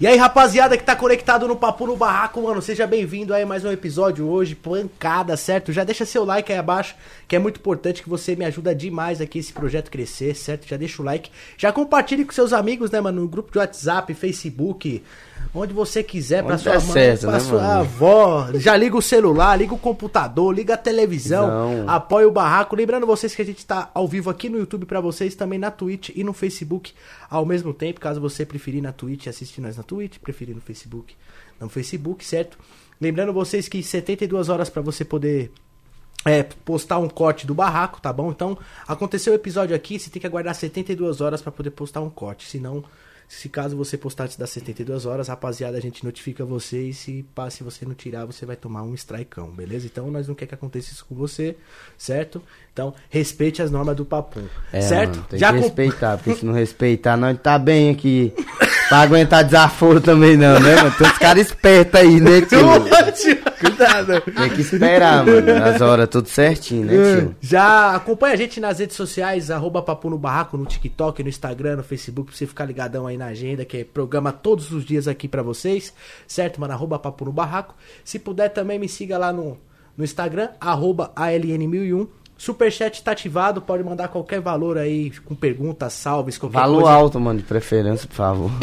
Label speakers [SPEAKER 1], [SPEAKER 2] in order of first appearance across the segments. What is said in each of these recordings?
[SPEAKER 1] E aí, rapaziada que tá conectado no Papo no Barraco, mano, seja bem-vindo aí a mais um episódio hoje, pancada, certo? Já deixa seu like aí abaixo, que é muito importante, que você me ajuda demais aqui esse projeto crescer, certo? Já deixa o like, já compartilhe com seus amigos, né, mano, no grupo de WhatsApp, Facebook, onde você quiser, pra
[SPEAKER 2] Onde
[SPEAKER 1] sua mãe,
[SPEAKER 2] certo,
[SPEAKER 1] pra
[SPEAKER 2] né,
[SPEAKER 1] sua
[SPEAKER 2] mano?
[SPEAKER 1] avó, já liga o celular, liga o computador, liga a televisão,
[SPEAKER 2] Não.
[SPEAKER 1] apoia o Barraco. Lembrando vocês que a gente tá ao vivo aqui no YouTube pra vocês, também na Twitch e no Facebook ao mesmo tempo, caso você preferir na Twitch, assistir nós na Twitch, preferir no Facebook, no Facebook, certo? Lembrando vocês que 72 horas pra você poder é, postar um corte do barraco, tá bom? Então, aconteceu o episódio aqui, você tem que aguardar 72 horas pra poder postar um corte, senão se caso você postar antes das 72 horas, rapaziada, a gente notifica você e se, pá, se você não tirar, você vai tomar um strikeão, beleza? Então nós não quer que aconteça isso com você, certo? Então, respeite as normas do papum,
[SPEAKER 2] É,
[SPEAKER 1] certo?
[SPEAKER 2] mano, tem
[SPEAKER 1] Já
[SPEAKER 2] que respeitar, porque se não respeitar, nós tá bem aqui. pra aguentar desaforo também não, né, mano? Tem uns caras espertos aí, né, tio?
[SPEAKER 1] Cuidado.
[SPEAKER 2] Tem que esperar, mano. As horas tudo certinho, né, tio?
[SPEAKER 1] Já acompanha a gente nas redes sociais, arroba Papo no Barraco, no TikTok, no Instagram, no Facebook, pra você ficar ligadão aí na agenda, que é programa todos os dias aqui pra vocês, certo, mano? Arroba Papo no Barraco. Se puder também me siga lá no, no Instagram, arroba ALN1001. Superchat tá ativado, pode mandar qualquer valor aí, com perguntas, salves, qualquer
[SPEAKER 2] Valor
[SPEAKER 1] coisa.
[SPEAKER 2] alto, mano, de preferência, por favor.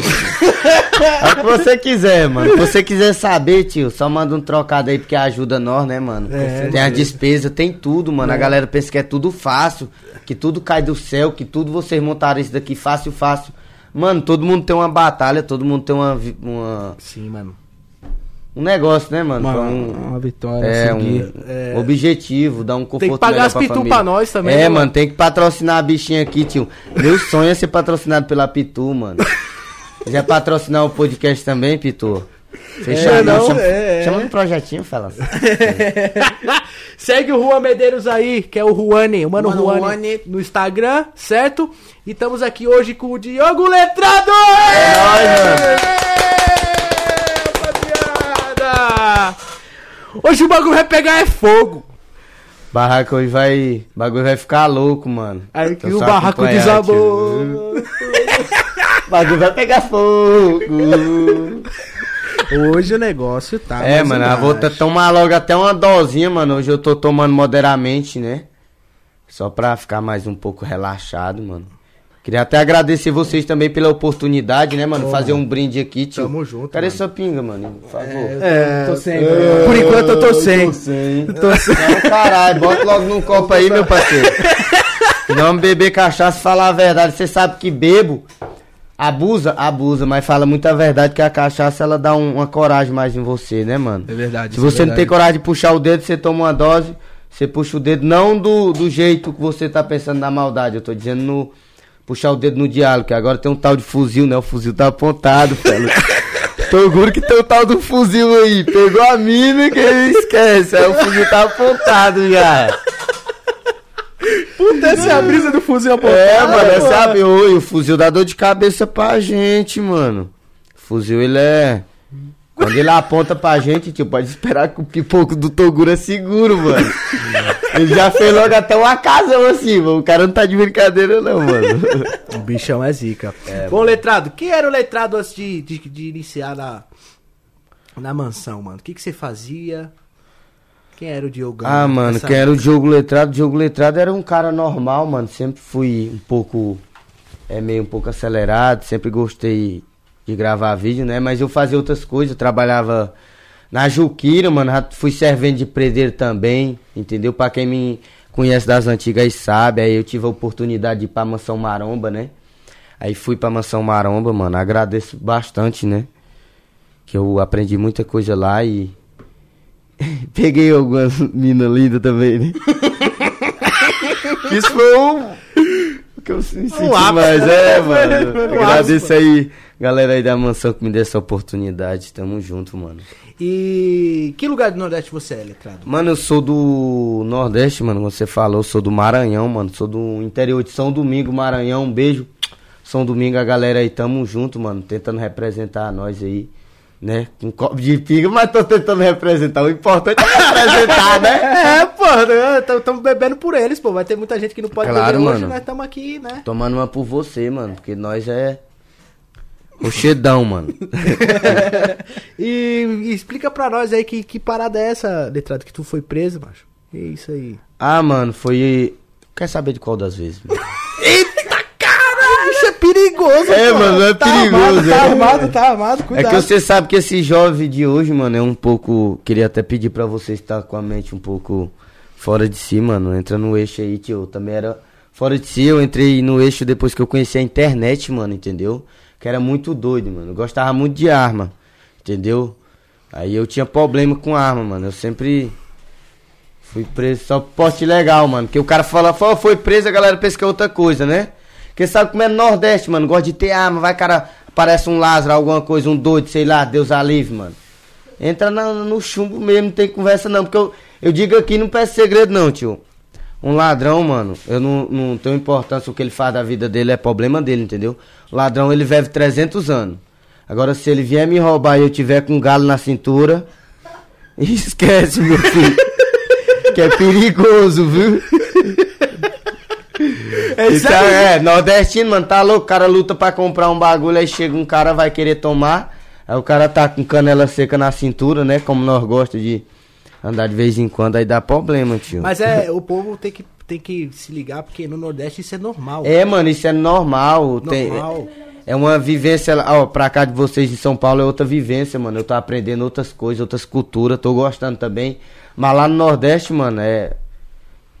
[SPEAKER 2] é o que você quiser, mano. Se você quiser saber, tio, só manda um trocado aí, porque ajuda nós, né, mano?
[SPEAKER 1] É,
[SPEAKER 2] tem a
[SPEAKER 1] é.
[SPEAKER 2] despesa, tem tudo, mano. A galera pensa que é tudo fácil, que tudo cai do céu, que tudo vocês montaram isso daqui fácil, fácil. Mano, todo mundo tem uma batalha, todo mundo tem uma, uma-
[SPEAKER 1] Sim, mano.
[SPEAKER 2] Um negócio, né, mano?
[SPEAKER 3] Uma,
[SPEAKER 2] Pra um-
[SPEAKER 3] uma vitória
[SPEAKER 2] é, um
[SPEAKER 3] seguir.
[SPEAKER 2] objetivo, dar um conforto
[SPEAKER 1] Tem que pagar as
[SPEAKER 2] pra
[SPEAKER 1] pitu
[SPEAKER 2] família.
[SPEAKER 1] pra nós também,
[SPEAKER 2] É,
[SPEAKER 1] né,
[SPEAKER 2] mano,
[SPEAKER 1] mano?
[SPEAKER 2] tem que patrocinar a bichinha aqui, tio. Meu sonho é ser patrocinado pela Pitu, mano. Já patrocinar o podcast também, Pitu? Fechado,
[SPEAKER 1] É, não,
[SPEAKER 2] chama,
[SPEAKER 1] é, é.
[SPEAKER 2] chama no projetinho, fala.
[SPEAKER 1] Segue o Juan Medeiros aí, que é o Juane, o Mano,
[SPEAKER 2] Mano
[SPEAKER 1] Juane,
[SPEAKER 2] Juane.
[SPEAKER 1] no Instagram, certo? E estamos aqui hoje com o Diogo Letrado!
[SPEAKER 2] É nóis,
[SPEAKER 1] Rapaziada! Hoje o bagulho vai pegar é fogo.
[SPEAKER 2] Barraco hoje vai. O bagulho vai ficar louco, mano.
[SPEAKER 1] Aí que o barraco desabou.
[SPEAKER 2] bagulho vai pegar fogo.
[SPEAKER 1] Hoje o negócio tá.
[SPEAKER 2] é, mano, eu
[SPEAKER 1] embaixo.
[SPEAKER 2] vou t- tomar logo até uma dosinha, mano. Hoje eu tô tomando moderadamente, né? Só pra ficar mais um pouco relaxado, mano. Queria até agradecer vocês também pela oportunidade, né, mano? Fazer um brinde aqui, tio.
[SPEAKER 1] Tamo junto,
[SPEAKER 2] Cadê
[SPEAKER 1] mano.
[SPEAKER 2] sua pinga, mano? Por favor.
[SPEAKER 1] É,
[SPEAKER 3] Tô sem,
[SPEAKER 1] Por enquanto eu tô sem.
[SPEAKER 2] Tô sem. Não, caralho, bota logo num copo aí, meu parceiro. Não beber cachaça, falar a verdade. Você sabe que bebo, abusa, abusa, mas fala muita verdade que a cachaça ela dá um- uma coragem mais em você, né, mano?
[SPEAKER 3] É verdade.
[SPEAKER 2] Se
[SPEAKER 3] é
[SPEAKER 2] você não tem
[SPEAKER 3] verdade.
[SPEAKER 2] coragem de puxar o dedo, você toma uma dose, você puxa o dedo, não do, do jeito que você tá pensando na maldade, eu tô dizendo no. Puxar o dedo no diálogo, que agora tem um tal de fuzil, né? O fuzil tá apontado, velho. Tô seguro que tem o tal do fuzil aí. Pegou a mina que ele esquece. Aí o fuzil tá apontado já.
[SPEAKER 1] Puta, essa é a brisa do fuzil apontado.
[SPEAKER 2] É, mano, é? Oi, o fuzil dá dor de cabeça pra gente, mano. O fuzil, ele é. Quando ele aponta pra gente, tio, pode esperar que o pipoco do Toguro é seguro, mano. Ele já fez logo até uma casa assim, mano. O cara não tá de brincadeira, não, mano.
[SPEAKER 1] O bichão é zica. Bom, letrado, quem era o letrado antes de, de, de iniciar na, na mansão, mano? O que, que você fazia? Quem era o Diogão?
[SPEAKER 2] Ah, mano, quem era o Diogo Letrado? O Diogo Letrado era um cara normal, mano. Sempre fui um pouco. É meio um pouco acelerado. Sempre gostei de gravar vídeo, né? Mas eu fazia outras coisas. Eu trabalhava na Juquira, mano. Fui servente de predeiro também. Entendeu? Pra quem me conhece das antigas sabe. Aí eu tive a oportunidade de ir pra Mansão Maromba, né? Aí fui pra Mansão Maromba, mano. Agradeço bastante, né? Que eu aprendi muita coisa lá e. Peguei algumas minas lindas também, né? Isso foi um. Que eu me senti
[SPEAKER 1] ápice,
[SPEAKER 2] mais, é, mano.
[SPEAKER 1] Um
[SPEAKER 2] Agradeço aí, galera aí da mansão que me deu essa oportunidade. Tamo junto, mano.
[SPEAKER 1] E que lugar do Nordeste você é, letrado?
[SPEAKER 2] Mano, eu sou do Nordeste, mano. Você falou, eu sou do Maranhão, mano. Sou do interior de São Domingo, Maranhão. Um beijo. São Domingo, a galera aí, tamo junto, mano. Tentando representar nós aí, né? Com um copo de pinga, mas tô tentando representar. O importante é representar, né?
[SPEAKER 1] É, pô, estamos bebendo por eles, pô. Vai ter muita gente que não pode
[SPEAKER 2] Claro,
[SPEAKER 1] beber hoje,
[SPEAKER 2] mano.
[SPEAKER 1] nós estamos aqui, né?
[SPEAKER 2] Tomando uma por você, mano. Porque nós é. Rochedão, mano.
[SPEAKER 1] e, e explica pra nós aí que, que parada é essa, letrado, que tu foi preso, macho. É isso aí.
[SPEAKER 2] Ah, mano, foi. Quer saber de qual das vezes? mano?
[SPEAKER 1] Eita perigoso,
[SPEAKER 2] É,
[SPEAKER 1] pô.
[SPEAKER 2] mano, é
[SPEAKER 1] tá
[SPEAKER 2] perigoso,
[SPEAKER 1] Armado, tá
[SPEAKER 2] é.
[SPEAKER 1] armado, tá armado,
[SPEAKER 2] É
[SPEAKER 1] cuidado.
[SPEAKER 2] que você sabe que esse jovem de hoje, mano, é um pouco. Queria até pedir pra você estar com a mente um pouco fora de si, mano. Entra no eixo aí, tio. Eu também era fora de si. Eu entrei no eixo depois que eu conheci a internet, mano, entendeu? Que era muito doido, mano. Eu gostava muito de arma, entendeu? Aí eu tinha problema com arma, mano. Eu sempre fui preso só por porte legal, mano. Porque o cara fala, "Fala, foi preso, a galera pensa que é outra coisa, né? Porque sabe como é no Nordeste, mano. Gosta de ter arma, vai, cara, parece um Lázaro, alguma coisa, um doido, sei lá, Deus a livre, mano. Entra na- no chumbo mesmo, não tem conversa não. Porque eu, eu digo aqui, não peço segredo não, tio. Um ladrão, mano, eu não, não tenho importância o que ele faz da vida dele, é problema dele, entendeu? O ladrão, ele vive 300 anos. Agora, se ele vier me roubar e eu tiver com um galo na cintura, esquece, meu filho. que é perigoso, viu?
[SPEAKER 1] É isso
[SPEAKER 2] Então,
[SPEAKER 1] aí.
[SPEAKER 2] é, nordestino, mano, tá louco, o cara luta pra comprar um bagulho, aí chega um cara, vai querer tomar, aí o cara tá com canela seca na cintura, né, como nós gostamos de andar de vez em quando, aí dá problema, tio.
[SPEAKER 1] Mas é, o povo tem que, tem que se ligar, porque no Nordeste isso é normal.
[SPEAKER 2] É, mano, isso é normal, tem...
[SPEAKER 1] Normal.
[SPEAKER 2] É uma vivência, ó, pra cá de vocês de São Paulo é outra vivência, mano. Eu tô aprendendo outras coisas, outras culturas, tô gostando também. Mas lá no Nordeste, mano, é.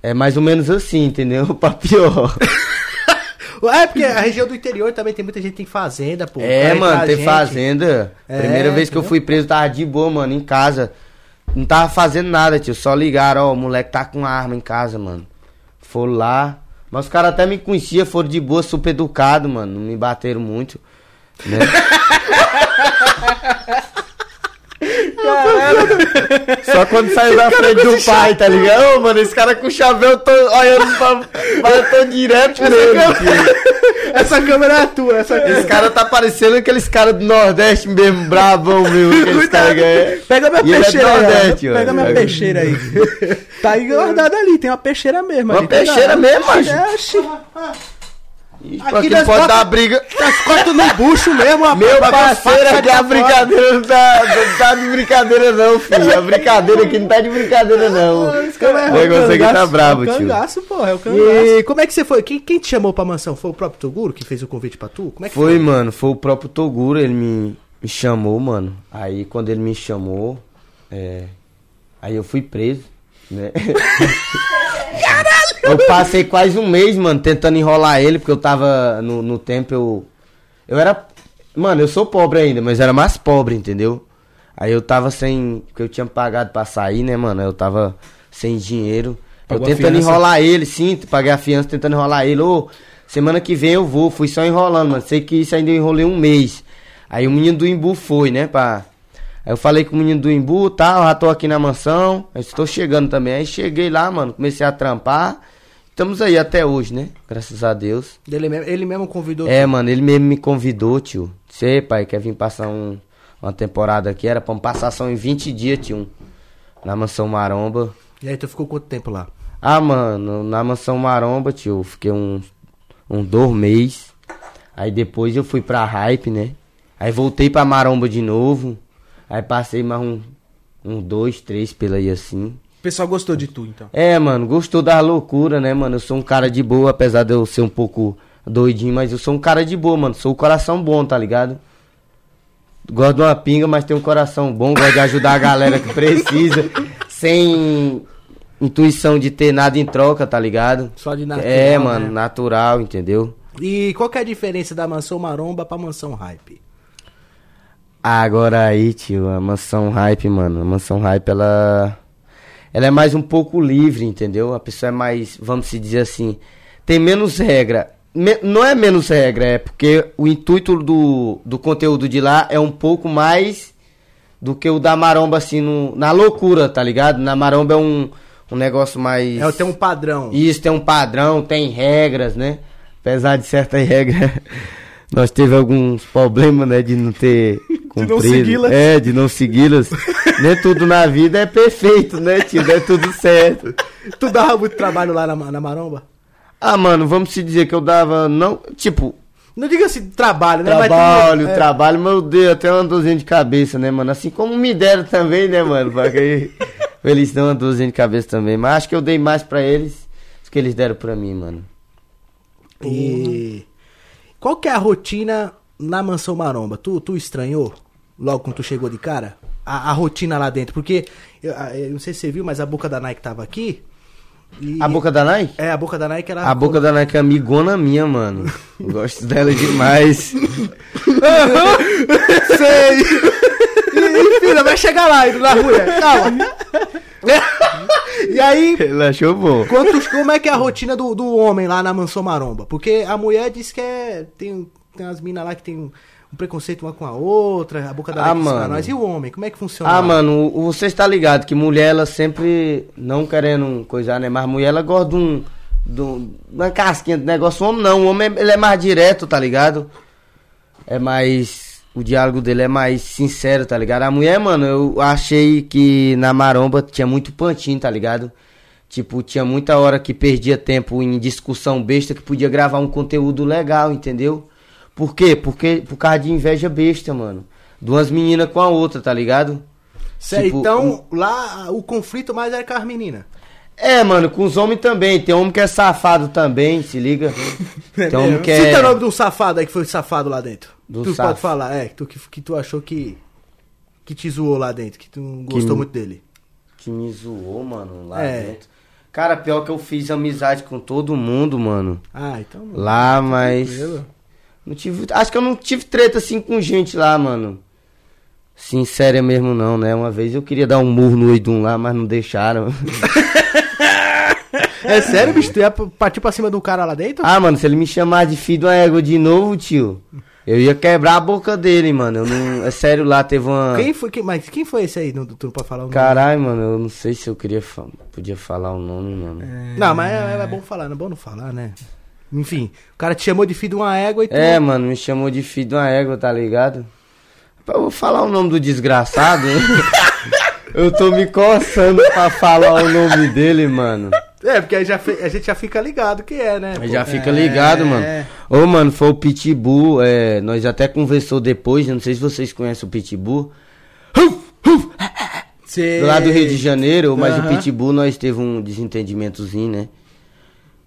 [SPEAKER 2] É mais ou menos assim, entendeu? Pra pior.
[SPEAKER 1] É, porque a região do interior também tem muita gente que tem fazenda, pô.
[SPEAKER 2] É, mano, tem
[SPEAKER 1] gente.
[SPEAKER 2] fazenda.
[SPEAKER 1] É,
[SPEAKER 2] Primeira vez que eu
[SPEAKER 1] entendeu?
[SPEAKER 2] fui preso, tava de boa, mano, em casa. Não tava fazendo nada, tio. Só ligaram, ó, o moleque tá com arma em casa, mano. Foram lá. Mas os caras até me conheciam, foram de boa, super educados, mano. Não me bateram muito. Né? Só quando saiu da frente do pai, tá ligado? Ô, mano, esse cara com chapéu, eu tô olhando pra. Mas eu tô direto nele, tio.
[SPEAKER 1] Essa câmera é tua, essa
[SPEAKER 2] Esse cara tá parecendo aqueles caras do Nordeste mesmo, bravão, caras que é-
[SPEAKER 1] Pega minha
[SPEAKER 2] E ele é
[SPEAKER 1] peixeira aí.
[SPEAKER 2] Nordeste,
[SPEAKER 1] ó.
[SPEAKER 2] ó.
[SPEAKER 1] Pega minha peixeira aí. tá aí guardada ali, tem uma peixeira mesmo.
[SPEAKER 2] Uma
[SPEAKER 1] ali, tá
[SPEAKER 2] peixeira
[SPEAKER 1] ligado?
[SPEAKER 2] mesmo, macho?
[SPEAKER 1] É,
[SPEAKER 2] Ih,
[SPEAKER 1] Aqui nós
[SPEAKER 2] pode
[SPEAKER 1] bota-
[SPEAKER 2] dar briga.
[SPEAKER 1] Nós corta no bucho mesmo, rapaz.
[SPEAKER 2] Meu parceiro, aqui a
[SPEAKER 1] de fora.
[SPEAKER 2] brincadeira não tá, não tá de brincadeira não, filho. A brincadeira aqui não tá de brincadeira não.
[SPEAKER 1] Esse cara é
[SPEAKER 2] O negócio aqui tá
[SPEAKER 1] cangaço,
[SPEAKER 2] bravo,
[SPEAKER 1] é o
[SPEAKER 2] tio.
[SPEAKER 1] cangaço, pô, é o cangaço. E como é que você foi? Quem, quem te chamou pra mansão? Foi o próprio Toguro que fez o convite pra tu? Como é que
[SPEAKER 2] Foi, mano, foi o próprio Toguro, ele me, me chamou, mano. Aí quando ele me chamou, é, aí eu fui preso, né? Caralho! Eu passei quase um mês, mano, tentando enrolar ele, porque eu tava no, no tempo, eu. Eu era. Mano, eu sou pobre ainda, mas era mais pobre, entendeu? Aí eu tava sem. Porque eu tinha pagado pra sair, né, mano? Eu tava sem dinheiro.
[SPEAKER 1] Pagou
[SPEAKER 2] eu tentando enrolar ele, sim, paguei a fiança tentando enrolar ele. Ô, semana que vem eu vou, fui só enrolando, mano. Sei que isso ainda eu enrolei um mês. Aí o menino do Imbu foi, né, pá. Aí eu falei com o menino do Imbu, tá, eu já tô aqui na mansão, estou chegando também. Aí cheguei lá, mano, comecei a trampar. Estamos aí até hoje, né? Graças a Deus.
[SPEAKER 1] Ele mesmo, ele mesmo convidou.
[SPEAKER 2] É, mano, ele mesmo me convidou, tio. Sei, pai, quer vir passar um, uma temporada aqui? Era pra passar só em 20 dias, tio. Na mansão Maromba.
[SPEAKER 1] E aí tu ficou quanto tempo lá?
[SPEAKER 2] Ah, mano, na mansão Maromba, tio, fiquei uns um, dois meses. Aí depois eu fui pra Hype, né? Aí voltei pra Maromba de novo. Aí passei mais um, um dois, três pela aí assim.
[SPEAKER 1] O pessoal gostou de tu, então.
[SPEAKER 2] É, mano, gostou da loucura, né, mano? Eu sou um cara de boa, apesar de eu ser um pouco doidinho, mas eu sou um cara de boa, mano. Sou o coração bom, tá ligado? Gosto de uma pinga, mas tenho um coração bom, gosto de ajudar a galera que precisa, sem intuição de ter nada em troca, tá ligado?
[SPEAKER 1] Só de natural,
[SPEAKER 2] É, mano,
[SPEAKER 1] né?
[SPEAKER 2] natural, entendeu?
[SPEAKER 1] E qual que é a diferença da mansão maromba pra mansão hype?
[SPEAKER 2] Agora aí, tio, a mansão hype, mano. A mansão hype, ela. Ela é mais um pouco livre, entendeu? A pessoa é mais, vamos se dizer assim, tem menos regra. Me- não é menos regra, é porque o intuito do, do conteúdo de lá é um pouco mais do que o da maromba, assim, no, na loucura, tá ligado? Na maromba é um, um negócio mais.
[SPEAKER 1] É, tem um padrão.
[SPEAKER 2] Isso tem um padrão, tem regras, né? Apesar de certas regras, nós teve alguns problemas, né? De não ter cumprido.
[SPEAKER 1] segui-las.
[SPEAKER 2] É, de não segui-las. Nem tudo na vida é perfeito, né, tio? Não é tudo certo.
[SPEAKER 1] Tu dava muito trabalho lá na, na maromba?
[SPEAKER 2] Ah, mano, vamos se dizer que eu dava, não, tipo,
[SPEAKER 1] Não diga assim, trabalho, né? Mas
[SPEAKER 2] Trabalho,
[SPEAKER 1] tem- é,
[SPEAKER 2] trabalho, meu Deus, até uma dorzinha de cabeça, né, mano? Assim como me deram também, né, mano? Pra que eles dão uma dorzinha de cabeça também. Mas acho que eu dei mais pra eles do que eles deram pra mim, mano.
[SPEAKER 1] E qual que é a rotina na Mansão Maromba? Tu, tu estranhou logo quando tu chegou de cara? A, a rotina lá dentro? Porque, eu, eu não sei se você viu, mas a boca da Nike tava aqui. e-
[SPEAKER 2] A boca da Nike?
[SPEAKER 1] É, a boca da Nike era.
[SPEAKER 2] A boca da Nike é amigona minha, mano. Eu gosto dela demais.
[SPEAKER 1] Sei! Ih, filha, vai chegar lá, indo na rua. Calma. e aí,
[SPEAKER 2] Ela achou bom.
[SPEAKER 1] quantos, como é que é a rotina do, do homem lá na Mansão Maromba? Porque a mulher diz que é. Tem, tem umas minas lá que tem um, um preconceito uma com a outra, a boca da
[SPEAKER 2] Ah, mano.
[SPEAKER 1] nós. E o homem, como é que funciona?
[SPEAKER 2] Ah,
[SPEAKER 1] lá?
[SPEAKER 2] mano, você está ligado que mulher, ela sempre não querendo coisar, né? Mas mulher, ela gosta de um. De um- uma casquinha de negócio. O homem não, o homem ele é mais direto, tá ligado? É mais. O diálogo dele é mais sincero, tá ligado? A mulher, mano, eu achei que na maromba tinha muito pantinho, tá ligado? Tipo, tinha muita hora que perdia tempo em discussão besta que podia gravar um conteúdo legal, entendeu? Por quê? Porque por causa de inveja besta, mano. De umas meninas com a outra, tá ligado?
[SPEAKER 1] Sério,
[SPEAKER 2] tipo,
[SPEAKER 1] então lá o conflito mais era com as meninas.
[SPEAKER 2] É, mano, com os homens também. Tem homem que é safado também, se liga. Tem homem que
[SPEAKER 1] Cita o
[SPEAKER 2] é.
[SPEAKER 1] nome de um safado aí que foi safado lá dentro.
[SPEAKER 2] Do
[SPEAKER 1] tu
[SPEAKER 2] saf-
[SPEAKER 1] pode falar, é, que tu, que, que tu achou que. Que te zoou lá dentro, que tu não gostou muito dele.
[SPEAKER 2] Que me zoou, mano, lá
[SPEAKER 1] É.
[SPEAKER 2] dentro. Cara, pior que eu fiz amizade com todo mundo, mano.
[SPEAKER 1] Ah, então.
[SPEAKER 2] Lá, mas.
[SPEAKER 1] tranquilo.
[SPEAKER 2] Não tive. Acho que eu não tive treta assim com gente lá, mano. Sincera mesmo não, né? Uma vez eu queria dar um murro no Idum lá, mas não deixaram.
[SPEAKER 1] É sério, bicho? Tu ia partir pra cima do cara lá dentro?
[SPEAKER 2] ah, mano, se ele me chamar de filho de uma égua de novo, tio, eu ia quebrar a boca dele, mano. Eu não. É sério, lá teve uma.
[SPEAKER 1] Quem foi, quem, mas quem foi esse aí? Não, tu não pode falar o nome?
[SPEAKER 2] Caralho, mano, eu não sei se eu queria fa- podia falar o nome, mano.
[SPEAKER 1] Não, mas é, é bom falar, não é bom não falar, né? Enfim, o cara te chamou de filho de uma égua e tu.
[SPEAKER 2] É, mano, me chamou de filho de uma égua, tá ligado? Eu vou falar o nome do desgraçado. eu tô me coçando pra falar o nome dele, mano.
[SPEAKER 1] É, porque aí já a gente já fica ligado que é, né? Pô?
[SPEAKER 2] já fica
[SPEAKER 1] É.
[SPEAKER 2] ligado, mano. Ô, mano, foi o Pitbull, é, nós até conversou depois, eu não sei se vocês conhecem o Pitbull.
[SPEAKER 1] Cê-
[SPEAKER 2] Do lado do Rio de Janeiro, mas
[SPEAKER 1] Aham.
[SPEAKER 2] o Pitbull nós teve um desentendimentozinho, né?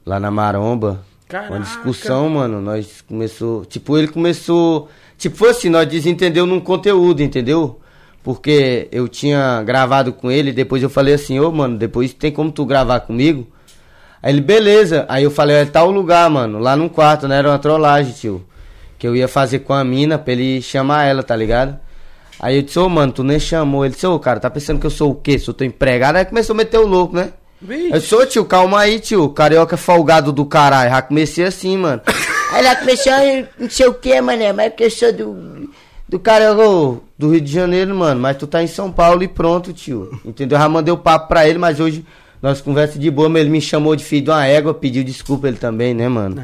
[SPEAKER 2] Lá na Maromba.
[SPEAKER 1] Caraca.
[SPEAKER 2] Uma discussão, mano. Nós começou. Tipo, ele começou. Tipo, foi assim, nós desentendeu num conteúdo, entendeu? Porque eu tinha gravado com ele, depois eu falei assim, ô mano, depois tem como tu gravar comigo? Aí ele, beleza. Aí eu falei, é tal lugar, mano, lá no quarto, né? Era uma trollagem, tio. Que eu ia fazer com a mina pra ele chamar ela, tá ligado? Aí eu disse, ô mano, tu nem chamou. Ele disse, ô cara, tá pensando que eu sou o quê? Sou teu empregado? Aí começou a meter o louco, né?
[SPEAKER 1] Vixe.
[SPEAKER 2] Eu sou, tio, calma aí, tio. Carioca folgado do caralho. Já comecei assim, mano. Aí ela começou, a não sei o que, mané, mas porque eu sou do. Do Carioca ô, do Rio de Janeiro, mano. Mas tu tá em São Paulo e pronto, tio. Entendeu? Já mandei o papo pra ele, mas hoje nós conversa de boa, mas ele me chamou de filho de uma égua, pediu desculpa ele também, né, mano?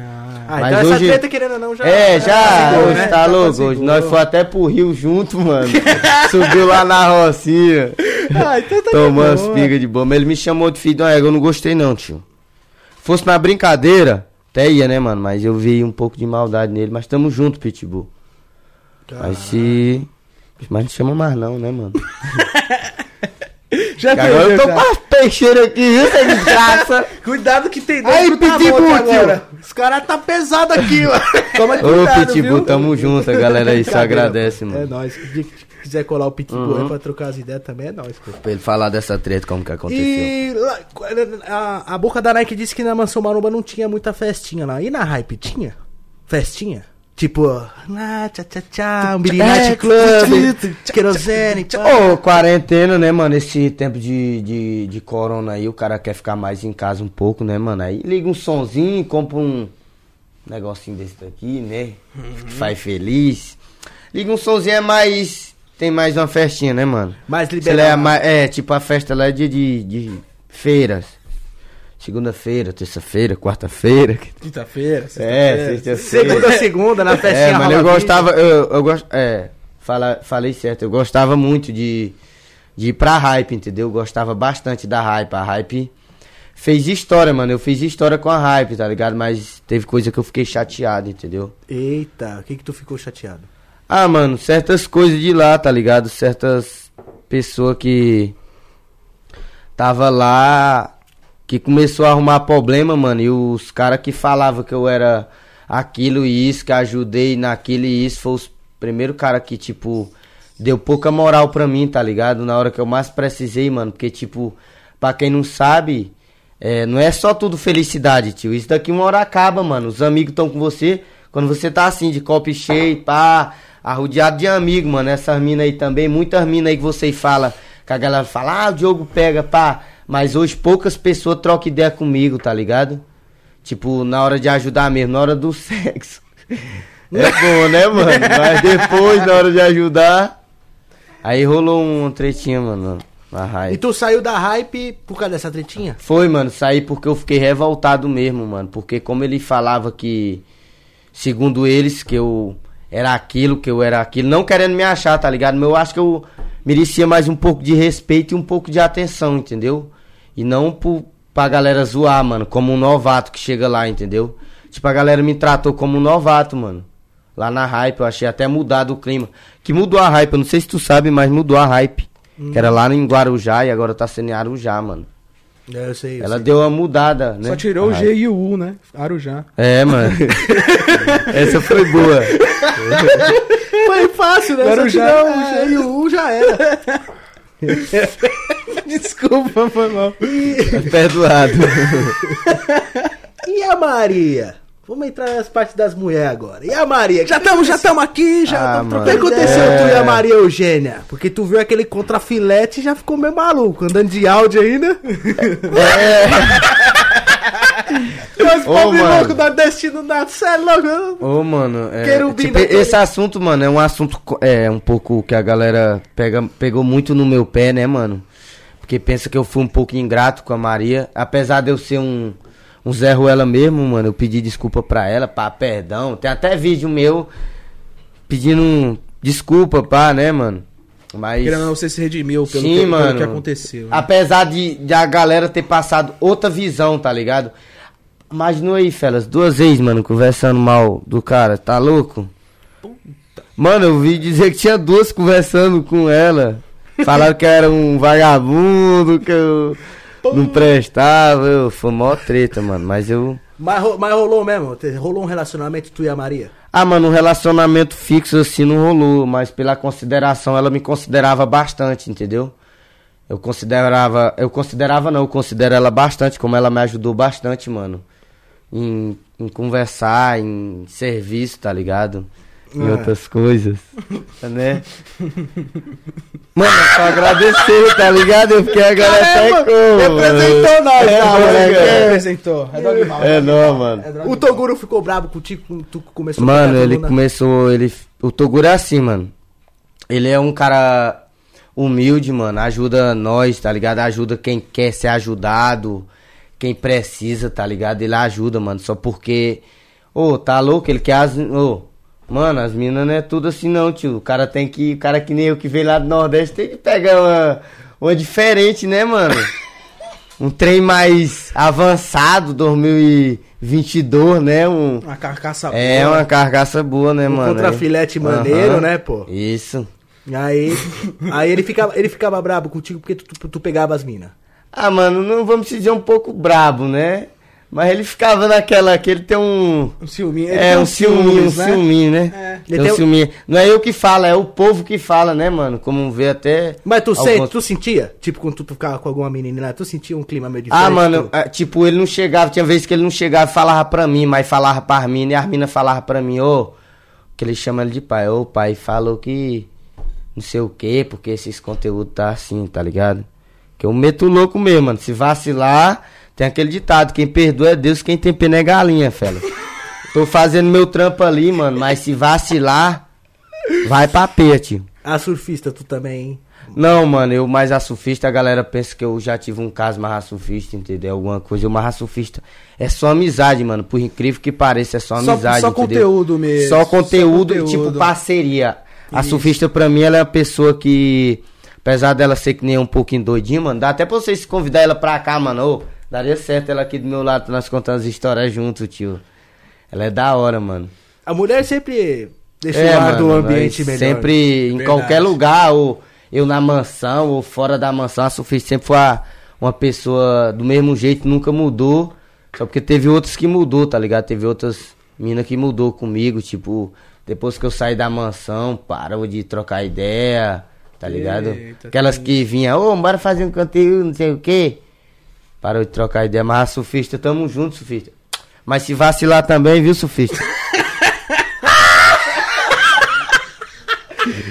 [SPEAKER 1] Ah,
[SPEAKER 2] Mas
[SPEAKER 1] então essa
[SPEAKER 2] hoje-
[SPEAKER 1] treta, querendo ou não, já.
[SPEAKER 2] É, já,
[SPEAKER 1] apaziguou,
[SPEAKER 2] hoje
[SPEAKER 1] né?
[SPEAKER 2] tá
[SPEAKER 1] Já
[SPEAKER 2] louco. Hoje nós fomos até pro Rio junto, mano. Subiu lá na Rocinha.
[SPEAKER 1] Ah, então tá de
[SPEAKER 2] Tomando as
[SPEAKER 1] boa.
[SPEAKER 2] pigas de bomba. Ele me chamou de filho de uma égua, eu não gostei não, tio. Fosse na brincadeira, até ia, né, mano? Mas eu vi um pouco de maldade nele. Mas tamo junto, Pitbull. Mas se... Mas não chama mais não, né, mano?
[SPEAKER 1] Já
[SPEAKER 2] Que agora eu tô com as peixeiras aqui, viu, sem desgraça?
[SPEAKER 1] Cuidado que tem
[SPEAKER 2] Aí,
[SPEAKER 1] dentro da
[SPEAKER 2] Pitbull,
[SPEAKER 1] agora. Os caras tá pesado aqui, mano. Toma
[SPEAKER 2] Ô,
[SPEAKER 1] cuidado,
[SPEAKER 2] Pitbull,
[SPEAKER 1] viu?
[SPEAKER 2] tamo junto, a galera aí só agradece, mano.
[SPEAKER 1] É nóis. Se quiser colar o Pitbull
[SPEAKER 2] Uhum.
[SPEAKER 1] aí pra trocar as ideias também, é nóis, pô.
[SPEAKER 2] Pra ele falar dessa treta, como que aconteceu.
[SPEAKER 1] E a, a boca da Nike disse que na Mansão Maromba não tinha muita festinha lá. E na Hype tinha? Festinha? Tipo, ah, tchá, tchá, tchá, um Birinate
[SPEAKER 2] É,
[SPEAKER 1] Club, querosene.
[SPEAKER 2] Ô, quarentena, né, mano? Esse tempo de, de, de corona aí, o cara quer ficar mais em casa um pouco, né, mano? Aí liga um sonzinho, compra um negocinho desse daqui, né? Que faz feliz. Liga um sonzinho, é mais. Tem mais uma festinha, né, mano?
[SPEAKER 1] Mais liberado.
[SPEAKER 2] É, mais, é, tipo a festa lá é de, de, de feiras. Segunda-feira, terça-feira, quarta-feira.
[SPEAKER 1] Quinta-feira,
[SPEAKER 2] É,
[SPEAKER 1] sexta-feira.
[SPEAKER 2] sexta-feira.
[SPEAKER 1] Segunda, segunda, na festinha
[SPEAKER 2] É, mas eu gostava, eu, eu gosto, é, fala, falei certo, eu gostava muito de, de ir pra hype, entendeu? Eu gostava bastante da hype, a hype fez história, mano. Eu fiz história com a hype, tá ligado? Mas teve coisa que eu fiquei chateado, entendeu?
[SPEAKER 1] Eita, o que que tu ficou chateado?
[SPEAKER 2] Ah, mano, certas coisas de lá, tá ligado? Certas pessoas que tava lá que começou a arrumar problema, mano, e os caras que falavam que eu era aquilo e isso, que ajudei naquilo e isso, foi os primeiro cara que, tipo, deu pouca moral pra mim, tá ligado? Na hora que eu mais precisei, mano, porque, tipo, pra quem não sabe, é, não é só tudo felicidade, tio. Isso daqui uma hora acaba, mano. Os amigos estão com você. Quando você tá assim, de copo cheio, pá, arrodeado de amigos, mano. Essas minas aí também, muitas minas aí que você fala, que a galera fala, ah, o Diogo pega, pá. Mas hoje poucas pessoas trocam ideia comigo, tá ligado? Tipo, na hora de ajudar mesmo, na hora do sexo. É bom, né, mano? Mas depois, na hora de ajudar. Aí rolou um tretinha, mano. Na
[SPEAKER 1] E
[SPEAKER 2] hype.
[SPEAKER 1] tu saiu da hype por causa dessa tretinha?
[SPEAKER 2] Foi, mano, saí porque eu fiquei revoltado mesmo, mano. Porque como ele falava que, segundo eles, que eu era aquilo, que eu era aquilo, não querendo me achar, tá ligado? Mas eu acho que eu merecia mais um pouco de respeito e um pouco de atenção, entendeu? E não pro, pra galera zoar, mano, como um novato que chega lá, entendeu? Tipo, a galera me tratou como um novato, mano. Lá na hype, eu achei até mudado o clima. Que mudou a hype, eu não sei se tu sabe, mas mudou a hype. Que era lá em Guarujá e agora tá sendo em Arujá, mano.
[SPEAKER 1] É, eu sei. Eu
[SPEAKER 2] Ela
[SPEAKER 1] sei.
[SPEAKER 2] deu uma mudada, né?
[SPEAKER 3] Só tirou o G e o U, né? Arujá.
[SPEAKER 2] É, mano. Essa foi boa.
[SPEAKER 1] Foi fácil, né?
[SPEAKER 3] Agora
[SPEAKER 1] Só tirar o G e o U já era.
[SPEAKER 3] Desculpa, foi mal.
[SPEAKER 2] Tá Perdoado.
[SPEAKER 1] E a Maria? Vamos entrar nas partes das mulheres agora. E a Maria? Já estamos já estamos aqui, já
[SPEAKER 2] Ah.
[SPEAKER 1] O que aconteceu
[SPEAKER 2] É.
[SPEAKER 1] tu e a Maria Eugênia? Porque tu viu aquele contrafilete e já ficou meio maluco, andando de áudio ainda. Os Pobres
[SPEAKER 2] mano.
[SPEAKER 1] loucos da Destino Nato, cê é louco.
[SPEAKER 2] Ô, mano, é, tipo, esse assunto, mano, é um assunto é um pouco que a galera pega, pegou muito no meu pé, né, mano? Porque pensa que eu fui um pouco ingrato com a Maria, apesar de eu ser um um Zé Ruela mesmo, mano, eu pedi desculpa pra ela, pá, perdão. Tem até vídeo meu pedindo desculpa, pá, né, mano? Mas
[SPEAKER 3] Querendo ou não, você se redimiu pelo,
[SPEAKER 2] Sim,
[SPEAKER 3] que, pelo
[SPEAKER 2] mano.
[SPEAKER 3] que aconteceu. né?
[SPEAKER 2] Apesar de, de a galera ter passado outra visão, tá ligado? Imagina aí, felas, duas vezes, mano, conversando mal do cara, tá louco? Mano, eu vi dizer que tinha duas conversando com ela. Falaram que eu era um vagabundo, que eu não prestava. Eu, foi mó treta, mano. Mas eu.
[SPEAKER 1] Mas, mas rolou mesmo? Rolou um relacionamento tu e a Maria?
[SPEAKER 2] Ah, mano, um relacionamento fixo assim não rolou, mas pela consideração ela me considerava bastante, entendeu? Eu considerava, eu considerava não, eu considero ela bastante, como ela me ajudou bastante, mano. Em, em conversar, em serviço, tá ligado? Em
[SPEAKER 1] Ah.
[SPEAKER 2] outras coisas, né? Mano, é só agradecer, tá ligado? Eu fiquei agora até como.
[SPEAKER 1] representou nós,
[SPEAKER 2] É,
[SPEAKER 1] tá,
[SPEAKER 2] moleque,
[SPEAKER 1] moleque?
[SPEAKER 2] é.
[SPEAKER 3] Representou. É dogmal.
[SPEAKER 2] É não, mano.
[SPEAKER 3] É.
[SPEAKER 1] O Toguro ficou bravo contigo quando tu começou a
[SPEAKER 2] Mano,
[SPEAKER 1] pegar
[SPEAKER 2] ele
[SPEAKER 1] coluna?
[SPEAKER 2] começou, ele, o Toguro é assim, mano. Ele é um cara humilde, mano, ajuda nós, tá ligado? Ajuda quem quer ser ajudado, quem precisa, tá ligado? Ele ajuda, mano, só porque, ô, tá louco, ele quer as, ô, mano, as minas não é tudo assim não, tio. O cara tem que, o cara que nem eu que veio lá do Nordeste tem que pegar uma, uma diferente, né, mano? Um trem mais avançado, 2022, né? Um,
[SPEAKER 3] Uma carcaça
[SPEAKER 2] é
[SPEAKER 3] boa.
[SPEAKER 2] uma carcaça boa, né,
[SPEAKER 1] Um
[SPEAKER 2] mano?
[SPEAKER 1] contrafilete
[SPEAKER 2] Aí-
[SPEAKER 1] maneiro,
[SPEAKER 2] Aham.
[SPEAKER 1] né, pô?
[SPEAKER 2] Isso.
[SPEAKER 1] Aí, aí ele, ficava, ele ficava brabo contigo porque tu, tu, tu pegava as minas.
[SPEAKER 2] Ah, mano, não vamos dizer um pouco brabo, né? Mas ele ficava naquela que ele tem um.
[SPEAKER 3] Um ciúminho. Ele
[SPEAKER 2] É, um ciúminho, um
[SPEAKER 3] né?
[SPEAKER 2] ciúminho, né?
[SPEAKER 3] É.
[SPEAKER 2] Tem um
[SPEAKER 1] um-
[SPEAKER 2] ciúminho. Não é eu que falo, é o povo que fala, né, mano? Como vê até.
[SPEAKER 1] Mas tu,
[SPEAKER 2] alguns-
[SPEAKER 1] sente, tu sentia? Tipo, quando tu, tu ficava com alguma menina lá, tu sentia um clima meio diferente?
[SPEAKER 2] Ah, mano,
[SPEAKER 1] tu?
[SPEAKER 2] ah, tipo, ele não chegava, tinha vezes que ele não chegava e falava pra mim, mas falava pra mim, e as minas falavam pra mim, ô, que ele chama ele de pai, ô, pai falou que não sei o que, porque esses conteúdos tá assim, tá ligado? Que eu meto louco mesmo, mano, se vacilar, tem aquele ditado, quem perdoa é Deus, quem tem pena é galinha, fela. Tô fazendo meu trampo ali, mano, mas se vacilar, vai pra pé, tio.
[SPEAKER 1] A surfista, tu também, hein?
[SPEAKER 2] Não, mano, eu mais a surfista, a galera pensa que eu já tive um caso mais a surfista, entendeu? Alguma coisa. Eu mais a surfista é só amizade, mano. Por incrível que pareça, é só
[SPEAKER 3] Só-
[SPEAKER 2] amizade.
[SPEAKER 3] só
[SPEAKER 2] entendeu?
[SPEAKER 3] conteúdo mesmo.
[SPEAKER 2] Só conteúdo,
[SPEAKER 3] Só conteúdo.
[SPEAKER 2] tipo parceria. A
[SPEAKER 3] Isso.
[SPEAKER 2] surfista, pra mim, ela é uma pessoa que, apesar dela ser que nem um pouquinho doidinha, mano, dá até pra vocês convidar ela pra cá, mano. Ô, Daria certo ela aqui do meu lado, nós contando as histórias junto, tio. Ela é da hora, mano.
[SPEAKER 1] A mulher sempre deixa
[SPEAKER 2] É,
[SPEAKER 1] o ar do ambiente melhor.
[SPEAKER 2] Sempre, em
[SPEAKER 3] Verdade.
[SPEAKER 2] qualquer lugar, ou eu na mansão, ou fora da mansão, a Sofia sempre foi a- uma pessoa do mesmo jeito, nunca mudou. Só porque teve outros que mudou, tá ligado? Teve outras minas que mudou comigo, tipo, depois que eu saí da mansão, parou de trocar ideia, tá ligado?
[SPEAKER 3] Eita,
[SPEAKER 2] Aquelas que vinham, ô, bora fazer um conteúdo, não sei o quê. Parou de trocar ideia, mas a Sufista, tamo junto, Sufista. Mas se vacilar também, viu, Sufista?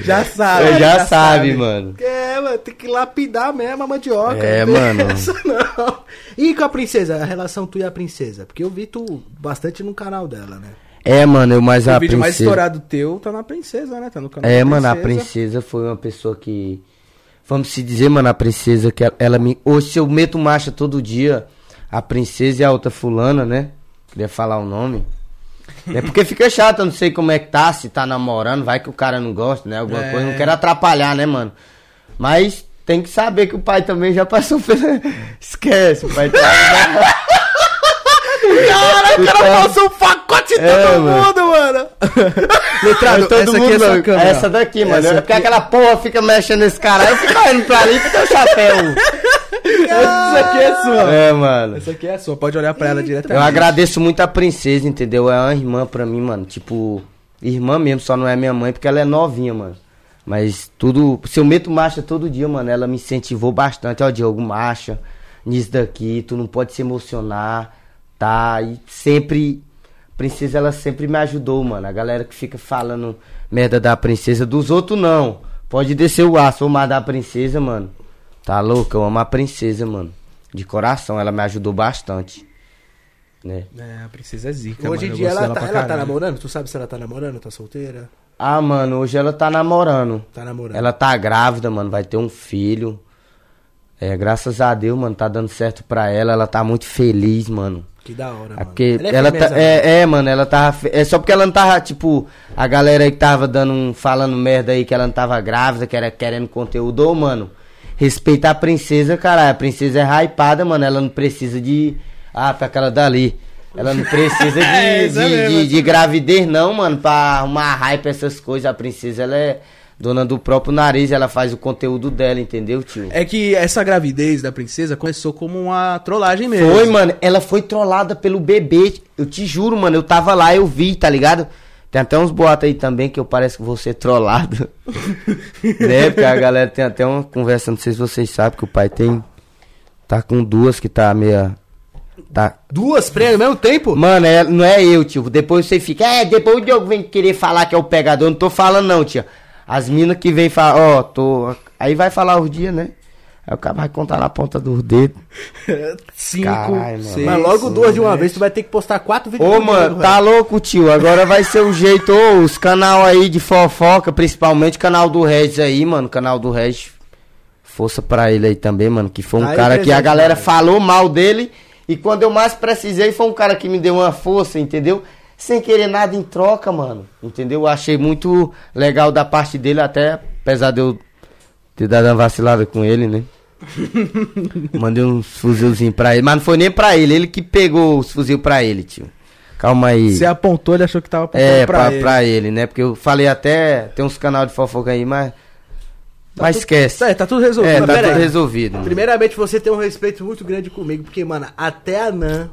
[SPEAKER 3] Já sabe.
[SPEAKER 2] Você já, sabe, mano.
[SPEAKER 1] É, mano, tem que lapidar mesmo a mandioca.
[SPEAKER 2] É,
[SPEAKER 1] não
[SPEAKER 2] mano.
[SPEAKER 1] essa, não. E com a princesa, a relação tu e a princesa? Porque eu vi tu bastante no canal dela, né?
[SPEAKER 2] É, mano, eu mais a
[SPEAKER 3] O vídeo mais
[SPEAKER 2] princesa.
[SPEAKER 3] estourado teu tá na princesa, né? Tá no canal
[SPEAKER 2] É, mano, a princesa foi uma pessoa que. Vamos se dizer, mano, a princesa que ela, ela me. Hoje, se eu meto marcha todo dia, a princesa e a outra fulana, né? Queria falar o nome. É porque fica chato, eu não sei como é que tá, se tá namorando, vai que o cara não gosta, né? Alguma
[SPEAKER 3] É.
[SPEAKER 2] coisa, não quero atrapalhar, né, mano? Mas tem que saber que o pai também já passou pela. Esquece, o pai tá.
[SPEAKER 1] Caraca, o cara passou um pacote em
[SPEAKER 2] É,
[SPEAKER 1] todo
[SPEAKER 2] mano.
[SPEAKER 1] mundo, mano. Letrado,
[SPEAKER 2] todo
[SPEAKER 1] essa aqui
[SPEAKER 2] mundo
[SPEAKER 1] é sua
[SPEAKER 2] não.
[SPEAKER 1] câmera.
[SPEAKER 2] Essa daqui, mano.
[SPEAKER 1] Essa
[SPEAKER 2] é porque
[SPEAKER 1] aqui-
[SPEAKER 2] aquela porra fica mexendo nesse cara. Eu fico olhando pra ali com teu chapéu.
[SPEAKER 3] Essa aqui é sua.
[SPEAKER 2] É, mano.
[SPEAKER 3] Essa aqui é sua, pode olhar pra ela
[SPEAKER 2] Eu
[SPEAKER 3] diretamente.
[SPEAKER 2] agradeço muito a princesa, entendeu? É uma irmã pra mim, mano. Tipo, irmã mesmo, só não é minha mãe porque ela é novinha, mano. Mas tudo. Se eu meto marcha todo dia, mano, ela me incentivou bastante. Ó, Diogo, marcha nisso daqui, tu não pode se emocionar, tá? E sempre. Princesa, ela sempre me ajudou, mano. A galera que fica falando merda da princesa, dos outros não. Pode descer o aço, ou mais da princesa, mano. Tá louco? Eu amo a princesa, mano. De coração, ela me ajudou bastante. Né?
[SPEAKER 3] É, a princesa é zica,
[SPEAKER 1] Hoje em dia
[SPEAKER 3] gosto
[SPEAKER 1] ela, tá, ela tá namorando? Tu sabe se ela tá namorando? Tá solteira?
[SPEAKER 2] Ah, mano, hoje ela tá namorando.
[SPEAKER 1] Tá namorando.
[SPEAKER 2] Ela tá grávida, mano, vai ter um filho. É, graças a Deus, mano, tá dando certo pra ela. Ela tá muito feliz, mano.
[SPEAKER 1] Que da hora,
[SPEAKER 2] É
[SPEAKER 1] mano.
[SPEAKER 2] porque
[SPEAKER 1] é
[SPEAKER 2] ela tá,
[SPEAKER 1] firmeza, mano.
[SPEAKER 2] é, é, mano, ela tava. É só porque ela não tava, tipo, a galera aí que tava dando um, falando merda aí que ela não tava grávida, que era querendo conteúdo, ô, mano. Respeita a princesa, caralho. A princesa é hypada, mano. Ela não precisa de. Ah, tá aquela dali. Ela não precisa de,
[SPEAKER 3] É,
[SPEAKER 2] de, de, de gravidez, não, mano, pra arrumar hype essas coisas. A princesa, ela é dona do próprio nariz, ela faz o conteúdo dela, entendeu, tio?
[SPEAKER 3] É que essa gravidez da princesa começou como uma trollagem mesmo.
[SPEAKER 2] Foi, mano. Ela foi trollada pelo bebê. Eu te juro, mano. Eu tava lá, eu vi, tá ligado? Tem até uns boatos aí também que eu pareço que vou ser trollado. né? Porque a galera tem até uma conversa, não sei se vocês sabem, que o pai tem. Tá com duas que tá meia. Tá.
[SPEAKER 1] Duas prêmios ao mesmo tempo?
[SPEAKER 2] Mano, é- não é eu, tio. Depois você fica. É, depois o Diogo vem querer falar que é o pegador. Não tô falando, não, tia. As minas que vem falar, ó, tô. Aí vai falar os dias, né? Aí o cara vai contar na ponta dos dedos.
[SPEAKER 3] Cinco,
[SPEAKER 2] Caralho, mano.
[SPEAKER 3] seis,
[SPEAKER 1] Mas logo duas de uma vez, tu vai ter que postar quatro vídeos
[SPEAKER 2] Ô, mano,
[SPEAKER 1] velho.
[SPEAKER 2] tá louco, tio. Agora vai ser o jeito. Ô, os canal aí de fofoca, principalmente o canal do Regis aí, mano. Canal do Regis. Força pra ele aí também, mano. Que foi um
[SPEAKER 1] Tá aí
[SPEAKER 2] cara que a galera
[SPEAKER 1] mano.
[SPEAKER 2] falou mal dele. E quando eu mais precisei, foi um cara que me deu uma força, entendeu? Sem querer nada em troca, mano. Entendeu? Eu achei muito legal da parte dele, até apesar de eu ter dado uma vacilada com ele, né? Mandei uns fuzilzinhos pra ele. Mas não foi nem pra ele, ele que pegou os fuzil pra ele, tio. Calma aí.
[SPEAKER 3] Você apontou, ele achou que tava apontando
[SPEAKER 2] É,
[SPEAKER 3] pra,
[SPEAKER 2] pra,
[SPEAKER 3] ele.
[SPEAKER 2] pra ele, né? Porque eu falei até, tem uns canal de fofoca aí, mas. mas esquece.
[SPEAKER 3] É, tá tudo resolvido.
[SPEAKER 2] É, tá tudo
[SPEAKER 1] aí.
[SPEAKER 2] resolvido. mano.
[SPEAKER 1] Primeiramente, você tem um respeito muito grande comigo, porque, mano, até a Nan,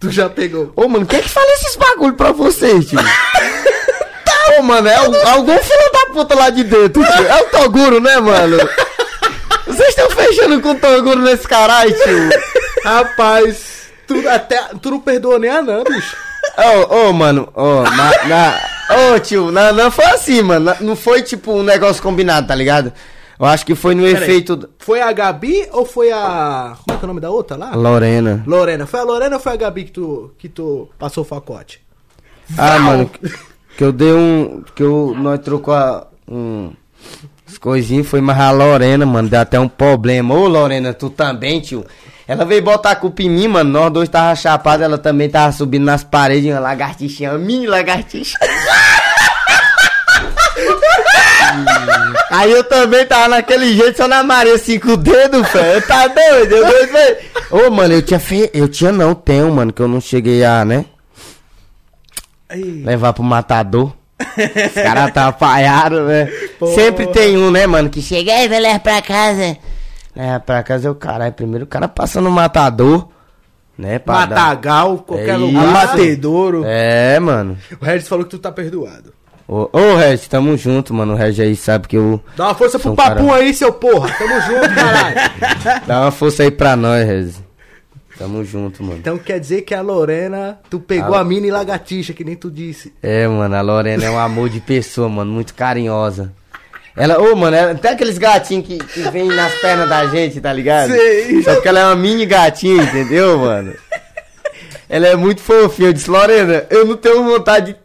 [SPEAKER 1] tu já pegou.
[SPEAKER 2] Ô, mano, quem é que fala esses bagulho pra vocês, tio? Ô, mano, é al- algum filho da puta lá de dentro, tio. É o Toguro, né, mano? Vocês estão fechando com o Toguro nesse caralho, tio.
[SPEAKER 1] Rapaz, tu, até, tu não perdoou nem a Nan, bicho.
[SPEAKER 2] Ô, ô, mano, ô, na, na, ô, tio, na, não foi assim, mano. Não foi tipo um negócio combinado, tá ligado? Eu acho que foi no
[SPEAKER 1] Pera aí.
[SPEAKER 2] efeito. do-
[SPEAKER 1] Foi a Gabi ou foi a. Como é que é o nome da outra lá?
[SPEAKER 2] Lorena.
[SPEAKER 1] Lorena. Foi a Lorena ou foi a Gabi que tu, que tu passou o facote?
[SPEAKER 2] Ah, mano, que, que eu dei um. Que eu. Nós trocou a, um. As coisinhas, foi mais a Lorena, mano. Deu até um problema. Ô, Lorena, tu também, tio. Ela veio botar a culpa em mim, mano. Nós dois tava chapados, ela também tava subindo nas paredes, uma lagartixinha, uma mini lagartixa. Aí eu também tava naquele jeito, só na Maria, assim, com o dedo, velho. Tá doido? Eu doido, velho. Ô, mano, eu tinha fe... Eu tinha não, tenho, mano, que eu não cheguei a, né?
[SPEAKER 3] Aí,
[SPEAKER 2] Levar pro matador. Os caras tá apaiados, né?
[SPEAKER 1] Porra.
[SPEAKER 2] Sempre tem um, né, mano, que chega aí, vai levar pra casa. Leva pra casa, eu, caralho, primeiro o cara passa no matador, né?
[SPEAKER 1] Matagal, qualquer
[SPEAKER 2] É
[SPEAKER 1] lugar.
[SPEAKER 2] isso.
[SPEAKER 3] abatedouro.
[SPEAKER 2] É, mano.
[SPEAKER 1] O Regis falou que tu tá perdoado.
[SPEAKER 2] Ô, ô Regis, tamo junto, mano. O Regis aí sabe que eu.
[SPEAKER 1] Dá uma força pro
[SPEAKER 2] um cara-
[SPEAKER 1] aí, seu porra. Tamo junto, caralho.
[SPEAKER 2] Dá uma força aí pra nós, Regis. Tamo junto, mano.
[SPEAKER 1] Então quer dizer que a Lorena, tu pegou
[SPEAKER 2] Ah.
[SPEAKER 1] a mini lagartixa, que nem tu disse.
[SPEAKER 2] É, mano, a Lorena é um amor de pessoa, mano, muito carinhosa. Ela, ô, mano, ela, tem aqueles gatinhos que, que vêm nas pernas da gente, tá ligado?
[SPEAKER 3] Sei.
[SPEAKER 2] Só que ela é uma mini gatinha, entendeu, mano? Ela é muito fofinha. Eu disse, Lorena, eu não tenho vontade de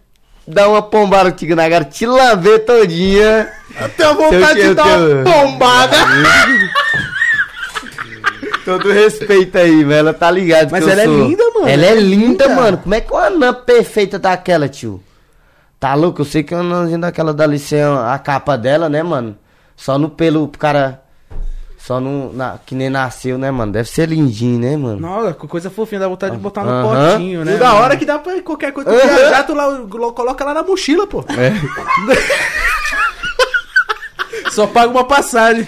[SPEAKER 2] dar uma pombada contigo na cara, te lamber todinha.
[SPEAKER 1] Eu tenho
[SPEAKER 2] vontade de dar uma
[SPEAKER 1] bombada.
[SPEAKER 2] Todo respeito aí, velho. Ela tá ligada.
[SPEAKER 3] Mas
[SPEAKER 2] que eu
[SPEAKER 3] ela é linda, mano.
[SPEAKER 2] Ela é linda,
[SPEAKER 3] linda.
[SPEAKER 2] mano. Como é que uma anã perfeita daquela, tio? Tá louco? Eu sei que uma anãzinha daquela dali sem a a capa dela, né, mano? Só no pelo pro cara. Só no. Na, que nem nasceu, né, mano? Deve ser lindinho, né, mano?
[SPEAKER 3] Nossa, que coisa fofinha, dá vontade de botar no
[SPEAKER 2] Aham.
[SPEAKER 3] potinho, né?
[SPEAKER 1] E da
[SPEAKER 3] mano?
[SPEAKER 1] hora que dá pra qualquer coisa tu
[SPEAKER 2] Aham.
[SPEAKER 1] viajar, tu lá, lo- coloca lá na mochila, pô.
[SPEAKER 2] É.
[SPEAKER 3] Só paga uma passagem.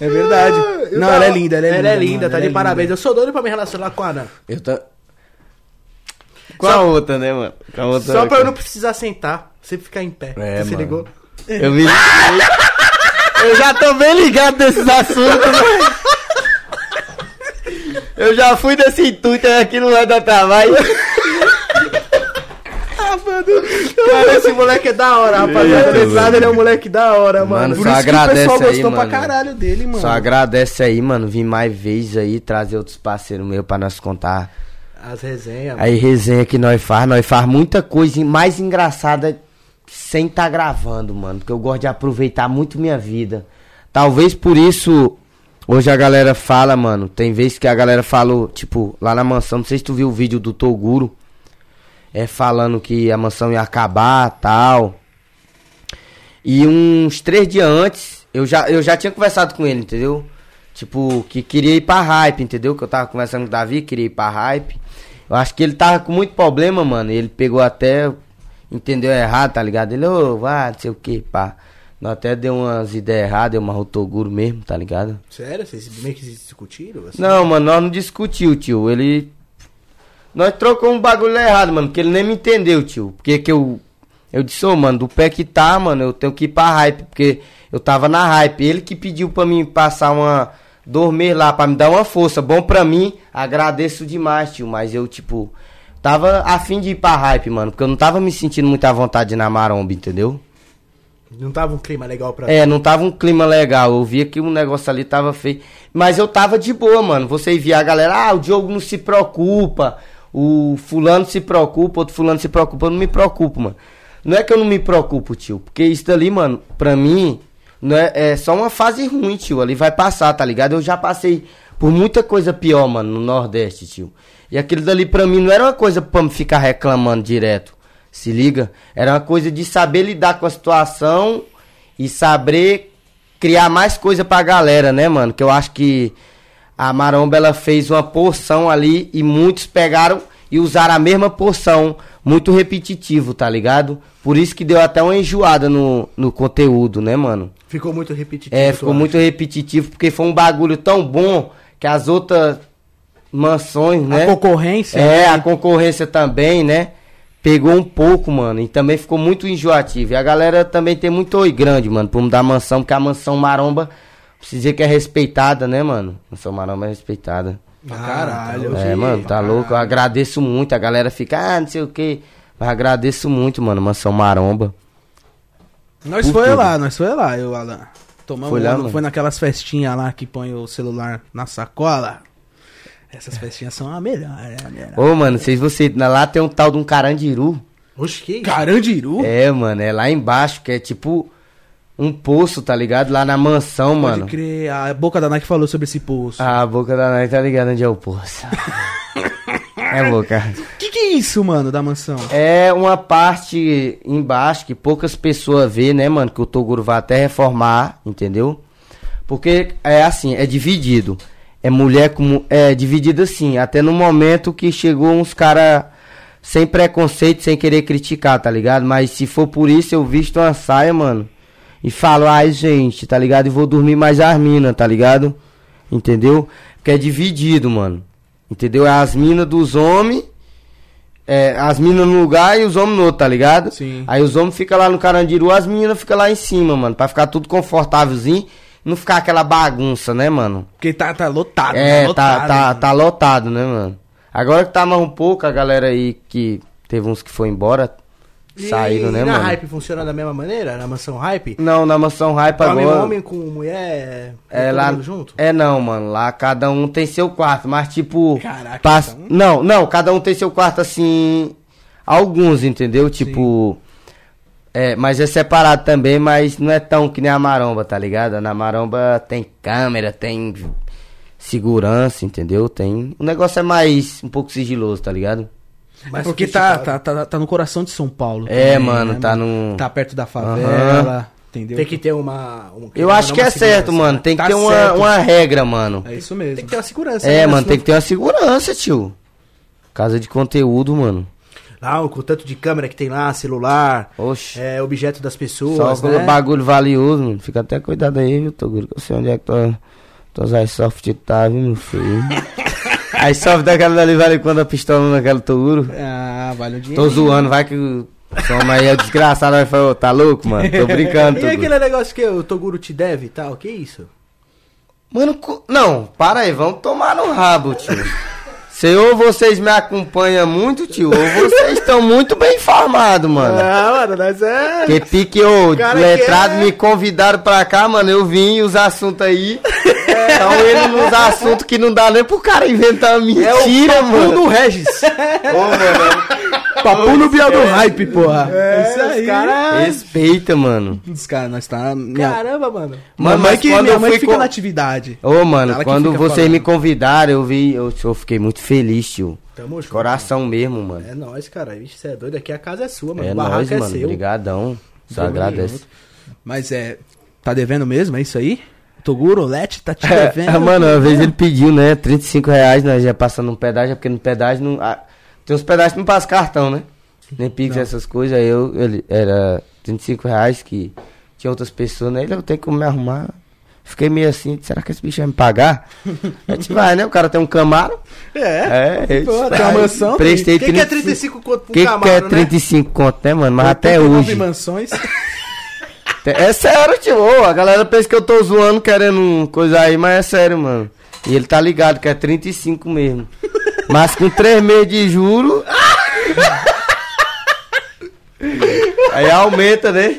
[SPEAKER 3] É verdade.
[SPEAKER 1] E
[SPEAKER 3] Não, ela é linda, ela é linda.
[SPEAKER 1] Ela é linda,
[SPEAKER 3] mano,
[SPEAKER 1] tá
[SPEAKER 3] ela
[SPEAKER 1] de
[SPEAKER 3] é
[SPEAKER 1] parabéns.
[SPEAKER 3] linda.
[SPEAKER 1] Eu sou doido pra me relacionar com a Ana.
[SPEAKER 2] Eu tô. Com a outra, né, mano? Com a outra.
[SPEAKER 1] Só pra eu não precisar sentar, sempre ficar em pé.
[SPEAKER 2] É,
[SPEAKER 1] Você se
[SPEAKER 2] mano.
[SPEAKER 1] ligou?
[SPEAKER 2] Eu vi. Eu já tô bem ligado nesses assuntos, né? Eu já fui desse intuito aqui no lado da trabalho.
[SPEAKER 1] Cara, esse moleque é da hora, rapaziada. Ele é um moleque da hora, mano.
[SPEAKER 2] Mano,
[SPEAKER 3] Por
[SPEAKER 2] Só
[SPEAKER 3] isso que o
[SPEAKER 2] agradece
[SPEAKER 3] pessoal
[SPEAKER 2] aí,
[SPEAKER 3] gostou pra
[SPEAKER 2] mano.
[SPEAKER 3] caralho dele, mano.
[SPEAKER 2] Só agradece aí, mano. Vim mais vezes aí, trazer outros parceiros meus pra nós contar.
[SPEAKER 1] As resenhas.
[SPEAKER 2] Aí, resenha que nós faz, nós faz muita coisa mais engraçada sem tá gravando, mano. Porque eu gosto de aproveitar muito minha vida. Talvez por isso, hoje a galera fala, mano. Tem vezes que a galera falou, tipo, lá na mansão, não sei se tu viu o vídeo do Toguro. É falando que a mansão ia acabar tal. E uns três dias antes, eu já, eu já tinha conversado com ele, entendeu? Tipo, que queria ir pra hype, entendeu? Que eu tava conversando com o Davi, queria ir pra hype. Eu acho que ele tava com muito problema, mano. Ele pegou até. Entendeu errado, tá ligado? Ele, ô, vá, não sei o que, pá. Nós até deu umas ideias erradas, deu uma rotoguro mesmo, tá ligado?
[SPEAKER 1] Sério? Vocês meio que discutiram? assim?
[SPEAKER 2] Não, mano, nós não discutiu, tio. Ele. Nós trocou um bagulho errado, mano, porque ele nem me entendeu, tio. Porque que eu. Eu disse, ô, mano, do pé que tá, mano, eu tenho que ir pra hype, porque eu tava na hype. Ele que pediu pra mim passar uma. Dormir lá, pra me dar uma força. Bom pra mim, agradeço demais, tio. Mas eu, tipo. Tava afim de ir pra hype, mano, porque eu não tava me sentindo muito à vontade na maromba, entendeu?
[SPEAKER 1] Não tava um clima legal pra
[SPEAKER 2] É, não tava um clima legal. Eu via que o negócio ali tava feio. Mas eu tava de boa, mano. Você via a galera, ah, o Diogo não se preocupa. O fulano se preocupa, outro fulano se preocupa. Eu não me preocupo, mano. Não é que eu não me preocupo, tio. Porque isso dali, mano, pra mim, não é, é só uma fase ruim, tio. Ali vai passar, tá ligado? Eu já passei por muita coisa pior, mano, no Nordeste, tio. E aquilo dali pra mim não era uma coisa pra me ficar reclamando direto. Se liga? Era uma coisa de saber lidar com a situação e saber criar mais coisa pra galera, né, mano? Que eu acho que a Maromba ela fez uma porção ali e muitos pegaram e usaram a mesma porção. Muito repetitivo, tá ligado? Por isso que deu até uma enjoada no, no conteúdo, né, mano?
[SPEAKER 1] Ficou muito repetitivo.
[SPEAKER 2] É, ficou muito repetitivo porque foi um bagulho tão bom que as outras mansões, né?
[SPEAKER 3] A concorrência.
[SPEAKER 2] É,
[SPEAKER 3] né?
[SPEAKER 2] a concorrência também, né? Pegou um pouco, mano. E também ficou muito enjoativo. E a galera também tem muito oi grande, mano, pra mudar a mansão, porque a mansão maromba, precisa dizer que é respeitada, né, mano? Mansão maromba é respeitada.
[SPEAKER 3] Pra caralho.
[SPEAKER 2] É, mano, tá louco. Eu agradeço muito. A galera fica, ah, não sei o que. Mas agradeço muito, mano, mansão maromba.
[SPEAKER 3] Nós
[SPEAKER 2] Por
[SPEAKER 3] foi
[SPEAKER 2] tudo.
[SPEAKER 3] lá, nós foi lá, eu, Alan. Tomamos
[SPEAKER 2] Foi lá, mano?
[SPEAKER 3] foi naquelas festinhas lá que põe o celular na sacola. Essas festinhas são a melhor, é a melhor.
[SPEAKER 2] Ô, mano, se você. Lá tem um tal de um carandiru.
[SPEAKER 1] Oxe, que isso?
[SPEAKER 3] Carandiru?
[SPEAKER 2] É, mano, é lá embaixo, que é tipo um poço, tá ligado? Lá na mansão,
[SPEAKER 3] Pode
[SPEAKER 2] mano.
[SPEAKER 3] crer, a boca da Nike falou sobre esse poço.
[SPEAKER 2] Ah, a boca da Nike tá ligada onde é o poço. é boca.
[SPEAKER 3] O que, que é isso, mano, da mansão?
[SPEAKER 2] É uma parte embaixo que poucas pessoas vê, né, mano? Que o Toguro vai até reformar, entendeu? Porque é assim, é dividido. É mulher como. É dividido assim. Até no momento que chegou uns cara sem preconceito, sem querer criticar, tá ligado? Mas se for por isso, eu visto uma saia, mano. E falo, ai gente, tá ligado? E vou dormir mais as minas, tá ligado? Entendeu? Porque é dividido, mano. Entendeu? É as minas dos homens. É, as minas no lugar e os homens no outro, tá ligado?
[SPEAKER 3] Sim.
[SPEAKER 2] Aí os homens ficam lá no Carandiru, as meninas ficam lá em cima, mano. Pra ficar tudo confortávelzinho. Não ficar aquela bagunça, né, mano?
[SPEAKER 3] Porque tá, tá lotado,
[SPEAKER 2] É, tá,
[SPEAKER 3] lotado,
[SPEAKER 2] tá,
[SPEAKER 3] mano.
[SPEAKER 2] tá lotado, né, mano? Agora que tá mais um pouco, a galera aí que teve uns que foi embora,
[SPEAKER 1] E-
[SPEAKER 2] saíram, né,
[SPEAKER 1] e na
[SPEAKER 2] mano?
[SPEAKER 1] Hype funciona da mesma maneira? Na mansão Hype?
[SPEAKER 2] Não, na mansão Hype
[SPEAKER 1] Homem,
[SPEAKER 2] agora.
[SPEAKER 1] homem com mulher?
[SPEAKER 2] É lá.
[SPEAKER 1] junto?
[SPEAKER 2] É não, mano. Lá cada um tem seu quarto, mas tipo.
[SPEAKER 3] Caraca,
[SPEAKER 2] passa-
[SPEAKER 3] então-
[SPEAKER 2] Não, não, cada um tem seu quarto assim. Alguns, entendeu? Tipo. É, mas é separado também, mas não é tão que nem a maromba, tá ligado? Na maromba tem câmera, tem segurança, entendeu? Tem. O negócio é mais um pouco sigiloso, tá ligado?
[SPEAKER 3] É porque tá, tá, tá, tá no coração de São Paulo.
[SPEAKER 2] É,
[SPEAKER 3] também,
[SPEAKER 2] mano,
[SPEAKER 3] né,
[SPEAKER 2] tá no-
[SPEAKER 3] Tá perto da favela, entendeu?
[SPEAKER 1] Tem que ter uma. um-
[SPEAKER 2] Eu acho que
[SPEAKER 1] uma
[SPEAKER 2] é certo,
[SPEAKER 1] segurança,
[SPEAKER 2] mano.
[SPEAKER 1] né?
[SPEAKER 2] Tem que
[SPEAKER 3] Tá
[SPEAKER 2] ter uma,
[SPEAKER 3] certo.
[SPEAKER 2] uma regra, mano.
[SPEAKER 3] É isso mesmo.
[SPEAKER 1] Tem que ter uma segurança.
[SPEAKER 2] É,
[SPEAKER 1] né?
[SPEAKER 2] mano, tem que ter uma segurança, tio. Casa de conteúdo, mano.
[SPEAKER 1] Lá, o tanto de câmera que tem lá, celular,
[SPEAKER 2] Oxe.
[SPEAKER 1] é, objeto das
[SPEAKER 2] Só
[SPEAKER 1] pessoas,
[SPEAKER 2] com
[SPEAKER 1] né?
[SPEAKER 2] bagulho valioso, mano. Fica até cuidado aí, viu, Toguro? Que eu sei onde é que tua, tuas iSoft tá, viu, meu filho? a iSoft daquela ali vale quando a pistola naquela Toguro.
[SPEAKER 3] Ah, vale o dinheiro.
[SPEAKER 2] Tô zoando, vai que Toma aí, é desgraçado, vai falar, "Ô, tá louco, mano? Tô brincando,
[SPEAKER 1] E aquele negócio que o Toguro te deve e tal, que isso?
[SPEAKER 2] Mano, não, para aí, vamos tomar no rabo, tio. Se ou vocês me acompanham muito, tio, ou vocês estão muito bem informados, mano.
[SPEAKER 1] Ah, mano, nós é...
[SPEAKER 2] Que pique, ô, letrado
[SPEAKER 1] é-
[SPEAKER 2] me convidaram pra cá, mano. Eu vim e os assuntos aí. Então ele nos assuntos que não dá nem pro cara inventar mentira, mano.
[SPEAKER 1] Tudo Regis.
[SPEAKER 2] Ô, mano.
[SPEAKER 3] Papu no Biel do Hype, porra.
[SPEAKER 1] É,
[SPEAKER 3] isso aí.
[SPEAKER 1] os caras...
[SPEAKER 2] Respeita, mano.
[SPEAKER 3] Os caras, nós tá... Minha,
[SPEAKER 1] Caramba, mano.
[SPEAKER 2] Mano,
[SPEAKER 3] minha mãe
[SPEAKER 2] mas
[SPEAKER 3] que, minha mãe fica
[SPEAKER 2] com-
[SPEAKER 3] na atividade.
[SPEAKER 2] Ô, mano,
[SPEAKER 3] Ela
[SPEAKER 2] quando vocês
[SPEAKER 3] falando.
[SPEAKER 2] me convidaram, eu vi, eu, eu fiquei muito feliz, tio.
[SPEAKER 1] Tamo junto.
[SPEAKER 2] Coração mesmo, mano.
[SPEAKER 1] É nóis, cara. Vixe, você é doido. Aqui a casa é sua, mano.
[SPEAKER 2] É
[SPEAKER 1] o barraco
[SPEAKER 2] nóis,
[SPEAKER 1] é
[SPEAKER 2] mano.
[SPEAKER 1] seu.
[SPEAKER 2] Obrigadão. Só agradeço.
[SPEAKER 3] Mas é... Tá devendo mesmo, é isso aí? Toguro, Lete, tá te
[SPEAKER 2] É,
[SPEAKER 3] devendo?
[SPEAKER 2] mano, uma vez ele pediu, né? 35 reais, nós já passando no pedágio, porque no pedágio não. ah, tem uns pedágios que não passa cartão, né? Nem Pix, essas coisas. Aí eu, ele, era 35 reais que tinha outras pessoas, né? Ele, eu tenho que me arrumar. Fiquei meio assim, será que esse bicho vai me pagar? A gente vai, né? O cara tem um Camaro.
[SPEAKER 1] É.
[SPEAKER 2] É, eu
[SPEAKER 3] Pô, tem uma mansão,
[SPEAKER 2] Prestei
[SPEAKER 1] Quem quer
[SPEAKER 2] 35
[SPEAKER 1] 35 conto pro
[SPEAKER 2] que
[SPEAKER 1] Camaro,
[SPEAKER 2] quer
[SPEAKER 1] né?
[SPEAKER 2] 35 conto, né, mano? Mas até
[SPEAKER 3] 89
[SPEAKER 2] hoje.
[SPEAKER 3] mansões.
[SPEAKER 2] É sério, tio. Ô, a galera pensa que eu tô zoando querendo coisa aí, mas é sério, mano. E ele tá ligado que é 35 mesmo. Mas com 3 meses de juro. aí aumenta, né?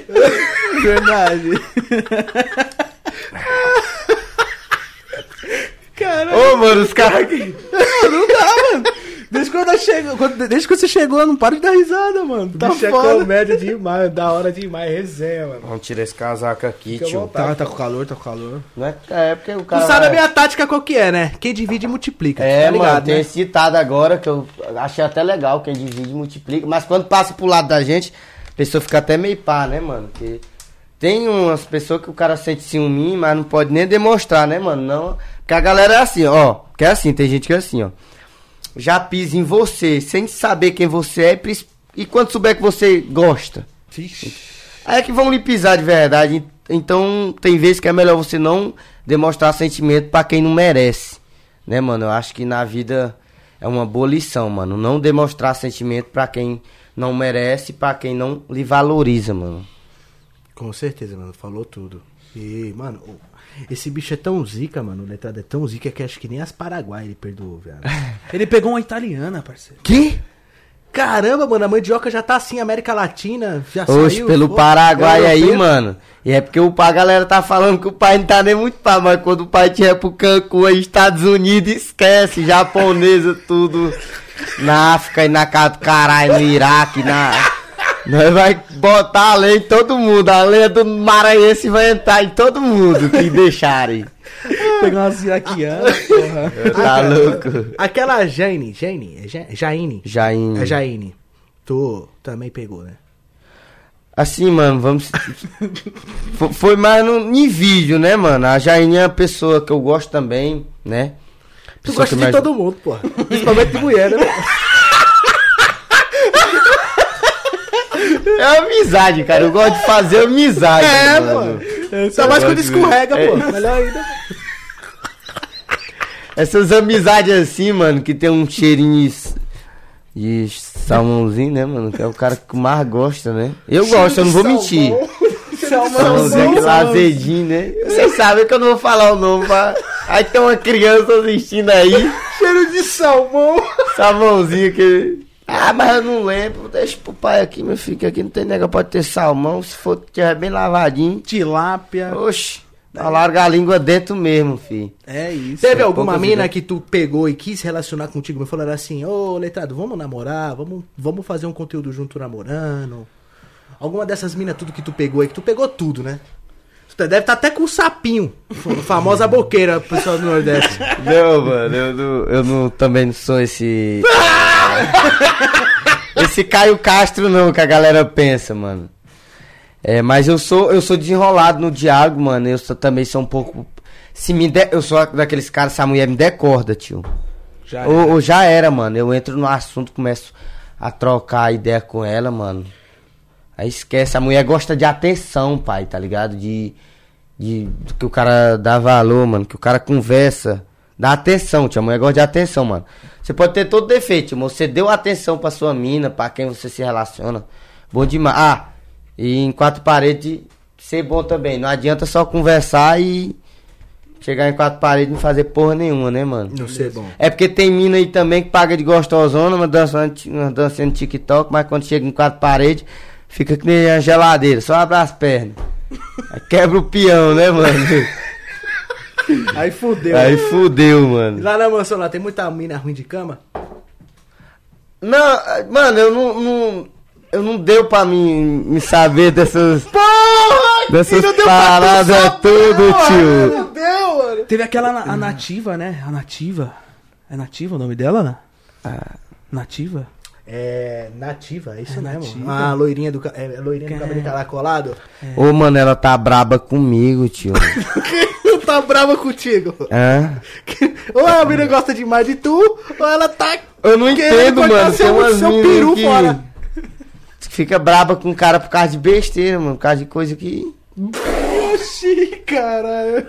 [SPEAKER 3] Verdade. Caramba,
[SPEAKER 2] Ô, mano, os caras aqui.
[SPEAKER 3] não dá, mano. Desde quando, chego, quando- desde que você chegou, eu não paro de dar risada, mano. Tá
[SPEAKER 1] Bicho é
[SPEAKER 3] foda.
[SPEAKER 1] comédia demais, da hora demais, resenha, mano.
[SPEAKER 2] Vamos tirar esse casaco aqui, tio.
[SPEAKER 3] Tá, tá com calor, tá com calor.
[SPEAKER 2] Não é, é porque o
[SPEAKER 1] Tu
[SPEAKER 2] cara.
[SPEAKER 1] sabe a minha tática qual que é, né? Quem divide multiplica.
[SPEAKER 2] É,
[SPEAKER 1] tá
[SPEAKER 2] mano,
[SPEAKER 1] ligado,
[SPEAKER 2] tem
[SPEAKER 1] né?
[SPEAKER 2] esse ditado agora que eu achei até legal, quem divide multiplica. Mas quando passa pro lado da gente, a pessoa fica até meio pá, né, mano? Porque tem umas pessoas que o cara sente ciúme, mas não pode nem demonstrar, né, mano? Não. Porque a galera é assim, ó. Que é assim, tem gente que é assim, ó. Já pisa em você, sem saber quem você é, e quando souber que você gosta. Aí é que vão lhe pisar de verdade. Então, tem vezes que é melhor você não demonstrar sentimento pra quem não merece. Né, mano? Eu acho que na vida é uma boa lição, mano. Não demonstrar sentimento pra quem não merece, pra quem não lhe valoriza, mano.
[SPEAKER 1] Com certeza, mano. Falou tudo. E, mano, esse bicho é tão zica, mano. O letrado é tão zica que acho que nem as Paraguai ele perdoou, velho.
[SPEAKER 3] Ele pegou uma italiana, parceiro.
[SPEAKER 2] Que?
[SPEAKER 1] Caramba, mano, a mandioca já tá assim, América Latina. Já
[SPEAKER 2] Oxe,
[SPEAKER 1] saiu.
[SPEAKER 2] pelo
[SPEAKER 1] pô,
[SPEAKER 2] Paraguai aí,
[SPEAKER 1] europeu.
[SPEAKER 2] mano. E é porque o pai, a galera tá falando que o pai não tá nem muito pá, mas quando o pai tiver pro Cancún aí, Estados Unidos, esquece, japonesa, tudo. Na África e na casa do caralho, no Iraque, na. Nós vai botar a lei em todo mundo. A lei do maranhense vai entrar em todo mundo que deixarem.
[SPEAKER 3] Pegar uma siraquiana, porra.
[SPEAKER 2] Tá louco.
[SPEAKER 1] Aquela Jane, Jane, é Ja- Jaine.
[SPEAKER 2] Jaine.
[SPEAKER 1] É Jaine. Tu também pegou, né?
[SPEAKER 2] Assim, mano, vamos. Fo- Foi mais no, em vídeo, né, mano? A Jaine é uma pessoa que eu gosto também, né?
[SPEAKER 1] Tu
[SPEAKER 2] Pessoa
[SPEAKER 1] gosta
[SPEAKER 2] que
[SPEAKER 1] de
[SPEAKER 2] me
[SPEAKER 1] todo mundo, porra. Principalmente de mulher, né?
[SPEAKER 2] É amizade, cara. Eu gosto de fazer amizade.
[SPEAKER 1] É,
[SPEAKER 2] mano.
[SPEAKER 1] Ainda mais quando escorrega,
[SPEAKER 2] É.
[SPEAKER 1] pô. Melhor ainda.
[SPEAKER 2] Essas amizades assim, mano, que tem um cheirinho de, salmãozinho, né, mano? Que é o cara que mais gosta, né? Eu gosto, eu não vou mentir. Salmãozinho, aquele azedinho, né? Vocês sabem que eu não vou falar o nome, mas... Aí tem uma criança assistindo aí,
[SPEAKER 1] Cheiro de salmão.
[SPEAKER 2] salmãozinho que... Ah, mas eu não lembro. Deixa pro pai aqui, meu filho, que aqui não tem nega, pode ter salmão. Se for, tiver bem lavadinho.
[SPEAKER 3] Tilápia.
[SPEAKER 2] Oxi, larga a língua dentro mesmo, filho.
[SPEAKER 3] É isso.
[SPEAKER 1] Teve alguma
[SPEAKER 2] poucas
[SPEAKER 1] mina
[SPEAKER 2] ideias.
[SPEAKER 1] que tu pegou e quis relacionar contigo? Me falaram assim, ô letrado, vamos namorar, vamos, vamos fazer um conteúdo junto namorando. Alguma dessas minas, tudo que tu pegou aí, que tu pegou tudo, né? Deve estar até com o sapinho. a famosa boqueira, pessoal do Nordeste.
[SPEAKER 2] Não, mano, eu não, eu não também não sou esse. esse Caio Castro não, que a galera pensa, mano. É, mas eu sou, eu sou desenrolado no diálogo, mano. Eu sou- também sou um pouco. Se me eu sou daqueles caras, se a mulher me der corda, tio.
[SPEAKER 3] Já
[SPEAKER 2] Ou, ou já era, mano. Eu entro no assunto, começo a trocar ideia com ela, mano. Aí esquece, a mulher gosta de atenção, pai, tá ligado? De, de, de que o cara dá valor, mano. Que o cara conversa. Dá atenção, tio. A mulher gosta de atenção, mano. Você pode ter todo defeito, mas você deu atenção pra sua mina, pra quem você se relaciona. Bom demais. Ah, e em quatro paredes, ser bom também. Não adianta só conversar e chegar em quatro paredes e não fazer porra nenhuma, né, mano?
[SPEAKER 1] Não sei bom.
[SPEAKER 2] É porque tem mina aí também que paga de gostosona, uma dançando, no TikTok, mas quando chega em quatro paredes, fica que nem a geladeira, só abre as pernas. Quebra o peão, né, mano?
[SPEAKER 1] Aí fudeu.
[SPEAKER 2] Aí fudeu, mano.
[SPEAKER 1] Lá na mansão lá tem muita mina ruim de cama?
[SPEAKER 2] Não, mano, eu não. não eu não deu pra mim me saber dessas.
[SPEAKER 1] Porra!
[SPEAKER 2] Dessas paradas
[SPEAKER 1] saber,
[SPEAKER 2] tudo,
[SPEAKER 1] mano.
[SPEAKER 2] tio.
[SPEAKER 1] Não deu, mano.
[SPEAKER 3] Teve aquela a nativa, né? A nativa. É nativa o nome dela, né? Nativa?
[SPEAKER 1] É nativa, é isso
[SPEAKER 3] É
[SPEAKER 1] mesmo.
[SPEAKER 3] nativa.
[SPEAKER 1] A loirinha do, é, loirinha do cabelo encaracolado.
[SPEAKER 2] Ô, mano, ela tá braba comigo, tio.
[SPEAKER 1] tá brava contigo.
[SPEAKER 2] Hã?
[SPEAKER 1] Ou a mina gosta demais de tu, ou ela tá.
[SPEAKER 2] Eu não entendo, mano.
[SPEAKER 1] seu- seu peru
[SPEAKER 2] que
[SPEAKER 1] fora.
[SPEAKER 2] fica braba com o cara por causa de besteira, mano. Por causa de coisa que.
[SPEAKER 1] Oxi, caralho.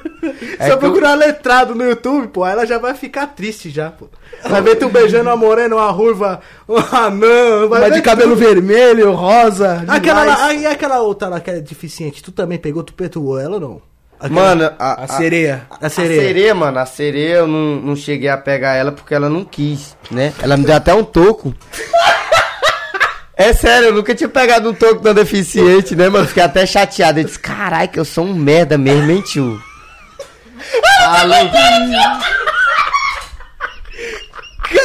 [SPEAKER 2] É
[SPEAKER 1] Se eu
[SPEAKER 2] que eu-
[SPEAKER 1] procurar letrado no YouTube, pô, ela já vai ficar triste já, pô. Vai ver tu beijando uma morena, uma ruiva, um anã. Vai
[SPEAKER 3] Mas de cabelo vermelho, rosa.
[SPEAKER 1] Aquela lá, e aquela outra lá que é deficiente, tu também pegou, tu perturbou ela ou não? Aquela-
[SPEAKER 2] Mano, a,
[SPEAKER 3] A sereia.
[SPEAKER 1] a
[SPEAKER 2] A
[SPEAKER 1] sereia.
[SPEAKER 2] sereia, mano, a sereia eu não, não cheguei a pegar ela porque ela não quis, né? Ela me deu até um toco. É sério, eu nunca tinha pegado um toco tão deficiente, né, mano? Fiquei até chateado. Eu disse, caralho, que eu sou um merda mesmo, hein, tio? Alô?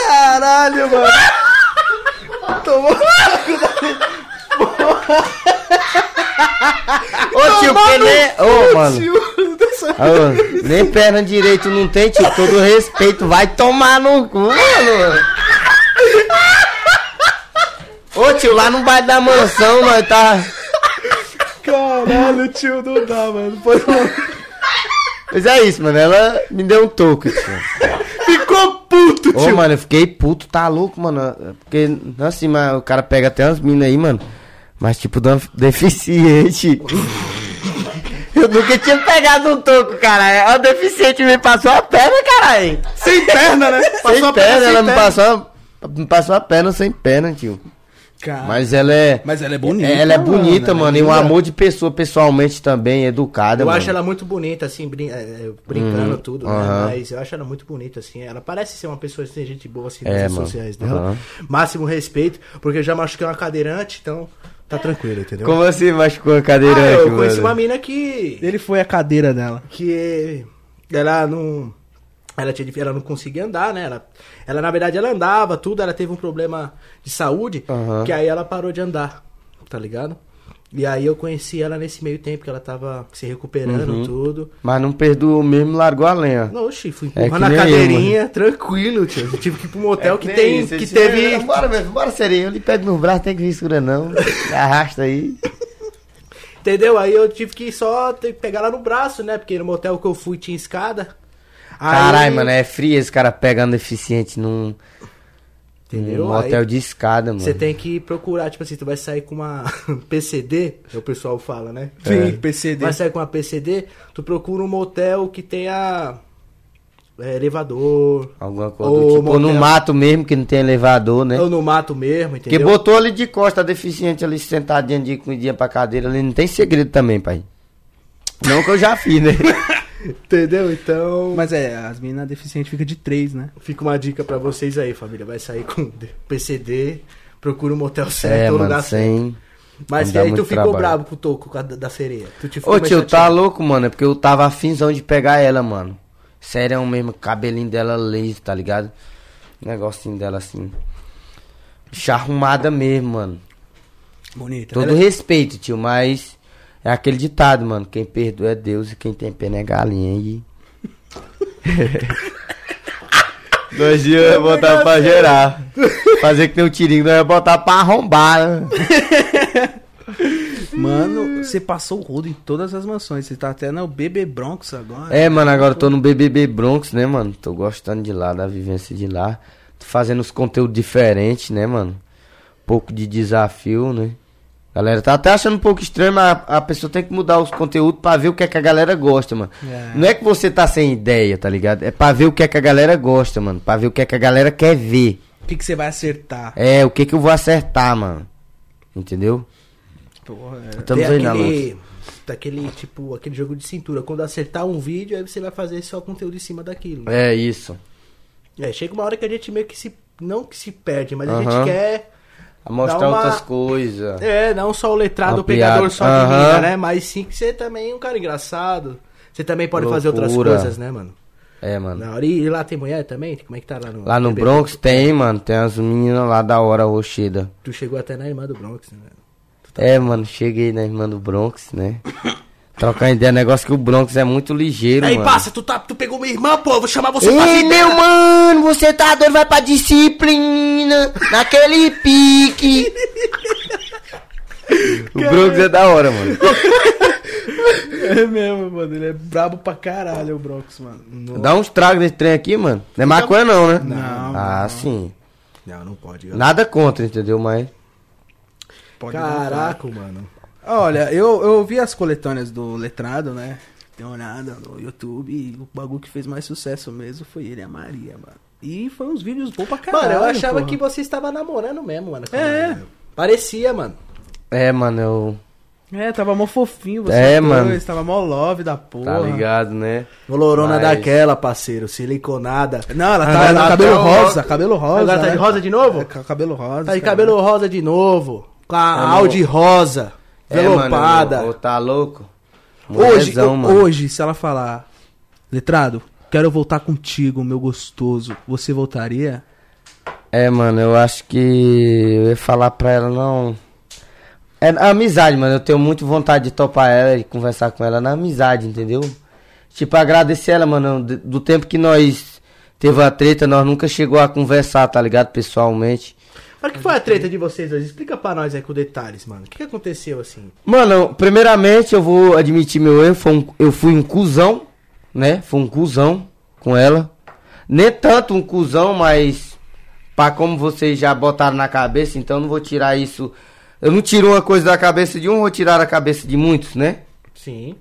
[SPEAKER 1] Caralho, mano. Tomou.
[SPEAKER 2] Ô, tio, porque nem... Ô, mano. Ô, nem perna direito não tem, tio. Todo respeito, vai tomar no cu, mano. Ô, tio, lá no bairro da mansão, nós tá...
[SPEAKER 1] Caralho, tio, não dá, mano. Foi
[SPEAKER 2] Mas é isso, mano. Ela me deu um toque, tio.
[SPEAKER 1] Ficou puto,
[SPEAKER 2] Ô,
[SPEAKER 1] tio.
[SPEAKER 2] mano, eu fiquei puto, tá louco, mano. Porque, assim, mas o cara pega até umas minas aí, mano. Mas, tipo, deficiente. Eu nunca tinha pegado um toco, cara. A deficiente me passou a perna, caralho.
[SPEAKER 1] Sem perna, né?
[SPEAKER 2] Sem
[SPEAKER 1] a
[SPEAKER 2] perna,
[SPEAKER 1] sem
[SPEAKER 2] ela me passou, me passou a perna sem perna, tio.
[SPEAKER 3] Cara.
[SPEAKER 2] Mas ela é.
[SPEAKER 3] Mas ela é bonita.
[SPEAKER 2] Ela é bonita,
[SPEAKER 3] mano,
[SPEAKER 2] mano.
[SPEAKER 3] é
[SPEAKER 2] E um amor de pessoa, pessoalmente também, educada,
[SPEAKER 1] Eu
[SPEAKER 2] mano.
[SPEAKER 1] acho ela muito bonita, assim, brin é, é, brincando
[SPEAKER 2] Uhum,
[SPEAKER 1] tudo, né?
[SPEAKER 2] aham.
[SPEAKER 1] Mas eu acho ela muito bonita, assim. Ela parece ser uma pessoa que tem gente boa, assim,
[SPEAKER 2] É,
[SPEAKER 1] nas redes
[SPEAKER 2] mano.
[SPEAKER 1] sociais dela.
[SPEAKER 2] Aham.
[SPEAKER 1] Máximo respeito, porque eu já machuquei uma cadeirante, então tá tranquilo, entendeu?
[SPEAKER 2] Como assim machucou a
[SPEAKER 1] Ah,
[SPEAKER 2] cadeirante,
[SPEAKER 1] eu conheci
[SPEAKER 2] mano?
[SPEAKER 1] uma mina que.
[SPEAKER 3] Ele foi a cadeira dela.
[SPEAKER 1] que ela não ela tinha ela não conseguia andar, né? Ela, ela na verdade ela andava tudo, ela teve um problema de saúde,
[SPEAKER 2] Aham.
[SPEAKER 1] que aí ela parou de andar, tá ligado? E aí eu conheci ela nesse meio tempo que ela tava se recuperando,
[SPEAKER 2] Uhum.
[SPEAKER 1] tudo.
[SPEAKER 2] Mas não perdoou mesmo, largou a lenha.
[SPEAKER 1] Não, Oxi, fui
[SPEAKER 2] É
[SPEAKER 1] empurrando
[SPEAKER 2] que
[SPEAKER 1] a
[SPEAKER 2] nem eu,
[SPEAKER 1] cadeirinha, tranquilo, tio. Eu tive que ir pra um hotel que tem. que teve.
[SPEAKER 2] Bora, meu, bora, sereia. Eu lhe pego no braço, tem que vir não. Arrasta aí.
[SPEAKER 1] Entendeu? Aí eu tive que só que pegar ela no braço, né? Porque no motel que eu fui tinha escada. Aí-
[SPEAKER 2] Caralho, mano, é frio esse cara pegando deficiente num,
[SPEAKER 1] Entendeu? Aí
[SPEAKER 2] hotel de escada, mano.
[SPEAKER 1] Você tem que procurar, tipo assim, tu vai sair com uma PCD, é o pessoal fala, né?
[SPEAKER 3] Sim,
[SPEAKER 2] É.
[SPEAKER 3] PCD.
[SPEAKER 1] Vai sair com uma PCD, tu procura um motel que tenha é, elevador,
[SPEAKER 2] Alguma coisa do tipo. Ou no mato mesmo, que não tem elevador, né?
[SPEAKER 1] ou no mato mesmo,
[SPEAKER 2] Porque
[SPEAKER 1] entendeu?
[SPEAKER 2] botou ali de costa a deficiente ali sentadinha de comidinha pra cadeira ali, não tem segredo também, pai. Não que eu já fiz, né?
[SPEAKER 1] Entendeu? Então,
[SPEAKER 3] Mas é, as meninas deficientes ficam de três, né?
[SPEAKER 1] fica uma dica pra vocês aí, família. Vai sair com PCD, procura um motel certo,
[SPEAKER 2] é,
[SPEAKER 1] ou
[SPEAKER 2] mano,
[SPEAKER 1] lugar certo.
[SPEAKER 2] sem.
[SPEAKER 1] Mas e aí tu ficou
[SPEAKER 2] trabalho.
[SPEAKER 1] bravo com o toco com a da sereia? Tu te ficou
[SPEAKER 2] Ô tio, tá louco, mano? É porque eu tava afinzão de pegar ela, mano. Sério mesmo, cabelinho dela liso, tá ligado? Negocinho dela assim. Bicha arrumada mesmo, mano.
[SPEAKER 1] Bonita.
[SPEAKER 2] Todo
[SPEAKER 1] Ela-
[SPEAKER 2] respeito, tio, mas é aquele ditado, mano. Quem perdoa é Deus e quem tem pena é galinha. E... Dois dias eu ia botar pra gerar. Fazer que tem um tirinho, nós ia botar pra arrombar, né?
[SPEAKER 3] Mano, você passou o rodo em todas as mansões. Você tá até no BB Bronx agora.
[SPEAKER 2] É, mano, agora eu tô no BBB Bronx, né, mano? Tô gostando de lá, da vivência de lá. Tô fazendo os conteúdos diferentes, né, mano? Pouco de desafio, né? Galera tá até achando um pouco estranho, mas a, a pessoa tem que mudar os conteúdos pra ver o que é que a galera gosta, mano.
[SPEAKER 3] É.
[SPEAKER 2] Não é que você tá sem ideia, tá ligado? É pra ver o que é que a galera gosta, mano. Pra ver o que é que a galera quer ver.
[SPEAKER 3] O que, que você vai acertar?
[SPEAKER 2] É, o que que eu vou acertar, mano. Entendeu?
[SPEAKER 3] Porra, é.
[SPEAKER 2] Estamos aí na luta.
[SPEAKER 1] daquele, tipo, aquele jogo de cintura. Quando acertar um vídeo, aí você vai fazer só conteúdo em cima daquilo.
[SPEAKER 2] É isso.
[SPEAKER 1] É, chega uma hora que a gente meio que se. Não que se perde, mas a gente quer.
[SPEAKER 2] A mostrar
[SPEAKER 1] uma-
[SPEAKER 2] outras coisas.
[SPEAKER 1] É, não só o letrado, o pegador só de
[SPEAKER 2] Aham.
[SPEAKER 1] mina, né? Mas sim que você também é um cara engraçado. Você também pode fazer outras
[SPEAKER 2] Loucura.
[SPEAKER 1] coisas, né, mano?
[SPEAKER 2] É, mano.
[SPEAKER 1] Na hora, e lá tem mulher também? Como é que tá lá no.
[SPEAKER 2] Lá no
[SPEAKER 1] BBB?
[SPEAKER 2] Bronx tem, mano. Tem as meninas lá da hora roxida.
[SPEAKER 1] Tu chegou até na irmã do Bronx, né?
[SPEAKER 2] É, mano, cheguei na irmã do Bronx, né? Trocar ideia, negócio que o Bronx é muito ligeiro,
[SPEAKER 1] Aí,
[SPEAKER 2] mano.
[SPEAKER 1] passa, tu, tá, tu pegou minha irmã, pô, eu vou chamar você pra
[SPEAKER 2] Ei,
[SPEAKER 1] vida.
[SPEAKER 2] meu mano, você tá doido, vai pra disciplina, naquele pique. o Bronx é da hora, mano.
[SPEAKER 3] É mesmo, mano. Ele é brabo pra caralho, o Bronx, mano.
[SPEAKER 2] Dá uns tragos nesse trem aqui, mano. Não é maconha não, né?
[SPEAKER 3] Não,
[SPEAKER 2] Ah, sim.
[SPEAKER 1] Não, não pode. eu-
[SPEAKER 2] Nada contra, entendeu? Mas...
[SPEAKER 3] Pode dar
[SPEAKER 1] Caraca, mano.
[SPEAKER 3] Olha, eu, eu vi as coletâneas do Letrado, né? Uma olhada no YouTube e o bagulho que fez mais sucesso mesmo foi ele e a Maria, mano. E foi uns vídeos bons pra caralho.
[SPEAKER 1] Mano, eu achava
[SPEAKER 3] porra.
[SPEAKER 1] que você estava namorando mesmo, mano.
[SPEAKER 3] É.
[SPEAKER 1] mulher. Parecia, mano.
[SPEAKER 2] É, mano, eu...
[SPEAKER 3] É, tava mó fofinho você
[SPEAKER 2] É,
[SPEAKER 3] dois,
[SPEAKER 2] mano.
[SPEAKER 3] Tava mó love da porra.
[SPEAKER 2] Tá ligado, né?
[SPEAKER 1] Olorona
[SPEAKER 2] Mas-
[SPEAKER 1] daquela, parceiro. Siliconada.
[SPEAKER 3] Não, ela tá ela
[SPEAKER 1] tá
[SPEAKER 3] cabelo
[SPEAKER 1] tão-
[SPEAKER 3] rosa, cabelo rosa.
[SPEAKER 1] Agora tá de
[SPEAKER 3] né?
[SPEAKER 1] rosa de novo?
[SPEAKER 3] É, ca- cabelo rosa.
[SPEAKER 1] Tá de
[SPEAKER 3] cara.
[SPEAKER 1] cabelo rosa de novo. Com a Audi rosa. Velopada.
[SPEAKER 2] É, mano, ô, tá louco?
[SPEAKER 3] Hoje,
[SPEAKER 2] Mulherzão,
[SPEAKER 3] ho-
[SPEAKER 2] mano.
[SPEAKER 3] hoje, se ela falar, Letrado, quero voltar contigo, meu gostoso, você voltaria?
[SPEAKER 2] É, mano, eu acho que eu ia falar pra ela, não. É na amizade, mano. Eu tenho muito vontade de topar ela e conversar com ela na amizade, entendeu? Tipo, agradecer ela, mano. Do tempo que nós teve a treta, nós nunca chegou a conversar, tá ligado? Pessoalmente.
[SPEAKER 1] Mas o que foi a treta de vocês dois? Explica pra nós aí com detalhes, mano. O que, que aconteceu assim?
[SPEAKER 2] Mano, primeiramente eu vou admitir meu erro. Foi um- eu fui um cuzão, né? Fui um cuzão com ela. Nem tanto um cuzão, mas pá, como vocês já botaram na cabeça, então eu não vou tirar isso. Eu não tiro uma coisa da cabeça de um, vou tirar da cabeça de muitos, né?
[SPEAKER 1] Sim.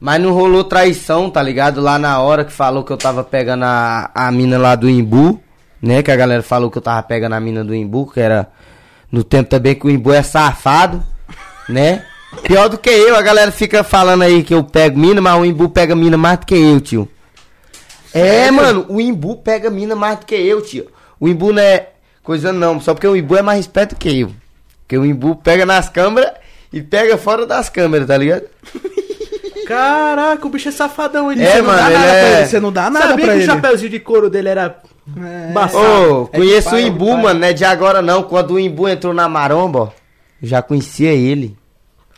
[SPEAKER 2] Mas não rolou traição, tá ligado? Lá na hora que falou que eu tava pegando a, a mina lá do Imbu, né? Que a galera falou que eu tava pegando a mina do Imbu, que era no tempo também que o Imbu é safado, né? Pior do que eu, a galera fica falando aí que eu pego mina, mas o Imbu pega mina mais do que eu, tio. É, mano, o Imbu pega mina mais do que eu, tio. O Imbu não é coisa não, só porque o Imbu é mais respeito que eu. Porque o Imbu pega nas câmeras e pega fora das câmeras, tá ligado?
[SPEAKER 1] Caraca, o bicho é safadão. Ele
[SPEAKER 2] É,
[SPEAKER 1] você não
[SPEAKER 2] mano,
[SPEAKER 1] dá
[SPEAKER 2] ele
[SPEAKER 1] nada
[SPEAKER 2] é-
[SPEAKER 1] pra ele.
[SPEAKER 3] Você não dá nada
[SPEAKER 1] Sabia
[SPEAKER 3] pra
[SPEAKER 1] que
[SPEAKER 3] ele.
[SPEAKER 1] o chapéuzinho de couro dele era
[SPEAKER 3] É.
[SPEAKER 2] Ô,
[SPEAKER 3] É
[SPEAKER 2] conheço o
[SPEAKER 3] é de
[SPEAKER 2] Imbu,
[SPEAKER 3] pai.
[SPEAKER 2] mano, não é de agora não. Quando o Imbu entrou na maromba, já conhecia ele.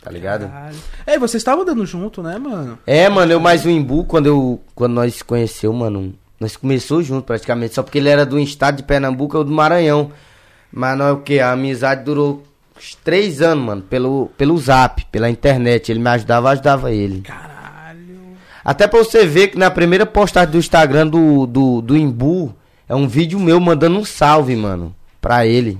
[SPEAKER 2] tá ligado?
[SPEAKER 3] Caralho. É, e vocês estavam andando junto, né, mano?
[SPEAKER 2] É, mano, eu mais o Imbu, quando, eu, quando nós se conheceu, mano, nós começou junto praticamente, só porque ele era do estado de Pernambuco ou do Maranhão. Mas não é o que? A amizade durou uns três anos, mano, pelo, pelo zap, pela internet. Ele me ajudava, eu ajudava ele.
[SPEAKER 3] Caralho.
[SPEAKER 2] Até pra você ver que na primeira postagem do Instagram do, do, do Imbu, é um vídeo meu mandando um salve, mano, pra ele.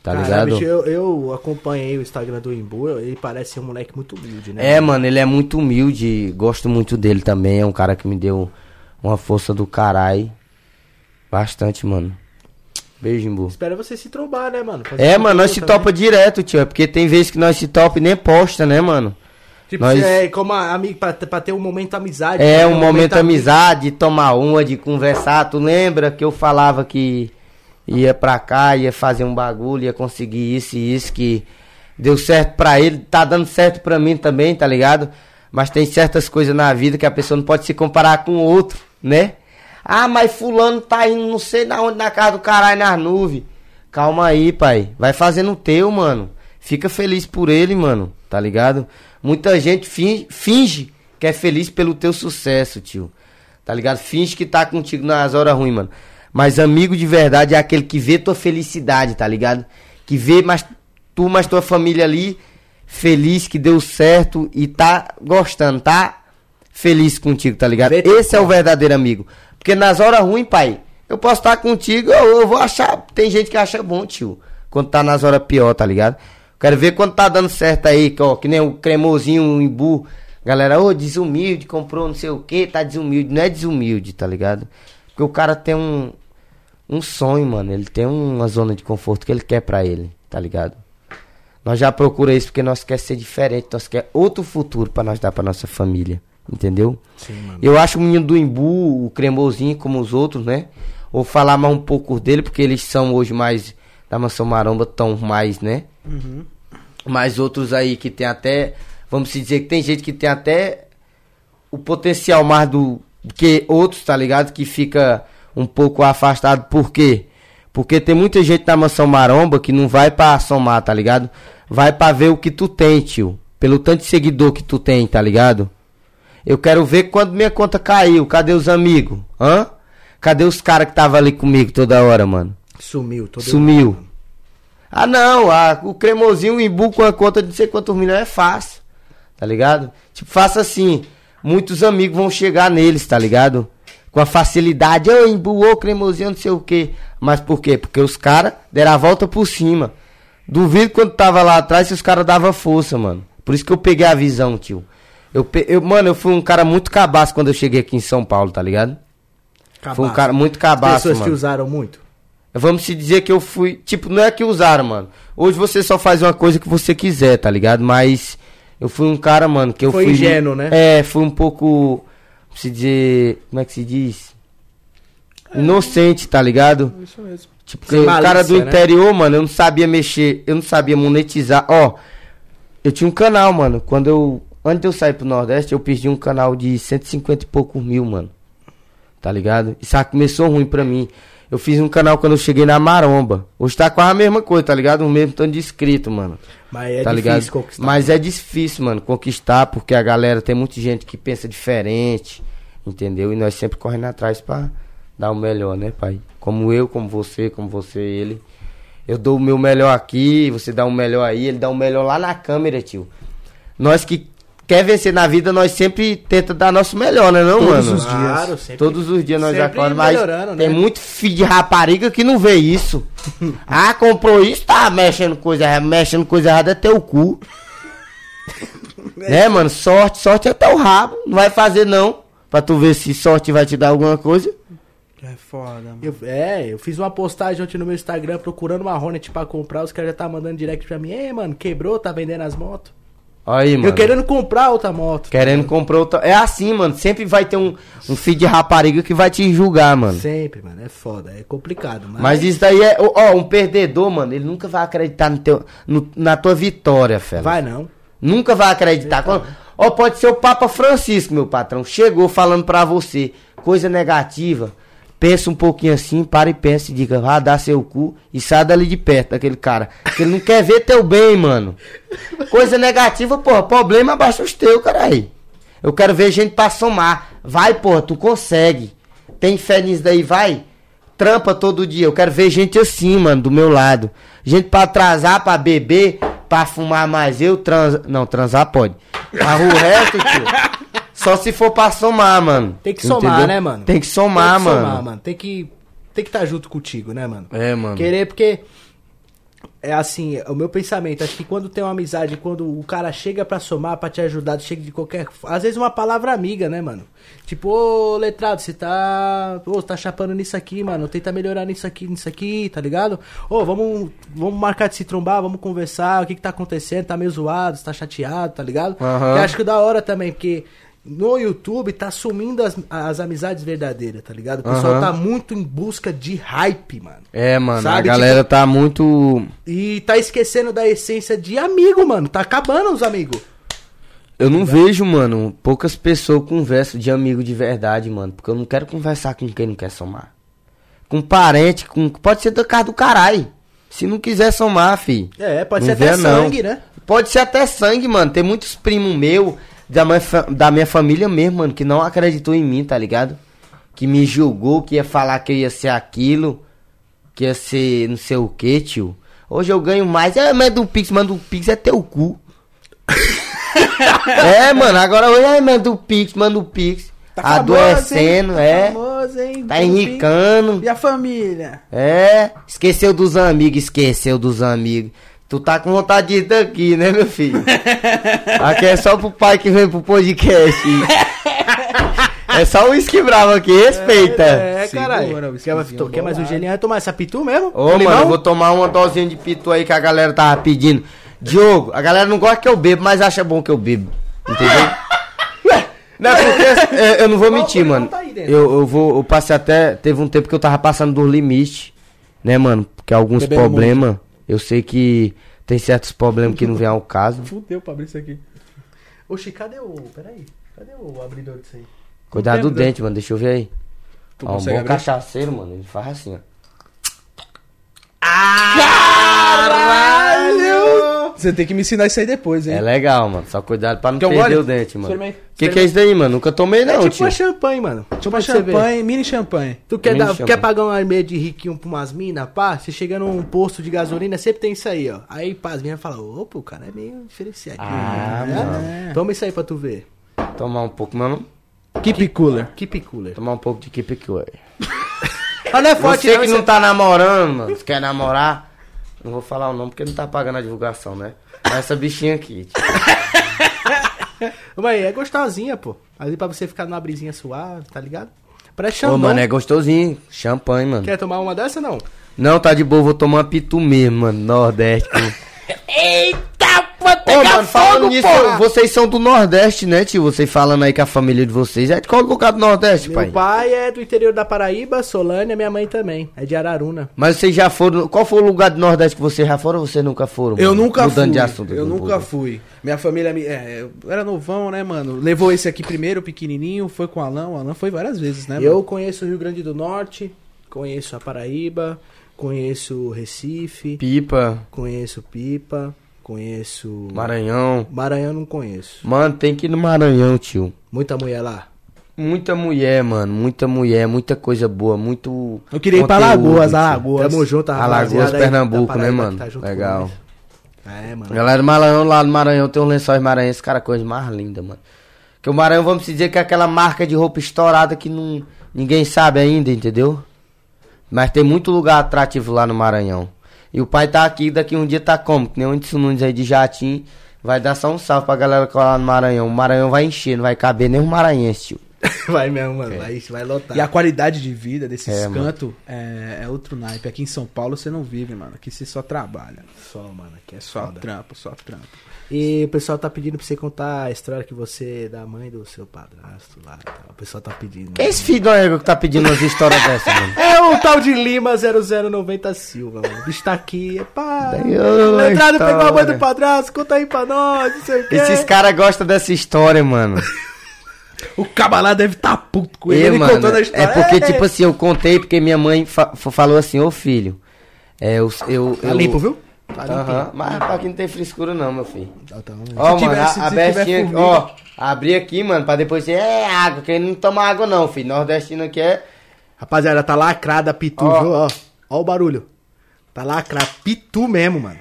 [SPEAKER 2] Tá
[SPEAKER 1] Cara,
[SPEAKER 2] ligado?
[SPEAKER 1] bicho, eu, eu acompanhei o Instagram do Imbu, ele parece ser um moleque muito humilde, né?
[SPEAKER 2] É, mano, ele é muito humilde, gosto muito dele também, é um cara que me deu uma força do caralho. Bastante, mano. Beijo, Imbu.
[SPEAKER 1] Espera você se trombar, né, mano? Fazer
[SPEAKER 2] É, mano, nós se topa direto, tio. É porque tem vezes que nós se topa e nem posta, né, mano?
[SPEAKER 1] Tipo,
[SPEAKER 2] nós-
[SPEAKER 1] é como amigo, pra, pra ter um momento amizade.
[SPEAKER 2] É
[SPEAKER 1] né?
[SPEAKER 2] um momento
[SPEAKER 1] amigo.
[SPEAKER 2] amizade, de tomar uma, de conversar. Tu lembra que eu falava que ia pra cá, ia fazer um bagulho, ia conseguir isso e isso, que deu certo pra ele, tá dando certo pra mim também, tá ligado? Mas tem certas coisas na vida que a pessoa não pode se comparar com o outro, né? Ah, mas fulano tá indo não sei na onde, na casa do caralho, nas nuvens. Calma aí, pai. Vai fazendo o teu, mano. Fica feliz por ele, mano. Tá ligado? Muita gente finge, finge que é feliz pelo teu sucesso, tio. Tá ligado? Finge que tá contigo nas horas ruins, mano. Mas amigo de verdade é aquele que vê tua felicidade, tá ligado? Que vê mais tu, mais tua família ali feliz, que deu certo e tá gostando, tá feliz contigo, tá ligado? Esse é o verdadeiro amigo. Porque nas horas ruins, pai, eu posso estar contigo, eu, eu vou achar. Tem gente que acha bom, tio. Quando tá nas horas pior, tá ligado? Quero ver quando tá dando certo aí, que, ó, que nem o cremosinho, o imbu. Galera, ô, desumilde, comprou não sei o que, tá desumilde. Não é desumilde, tá ligado? Porque o cara tem um, um sonho, mano. Ele tem uma zona de conforto que ele quer pra ele, tá ligado? Nós já procura isso porque nós quer ser diferente, nós quer outro futuro pra nós dar pra nossa família, entendeu?
[SPEAKER 1] Sim, mano.
[SPEAKER 2] Eu acho o menino do Imbu, o cremosinho, como os outros, né? Vou falar mais um pouco dele, porque eles são hoje mais da Mansão Maromba, tão mais, né? Mas outros aí que tem até. Vamos se dizer que tem gente que tem até o potencial mais do que outros, tá ligado? Que fica um pouco afastado. Por quê? Porque tem muita gente na Mansão Maromba que não vai pra somar, tá ligado? Vai pra ver o que tu tem, tio. Pelo tanto de seguidor que tu tem, tá ligado? Eu quero ver quando minha conta caiu. Cadê os amigos? Hã? Cadê os caras que tava ali comigo toda hora, mano?
[SPEAKER 1] Sumiu. Tô
[SPEAKER 2] Sumiu.
[SPEAKER 1] derrubado.
[SPEAKER 2] Ah não, a- o cremosinho, o imbu com a conta de não sei quantos milhões é fácil. Tá ligado? Tipo, faça assim. Muitos amigos vão chegar neles, tá ligado? Com a facilidade. Ô, imbu, ô, cremosinho, não sei o quê. Mas por quê? Porque os caras deram a volta por cima. Duvido quando tava lá atrás se os caras davam força, mano. Por isso que eu peguei a visão, tio. Eu, eu, mano, eu fui um cara muito cabaço quando eu cheguei aqui em São Paulo, tá ligado? Foi um
[SPEAKER 1] Cabaço.
[SPEAKER 2] cara muito
[SPEAKER 1] As
[SPEAKER 2] cabaço,
[SPEAKER 1] pessoas
[SPEAKER 2] mano.
[SPEAKER 1] te usaram muito.
[SPEAKER 2] Vamos se dizer que eu fui. Tipo, não é que usaram, mano. Hoje você só faz uma coisa que você quiser, tá ligado? Mas eu fui um cara, mano, que eu
[SPEAKER 1] Foi
[SPEAKER 2] fui.
[SPEAKER 1] ingênuo, né?
[SPEAKER 2] É, fui um pouco. Se dizer. Como é que se diz? Inocente, tá ligado?
[SPEAKER 3] Isso mesmo.
[SPEAKER 2] Tipo,
[SPEAKER 1] Sem
[SPEAKER 2] o cara do
[SPEAKER 1] né?
[SPEAKER 2] interior, mano, eu não sabia mexer, eu não sabia monetizar. Ó, eu tinha um canal, mano. Quando eu. Antes de eu sair pro Nordeste, eu perdi um canal de 150 e poucos mil, mano. Tá ligado? Isso começou ruim pra mim. Eu fiz um canal quando eu cheguei na Maromba. Hoje tá quase a mesma coisa, tá ligado? O mesmo tanto de inscrito, mano.
[SPEAKER 1] Mas é
[SPEAKER 2] tá
[SPEAKER 1] difícil
[SPEAKER 2] ligado?
[SPEAKER 1] conquistar.
[SPEAKER 2] Mas é difícil, mano, conquistar, porque a galera tem muita gente que pensa diferente, entendeu? E nós sempre correndo atrás pra dar o melhor, né, pai? Como eu, como você, como você e ele. Eu dou o meu melhor aqui, você dá o melhor aí, ele dá o melhor lá na câmera, tio. Nós que quer vencer na vida, nós sempre tenta dar nosso melhor, né, não,
[SPEAKER 3] Todos
[SPEAKER 2] mano?
[SPEAKER 3] os dias.
[SPEAKER 1] Claro, sempre.
[SPEAKER 2] Todos os dias nós acordamos, mas
[SPEAKER 1] melhorando,
[SPEAKER 2] tem
[SPEAKER 1] né?
[SPEAKER 2] muito filho de rapariga que não vê isso. ah, comprou isso, tá mexendo coisa errada, mexendo coisa errada é teu cu. né, mano? Sorte, sorte é teu rabo. Não vai fazer não, pra tu ver se sorte vai te dar alguma coisa.
[SPEAKER 3] É foda, mano.
[SPEAKER 1] Eu- é, eu fiz uma postagem ontem no meu Instagram procurando uma Hornet pra comprar. Os caras já tá mandando direct pra mim. Ei, mano, quebrou, tá vendendo as motos.
[SPEAKER 2] Aí, mano.
[SPEAKER 1] Eu querendo comprar outra moto.
[SPEAKER 2] Querendo comprar outra. É assim, mano. Sempre vai ter um, um filho de rapariga que vai te julgar, mano.
[SPEAKER 1] Sempre, mano, é foda, é complicado. Mas,
[SPEAKER 2] Mas isso daí é. Ó, um perdedor, mano, ele nunca vai acreditar no teu, no- na tua vitória, fela.
[SPEAKER 1] vai não.
[SPEAKER 2] Nunca vai acreditar. Quando- Ó, pode ser o Papa Francisco, meu patrão. Chegou falando pra você coisa negativa. Pensa um pouquinho assim, para e pensa e diga, vá dar seu cu e sai dali de perto daquele cara. Porque ele não quer ver teu bem, mano. Coisa negativa, porra, problema abaixo os teus, caralho. Eu quero ver gente pra somar. Vai, porra, tu consegue. Tem fé nisso daí, vai. Trampa todo dia. Eu quero ver gente assim, mano, do meu lado. Gente pra atrasar, pra beber, pra fumar mais. Eu trans... Não, transar pode. Mas o resto, tio. Só se for pra somar, mano.
[SPEAKER 1] Tem que somar,
[SPEAKER 2] Entendeu?
[SPEAKER 1] né, mano?
[SPEAKER 2] Tem que somar,
[SPEAKER 1] Tem que
[SPEAKER 2] mano.
[SPEAKER 1] somar, mano. Tem que tem que estar junto contigo, né, mano?
[SPEAKER 2] É, mano.
[SPEAKER 1] Querer porque é assim, o meu pensamento, acho que quando tem uma amizade, quando o cara chega pra somar, pra te ajudar, chega de qualquer, às vezes uma palavra amiga, né, mano? Tipo, ô, letrado, você tá, ô, tá chapando nisso aqui, mano, tenta melhorar nisso aqui, nisso aqui, tá ligado? Ô, vamos, vamos marcar de se trombar, vamos conversar, o que que tá acontecendo, tá meio zoado, você tá chateado, tá ligado?
[SPEAKER 2] Aham.
[SPEAKER 1] Eu acho que da hora também, porque no YouTube tá sumindo as, as amizades verdadeiras, tá ligado? O pessoal
[SPEAKER 2] Aham.
[SPEAKER 1] tá muito em busca de hype, mano.
[SPEAKER 2] É, mano.
[SPEAKER 1] Sabe,
[SPEAKER 2] a galera tá muito.
[SPEAKER 1] E tá esquecendo da essência de amigo, mano. Tá acabando os amigos.
[SPEAKER 2] Eu não vejo, mano, poucas pessoas conversam de amigo de verdade, mano. Porque eu não quero conversar com quem não quer somar. Com parente, com. Pode ser da casa do caralho. Se não quiser somar, fi.
[SPEAKER 1] É, pode
[SPEAKER 2] Não
[SPEAKER 1] ser até
[SPEAKER 2] vê, não.
[SPEAKER 1] sangue, né?
[SPEAKER 2] Pode ser até sangue, mano. Tem muitos primos meu da minha, da minha família mesmo, mano, que não acreditou em mim, tá ligado? Que me julgou, que ia falar que eu ia ser aquilo, que ia ser não sei o que, tio. Hoje eu ganho mais. É, manda o Pix, manda o Pix é teu cu. é, mano, agora hoje é, manda o Pix, manda o Pix. Adoecendo,
[SPEAKER 3] Tá
[SPEAKER 2] é.
[SPEAKER 3] famoso, hein?
[SPEAKER 2] Tá enricando.
[SPEAKER 3] E a família?
[SPEAKER 2] É, esqueceu dos amigos, esqueceu dos amigos. Tu tá com vontade de ir daqui, né, meu filho? aqui é só pro pai que vem pro podcast. é só o uísque bravo aqui, respeita.
[SPEAKER 1] É,
[SPEAKER 3] Segura
[SPEAKER 1] caralho.
[SPEAKER 3] o
[SPEAKER 1] Quer, mais um gelinho? Vai tomar essa pitu mesmo?
[SPEAKER 2] Ô,
[SPEAKER 1] Com limão?
[SPEAKER 2] mano, eu vou tomar uma dosinha de pitu aí que a galera tava pedindo. Diogo, a galera não gosta que eu bebo, mas acha bom que eu bebo. Entendeu? Não é porque é, eu não vou mentir, mano.
[SPEAKER 1] tá aí dentro?
[SPEAKER 2] Eu, eu vou, eu passei até, teve um tempo que eu tava passando dos limites, né, mano? Porque alguns
[SPEAKER 3] Bebendo
[SPEAKER 2] problemas, eu sei que tem certos problemas que não vem ao caso.
[SPEAKER 3] Fudeu pra abrir isso aqui.
[SPEAKER 1] Oxi, cadê o... Peraí. Cadê o abridor disso aí?
[SPEAKER 2] Cuidado do dente, mano, deixa eu ver aí.
[SPEAKER 3] Tu
[SPEAKER 2] Ó, um bom
[SPEAKER 3] abrir?
[SPEAKER 2] cachaceiro, mano, ele faz assim, ó.
[SPEAKER 1] Caralho!
[SPEAKER 3] Você tem que me ensinar isso aí depois, hein?
[SPEAKER 2] É legal, mano, só cuidado pra não
[SPEAKER 3] Quer um
[SPEAKER 2] perder o dente, mano.
[SPEAKER 3] Experimenta.
[SPEAKER 2] O que, que é isso daí, mano? Nunca tomei não,
[SPEAKER 1] É tipo
[SPEAKER 2] tio.
[SPEAKER 1] uma champanhe, mano.
[SPEAKER 3] Tipo
[SPEAKER 1] você
[SPEAKER 3] champanhe, mini champanhe.
[SPEAKER 1] Tu quer,
[SPEAKER 2] Mini
[SPEAKER 1] dar,
[SPEAKER 2] champanhe.
[SPEAKER 1] quer pagar uma meia de riquinho pra umas minas, pá? Você chega num posto de gasolina, sempre tem isso aí, ó. Aí, pá, as minas falam, opa, o cara é meio diferenciado.
[SPEAKER 2] Ah,
[SPEAKER 1] né?
[SPEAKER 3] mano.
[SPEAKER 1] Toma isso aí pra tu ver.
[SPEAKER 2] Tomar um pouco, mano.
[SPEAKER 3] Keep cooler.
[SPEAKER 1] Keep cooler.
[SPEAKER 2] Tomar um pouco de Keep It Cool.
[SPEAKER 1] Ah, não é forte,
[SPEAKER 2] Você
[SPEAKER 1] não,
[SPEAKER 2] que não tá namorando, mano, se quer namorar, não vou falar o nome porque não tá pagando a divulgação, né? Mas essa bichinha aqui, tio.
[SPEAKER 1] Mas é gostosinha, pô. Ali pra você ficar numa brisinha suave, tá ligado? Parece
[SPEAKER 2] Ô,
[SPEAKER 1] champanhe.
[SPEAKER 2] mano, é gostosinho. Champanhe, mano.
[SPEAKER 1] Quer tomar uma dessa, não?
[SPEAKER 2] Não, tá de boa, vou tomar uma pitu mesmo, mano. Nordeste.
[SPEAKER 1] Eita, pô,
[SPEAKER 2] Ô, mano, falando nisso, vocês são do Nordeste, né, tio? Vocês falando aí que a família de vocês é de qual lugar do Nordeste,
[SPEAKER 1] Meu
[SPEAKER 2] pai?
[SPEAKER 1] pai é do interior da Paraíba, Solânia, minha mãe também. É de Araruna.
[SPEAKER 2] Mas vocês já foram. Qual foi o lugar do Nordeste que vocês já foram ou vocês nunca foram?
[SPEAKER 3] Eu
[SPEAKER 2] mano?
[SPEAKER 3] nunca
[SPEAKER 2] Mudando
[SPEAKER 3] fui.
[SPEAKER 2] de assunto.
[SPEAKER 3] eu nunca
[SPEAKER 2] pouco.
[SPEAKER 3] fui. Minha família. É, eu era novão, né, mano? Levou esse aqui primeiro, pequenininho, foi com o Alan. O Alan foi várias vezes, né?
[SPEAKER 1] Eu
[SPEAKER 3] mano?
[SPEAKER 1] conheço o Rio Grande do Norte, conheço a Paraíba, conheço Recife,
[SPEAKER 2] Pipa,
[SPEAKER 1] conheço Pipa, conheço.
[SPEAKER 2] Maranhão.
[SPEAKER 1] Maranhão não conheço.
[SPEAKER 2] Mano, tem que ir no Maranhão, tio.
[SPEAKER 1] Muita mulher lá.
[SPEAKER 2] Muita mulher, mano. Muita mulher, muita coisa boa, muito.
[SPEAKER 3] Eu queria ir pra
[SPEAKER 2] conteúdo,
[SPEAKER 3] Alagoas,
[SPEAKER 2] tio.
[SPEAKER 3] Alagoas.
[SPEAKER 1] Tamo junto, a
[SPEAKER 2] Alagoas, Pernambuco,
[SPEAKER 1] Paraíba
[SPEAKER 2] né, mano?
[SPEAKER 1] tá
[SPEAKER 2] Legal.
[SPEAKER 1] É, mano.
[SPEAKER 2] Galera do Maranhão, lá no Maranhão tem um lençóis maranhenses, cara, coisa mais linda, mano. Que o Maranhão, vamos dizer que é aquela marca de roupa estourada que não, ninguém sabe ainda, entendeu? Mas tem muito lugar atrativo lá no Maranhão. E o pai tá aqui, daqui um dia tá como? Que nem o Anderson Nunes aí de jatinho. Vai dar só um salve pra galera que vai lá no Maranhão. O Maranhão vai encher, não vai caber nem um maranhense, tio.
[SPEAKER 1] Vai mesmo, mano. Vai, vai lotar.
[SPEAKER 3] E a qualidade de vida desses
[SPEAKER 2] É,
[SPEAKER 3] cantos é, é outro naipe. Aqui em São Paulo você não vive, mano. Aqui você só trabalha.
[SPEAKER 1] Só, mano, aqui é
[SPEAKER 3] Só
[SPEAKER 1] foda.
[SPEAKER 3] trampo, só trampo.
[SPEAKER 1] E o pessoal tá pedindo pra você contar a história que você é da mãe do seu padrasto lá. Tá? O pessoal tá pedindo.
[SPEAKER 2] Quem é esse filho do ego que tá pedindo umas histórias dessas, mano?
[SPEAKER 1] É o tal de Lima 0090 Silva, mano. O bicho tá aqui. Pá.
[SPEAKER 2] Daí, ô,
[SPEAKER 1] Letrado pegou a mãe do padrasto, conta aí pra nós, não sei o quê.
[SPEAKER 2] Esses caras gostam dessa história, mano.
[SPEAKER 3] O cabalá deve estar puto com ele, ele
[SPEAKER 2] mano,
[SPEAKER 3] contando a história.
[SPEAKER 2] É porque, tipo assim, eu contei porque minha mãe fa- fa- falou assim, ô filho. É, eu. eu,
[SPEAKER 1] Tá
[SPEAKER 2] eu-
[SPEAKER 1] limpo, viu? Tá
[SPEAKER 2] Aham, mas pra aqui não tem frescura não, meu filho.
[SPEAKER 1] Tá, tá.
[SPEAKER 2] Ó,
[SPEAKER 3] Se
[SPEAKER 2] mano,
[SPEAKER 3] tivesse-
[SPEAKER 2] a, bestinha aqui, ó. Abri aqui, mano, pra depois dizer, é água, que ele não toma água não, filho. Nordestino aqui é.
[SPEAKER 1] Rapaziada, tá lacrada a pitu,
[SPEAKER 2] Ó.
[SPEAKER 1] viu? Ó, ó o barulho. Tá lacrada. Pitu mesmo, mano.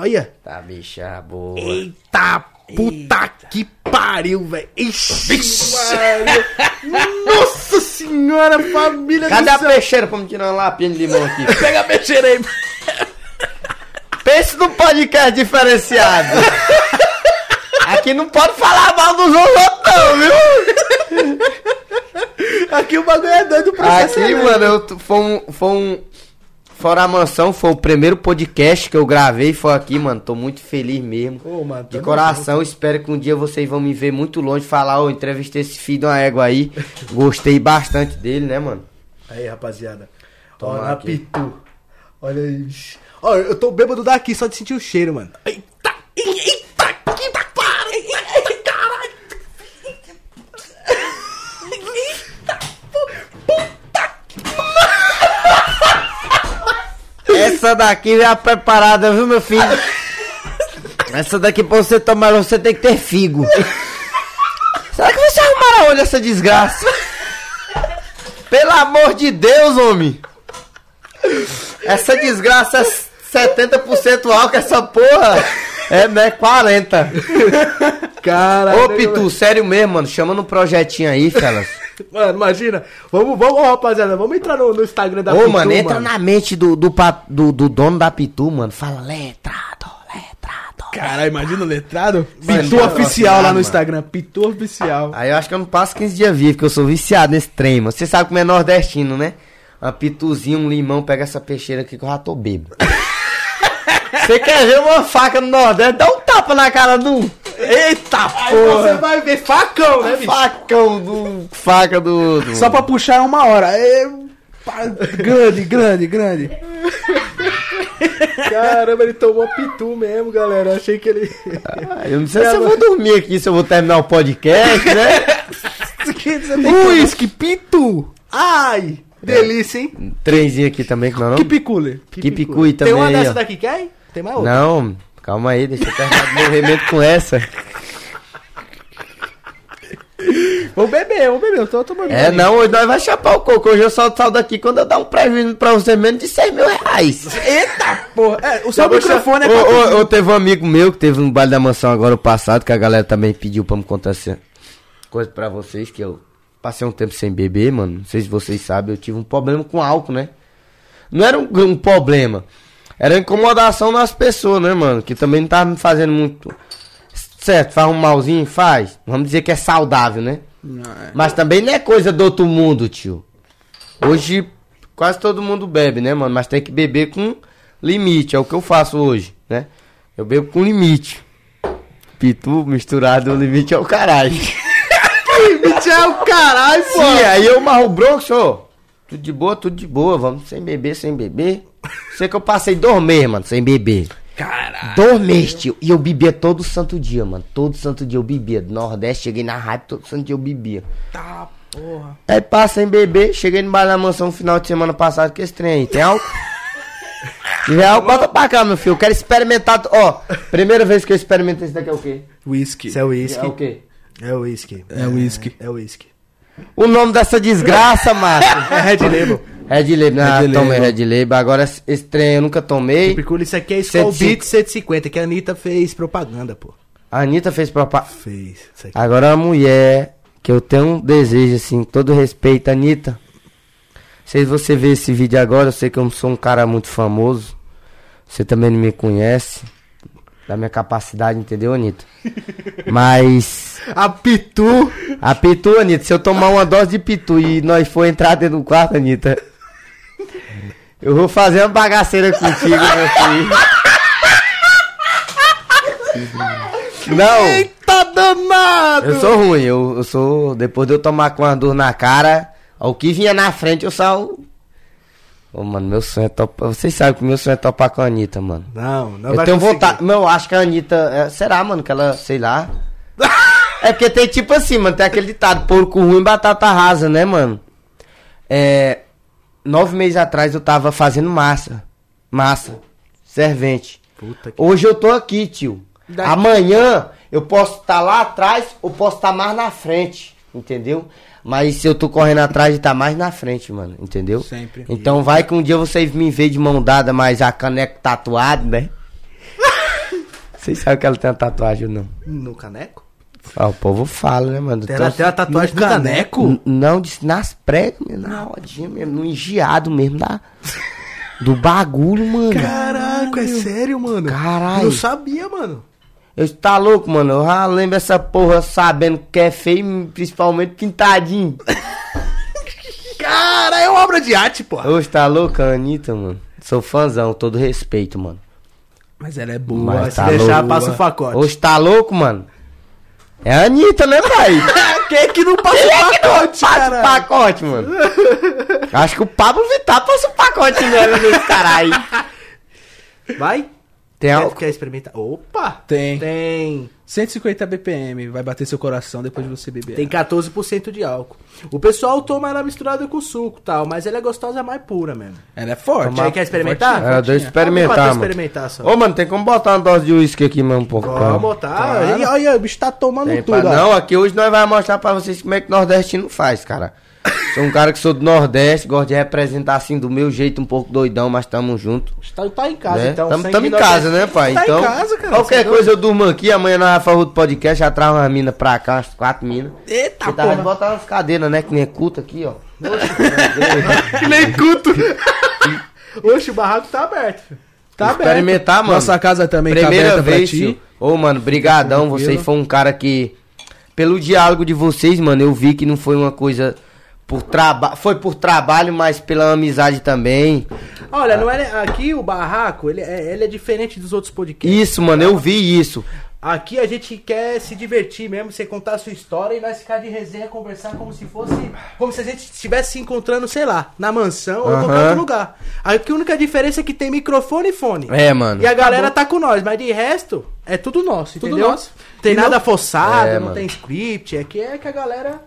[SPEAKER 1] Olha-.
[SPEAKER 2] Tá, bicha boa.
[SPEAKER 1] Eita, puta que pariu, velho. Ixi. Nossa senhora, família
[SPEAKER 2] Cadê
[SPEAKER 1] do
[SPEAKER 2] a
[SPEAKER 1] céu.
[SPEAKER 2] peixeira pra me tirar uma lapinha de limão aqui?
[SPEAKER 1] Pega a peixeira aí.
[SPEAKER 2] Pense no podcast diferenciado. Aqui não pode falar mal dos outros, não, viu?
[SPEAKER 1] Aqui o bagulho é doido pra
[SPEAKER 2] Aqui, mano, eu, foi um, foi um. Fora a mansão, foi o primeiro podcast que eu gravei. Foi aqui, mano. Tô muito feliz mesmo.
[SPEAKER 1] Ô, mano,
[SPEAKER 2] De coração, espero que um dia vocês vão me ver muito longe. Falar, ô, entrevistei esse filho de uma égua aí. Gostei bastante dele, né, mano?
[SPEAKER 1] Aí, rapaziada.
[SPEAKER 2] Toma
[SPEAKER 1] na
[SPEAKER 2] aqui.
[SPEAKER 1] pitu. Olha isso. Ó, eu tô bêbado daqui só de sentir o cheiro, mano. Eita! Eita! Eita! Para! Eita! Caralho!
[SPEAKER 2] Essa daqui já preparada, viu, meu filho? Essa daqui pra você tomar, você tem que ter figo. Será que você arrumará onde essa desgraça? Pelo amor de Deus, homem! Essa desgraça é 70% álcool, essa porra! É, né? 40.
[SPEAKER 1] Caralho!
[SPEAKER 2] Ô, Pitu, sério mesmo, mano. Chama no projetinho aí, felas.
[SPEAKER 1] Mano, imagina. Vamos, vamos, ó, rapaziada. Vamos entrar no, no Instagram da
[SPEAKER 2] Ô,
[SPEAKER 1] Pitu,
[SPEAKER 2] mano, entra na mente do, do, do, do dono da Pitu, mano. Fala, letrado, letrado.
[SPEAKER 3] Caralho, imagina o letrado.
[SPEAKER 2] Mano,
[SPEAKER 3] Pitu
[SPEAKER 2] não,
[SPEAKER 3] oficial lá no
[SPEAKER 2] mano.
[SPEAKER 3] Instagram. Pitu oficial.
[SPEAKER 2] Aí eu acho que eu não passo 15 dias vivo, porque eu sou viciado nesse trem, mano. Você sabe como é nordestino, né? Uma pituzinha, um limão, pega essa peixeira aqui que eu já tô bêbado. Você quer ver uma faca no Nordeste? Dá um tapa na cara do.
[SPEAKER 1] Eita
[SPEAKER 3] Aí
[SPEAKER 1] porra!
[SPEAKER 3] você vai ver facão, né, bicho?
[SPEAKER 2] Facão do. Faca do. do-
[SPEAKER 3] Só pra puxar é uma hora. É... pá, Grande, grande, grande.
[SPEAKER 1] Caramba, ele tomou pitu mesmo, galera. Eu achei que ele.
[SPEAKER 2] Ah, Eu não sei se eu vou dormir aqui, se eu vou terminar o podcast, né?
[SPEAKER 1] Uísque, pitu! Ai! Delícia, hein?
[SPEAKER 2] Trenzinho aqui também, como é o
[SPEAKER 3] Que
[SPEAKER 2] nome?
[SPEAKER 3] picule.
[SPEAKER 2] Que picui
[SPEAKER 1] Tem uma
[SPEAKER 2] também,
[SPEAKER 1] dessa daqui, quer? Tem mais outra?
[SPEAKER 2] Não, calma aí, deixa eu terminar de movimento com essa.
[SPEAKER 3] Vou beber, vou beber. Eu tô tomando.
[SPEAKER 2] É, não, hoje nós vamos chapar o coco. Hoje eu solto sal daqui quando eu dar um prejuízo pra você menos de 100 mil reais.
[SPEAKER 3] Eita porra. É, o seu
[SPEAKER 1] vou
[SPEAKER 3] microfone é
[SPEAKER 2] Ô, ô, ô, teve um amigo meu que teve no baile da mansão agora o passado, que a galera também pediu pra me contar essa coisa pra vocês, que eu passei um tempo sem beber, mano. Não sei se vocês sabem, eu tive um problema com álcool, né? Não era um, um problema. Era incomodação nas pessoas, né, mano? Que também não tava me fazendo muito. Certo, faz um malzinho, faz. Vamos dizer que é saudável, né?
[SPEAKER 3] É.
[SPEAKER 2] Mas também não é coisa do outro mundo, tio. Hoje quase todo mundo bebe, né, mano? Mas tem que beber com limite. É o que eu faço hoje, né? Eu bebo com limite. Pitu misturado, o limite é o caralho.
[SPEAKER 1] Limite é o caralho, pô!
[SPEAKER 2] Sim, aí eu marro o bronco, ô. Tudo de boa, tudo de boa. Vamos sem beber, sem beber. Sei que eu passei dois meses, mano, sem beber.
[SPEAKER 3] Caralho.
[SPEAKER 2] Dois meses, tio. E eu bebia todo santo dia, mano. Todo santo dia eu bebia. Do Nordeste, cheguei na rádio, todo santo dia eu bebia.
[SPEAKER 3] Tá, porra.
[SPEAKER 2] Aí passa em bebê, cheguei no bar da mansão no final de semana passado com esse trem aí. Tem álcool? Se tiver álcool, bota pra cá, meu filho. Eu quero experimentar. Ó, primeira vez que eu experimentei isso daqui é o quê?
[SPEAKER 3] Whisky.
[SPEAKER 1] Isso é uísque.
[SPEAKER 2] É o quê?
[SPEAKER 1] É uísque.
[SPEAKER 3] É whisky.
[SPEAKER 1] É uísque.
[SPEAKER 2] O nome dessa desgraça, Márcio.
[SPEAKER 1] É Red Label.
[SPEAKER 2] Red Label. Ah,
[SPEAKER 3] Red
[SPEAKER 2] tomei. Red Label. Agora esse- trem eu nunca tomei.
[SPEAKER 1] Picule, isso aqui é Skull
[SPEAKER 2] 150.
[SPEAKER 1] Beat 150, que a Anitta fez propaganda, pô.
[SPEAKER 2] A Anitta fez propaganda.
[SPEAKER 1] Fez. Isso aqui.
[SPEAKER 2] Agora a mulher que eu tenho um desejo, assim, com todo respeito, Anitta. Se você ver esse vídeo agora, eu sei que eu não sou um cara muito famoso. Você também não me conhece. Da minha capacidade, entendeu, Anitta? Mas.
[SPEAKER 1] A Pitu.
[SPEAKER 2] A Pitu, Anitta, se eu tomar uma dose de Pitu e nós for entrar dentro do quarto, Anitta. Eu vou fazer uma bagaceira contigo, meu filho. Não!
[SPEAKER 1] Eita danado!
[SPEAKER 2] Eu sou ruim, eu, eu sou. Depois de eu tomar com uma dor na cara, o que vinha na frente eu só. Ô, mano, meu sonho é topar. Vocês sabem que meu sonho é topar com a Anitta, mano.
[SPEAKER 1] Não, não
[SPEAKER 2] eu tenho
[SPEAKER 1] conseguir.
[SPEAKER 2] vontade. Não, eu acho que a Anitta. é, será, mano, que ela, sei lá. É porque tem tipo assim, mano, tem aquele ditado, porco ruim, batata rasa, né, mano? É. Nove meses atrás eu tava fazendo massa. Massa. Servente.
[SPEAKER 1] Puta que...
[SPEAKER 2] Hoje eu tô aqui, tio.
[SPEAKER 3] Daqui-
[SPEAKER 2] Amanhã eu posso estar lá atrás ou posso estar mais na frente, entendeu? Mas se eu tô correndo atrás, tá mais na frente, mano, entendeu?
[SPEAKER 3] Sempre.
[SPEAKER 2] Então vai que um dia vocês me veem de mão dada, mas a caneca tatuada, né? Vocês sabem que ela tem uma tatuagem ou não?
[SPEAKER 1] No caneco?
[SPEAKER 2] Ah, o povo fala, né, mano?
[SPEAKER 1] Tem, ela tem uma tatuagem
[SPEAKER 3] no
[SPEAKER 1] caneco?
[SPEAKER 2] N- Não, disse nas pregas, na rodinha mesmo, no engiado mesmo da, do bagulho, mano.
[SPEAKER 1] Caraca, é sério, mano?
[SPEAKER 2] Caralho.
[SPEAKER 1] Eu não sabia, mano.
[SPEAKER 2] Eu tá louco, mano. Eu já lembro essa porra sabendo que é feio, principalmente pintadinho.
[SPEAKER 1] Cara, é uma obra de arte, pô.
[SPEAKER 2] Hoje tá louco, a Anitta, mano. Sou fãzão, todo respeito, mano.
[SPEAKER 3] Mas ela é boa.
[SPEAKER 2] Mas
[SPEAKER 1] se
[SPEAKER 2] tá
[SPEAKER 1] deixar, passa o pacote.
[SPEAKER 2] Hoje tá louco, mano. É a Anitta, né, pai?
[SPEAKER 1] Quem é que não passa o pacote,
[SPEAKER 2] Passa o pacote, mano. Acho que o Pablo Vittar passa o pacote nela nesse caralho.
[SPEAKER 1] Vai?
[SPEAKER 2] Tem
[SPEAKER 1] Quer,
[SPEAKER 2] algo.
[SPEAKER 1] quer experimentar? Opa!
[SPEAKER 3] Tem.
[SPEAKER 1] Tem.
[SPEAKER 3] 150 BPM, vai bater seu coração depois de você beber.
[SPEAKER 1] Tem 14% de álcool. O pessoal toma ela misturada com suco e tal, mas ela é gostosa mais pura mesmo.
[SPEAKER 3] Ela é forte.
[SPEAKER 1] Aí, quer experimentar?
[SPEAKER 3] Fortinha,
[SPEAKER 2] É,
[SPEAKER 3] fortinha.
[SPEAKER 2] deixa eu experimentar, mano.
[SPEAKER 1] experimentar só.
[SPEAKER 2] Ô, mano, tem como botar uma dose de uísque aqui, mano, um pouco.
[SPEAKER 1] Vamos botar.
[SPEAKER 3] Claro.
[SPEAKER 1] Ih, Olha, o bicho tá tomando
[SPEAKER 2] Tem,
[SPEAKER 1] tudo. ó.
[SPEAKER 2] Não, aqui hoje nós vamos mostrar pra vocês como é que nordestino faz, cara. Sou um cara que sou do Nordeste, gosto de representar assim do meu jeito, um pouco doidão, mas tamo junto.
[SPEAKER 1] Tá, tá em casa,
[SPEAKER 2] né?
[SPEAKER 1] então.
[SPEAKER 2] tamo, tamo em casa, né, pai?
[SPEAKER 1] Tá
[SPEAKER 2] então,
[SPEAKER 1] em casa, cara.
[SPEAKER 2] qualquer
[SPEAKER 1] você é
[SPEAKER 2] coisa eu durmo aqui, amanhã nós vamos fazer outro podcast, já traz uma mina pra cá, umas quatro minas.
[SPEAKER 3] Eita,
[SPEAKER 2] Você tava de
[SPEAKER 3] porra.
[SPEAKER 2] botar umas cadeiras, né, que nem culto aqui, ó.
[SPEAKER 1] Que nem culto. Oxe, o barraco tá aberto. filho. Tá aberto.
[SPEAKER 2] Experimentar, mano.
[SPEAKER 3] Nossa casa também
[SPEAKER 2] Primeira
[SPEAKER 3] tá aberta
[SPEAKER 2] vez,
[SPEAKER 3] pra
[SPEAKER 2] tio.
[SPEAKER 3] ti.
[SPEAKER 2] Ô, mano, brigadão. Vocês foi um cara que... Pelo diálogo de vocês, mano, eu vi que não foi uma coisa... Por trabalho, foi por trabalho, mas pela amizade também.
[SPEAKER 1] Olha, não é, aqui o barraco, ele é, ele é diferente dos outros podcasts.
[SPEAKER 2] Isso, mano, eu vi isso.
[SPEAKER 1] Aqui a gente quer se divertir mesmo, você contar a sua história e nós ficar de resenha, conversar como se fosse. Como se a gente estivesse se encontrando, sei lá, na mansão ou em qualquer
[SPEAKER 2] Aham.
[SPEAKER 1] outro lugar. Aqui a única diferença é que tem microfone e fone.
[SPEAKER 2] É, mano.
[SPEAKER 1] E a galera tá com nós, mas de resto, é tudo nosso,
[SPEAKER 3] Tudo
[SPEAKER 1] entendeu?
[SPEAKER 3] nosso.
[SPEAKER 1] Tem
[SPEAKER 3] E
[SPEAKER 1] nada forçado,
[SPEAKER 2] É,
[SPEAKER 1] não
[SPEAKER 2] mano.
[SPEAKER 1] tem script, é que é que a galera.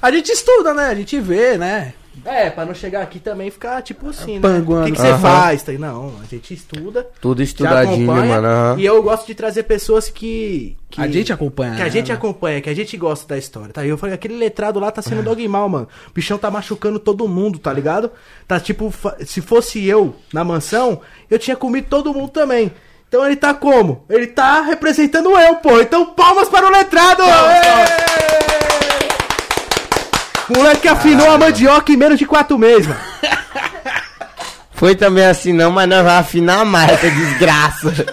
[SPEAKER 3] A gente estuda, né? A gente vê, né?
[SPEAKER 1] É, pra não chegar aqui também e ficar tipo assim, né?
[SPEAKER 3] Panguando.
[SPEAKER 1] O que, que você
[SPEAKER 2] Aham.
[SPEAKER 1] faz? Tá? Não, a gente estuda.
[SPEAKER 2] Tudo estudadinho,
[SPEAKER 1] acompanha,
[SPEAKER 2] mano. aham.
[SPEAKER 1] E eu gosto de trazer pessoas que. que
[SPEAKER 3] A gente acompanha,
[SPEAKER 1] Que a
[SPEAKER 3] né?
[SPEAKER 1] gente acompanha, que a gente gosta da história, tá? E eu falei, aquele letrado lá tá sendo dogmal, mano. O bichão tá machucando todo mundo, tá ligado? Tá tipo, fa- se fosse eu na mansão, eu tinha comido todo mundo também. Então ele tá como? Ele tá representando eu, pô. Então palmas para o letrado! Ê! Moleque afinou a mandioca em menos de quatro meses, mano.
[SPEAKER 2] Foi também assim, não, mas nós vamos afinar mais essa desgraça.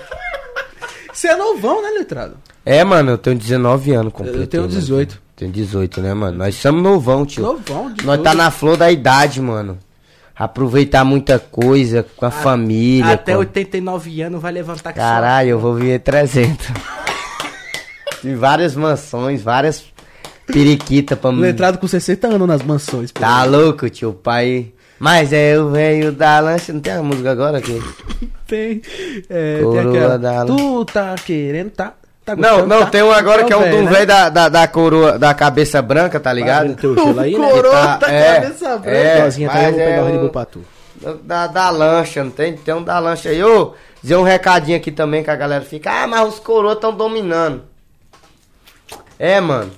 [SPEAKER 3] Você é novão, né, letrado?
[SPEAKER 2] É, mano, eu tenho 19 anos completo.
[SPEAKER 3] Eu tenho 18.
[SPEAKER 2] Tenho 18, né, mano? Nós somos novão, tio.
[SPEAKER 3] Novão, de
[SPEAKER 2] Nós tá na flor da idade, mano. Aproveitar muita coisa com a família.
[SPEAKER 1] Até
[SPEAKER 2] com...
[SPEAKER 1] 89 anos vai levantar que só.
[SPEAKER 2] Caralho, eu vou viver 300. Tive várias mansões, várias periquitas pra
[SPEAKER 3] O letrado com 60 anos nas mansões. pô.
[SPEAKER 2] Tá louco, tio, pai. Mas é o velho da lancha. Não tem a música agora aqui?
[SPEAKER 3] Tem. É,
[SPEAKER 2] Coroa
[SPEAKER 3] tem aquela.
[SPEAKER 2] da-
[SPEAKER 3] Tu tá querendo, tá? tá
[SPEAKER 2] Não,
[SPEAKER 3] gostando,
[SPEAKER 2] não,
[SPEAKER 3] tá?
[SPEAKER 2] tem um agora que é um do
[SPEAKER 3] né?
[SPEAKER 2] velho da, da, da coroa, da cabeça branca, tá ligado?
[SPEAKER 3] Abre o gelo aí, né?
[SPEAKER 1] Coroa
[SPEAKER 2] tá-
[SPEAKER 1] da
[SPEAKER 2] é,
[SPEAKER 1] cabeça branca.
[SPEAKER 2] é,
[SPEAKER 3] Dozinha tá aí, eu
[SPEAKER 2] mas
[SPEAKER 3] vou pegar
[SPEAKER 2] é
[SPEAKER 3] o Red
[SPEAKER 2] o-
[SPEAKER 3] Bull pra tu.
[SPEAKER 2] Da, da lancha, não tem? Tem um da lancha aí. Ô, dizer um recadinho aqui também que a galera fica. Ah, mas os coroas estão dominando. É, mano.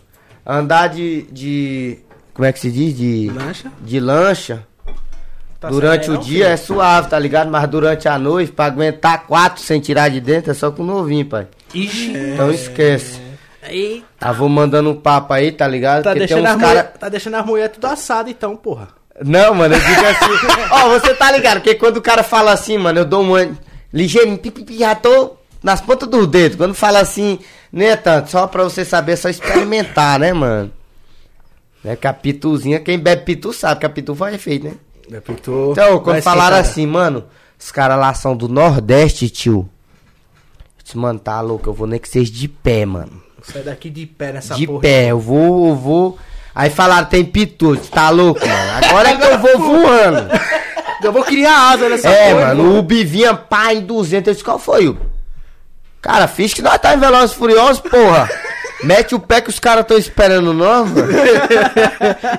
[SPEAKER 2] Andar de, de. Como é que se diz? De.
[SPEAKER 3] Lancha?
[SPEAKER 2] De lancha.
[SPEAKER 1] Tá
[SPEAKER 2] durante o
[SPEAKER 1] aí,
[SPEAKER 2] dia é suave, tá ligado? Mas durante a noite, pra aguentar quatro sem tirar de dentro, é só com novinho, pai.
[SPEAKER 1] Ixi.
[SPEAKER 2] Então esquece.
[SPEAKER 1] Eita.
[SPEAKER 2] Tá, vou mandando um papo aí, tá ligado?
[SPEAKER 1] Tá
[SPEAKER 2] Porque
[SPEAKER 1] deixando, as
[SPEAKER 2] uns
[SPEAKER 1] mulher,
[SPEAKER 2] cara...
[SPEAKER 1] tá deixando as mulheres tudo assado então, porra.
[SPEAKER 2] Não, mano, eu digo assim. Ó, você tá ligado? Porque quando o cara fala assim, mano, eu dou uma. Ligeirinho, pi, pi, pi, já tô nas pontas dos dedos. Quando fala assim, nem é tanto, só pra você saber, é só experimentar, né, mano? É que a pituzinha, quem bebe pitu sabe que a pitu faz efeito, né?
[SPEAKER 1] Então,
[SPEAKER 2] Então, quando falaram assim, mano, os caras lá são do Nordeste, tio. Eu disse, mano, tá louco, eu vou nem que seja de pé, mano.
[SPEAKER 1] Sai daqui de pé nessa
[SPEAKER 2] de
[SPEAKER 1] porra.
[SPEAKER 2] pé, eu vou, eu vou. Aí falaram, tem pitu, eu disse, tá louco, mano. Agora é que eu vou voando.
[SPEAKER 1] Eu vou criar asa nessa
[SPEAKER 2] É,
[SPEAKER 1] porra.
[SPEAKER 2] mano, o Ubi vinha pá em 200. Eu disse, qual foi, Ubi? Cara, fiz que nós tá em Velozes e Furiosos, porra. Mete o pé que os caras estão esperando nós, mano.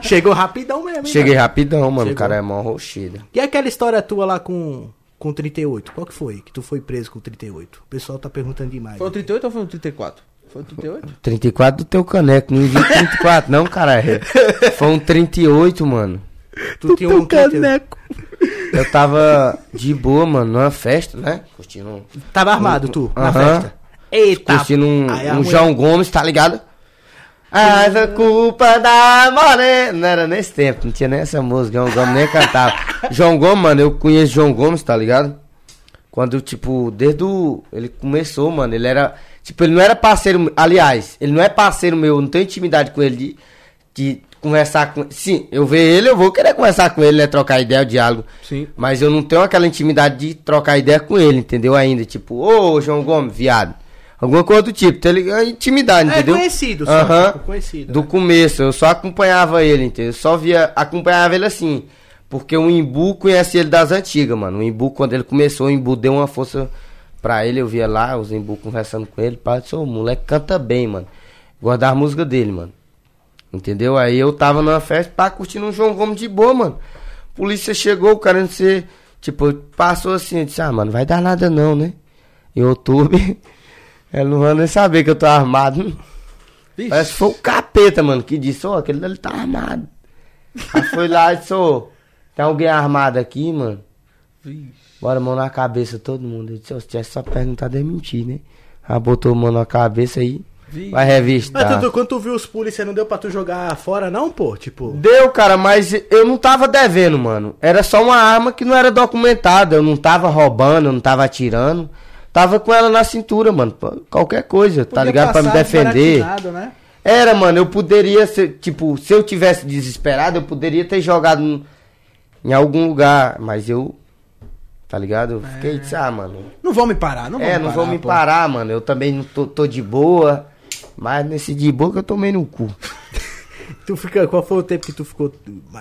[SPEAKER 1] Chegou rapidão mesmo, hein,
[SPEAKER 2] Cheguei rapidão, mano.
[SPEAKER 1] Chegou.
[SPEAKER 2] O cara é mó roxida.
[SPEAKER 1] E aquela história tua lá com, com 38? Qual que foi? Que tu foi preso com 38? O pessoal tá perguntando demais.
[SPEAKER 3] Foi o 38 ou foi o 34? Foi o 38?
[SPEAKER 2] 34 do teu caneco, não existe 34 não, caralho. Foi um 38, mano.
[SPEAKER 1] Tu tinha um 38.
[SPEAKER 2] Eu tava de boa, mano, numa festa, né? Curtindo um,
[SPEAKER 1] Tava armado, tu, na
[SPEAKER 2] Aham.
[SPEAKER 1] festa. Eita!
[SPEAKER 2] curtindo um,
[SPEAKER 1] Aí a
[SPEAKER 2] um João Gomes, tá ligado? Ah, essa culpa da morena. Não era nesse tempo, não tinha nem essa música, João Gomes nem cantava. João Gomes, mano, eu conheço João Gomes, tá ligado? Quando, tipo, desde o. Ele começou, mano, ele era. Tipo, ele não era parceiro. Aliás, ele não é parceiro meu, eu não tenho intimidade com ele de, de conversar com. Sim, eu ver ele, eu vou querer conversar com ele, né? Trocar ideia, diálogo.
[SPEAKER 3] Sim.
[SPEAKER 2] Mas eu não tenho aquela intimidade de trocar ideia com ele, entendeu? Ainda, tipo, ô João Gomes, viado. Alguma coisa do tipo, tá ligado? Intimidade,
[SPEAKER 1] É
[SPEAKER 2] entendeu?
[SPEAKER 1] conhecido, só,
[SPEAKER 2] Aham.
[SPEAKER 1] tipo, conhecido,
[SPEAKER 2] Do
[SPEAKER 1] né?
[SPEAKER 2] começo, eu só acompanhava ele, entendeu? Só via, acompanhava ele assim. Porque o Imbu conhece ele das antigas, mano. O Imbu, quando ele começou, o Imbu deu uma força pra ele. Eu via lá, os Imbu conversando com ele. Pá, eu disse, ô, o moleque canta bem, mano. Gosto das músicas dele, mano. Entendeu? Aí eu tava numa festa, pá, curtindo um João Gomes de boa, mano. Polícia chegou, o cara não sei. Tipo, passou assim, eu disse, ah, mano, vai dar nada não, né? Em outubro, ela não vai nem saber que eu tô armado.
[SPEAKER 3] Vixe.
[SPEAKER 2] Parece que foi o capeta, mano, que disse, ó, aquele dele tá armado. Aí foi lá e disse, ô, tem alguém armado aqui, mano?
[SPEAKER 3] Vixe.
[SPEAKER 2] Bora, mão na cabeça, todo mundo. Eu disse, ó, se tivesse só perguntado, é mentir, né? Aí botou a mão na cabeça aí,
[SPEAKER 3] Vixe.
[SPEAKER 2] vai
[SPEAKER 1] Mas
[SPEAKER 2] revistar.
[SPEAKER 1] tu, tu- quando tu viu os polícia, não deu pra tu jogar fora, não, pô? Tipo.
[SPEAKER 2] Deu, cara, mas eu não tava devendo, mano. Era só uma arma que não era documentada. Eu não tava roubando, eu não tava atirando. Tava com ela na cintura, mano. pra Qualquer coisa, tá
[SPEAKER 3] Podia
[SPEAKER 2] ligado? Pra me defender.
[SPEAKER 3] Né?
[SPEAKER 2] Era, mano, eu poderia ser, tipo, se eu tivesse desesperado, eu poderia ter jogado em, algum lugar, mas eu, tá ligado? Eu fiquei, disse, ah, mano,
[SPEAKER 3] Não vão me parar, não vão
[SPEAKER 2] é,
[SPEAKER 3] me
[SPEAKER 2] não
[SPEAKER 3] parar,
[SPEAKER 2] vou me
[SPEAKER 3] pô.
[SPEAKER 2] parar, mano, eu também não tô, tô de boa, mas nesse de que eu tomei no cu.
[SPEAKER 1] Tu fica. Qual foi o tempo que tu ficou.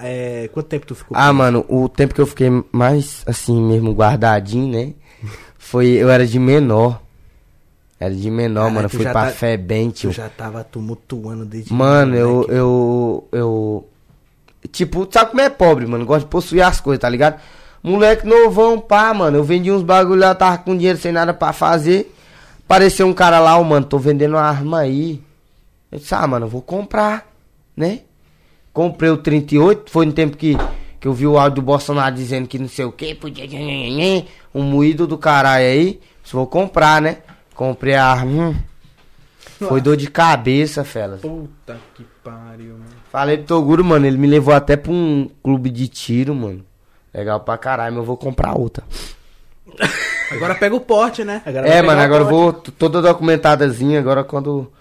[SPEAKER 1] É, quanto tempo tu ficou?
[SPEAKER 2] Ah, mano, o tempo que eu fiquei mais, assim, mesmo guardadinho, né, foi, eu era de menor, era de menor, mano, eu fui pra
[SPEAKER 1] tá-
[SPEAKER 2] Febem,
[SPEAKER 1] Tu
[SPEAKER 2] tio.
[SPEAKER 1] já tava tumultuando desde.
[SPEAKER 2] Mano, eu, eu, eu. Tipo, sabe como é pobre, mano? Gosta de possuir as coisas, tá ligado? Moleque novão, pá, mano. Eu vendi uns bagulho lá, tava com dinheiro sem nada pra fazer. Apareceu um cara lá, ó, mano, tô vendendo uma arma aí. Eu disse, ah, mano, eu vou comprar, né? Comprei o 38, foi no tempo que, que eu vi o áudio do Bolsonaro dizendo que não sei o que, podia. Um moído do caralho aí. Disse, vou comprar, né? Comprei a arma. hum. Foi dor de cabeça, felas.
[SPEAKER 3] Puta que pariu, mano.
[SPEAKER 2] Falei pro Toguro, mano, ele me levou até pra um clube de tiro, mano. Legal pra caralho, mas eu vou comprar outra.
[SPEAKER 3] Agora pega o porte, né?
[SPEAKER 1] Agora
[SPEAKER 2] é, mano, agora eu vou toda documentadazinha, agora quando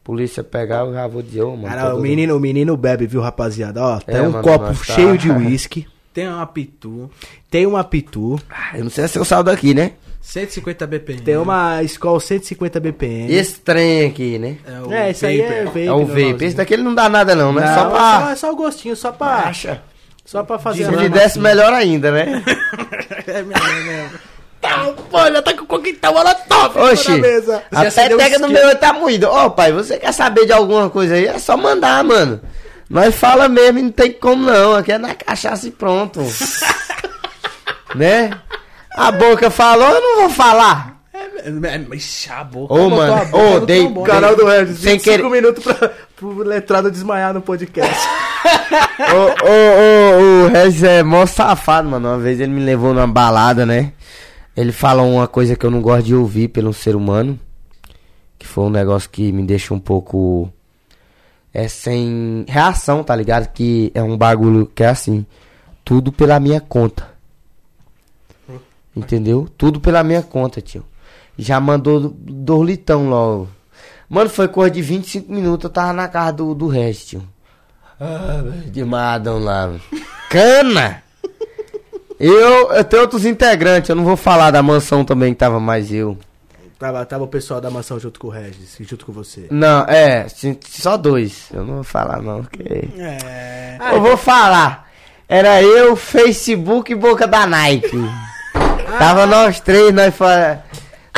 [SPEAKER 2] a polícia pegar, eu já vou dizer, ô, mano.
[SPEAKER 1] Cara,
[SPEAKER 2] tô
[SPEAKER 1] o menino, o menino bebe, viu, rapaziada? Ó, tem
[SPEAKER 2] É,
[SPEAKER 1] um
[SPEAKER 2] mano,
[SPEAKER 1] copo
[SPEAKER 2] tá-
[SPEAKER 1] cheio de uísque,
[SPEAKER 3] Tem uma pitu,
[SPEAKER 1] tem uma pitu,
[SPEAKER 2] Ah, Eu não sei se eu saio daqui, né?
[SPEAKER 3] 150 BPM.
[SPEAKER 1] tem uma Skol 150 BPM.
[SPEAKER 2] Esse trem aqui, né?
[SPEAKER 3] É, o
[SPEAKER 1] É, isso aí é vape.
[SPEAKER 2] É o vape. Esse daqui ele não dá nada não, né?
[SPEAKER 1] Não,
[SPEAKER 2] Só pra...
[SPEAKER 1] é só o gostinho, só pra,
[SPEAKER 2] Acha?
[SPEAKER 1] Só pra fazer
[SPEAKER 2] Se ele desse melhor ainda, né?
[SPEAKER 3] É mesmo, é mesmo.
[SPEAKER 1] Tá, pô, já tá com o coquetel molotov
[SPEAKER 2] Oxi,
[SPEAKER 1] na mesa.
[SPEAKER 2] a
[SPEAKER 1] Já acendeu
[SPEAKER 2] peteca
[SPEAKER 1] o
[SPEAKER 2] no meu tá moída. Ó, pai, você quer saber de alguma coisa aí? É só mandar, mano. Nós fala mesmo e não tem como não. Aqui é na cachaça e pronto. né? A boca falou, eu não vou falar.
[SPEAKER 3] É, é, Ixi, a boca.
[SPEAKER 2] Ô, mano, ô, dei-.
[SPEAKER 1] Canal do 25
[SPEAKER 2] querer-
[SPEAKER 1] minutos pra, pro letrado desmaiar no podcast.
[SPEAKER 2] Ô, ô, o Regis é mó safado, mano. Uma vez ele me levou numa balada, né? Ele fala uma coisa que eu não gosto de ouvir pelo ser humano. Que foi um negócio que me deixa um pouco. É sem reação, tá ligado? Que é um bagulho que é assim. Tudo pela minha conta. Entendeu? Tudo pela minha conta, tio. Já mandou dois litão logo. Mano, foi coisa de 25 minutos. Eu tava na casa do, do Regis, tio. Ah, de Madão lá. Cana! Eu, eu tenho outros integrantes, eu não vou falar da mansão também que tava mais eu.
[SPEAKER 1] tava, tava o pessoal da mansão junto com o Regis, junto com você.
[SPEAKER 2] Não, é, só dois. Eu não vou falar não, porque.
[SPEAKER 3] É.
[SPEAKER 2] eu vou falar. Era eu, Facebook e Boca da Nike. tava nós três, nós.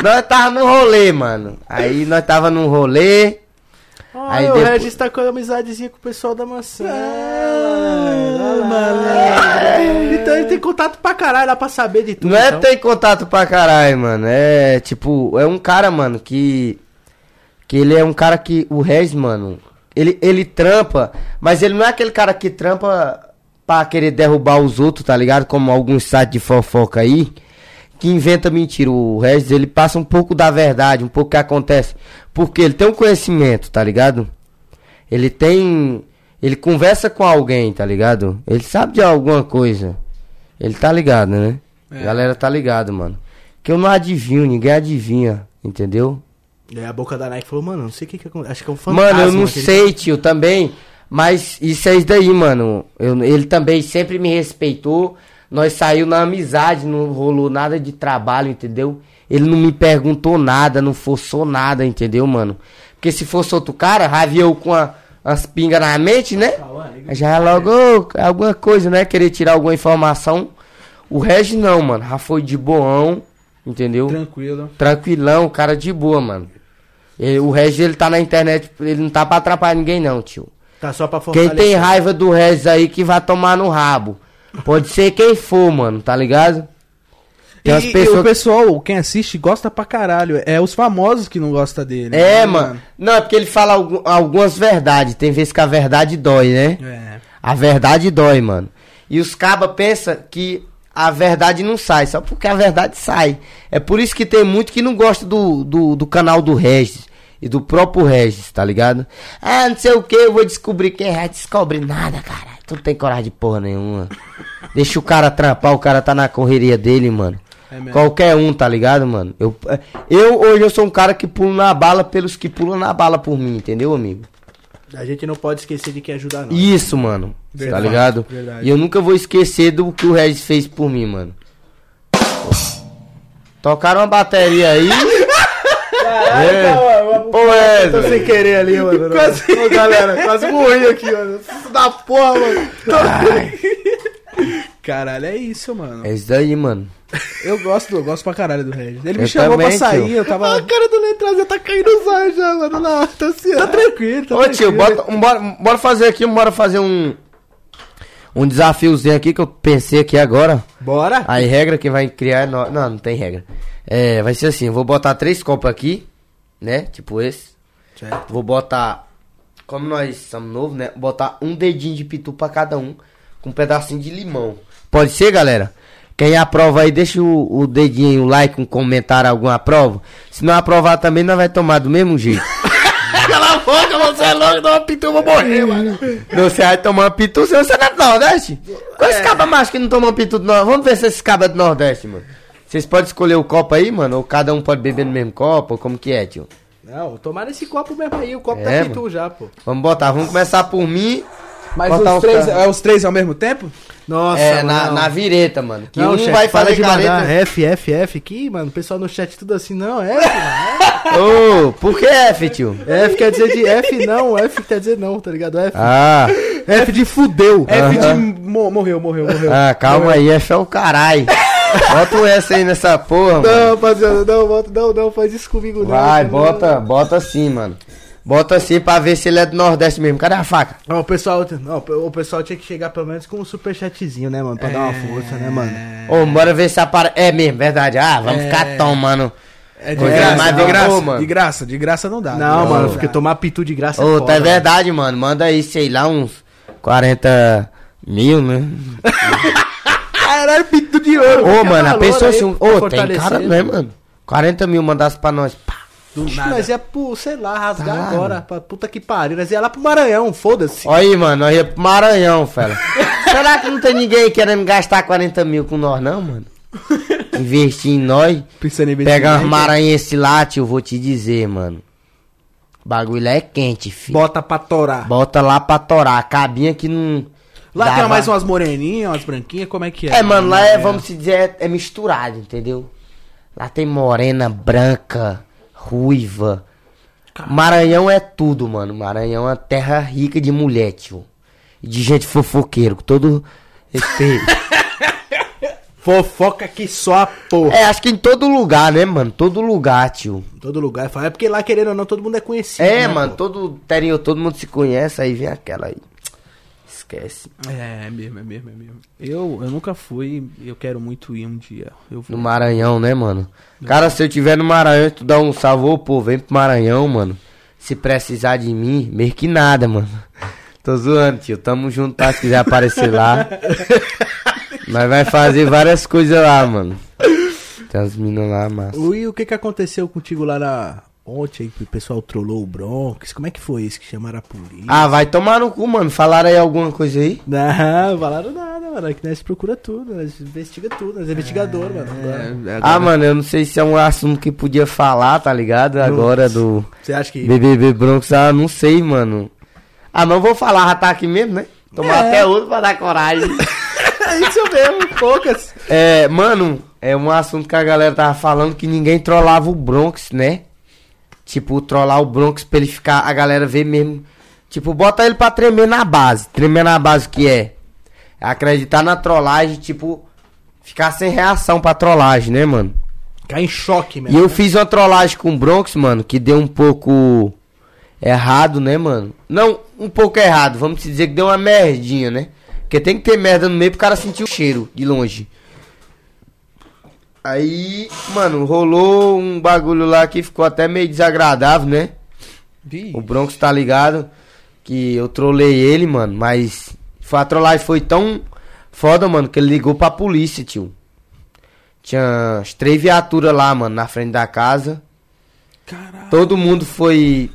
[SPEAKER 2] Nós tava no rolê, mano. Aí nós tava num rolê.
[SPEAKER 1] Olha, o Regis tá com amizadezinha com o pessoal da maçã.
[SPEAKER 3] Ah,
[SPEAKER 1] malandro. Então ele tem contato pra caralho lá pra saber de tudo.
[SPEAKER 2] Não é
[SPEAKER 1] então.
[SPEAKER 2] ter contato pra caralho, mano. É tipo, é um cara, mano, que. Que ele é um cara que. O Regis, mano. Ele, ele trampa, mas ele não é aquele cara que trampa pra querer derrubar os outros, tá ligado? Como alguns sites de fofoca aí. Que inventa mentira. O Regis, ele passa um pouco da verdade, um pouco que acontece. Porque ele tem um conhecimento, tá ligado? Ele tem. Ele conversa com alguém, tá ligado? Ele sabe de alguma coisa. Ele tá ligado, né?
[SPEAKER 3] É.
[SPEAKER 2] A galera tá ligado, mano. Que eu não adivinho, ninguém adivinha, entendeu?
[SPEAKER 1] É, a boca da Nike falou, mano, não sei o que que acontece. Acho que é um fantasma.
[SPEAKER 2] Mano, eu não sei, tio, também. Mas isso é isso daí, mano. Eu- ele também sempre me respeitou. Nós saiu na amizade, não rolou nada de trabalho, entendeu? Ele não me perguntou nada, não forçou nada, entendeu, mano? Porque se fosse outro cara, havia eu com a, as pingas na mente, né? Já é logo ô, alguma coisa, né? Querer tirar alguma informação. O Regis não, mano. Já foi de boão, entendeu?
[SPEAKER 3] Tranquilo.
[SPEAKER 2] Tranquilão, cara de boa, mano. Ele- o Regis, ele tá na internet, ele não tá pra atrapalhar ninguém, não, tio.
[SPEAKER 1] Tá só pra
[SPEAKER 2] Quem tem raiva do Regis aí que vai tomar no rabo. Pode ser quem for, mano, tá ligado?
[SPEAKER 3] E,
[SPEAKER 2] Tem umas
[SPEAKER 3] e
[SPEAKER 2] pessoas
[SPEAKER 3] o pessoal, quem assiste, gosta pra caralho. É os famosos que não gostam dele.
[SPEAKER 2] É,
[SPEAKER 3] né,
[SPEAKER 2] mano. Não, é porque ele fala algu- algumas verdades. Tem vezes que a verdade dói, né?
[SPEAKER 3] É.
[SPEAKER 2] A verdade dói, mano. E os cabas pensam que a verdade não sai, só porque a verdade sai. É por isso que tem muito que não gosta do, do, do canal do Regis e do próprio Regis, tá ligado? Ah, não sei o que, eu vou descobrir quem é. Descobre nada, cara. Tu não tem coragem de porra nenhuma. Deixa o cara trampar, o cara tá na correria dele, mano.
[SPEAKER 3] É.
[SPEAKER 2] Qualquer um, tá ligado, mano? Eu, eu hoje eu sou um cara que pulo na bala pelos que pulam na bala por mim, entendeu, amigo?
[SPEAKER 1] A gente não pode esquecer de quem ajuda nós.
[SPEAKER 2] Isso, mano.
[SPEAKER 3] Verdade,
[SPEAKER 2] tá ligado?
[SPEAKER 3] verdade.
[SPEAKER 2] E eu nunca vou esquecer do que o Regis fez por mim, mano. Tocaram uma bateria aí. é. Pô, é,
[SPEAKER 1] Tô sem querer ali, mano. Quase... Ô, galera, quase morri aqui, mano. Da porra, mano.
[SPEAKER 3] Caralho, é isso, mano.
[SPEAKER 2] É isso daí, mano.
[SPEAKER 3] Eu gosto, eu gosto pra caralho do Regis. Ele me
[SPEAKER 2] Eu
[SPEAKER 3] chamou
[SPEAKER 2] também,
[SPEAKER 3] pra sair,
[SPEAKER 2] tio.
[SPEAKER 3] eu tava.
[SPEAKER 1] A cara do Letrado já tá caindo os olhos já, mano. Não, tá assim,
[SPEAKER 3] Tá tranquilo, tá
[SPEAKER 2] Ô tio,
[SPEAKER 3] tranquilo.
[SPEAKER 2] bota, um, bora, bora fazer aqui, bora fazer um. Um desafiozinho aqui que eu pensei aqui agora.
[SPEAKER 1] Bora.
[SPEAKER 2] Aí regra que vai criar nó- Não, não tem regra. É, vai ser assim, eu vou botar três copos aqui, né? Tipo esse.
[SPEAKER 1] Certo.
[SPEAKER 2] Vou botar. Como nós somos novos, né? Botar um dedinho de pitu pra cada um. Com um pedacinho de limão. Pode ser, galera? Quem aprova aí, deixa o, o dedinho, o like, um comentário, alguma aprova. Se não aprovar também, nós vai tomar do mesmo jeito.
[SPEAKER 1] Cala a boca, você é louco, dá uma pitu, eu vou morrer, mano.
[SPEAKER 2] Não, você vai tomar pitu, você não é do Nordeste? Qual esse caba macho que não toma pitu do Nordeste? Vamos ver se esse caba é do Nordeste, mano. Vocês podem escolher o copo aí, mano? Ou cada um pode beber no mesmo copo? Ou como que é, tio?
[SPEAKER 1] Não, tomar esse copo mesmo aí. O copo
[SPEAKER 2] É,
[SPEAKER 1] tá pitu já, pô.
[SPEAKER 2] Vamos botar, vamos começar por mim.
[SPEAKER 3] Mas
[SPEAKER 2] botar
[SPEAKER 3] os três, é os três ao mesmo tempo?
[SPEAKER 1] Nossa,
[SPEAKER 2] é, na,
[SPEAKER 1] não.
[SPEAKER 2] na vireta, mano. Que
[SPEAKER 1] Não,
[SPEAKER 2] um
[SPEAKER 1] chefe,
[SPEAKER 2] vai fazer
[SPEAKER 1] de mandar
[SPEAKER 2] careta.
[SPEAKER 1] F, F, F aqui, mano. O pessoal no chat tudo assim, não, F, mano.
[SPEAKER 2] Ô, por que F, tio?
[SPEAKER 1] F quer dizer de F não, F quer dizer não, tá ligado? F,
[SPEAKER 2] Ah,
[SPEAKER 1] F de fudeu.
[SPEAKER 3] F de
[SPEAKER 2] Aham.
[SPEAKER 3] mo- morreu, morreu, morreu.
[SPEAKER 2] ah, calma aí, F é o caralho. Bota o S aí nessa porra, mano.
[SPEAKER 1] Não, rapaziada, não, bota- não, não, faz isso comigo não.
[SPEAKER 2] Vai,
[SPEAKER 1] não.
[SPEAKER 2] bota, bota assim, mano. Bota assim pra ver se ele é do Nordeste mesmo. Cadê a faca?
[SPEAKER 1] Não, o pessoal, não, o pessoal tinha que chegar pelo menos com um superchatzinho, né, mano? Pra dar uma força, né, mano?
[SPEAKER 2] Ô, bora ver se aparece. É mesmo, verdade. Ah, vamos
[SPEAKER 3] É.
[SPEAKER 2] ficar tomando.
[SPEAKER 3] É de graça,
[SPEAKER 2] mais
[SPEAKER 3] de graça,
[SPEAKER 2] mano.
[SPEAKER 3] de graça, de graça não dá.
[SPEAKER 1] Não,
[SPEAKER 3] de
[SPEAKER 1] mano,
[SPEAKER 3] graça
[SPEAKER 1] porque tomar pitu de graça
[SPEAKER 2] Ô,
[SPEAKER 1] foda,
[SPEAKER 2] tá é
[SPEAKER 1] mano.
[SPEAKER 2] verdade, mano. Manda aí, sei lá, uns 40 mil, né?
[SPEAKER 1] Caralho, pitu de ouro.
[SPEAKER 2] Ô, mano, a pessoa assim. Ô, tem cara, né, mano? 40 mil mandasse pra nós. Pá.
[SPEAKER 3] Do
[SPEAKER 1] Ixi,
[SPEAKER 3] nada.
[SPEAKER 1] Nós ia pro, sei lá, rasgar
[SPEAKER 2] Tá
[SPEAKER 1] agora. Pra puta que pariu. Nós ia lá pro Maranhão, foda-se.
[SPEAKER 2] Ó aí, mano, nós ia pro Maranhão, fela. Será que não tem ninguém querendo gastar 40 mil com nós, não, mano? Investir em nós.
[SPEAKER 3] Pensando em
[SPEAKER 2] Pegar umas maranhenses lá, tio, vou te dizer, mano. O bagulho lá é quente, filho.
[SPEAKER 1] Bota pra torar.
[SPEAKER 2] Bota lá pra torar. A cabinha que não.
[SPEAKER 3] Lá
[SPEAKER 2] dava-
[SPEAKER 3] tem mais umas moreninhas, umas branquinhas, como é que é?
[SPEAKER 2] É, mano, lá é, vamos se dizer, é, é misturado, entendeu? Lá tem morena, branca, ruiva. Maranhão é tudo, mano. Maranhão é uma terra rica de mulher, tio. E de gente fofoqueiro, com todo respeito.
[SPEAKER 1] Fofoca que só a porra.
[SPEAKER 2] É, acho que em todo lugar, né, mano? Todo lugar, tio.
[SPEAKER 1] Em todo lugar. É porque lá, querendo ou não, todo mundo é conhecido.
[SPEAKER 2] É,
[SPEAKER 1] né,
[SPEAKER 2] mano,
[SPEAKER 1] pô?
[SPEAKER 2] todo interior, todo mundo se conhece, aí vem aquela aí. Esquece.
[SPEAKER 3] É, é mesmo, é mesmo, é mesmo. Eu, eu nunca fui, eu quero muito ir um dia. Eu vou.
[SPEAKER 2] No Maranhão, né, mano? Cara, se eu tiver no Maranhão e tu dá um salve, ô, pô, vem pro Maranhão, mano. Se precisar de mim, meio que nada, mano. Tô zoando, tio. Tamo junto, tá? Se quiser aparecer lá. Mas vai fazer várias coisas lá, mano. Tem as minas lá, massa.
[SPEAKER 1] Luiz, o que que aconteceu contigo lá na... Ontem aí, que o pessoal trollou o Bronx. Como é que foi isso que chamaram a polícia?
[SPEAKER 2] Ah, vai tomar no cu, mano. Falaram aí alguma coisa aí?
[SPEAKER 1] Não, falaram nada, mano. Aqui nós procura tudo, nós investiga tudo, nós é investigador, mano. Agora,
[SPEAKER 3] É,
[SPEAKER 2] Ah,
[SPEAKER 3] agora-
[SPEAKER 2] mano, eu não sei se é um assunto que podia falar, tá ligado? Agora do
[SPEAKER 1] Você acha que...
[SPEAKER 2] BBB Broncos, ah, não sei, mano. Ah, mas eu vou falar, já tá aqui mesmo, né? Tomar
[SPEAKER 1] É.
[SPEAKER 2] até outro pra dar coragem.
[SPEAKER 1] É isso mesmo, poucas.
[SPEAKER 2] É, mano, é um assunto que a galera tava falando que ninguém trollava o Bronx, né? Tipo, trollar o Bronx pra ele ficar, a galera ver mesmo. Tipo, bota ele pra tremer na base. Tremer na base o que é? Acreditar na trollagem, tipo, ficar sem reação pra trollagem, né, mano?
[SPEAKER 1] Cai em choque
[SPEAKER 2] E
[SPEAKER 1] mesmo.
[SPEAKER 2] eu fiz uma trollagem com o Bronx, mano, que deu um pouco errado, né, mano? Não, um pouco errado, vamos dizer que deu uma merdinha, né? Porque tem que ter merda no meio pro cara sentir o cheiro de longe. Aí, mano, rolou um bagulho lá que ficou até meio desagradável, né?
[SPEAKER 3] Vi.
[SPEAKER 2] O Bronx tá ligado que eu trolei ele, mano, mas foi, a trollagem foi tão foda, mano, que ele ligou pra polícia, tio. Tinha as três viaturas lá, mano, na frente da casa.
[SPEAKER 3] Caralho.
[SPEAKER 2] Todo mundo foi.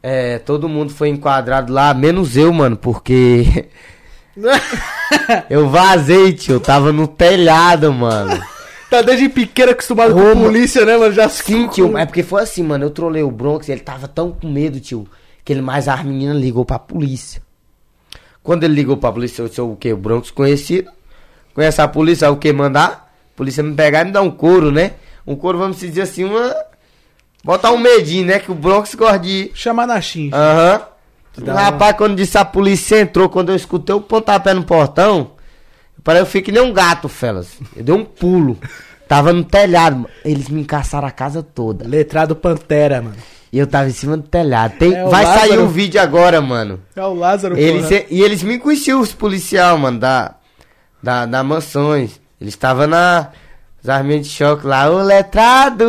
[SPEAKER 2] É, todo mundo foi enquadrado lá, menos eu, mano, porque eu vazei, tio. Eu tava no telhado, mano.
[SPEAKER 1] Tá desde pequeno acostumado
[SPEAKER 2] Ô,
[SPEAKER 1] com polícia, né, mano? Já
[SPEAKER 2] Sim, tio, é porque foi assim, mano. Eu trolei o Bronx, ele tava tão com medo, tio, que ele mais as meninas ligou pra polícia. Quando ele ligou pra polícia, eu sou o quê? O Bronx conhecido. Conhece a polícia, o que mandar? A polícia me pegar e me dar um couro, né? Um couro, vamos dizer assim, uma. Botar um medinho, né? Que o Bronx gosta de.
[SPEAKER 3] Chamar na chincha.
[SPEAKER 2] Aham.
[SPEAKER 1] Dá
[SPEAKER 2] Rapaz, quando disse a polícia entrou, quando eu escutei o pontapé no portão, parece eu fiquei que nem um gato, felas. Eu dei um pulo. Tava no telhado, mano. eles me encaçaram a casa toda.
[SPEAKER 1] Letrado Pantera, mano.
[SPEAKER 2] E eu tava em cima do telhado. Tem,
[SPEAKER 1] É o
[SPEAKER 2] vai sair
[SPEAKER 1] Lázaro.
[SPEAKER 2] o vídeo agora, mano.
[SPEAKER 3] É o Lázaro,
[SPEAKER 2] Eles, e eles me conheciam, os policial, mano, da, da, da mansões. Eles estavam na. Os arminhas de choque lá, ô letrado!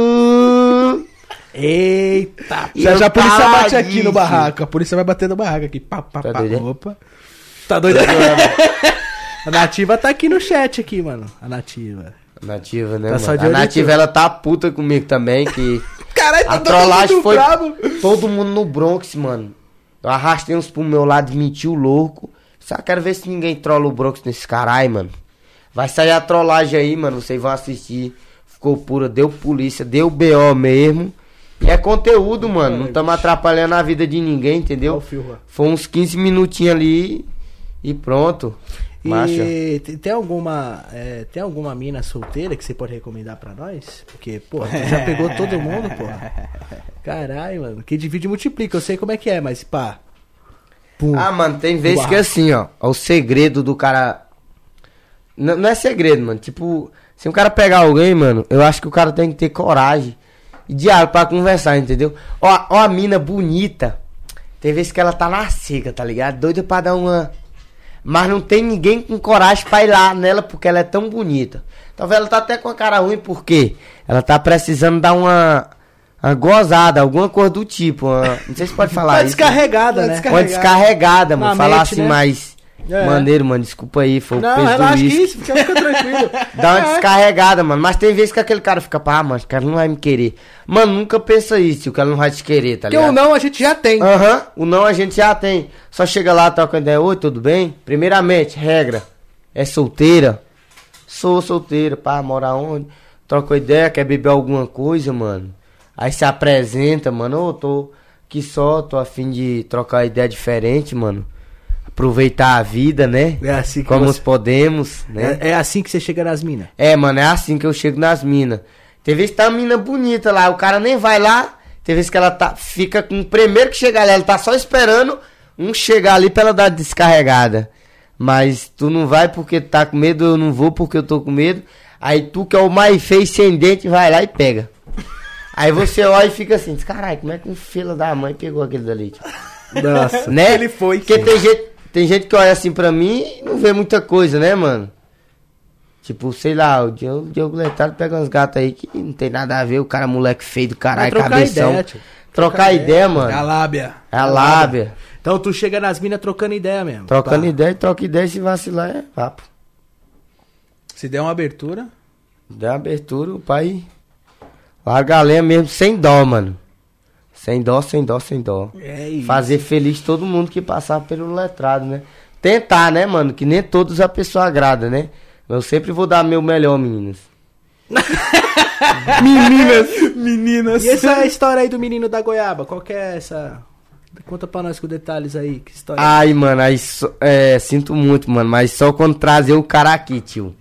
[SPEAKER 1] Eita.
[SPEAKER 2] E
[SPEAKER 3] Já,
[SPEAKER 2] eu
[SPEAKER 3] já a polícia bate aqui no barraco. A polícia vai bater no barraco aqui. Pá, pá,
[SPEAKER 2] Tá
[SPEAKER 3] pá.
[SPEAKER 2] doido, é?
[SPEAKER 3] Opa.
[SPEAKER 1] Tá doido agora, mano. A Nativa tá aqui no chat aqui, mano. A Nativa.
[SPEAKER 2] Nativa, né,
[SPEAKER 1] Tá
[SPEAKER 2] mano? A Nativa, ela tá puta comigo também, que...
[SPEAKER 3] Caralho,
[SPEAKER 2] A
[SPEAKER 3] todo
[SPEAKER 2] trollagem foi
[SPEAKER 3] bravo.
[SPEAKER 2] todo mundo no Bronx, mano. Eu arrastei uns pro meu lado e meti o louco. Só quero ver se ninguém trola o Bronx nesse caralho, mano. Vai sair a trollagem aí, mano. Vocês vão assistir. Ficou pura, deu polícia, deu BO mesmo. E é conteúdo, mano. Não estamos atrapalhando a vida de ninguém, entendeu? Foi uns 15 minutinhos ali e pronto. Macha.
[SPEAKER 1] E te- tem alguma, é, tem alguma mina solteira que você pode recomendar pra nós? Porque, pô, tu já pegou todo mundo, pô. Caralho, mano. Que divide e multiplica, eu sei como é que é, mas pá. Pum.
[SPEAKER 2] Ah, mano, tem vezes
[SPEAKER 1] barraco.
[SPEAKER 2] que assim, ó. é O segredo do cara. N- não é segredo, mano. Tipo, se um cara pegar alguém, mano, eu acho que o cara tem que ter coragem e diálogo pra conversar, entendeu? Ó, ó a mina bonita. Tem vezes que ela tá na seca, tá ligado? Doida pra dar uma. Mas não tem ninguém com coragem pra ir lá nela porque ela é tão bonita. Talvez ela tá até com a cara ruim porque ela tá precisando dar uma. Uma gozada, alguma coisa do tipo. uma- não sei se pode falar
[SPEAKER 1] Tá
[SPEAKER 2] isso.
[SPEAKER 1] descarregada,
[SPEAKER 3] Tá
[SPEAKER 1] né?
[SPEAKER 3] descarregada.
[SPEAKER 2] Uma descarregada, mano.
[SPEAKER 1] Na
[SPEAKER 2] Falar
[SPEAKER 1] mente,
[SPEAKER 2] assim
[SPEAKER 1] né?
[SPEAKER 2] mais
[SPEAKER 1] É.
[SPEAKER 2] maneiro, mano. Desculpa aí, foi o
[SPEAKER 1] Não,
[SPEAKER 2] peso do
[SPEAKER 1] relaxa que
[SPEAKER 2] uísque.
[SPEAKER 1] isso, fica, fica tranquilo.
[SPEAKER 2] Dá uma
[SPEAKER 1] É.
[SPEAKER 2] descarregada, mano. Mas tem vezes que aquele cara fica, pá, mano, esse cara não vai me querer. Mano, nunca pensa isso, o cara não vai te querer, tá
[SPEAKER 1] Porque
[SPEAKER 2] ligado?
[SPEAKER 1] o não a gente já tem.
[SPEAKER 2] Aham, o não a gente já tem. Só chega lá, troca ideia. Oi, tudo bem? Primeiramente, regra. É solteira? Sou solteira, pá, mora onde? Troca ideia, quer beber alguma coisa, mano? Aí se apresenta, mano. Ô, tô aqui só, tô a fim de trocar ideia diferente, mano. Aproveitar a vida, né?
[SPEAKER 1] É assim que
[SPEAKER 2] Como
[SPEAKER 1] você-
[SPEAKER 2] podemos, né?
[SPEAKER 1] É, é assim que você chega nas minas.
[SPEAKER 2] É, mano, é assim que eu chego nas minas. Tem vezes que tá uma mina bonita lá, o cara nem vai lá. Tem vezes que ela tá, fica com o primeiro que chegar ali, ela tá só esperando um chegar ali pra ela dar descarregada. Mas tu não vai porque tá com medo, eu não vou porque eu tô com medo. Aí tu que é o mais feio sem dente, vai lá e pega. Aí você olha e fica assim, caralho, como é que um filho da mãe pegou aquele dali? Tipo,
[SPEAKER 1] Nossa.
[SPEAKER 2] né?
[SPEAKER 3] Ele foi,
[SPEAKER 2] Porque
[SPEAKER 3] sim.
[SPEAKER 2] tem gente, tem gente que olha assim pra mim e não vê muita coisa, né, mano? Tipo, sei lá, o Diogo, o Diogo Letrado pega uns gatos aí que não tem nada a ver, o cara moleque feio do caralho,
[SPEAKER 1] trocar
[SPEAKER 2] cabeção.
[SPEAKER 1] ideia, tio.
[SPEAKER 2] Trocar ideia, mano.
[SPEAKER 3] É a lábia.
[SPEAKER 2] É a lábia.
[SPEAKER 1] Então tu chega nas minas trocando ideia mesmo.
[SPEAKER 2] Trocando
[SPEAKER 1] Pá.
[SPEAKER 2] ideia, troca ideia, se vacilar é papo.
[SPEAKER 3] Se der uma abertura,
[SPEAKER 2] Dá abertura, o pai larga a lenha mesmo sem dó, mano. Sem dó, sem dó, sem dó.
[SPEAKER 3] é isso.
[SPEAKER 2] Fazer feliz todo mundo que passar pelo letrado, né? Tentar, né, mano? Que nem todos a pessoa agrada, né? Eu sempre vou dar meu melhor, meninas.
[SPEAKER 3] Meninas, meninas.
[SPEAKER 1] E essa história aí do menino da goiaba, qual que é essa? Conta pra nós com detalhes aí, que história.
[SPEAKER 2] Ai, mano, aí só- é, sinto muito, mano, mas só quando trazer o cara aqui, tio.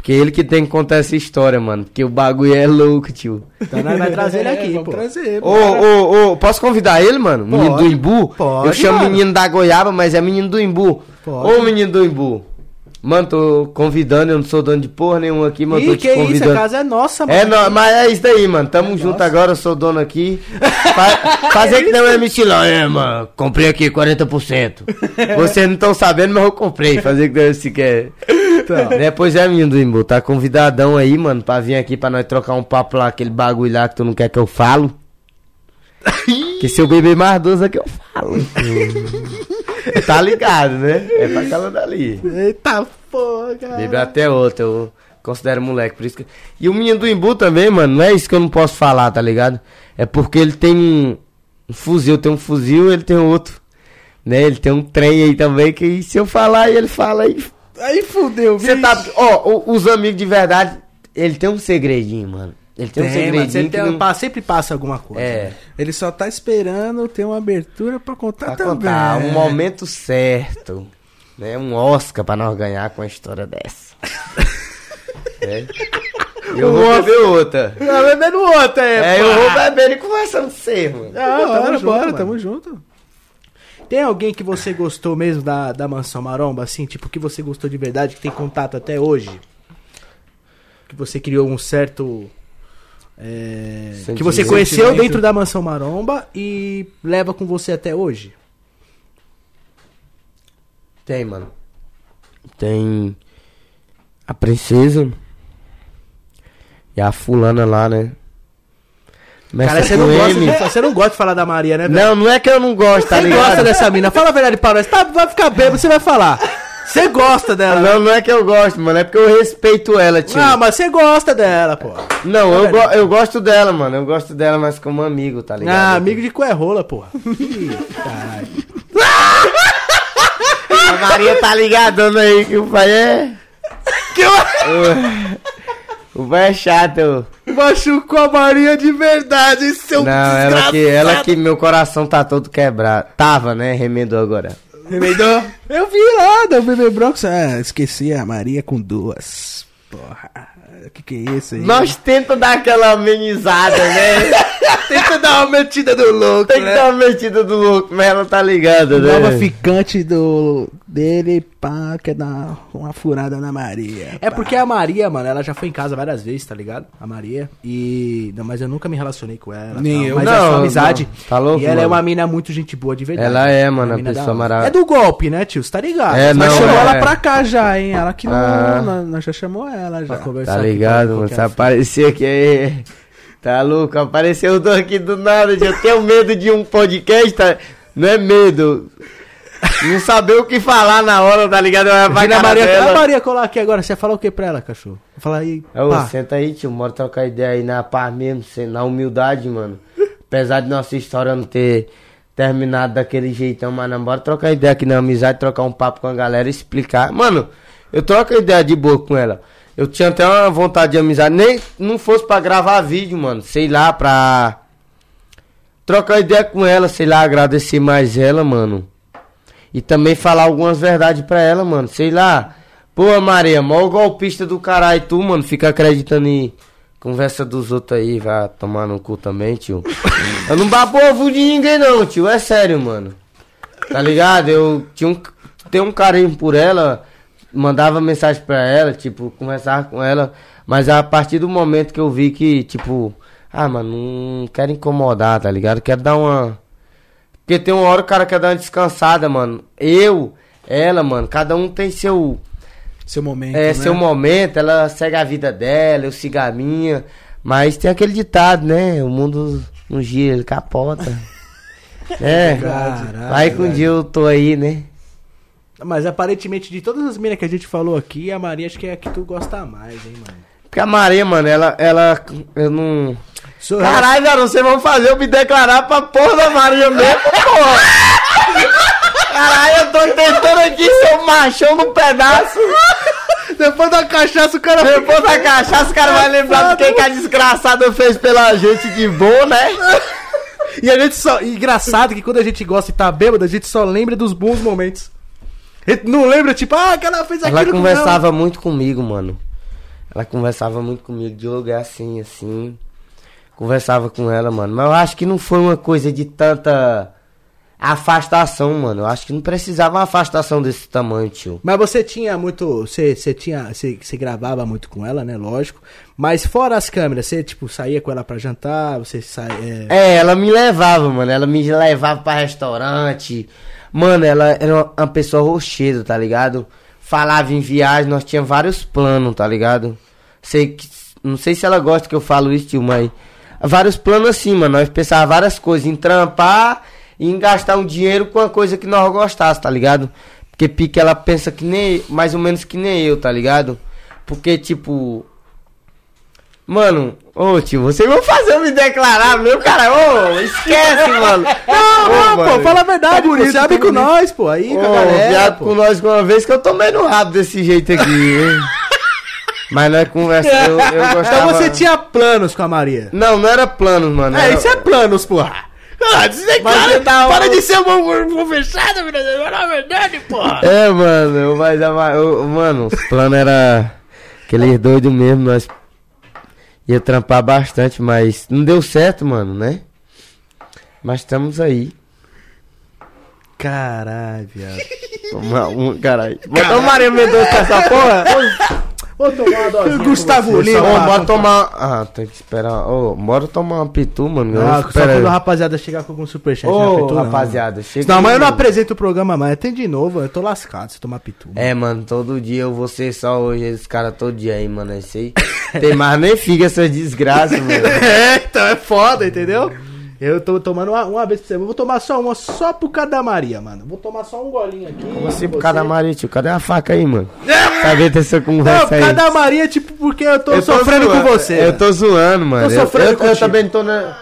[SPEAKER 2] Porque ele que tem que contar essa história, mano. Porque o bagulho é louco, tio.
[SPEAKER 1] Então nós vai trazer ele
[SPEAKER 3] É,
[SPEAKER 1] aqui,
[SPEAKER 3] vamos
[SPEAKER 1] pô.
[SPEAKER 3] trazer,
[SPEAKER 2] Ô, ô, ô, posso convidar ele, mano? Menino
[SPEAKER 1] Pode,
[SPEAKER 2] do Imbu?
[SPEAKER 1] pode,
[SPEAKER 2] Eu chamo
[SPEAKER 1] mano.
[SPEAKER 2] menino da goiaba, mas é menino do Imbu.
[SPEAKER 1] Pode.
[SPEAKER 2] Ô, menino do Imbu. Mano, tô convidando, eu não sou dono de porra nenhuma aqui, mas
[SPEAKER 1] Ih,
[SPEAKER 2] tô te
[SPEAKER 1] que isso,
[SPEAKER 2] convidando.
[SPEAKER 1] a casa é nossa, mano.
[SPEAKER 2] É, nó- mas é isso daí, mano. Tamo junto agora, eu sou dono aqui. Fa fazer que não é mentilão, é, mano. Comprei aqui 40%. Vocês não estão sabendo, mas eu comprei. Fazer que não é assim que é. Depois é, menino do Imbu. Tá convidadão aí, mano, pra vir aqui pra nós trocar um papo lá, aquele bagulho lá que tu não quer que eu falo. que se eu beber mais doce é que eu falo. tá ligado, né? É pra aquela dali.
[SPEAKER 1] Eita porra, cara.
[SPEAKER 2] Bebe até outra, eu considero moleque, por isso que... E o menino do Imbu também, mano, não é isso que eu não posso falar, tá ligado? É porque ele tem um, um fuzil, tem um fuzil, ele tem outro. Né? Ele tem um trem aí também, que se eu falar, ele fala aí.
[SPEAKER 3] Aí fudeu,
[SPEAKER 2] Você tá. Ó, os amigos de verdade, ele tem um segredinho, mano. Ele tem, um
[SPEAKER 1] Tem, mano,
[SPEAKER 2] segredinho.
[SPEAKER 1] sempre,
[SPEAKER 2] que
[SPEAKER 1] tem-
[SPEAKER 2] não-
[SPEAKER 1] pa- sempre passa alguma coisa.
[SPEAKER 2] É,
[SPEAKER 3] Ele só tá esperando ter uma abertura pra contar
[SPEAKER 2] pra
[SPEAKER 3] também.
[SPEAKER 2] contar um momento certo. Né? Um Oscar pra nós ganhar com uma história dessa. é. Eu vou beber outra.
[SPEAKER 1] Tá bebendo outra, é.
[SPEAKER 2] É, eu vou bebendo e conversando com você, mano.
[SPEAKER 1] Ah, tamo
[SPEAKER 3] Bora,
[SPEAKER 1] junto,
[SPEAKER 3] bora,
[SPEAKER 1] mano.
[SPEAKER 3] tamo junto.
[SPEAKER 1] Tem alguém que você gostou mesmo da, da Mansão Maromba, assim? Tipo, que você gostou de verdade, que tem contato até hoje? Que você criou um certo... é, que você conheceu dentro da Mansão Maromba e leva com você até hoje?
[SPEAKER 2] Tem, mano. Tem a princesa e a fulana lá, né? Começa
[SPEAKER 1] Cara, você não, gosta você não gosta de falar da Maria, né, velho?
[SPEAKER 2] Não, não é que eu não gosto, tá
[SPEAKER 1] Você
[SPEAKER 2] ligado?
[SPEAKER 1] gosta dessa mina. Fala a verdade pra nós. Tá, vai ficar bêbado, você vai falar. Você gosta dela.
[SPEAKER 2] Não, não é que eu gosto, mano. É porque eu respeito ela, tio.
[SPEAKER 1] Ah, mas você gosta dela, pô.
[SPEAKER 2] Não, eu, go- eu gosto dela, mano. Eu gosto dela, mas como amigo, tá ligado?
[SPEAKER 1] Ah, amigo de cu é rola, porra. Ih, Caralho.
[SPEAKER 2] A Maria tá ligadona aí que o pai é. O, o pai é chato.
[SPEAKER 1] Machucou a Maria de verdade, seu
[SPEAKER 2] Não, ela que, ela que meu coração tá todo quebrado. Tava, né? Remendou agora.
[SPEAKER 3] Remendou? Eu vi lá do Bebê Bronx. Ah, esqueci a Maria com duas. Porra. O que, que é isso aí?
[SPEAKER 2] Nós tenta dar aquela amenizada, né?
[SPEAKER 1] Tenta dar uma metida do louco,
[SPEAKER 2] Tem que dar uma metida do louco, mas ela tá ligada, né?
[SPEAKER 3] Nova ficante do dele, pá, quer dar uma furada na Maria.
[SPEAKER 1] É
[SPEAKER 3] pá.
[SPEAKER 1] porque a Maria, mano, ela já foi em casa várias vezes, tá ligado? A Maria. E. Não, mas eu nunca me relacionei com ela.
[SPEAKER 3] Nem
[SPEAKER 1] tal,
[SPEAKER 3] eu.
[SPEAKER 1] Mas
[SPEAKER 2] Não,
[SPEAKER 1] é só amizade.
[SPEAKER 2] não. Tá louco,
[SPEAKER 1] E ela é
[SPEAKER 2] mano?
[SPEAKER 1] uma mina muito gente boa de verdade.
[SPEAKER 2] Ela é, mano, a pessoa maravilhosa.
[SPEAKER 1] É do golpe, né, tio? Você tá ligado?
[SPEAKER 2] É,
[SPEAKER 3] Mas
[SPEAKER 2] não,
[SPEAKER 3] chamou
[SPEAKER 2] é.
[SPEAKER 3] ela pra cá já, hein? Ela que não.
[SPEAKER 2] Ah.
[SPEAKER 3] nós- Nós já chamou ela já.
[SPEAKER 1] Pra conversar
[SPEAKER 2] Tá
[SPEAKER 1] aqui,
[SPEAKER 2] ligado, mano?
[SPEAKER 1] qual
[SPEAKER 2] Se
[SPEAKER 1] que é a
[SPEAKER 2] aparecer aqui aí. Tá louco? Apareceu o aqui do nada. Eu tenho medo de um podcast, tá? Não é medo. Não saber o que falar na hora, tá ligado? Eu ia pra
[SPEAKER 1] Imagina a
[SPEAKER 2] cara
[SPEAKER 1] Maria,
[SPEAKER 2] dela.
[SPEAKER 1] a Maria colar aqui agora. Você ia falar o que pra ela, cachorro? Fala aí.
[SPEAKER 2] Ô,
[SPEAKER 1] pá.
[SPEAKER 2] senta aí, tio. Bora trocar ideia aí na paz mesmo, na humildade, mano. Apesar de nossa história não ter terminado daquele jeitão, mas não, bora trocar ideia aqui na amizade, trocar um papo com a galera e explicar. Mano, eu troco ideia de boa com ela. Eu tinha até uma vontade de amizade, nem não fosse pra gravar vídeo, mano. Sei lá, pra trocar ideia com ela, sei lá, agradecer mais ela, mano. E também falar algumas verdades pra ela, mano. Sei lá. Pô, Maria, mó golpista do caralho, tu, mano. Fica acreditando em conversa dos outros aí, vai tomar no cu também, tio. Eu não babo ovo de ninguém, não, tio. É sério, mano. Tá ligado? Eu tinha um. ter um carinho por ela, mandava mensagem pra ela, tipo, conversava com ela. Mas a partir do momento que eu vi que, tipo, ah, mano, não quero incomodar, tá ligado? Quero dar uma. Porque tem uma hora que o cara quer dar uma descansada, mano. Eu, ela, mano, cada um tem seu.
[SPEAKER 3] Seu momento,
[SPEAKER 2] É,
[SPEAKER 3] né?
[SPEAKER 2] seu momento, ela segue a vida dela, eu sigo a minha. Mas tem aquele ditado, né? O mundo não gira, ele capota. é.
[SPEAKER 3] Caralho,
[SPEAKER 2] Vai que um dia eu tô aí, né?
[SPEAKER 1] Mas aparentemente, de todas as minas que a gente falou aqui, a Maria acho que é a que tu gosta mais, hein, mano.
[SPEAKER 2] Porque a Maria, mano, ela, ela, eu não...
[SPEAKER 1] Sou
[SPEAKER 2] Caralho, garoto, vocês vão fazer eu me declarar pra porra da Maria mesmo, porra! Caralho, eu tô tentando aqui ser um machão no pedaço.
[SPEAKER 1] Depois da cachaça, o cara
[SPEAKER 2] Depois da cachaça, o cara vai lembrar do que, que a desgraçada fez pela gente de bom, né?
[SPEAKER 1] E a gente só. Engraçado que quando a gente gosta e tá bêbado, a gente só lembra dos bons momentos. A gente não lembra, tipo, ah, que ela fez aquilo
[SPEAKER 2] Ela
[SPEAKER 1] com
[SPEAKER 2] conversava muito comigo, mano. Ela conversava muito comigo, Diogo é assim, assim. Conversava com ela, mano. Mas eu acho que não foi uma coisa de tanta afastação, mano. Eu acho que não precisava uma afastação desse tamanho, tio.
[SPEAKER 1] Mas você tinha muito. Você, você tinha. Você, você gravava muito com ela, né? Lógico. Mas fora as câmeras, você, tipo, saía com ela pra jantar, você saía.
[SPEAKER 2] É, ela me levava, mano. Ela me levava pra restaurante. Mano, ela era uma- pessoa rochedo, tá ligado? Falava em viagem, nós tínhamos vários planos, tá ligado? Sei que, não sei se ela gosta que eu falo isso, tio, mas. Vários planos assim, mano. Nós pensávamos várias coisas, em trampar e em gastar um dinheiro com uma coisa que nós gostássemos, tá ligado? Porque Pique ela pensa que nem. Mais ou menos que nem eu, tá ligado? Porque, tipo. Mano, ô tio, vocês vão fazer eu me declarar, meu cara, ô, esquece, mano.
[SPEAKER 1] Não, não,
[SPEAKER 2] Ô,
[SPEAKER 1] pô, fala a verdade,
[SPEAKER 3] Tá bonito,
[SPEAKER 1] você abre
[SPEAKER 3] tá
[SPEAKER 1] com nós, pô, aí com a
[SPEAKER 2] Ô,
[SPEAKER 1] galera.
[SPEAKER 2] viado
[SPEAKER 1] pô.
[SPEAKER 2] com nós uma vez que eu tomei no rabo desse jeito aqui, hein? Mas nós conversamos, eu, eu gostava...
[SPEAKER 1] Então você tinha planos com a Maria.
[SPEAKER 2] Não, não era planos, mano.
[SPEAKER 1] É,
[SPEAKER 2] era-
[SPEAKER 1] isso é planos, porra. Ah, dizer, cara,
[SPEAKER 2] tá-
[SPEAKER 1] para de ser um um fechado, meu Deus, na verdade, porra.
[SPEAKER 2] É, mano, eu- mas a, eu- mano, os planos era aqueles doidos mesmo, nós ia trampar bastante, mas não deu certo, mano, né? Mas estamos aí.
[SPEAKER 1] Caralho, viado.
[SPEAKER 2] Toma um, caralho. Botou Maria Mendonça essa porra?
[SPEAKER 1] Vou tomar uma dosinha
[SPEAKER 3] Gustavo Lima.
[SPEAKER 2] Ô, bora tomar. Ah, tem que esperar. Ô, bora tomar uma pitu, mano. Eu
[SPEAKER 1] Ah,
[SPEAKER 2] não
[SPEAKER 1] só
[SPEAKER 2] espero-
[SPEAKER 1] quando a rapaziada chegar com algum superchat.
[SPEAKER 2] Ô,
[SPEAKER 1] não é pitu, não.
[SPEAKER 2] rapaziada, chega.
[SPEAKER 1] Não, mas eu não
[SPEAKER 2] mano.
[SPEAKER 1] apresento o programa mais. Tem de novo, eu tô lascado se tomar pitu.
[SPEAKER 2] É, mano, todo dia eu vou ser só hoje, esse cara todo dia aí, mano. Esse aí. Tem mais nem fica essa desgraça, mano.
[SPEAKER 1] É, então é foda, entendeu? Eu tô tomando uma, uma vez por semana. Eu vou tomar só uma, só por causa da Maria, mano. Vou tomar só um golinho aqui.
[SPEAKER 2] Como assim por causa da Maria, tio? Cadê a faca aí, mano? Saber dessa
[SPEAKER 1] Não,
[SPEAKER 2] conversa
[SPEAKER 1] por
[SPEAKER 2] aí.
[SPEAKER 1] causa da Maria, tipo, porque eu tô
[SPEAKER 2] Eu tô
[SPEAKER 1] sofrendo
[SPEAKER 2] zoando,
[SPEAKER 1] com você.
[SPEAKER 2] Eu tô zoando, mano.
[SPEAKER 1] Tô
[SPEAKER 2] Eu-
[SPEAKER 1] sofrendo
[SPEAKER 2] eu, eu,
[SPEAKER 1] contigo.
[SPEAKER 2] também tô na.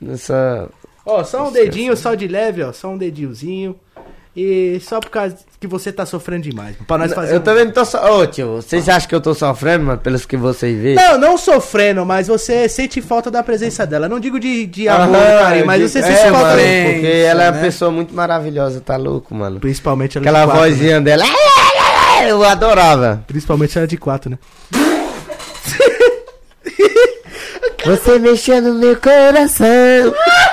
[SPEAKER 2] Nessa.
[SPEAKER 1] Ó, só um dedinho, só de leve, ó. Só um dedinhozinho. E só por causa que você tá sofrendo demais. Pra nós fazer.
[SPEAKER 2] Eu
[SPEAKER 1] um-
[SPEAKER 2] também não tô so... Ô, tio, vocês acham que eu tô sofrendo, mano, pelos que vocês veem?
[SPEAKER 1] Não, não sofrendo, mas você sente falta da presença dela. Não digo de, de amor,
[SPEAKER 2] Aham,
[SPEAKER 1] carinho, mas
[SPEAKER 2] eu
[SPEAKER 1] você
[SPEAKER 2] digo-
[SPEAKER 1] sente
[SPEAKER 2] é,
[SPEAKER 1] falta.
[SPEAKER 2] mano,
[SPEAKER 3] Diferença,
[SPEAKER 2] Porque ela é uma
[SPEAKER 3] né?
[SPEAKER 2] pessoa muito maravilhosa, tá louco, mano.
[SPEAKER 1] Principalmente ela
[SPEAKER 2] Aquela
[SPEAKER 1] de quatro, né?
[SPEAKER 2] vozinha dela. Eu adorava.
[SPEAKER 1] Principalmente ela de quatro, né?
[SPEAKER 2] Você mexeu no meu coração.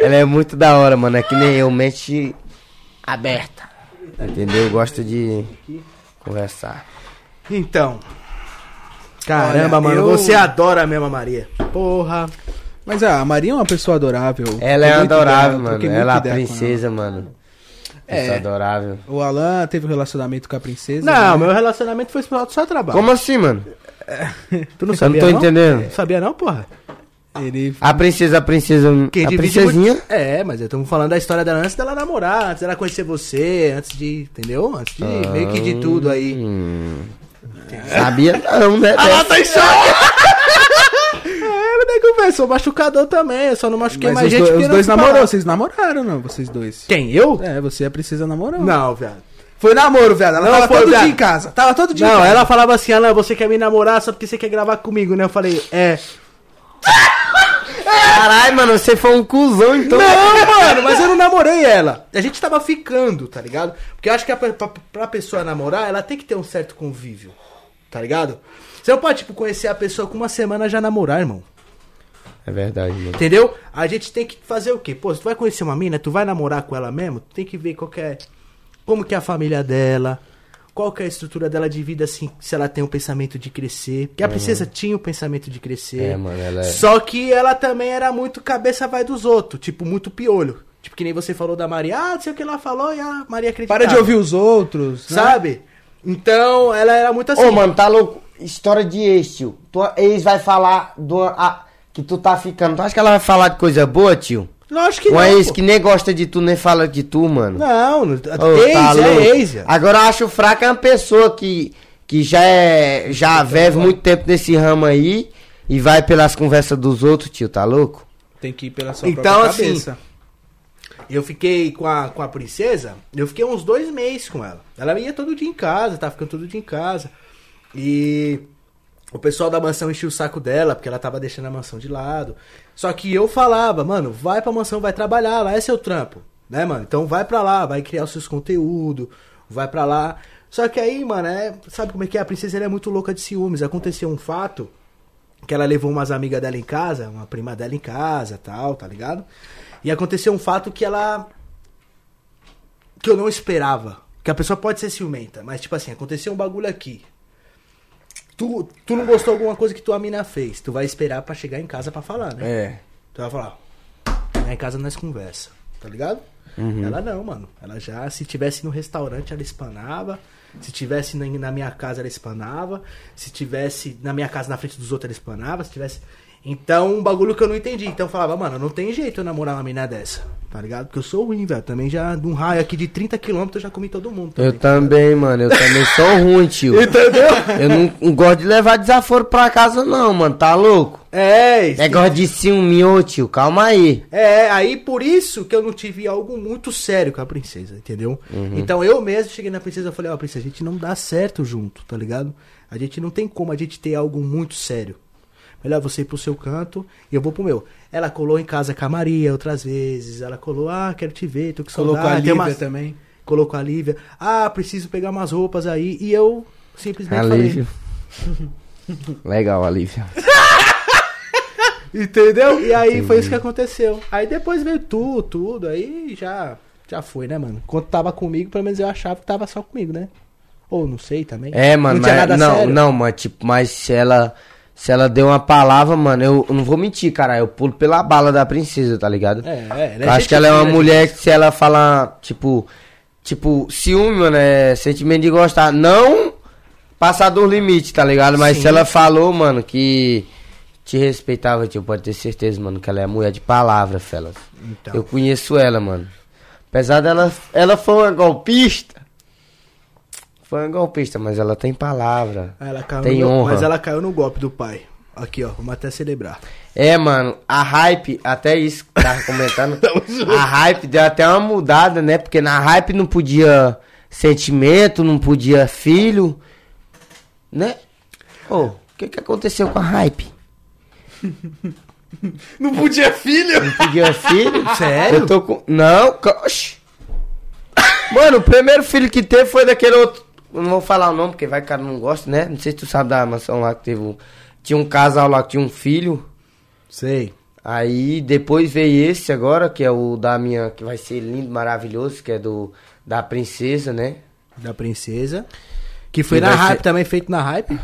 [SPEAKER 2] Ela é muito da hora, mano. É que nem eu, mente aberta. Entendeu? Eu gosto de conversar.
[SPEAKER 1] Então. Caramba,
[SPEAKER 3] Olha,
[SPEAKER 1] mano,
[SPEAKER 3] eu-
[SPEAKER 1] você adora mesmo a Maria. Porra.
[SPEAKER 3] Mas ah, a Maria é uma pessoa adorável.
[SPEAKER 2] Ela é adorável,
[SPEAKER 3] ideia,
[SPEAKER 2] mano.
[SPEAKER 3] troquei muita
[SPEAKER 2] Ela é a princesa, mano.
[SPEAKER 3] É.
[SPEAKER 2] Pessoa adorável.
[SPEAKER 3] O Alan teve um relacionamento com a princesa.
[SPEAKER 1] Não,
[SPEAKER 3] né?
[SPEAKER 1] meu relacionamento foi só do seu trabalho.
[SPEAKER 2] Como assim, mano?
[SPEAKER 1] Tu não
[SPEAKER 2] Eu não
[SPEAKER 1] sabia
[SPEAKER 2] tô
[SPEAKER 1] não?
[SPEAKER 2] entendendo.
[SPEAKER 1] Sabia não, porra?
[SPEAKER 3] Ele.
[SPEAKER 2] A princesa, a princesa.
[SPEAKER 1] Quem
[SPEAKER 2] a princesinha.
[SPEAKER 1] muito- É, mas eu tô falando da história dela antes dela namorar, antes dela conhecer você, antes de. Entendeu? Antes de meio que de tudo aí.
[SPEAKER 2] Hum. Sabia não, né?
[SPEAKER 1] Ela tá em choque! é, mas daí começou machucador também, eu só não machuquei
[SPEAKER 3] Mas
[SPEAKER 1] mais
[SPEAKER 3] os,
[SPEAKER 1] gente
[SPEAKER 3] do- os dois
[SPEAKER 1] falar.
[SPEAKER 3] vocês namoraram, não? Vocês dois.
[SPEAKER 1] Quem, eu?
[SPEAKER 3] É, você e a princesa namorou.
[SPEAKER 1] Não, viado.
[SPEAKER 3] Foi namoro, velho. Ela
[SPEAKER 1] Não,
[SPEAKER 3] tava
[SPEAKER 1] foi,
[SPEAKER 3] todo
[SPEAKER 1] viado.
[SPEAKER 3] dia em casa. Tava todo dia em
[SPEAKER 1] Não,
[SPEAKER 3] casa.
[SPEAKER 1] ela falava assim, Alan, você quer me namorar só porque você quer gravar comigo, né? Eu falei, é.
[SPEAKER 2] Caralho, mano, você foi um cuzão, então.
[SPEAKER 1] Não, mano, mas eu não namorei ela. A gente tava ficando, tá ligado? Porque eu acho que a, pra, pra pessoa namorar, ela tem que ter um certo convívio, tá ligado? Você não pode, tipo, conhecer a pessoa com uma semana já namorar, irmão.
[SPEAKER 2] É verdade, mano.
[SPEAKER 1] Entendeu? A gente tem que fazer o quê? Pô, se tu vai conhecer uma mina, tu vai namorar com ela mesmo, tu tem que ver qual que é, como que é a família dela, qual que é a estrutura dela de vida, assim, se ela tem o pensamento de crescer. Porque a princesa tinha o pensamento de crescer.
[SPEAKER 2] É, mano, ela é-
[SPEAKER 1] Só que ela também era muito cabeça vai dos outros, tipo, muito piolho. Tipo, que nem você falou da Maria, ah, não sei o que ela falou e a Maria acreditava.
[SPEAKER 3] Para de ouvir os outros, né?
[SPEAKER 1] Sabe? Então, ela era muito assim.
[SPEAKER 2] Ô, mano, tá louco? História de ex, tio. Tua ex vai falar do, a, que tu tá ficando. Tu acha que ela vai falar de coisa boa, tio?
[SPEAKER 1] Lógico que
[SPEAKER 2] Uma
[SPEAKER 1] não.
[SPEAKER 2] ex
[SPEAKER 1] pô.
[SPEAKER 2] que nem gosta de tu, nem fala de tu, mano.
[SPEAKER 1] Não,
[SPEAKER 2] Ô,
[SPEAKER 1] ex
[SPEAKER 2] tá
[SPEAKER 1] é ex. é.
[SPEAKER 2] Agora eu acho fraca uma pessoa que, que já é. Já vive muito tempo nesse ramo aí e vai pelas conversas dos outros, tio, tá louco?
[SPEAKER 3] Tem que ir pela sua
[SPEAKER 1] Então,
[SPEAKER 3] própria
[SPEAKER 1] assim,
[SPEAKER 3] cabeça.
[SPEAKER 1] Eu fiquei com a, com a princesa, eu fiquei uns dois meses com ela. Ela ia todo dia em casa, tava ficando todo dia em casa. E o pessoal da mansão enchia o saco dela, porque ela tava deixando a mansão de lado. Só que eu falava, mano, vai pra mansão, vai trabalhar, lá é seu trampo. Né, mano? Então vai pra lá, vai criar os seus conteúdos, vai pra lá. Só que aí, mano, é, sabe como é que é? A princesa é muito louca de ciúmes. Aconteceu um fato que ela levou umas amigas dela em casa, uma prima dela em casa, tal, tá ligado? E aconteceu um fato que ela que eu não esperava. Que a pessoa pode ser ciumenta, mas tipo assim, aconteceu um bagulho aqui. Tu, tu não gostou de alguma coisa que tua mina fez, tu vai esperar pra chegar em casa pra falar, né?
[SPEAKER 3] É.
[SPEAKER 1] Tu vai falar, lá em casa nós conversa, tá ligado? Ela não, mano. Ela já, se tivesse no restaurante, ela espanava. Se tivesse na, na minha casa, ela espanava. Se tivesse na minha casa, na frente dos outros, ela espanava. Se tivesse. Então, um bagulho que eu não entendi. Então eu falava, mano, não tem jeito eu namorar uma mina dessa, tá ligado? Porque eu sou ruim, velho. Também já, de um raio aqui de 30 km, eu já comi todo mundo.
[SPEAKER 2] Eu
[SPEAKER 1] tá ligado?
[SPEAKER 2] também, mano. Eu também sou ruim, tio.
[SPEAKER 1] Entendeu?
[SPEAKER 2] Eu não, não gosto de levar desaforo pra casa, não, mano. Tá louco?
[SPEAKER 1] É, isso.
[SPEAKER 2] Negócio de ciúme, tio. Calma aí.
[SPEAKER 1] É, aí por isso que eu não tive algo muito sério com a princesa, entendeu? Então eu mesmo cheguei na princesa e falei, ó, princesa, a gente não dá certo junto, tá ligado? A gente não tem como a gente ter algo muito sério. Melhor você ir pro seu canto e eu vou pro meu. Ela colou em casa com a Maria outras vezes. Ela colou, ah, quero te ver, tô com saudade.
[SPEAKER 3] Colocou a Lívia
[SPEAKER 1] umas-
[SPEAKER 3] também.
[SPEAKER 1] Colocou a Lívia. Ah, preciso pegar umas roupas aí. E eu simplesmente
[SPEAKER 2] Alívio. Legal, Alívio.
[SPEAKER 1] falei. Entendeu? E aí foi isso que aconteceu. Aí depois veio tudo, tudo. Aí já, já foi, né, mano? Quando tava comigo, pelo menos eu achava que tava só comigo, né? Ou não sei também.
[SPEAKER 2] É, mano,
[SPEAKER 1] não tinha
[SPEAKER 2] mas,
[SPEAKER 1] nada
[SPEAKER 2] não,
[SPEAKER 1] sério.
[SPEAKER 2] não, mas tipo, mas se ela se ela deu uma palavra, mano, eu, eu não vou mentir, cara, eu pulo pela bala da princesa, tá ligado?
[SPEAKER 1] É, é, ela
[SPEAKER 2] eu acho que ela é uma
[SPEAKER 1] fina,
[SPEAKER 2] mulher que se ela falar, tipo, tipo, ciúme, mano, é sentimento de gostar, não passar dos limites, tá ligado? Mas
[SPEAKER 1] Sim.
[SPEAKER 2] se ela falou, mano, que te respeitava, tio, pode ter certeza, mano, que ela é mulher de palavra, felas.
[SPEAKER 1] Então.
[SPEAKER 2] Eu conheço ela, mano. Apesar dela, ela foi uma golpista. Foi uma golpista, mas ela tem palavra.
[SPEAKER 1] Ela caiu
[SPEAKER 2] Tem
[SPEAKER 1] no,
[SPEAKER 2] honra.
[SPEAKER 1] Mas ela caiu no golpe do pai. Aqui, ó, vamos até celebrar.
[SPEAKER 2] É, mano, a hype, até isso que tava comentando, a hype deu até uma mudada, né? Porque na hype não podia sentimento, não podia filho, né? Ô, o que que aconteceu com a hype?
[SPEAKER 3] Não podia filho?
[SPEAKER 2] Não podia filho?
[SPEAKER 1] Sério?
[SPEAKER 2] Eu tô com... Não, oxi. Mano, o primeiro filho que teve foi daquele outro... eu Não vou falar o nome, porque vai que o cara não gosta, né? Não sei se tu sabe da mansão lá que teve um... Tinha um casal lá que tinha um filho...
[SPEAKER 1] Sei.
[SPEAKER 2] Aí depois veio esse agora, que é o da minha, que vai ser lindo, maravilhoso, que é do da princesa, né?
[SPEAKER 1] Da princesa. Que foi
[SPEAKER 2] Que
[SPEAKER 1] na hype
[SPEAKER 2] ser-
[SPEAKER 1] também, feito na hype.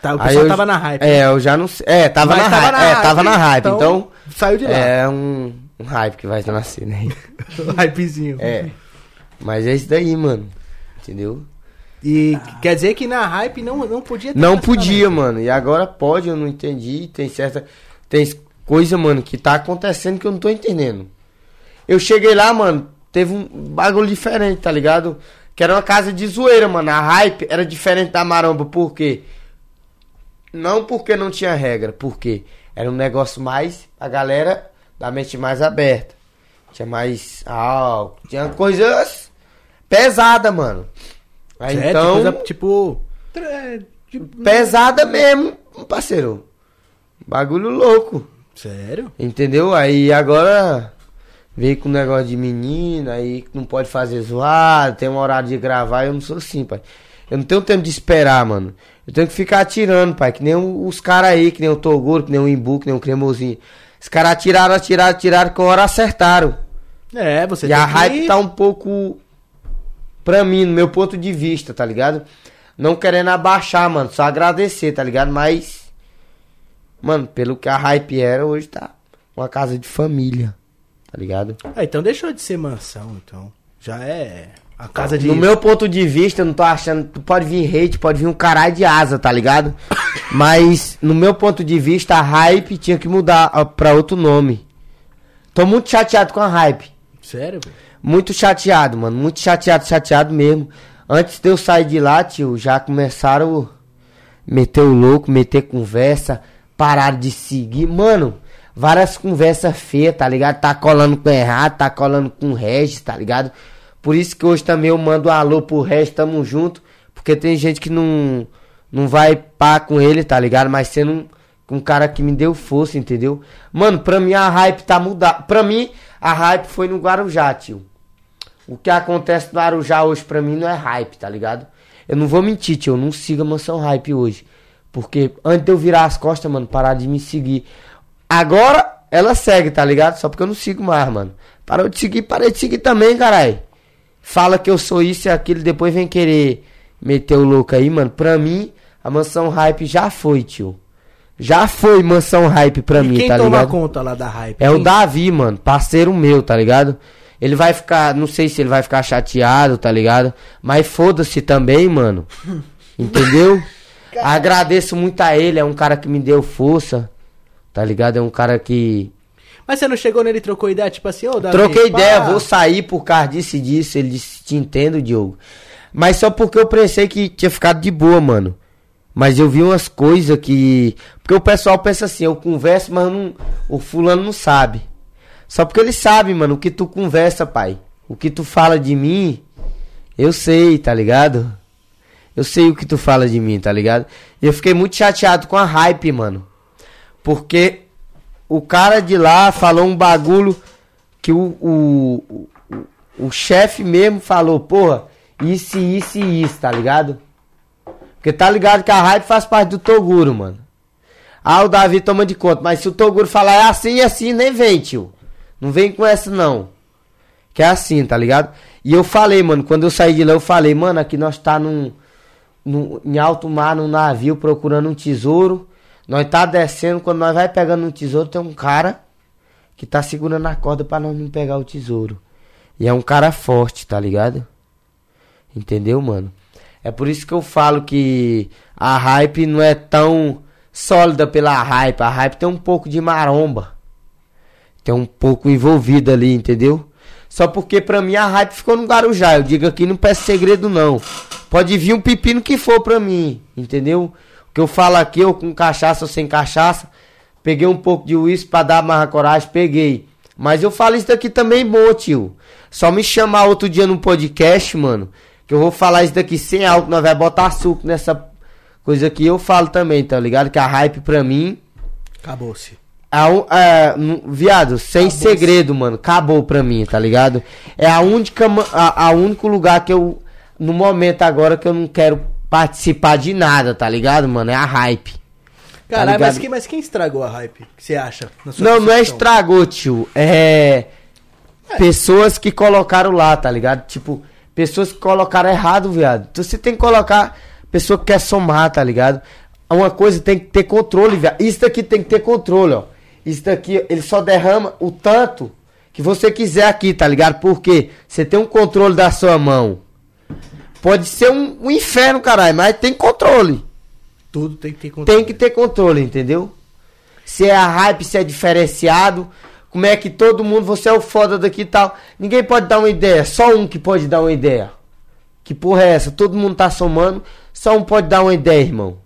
[SPEAKER 1] Tá, o pessoal
[SPEAKER 2] eu-
[SPEAKER 1] tava na hype.
[SPEAKER 2] É, eu já não sei. É, tava,
[SPEAKER 1] Mas
[SPEAKER 2] na, hype, É, tava na hype, então.
[SPEAKER 1] Saiu de lá.
[SPEAKER 2] É um, um hype que vai nascer, né?
[SPEAKER 1] Hypezinho.
[SPEAKER 2] É. Mas é isso daí, mano. Entendeu?
[SPEAKER 1] E quer dizer que na hype não, não podia ter
[SPEAKER 2] Não podia, mano. E agora pode, eu não entendi. Tem certa. Tem coisa, mano, que tá acontecendo que eu não tô entendendo. Eu cheguei lá, mano, teve um bagulho diferente, tá ligado? Que era uma casa de zoeira, mano. A hype era diferente da maromba, por quê? Não porque não tinha regra, porque era um negócio mais. A galera da mente mais aberta. Tinha mais álcool, tinha coisas pesadas, mano. Aí,
[SPEAKER 1] Sério?
[SPEAKER 2] então.
[SPEAKER 1] Coisa, tipo...
[SPEAKER 3] É, tipo,
[SPEAKER 2] Pesada mesmo, parceiro. Bagulho louco.
[SPEAKER 1] Sério?
[SPEAKER 2] Entendeu? Aí agora veio com negócio de menina, aí não pode fazer zoado, tem um horário de gravar, eu não sou assim, pai. Eu não tenho tempo de esperar, mano. Eu tenho que ficar atirando, pai. Que nem os caras aí, que nem o Toguro, que nem o Imbu, que nem o Cremosinho. Os caras atiraram, atiraram, atiraram, com a hora acertaram.
[SPEAKER 1] É, você
[SPEAKER 2] E
[SPEAKER 1] tem
[SPEAKER 2] a
[SPEAKER 1] que-
[SPEAKER 2] hype tá um pouco. Pra mim, no meu ponto de vista, tá ligado? Não querendo abaixar, mano. Só agradecer, tá ligado? Mas. Mano, pelo que a hype era, hoje tá uma casa de família. Tá ligado?
[SPEAKER 1] Ah, então deixou de ser mansão, então. Já é a casa de...
[SPEAKER 2] No meu ponto de vista, eu não tô achando. Tu pode vir hate, pode vir um caralho de asa, tá ligado? Mas, no meu ponto de vista, a hype tinha que mudar pra outro nome. Tô muito chateado com a hype.
[SPEAKER 1] Sério, velho?
[SPEAKER 2] Muito chateado, mano. Muito chateado, chateado mesmo. Antes de eu sair de lá, tio, já começaram a meter o louco, meter conversa, pararam de seguir. Mano, várias conversas feias, tá ligado? Tá colando com errado, tá colando com Regis, tá ligado? Por isso que hoje também eu mando um alô pro Regis, tamo junto. Porque tem gente que não, não vai pá com ele, tá ligado? Mas sendo um cara que me deu força, entendeu? Mano, pra mim a hype tá mudada. Pra mim, a hype foi no Guarujá, tio. O que acontece no Arujá hoje pra mim não é hype, tá ligado? Eu não vou mentir, tio, eu não sigo a Mansão Hype hoje. Porque antes de eu virar as costas, mano, parar de me seguir. Agora ela segue, tá ligado? Só porque eu não sigo mais, mano. Parou de seguir, parei de seguir também, caralho. Fala que eu sou isso e aquilo, depois vem querer meter o louco aí, mano. Pra mim, a Mansão Hype já foi, tio. Já foi Mansão Hype pra
[SPEAKER 1] e
[SPEAKER 2] mim,
[SPEAKER 1] quem
[SPEAKER 2] tá
[SPEAKER 1] toma
[SPEAKER 2] ligado?
[SPEAKER 1] conta lá da hype?
[SPEAKER 2] É o
[SPEAKER 1] Quem?
[SPEAKER 2] Davi, mano, parceiro meu, tá ligado? Ele vai ficar, não sei se ele vai ficar chateado, tá ligado? Mas foda-se também, mano. Entendeu? Agradeço muito a ele, é um cara que me deu força, tá ligado? É um cara que.
[SPEAKER 1] Mas você não chegou nele e trocou ideia, tipo assim, ô, Davi,
[SPEAKER 2] Troquei
[SPEAKER 1] pá.
[SPEAKER 2] ideia, vou sair por causa disso e disso. Ele disse, te entendo, Diogo. Mas só porque eu pensei que tinha ficado de boa, mano. Mas eu vi umas coisas que. Porque o pessoal pensa assim, eu converso, mas não... o fulano não sabe. Só porque ele sabe, mano, o que tu conversa, pai. O que tu fala de mim, eu sei, tá ligado? Eu sei o que tu fala de mim, tá ligado? E eu fiquei muito chateado com a hype, mano. Porque o cara de lá falou um bagulho que o, o, o, o chefe mesmo falou, porra, isso, isso e isso, tá ligado? Porque tá ligado que a hype faz parte do Toguro, mano. Ah, o Davi toma de conta, mas se o Toguro falar é assim e assim, nem vem, tio. Não vem com essa, não. Que é assim, tá ligado? E eu falei, mano, quando eu saí de lá, eu falei, mano, aqui nós tá num, num, em alto mar, num navio, procurando um tesouro. Nós tá descendo, quando nós vai pegando um tesouro, tem um cara que tá segurando a corda pra nós não pegar o tesouro. E é um cara forte, tá ligado? Entendeu, mano? É por isso que eu falo que a hype não é tão sólida pela hype. A hype tem um pouco de maromba. Tem um pouco envolvido ali, entendeu? Só porque pra mim a hype ficou no Guarujá. Eu digo aqui, não peço segredo não. Pode vir um pepino que for pra mim, entendeu? O que eu falo aqui, eu com cachaça ou sem cachaça. Peguei um pouco de uísque pra dar mais coragem, peguei. Mas eu falo isso daqui também bom, tio. Só me chamar outro dia no podcast, mano. Que eu vou falar isso daqui sem álcool, nós vai botar suco nessa coisa aqui. Eu falo também, tá ligado? Que a hype pra mim.
[SPEAKER 1] Acabou-se.
[SPEAKER 2] É, um- é, viado, sem
[SPEAKER 1] Acabou-se.
[SPEAKER 2] segredo, mano. Acabou pra mim, tá ligado? É a única, a, a único lugar que eu, no momento agora, que eu não quero participar de nada, tá ligado, mano? É a hype.
[SPEAKER 1] Caralho, mas,
[SPEAKER 2] ligado?
[SPEAKER 1] quem, mas quem estragou a hype? Você acha?
[SPEAKER 2] Não, não é estragou, tio. É. Pessoas que colocaram lá, tá ligado? Tipo, pessoas que colocaram errado, viado. Então você tem que colocar pessoa que quer somar, tá ligado? Uma coisa tem que ter controle, viado. Isso daqui tem que ter controle, ó. Isso daqui, ele só derrama o tanto que você quiser aqui, tá ligado? Porque você tem um controle da sua mão. Pode ser um, um inferno, caralho, mas tem controle.
[SPEAKER 1] Tudo tem que ter controle.
[SPEAKER 2] Tem que ter controle, entendeu? Se é a hype, se é diferenciado, como é que todo mundo, você é o foda daqui e tal. Ninguém pode dar uma ideia, só um que pode dar uma ideia. Que porra é essa? Todo mundo tá somando, só um pode dar uma ideia, irmão.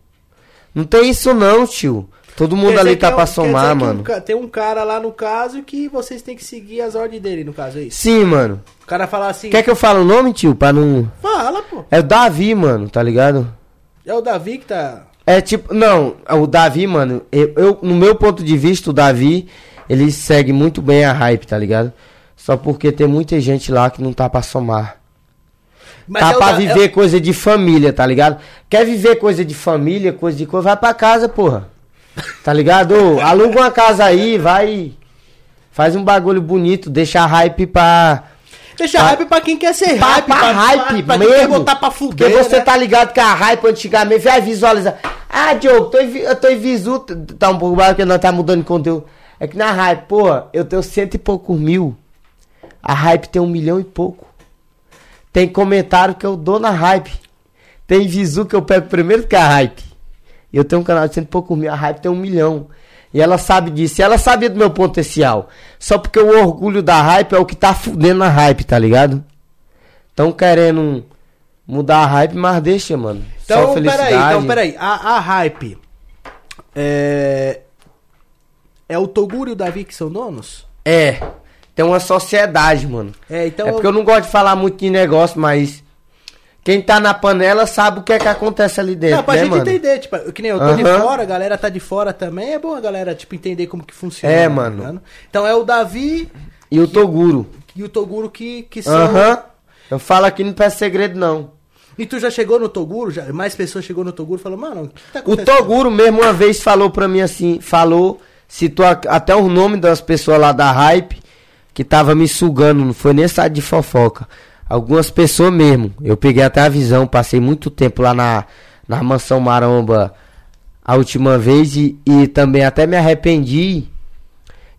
[SPEAKER 2] Não tem isso não, tio. Todo mundo
[SPEAKER 1] Quer
[SPEAKER 2] ali tá
[SPEAKER 1] é
[SPEAKER 2] pra
[SPEAKER 1] um- quer
[SPEAKER 2] somar, mano.
[SPEAKER 1] um tem um cara lá no caso que vocês têm que seguir as ordens dele, no caso, é isso.
[SPEAKER 2] Sim, mano.
[SPEAKER 1] O cara fala assim.
[SPEAKER 2] Quer que eu fale o nome, tio? Pra não.
[SPEAKER 1] Fala, pô.
[SPEAKER 2] É o Davi, mano, tá ligado?
[SPEAKER 1] É o Davi que tá.
[SPEAKER 2] É tipo, não, o Davi, mano, eu, eu- no meu ponto de vista, o Davi, ele segue muito bem a hype, tá ligado? Só porque tem muita gente lá que não tá pra somar.
[SPEAKER 1] Mas
[SPEAKER 2] tá
[SPEAKER 1] é
[SPEAKER 2] pra
[SPEAKER 1] da-
[SPEAKER 2] viver coisa de família, tá ligado? Quer viver coisa de família, coisa de coisa, vai pra casa, porra. Tá ligado? Aluga uma casa aí, vai. Faz um bagulho bonito, deixa hype pra.
[SPEAKER 1] Deixa
[SPEAKER 2] Pra-
[SPEAKER 1] hype pra quem quer ser
[SPEAKER 2] Pra,
[SPEAKER 1] hype,
[SPEAKER 2] pra
[SPEAKER 1] pra,
[SPEAKER 2] hype
[SPEAKER 1] pra, pra
[SPEAKER 2] mesmo.
[SPEAKER 1] quem quer botar pra fuder,
[SPEAKER 2] Porque você
[SPEAKER 1] né?
[SPEAKER 2] tá ligado que a hype antigamente vai visualizar. Ah, Diogo, tô eu tô em visu, tá um pouco mais porque nós tá mudando de conteúdo. É que na hype, porra, eu tenho cento e poucos mil. A hype tem um milhão e pouco. Tem comentário que eu dou na hype. Tem visu que eu pego primeiro que a hype. Eu tenho um canal de cento e poucos mil, a hype tem um milhão. E ela sabe disso. E ela sabia do meu potencial. Só porque o orgulho da hype é o que tá fudendo a hype, tá ligado? Tão querendo mudar a hype, mas deixa, mano.
[SPEAKER 1] Então, peraí, então, peraí. A, a hype é... É o Toguro e o Davi que são donos?
[SPEAKER 2] É. Tem uma sociedade, mano.
[SPEAKER 1] É, então...
[SPEAKER 2] é porque eu não gosto de falar muito de negócio, mas. Quem tá na panela sabe o que é que acontece ali dentro,
[SPEAKER 1] Não, pra
[SPEAKER 2] né,
[SPEAKER 1] gente
[SPEAKER 2] mano?
[SPEAKER 1] entender, tipo, que nem eu tô de
[SPEAKER 2] Aham.
[SPEAKER 1] fora, a galera tá de fora também, é bom a galera, tipo, entender como que funciona.
[SPEAKER 2] É,
[SPEAKER 1] tá
[SPEAKER 2] mano.
[SPEAKER 1] ligado? Então é o Davi
[SPEAKER 2] E o Toguro.
[SPEAKER 1] e o Toguro que, que são...
[SPEAKER 2] Aham. Eu falo aqui não peço segredo, não.
[SPEAKER 1] E tu já chegou no Toguro? Já, mais pessoas chegou no Toguro e falou, mano, o que tá
[SPEAKER 2] O
[SPEAKER 1] acontecendo?
[SPEAKER 2] Toguro mesmo uma vez falou pra mim assim, falou, citou até o nome das pessoas lá da hype que tava me sugando, não foi nem site de fofoca. Algumas pessoas mesmo. Eu peguei até a visão, passei muito tempo lá na, na mansão Maromba a última vez e, e também até me arrependi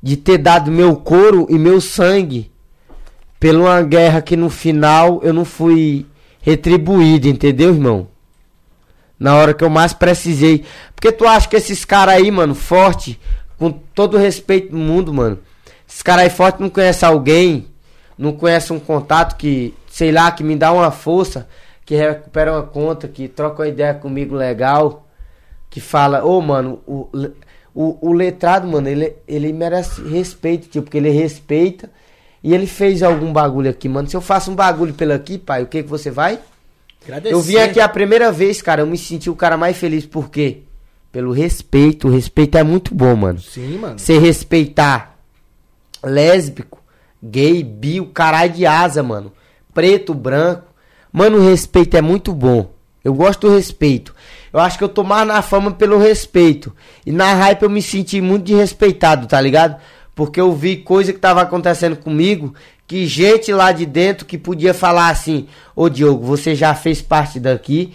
[SPEAKER 2] de ter dado meu couro e meu sangue pela uma guerra que no final eu não fui retribuído, entendeu, irmão? Na hora que eu mais precisei. Porque tu acha que esses caras aí, mano, forte, com todo o respeito do mundo, mano. Esses caras aí forte não conhecem alguém, não conhecem um contato que, sei lá, que me dá uma força, que recupera uma conta, que troca uma ideia comigo legal, que fala, ô mano, o, o, o letrado, mano, ele, ele merece respeito, tipo, porque ele respeita e ele fez algum bagulho aqui, mano. Se eu faço um bagulho pelo aqui, pai, o que que você vai?
[SPEAKER 1] Agradecer.
[SPEAKER 2] Eu vim aqui a primeira vez, cara, eu me senti o cara mais feliz, por quê? Pelo respeito, o respeito é muito bom, mano.
[SPEAKER 1] Sim, mano.
[SPEAKER 2] Você respeitar lésbico, gay, bi, o caralho de asa, mano. Preto, branco. Mano, o respeito é muito bom. Eu gosto do respeito. Eu acho que eu tô mais na fama pelo respeito. E na hype eu me senti muito desrespeitado, tá ligado? Porque eu vi coisa que tava acontecendo comigo, que gente lá de dentro que podia falar assim: Ô Diogo, você já fez parte daqui.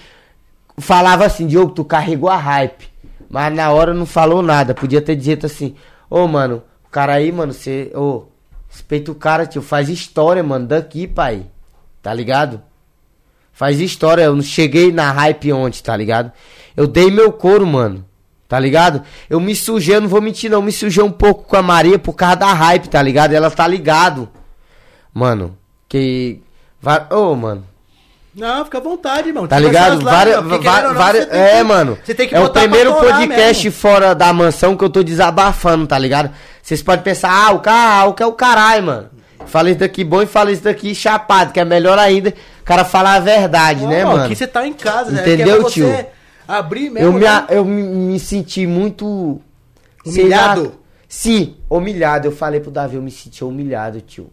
[SPEAKER 2] Falava assim: Diogo, tu carregou a hype. Mas na hora não falou nada. Podia ter dito assim: Ô mano, o cara aí, mano, você. Ô, respeita o cara, tio. Faz história, mano, daqui, pai. Tá ligado? Faz história. Eu não cheguei na hype ontem, tá ligado? Eu dei meu couro, mano. Tá ligado? Eu me sujei, eu não vou mentir, não. Eu me sujei um pouco com a Maria por causa da hype, tá ligado? Ela tá ligado. Mano, que. vai- Ô, mano.
[SPEAKER 1] Não, fica à vontade, irmão.
[SPEAKER 2] Tá ligado? Várias, várias, é,
[SPEAKER 1] que-
[SPEAKER 2] mano.
[SPEAKER 1] Você tem que
[SPEAKER 2] é o primeiro podcast
[SPEAKER 1] mesmo.
[SPEAKER 2] fora da mansão que eu tô desabafando, tá ligado? Vocês podem pensar, ah, o cara, o que é o caralho, mano. Fala isso daqui bom e fala isso daqui chapado, que é melhor ainda o cara falar a verdade, né, mano?
[SPEAKER 1] Aqui você tá em casa, né?
[SPEAKER 2] Entendeu,
[SPEAKER 1] é
[SPEAKER 2] tio?
[SPEAKER 1] Abrir mesmo.
[SPEAKER 2] Eu me,
[SPEAKER 1] né?
[SPEAKER 2] eu me, senti muito.
[SPEAKER 1] Humilhado?
[SPEAKER 2] lá, sim, humilhado. Eu falei pro Davi, eu me senti humilhado, tio.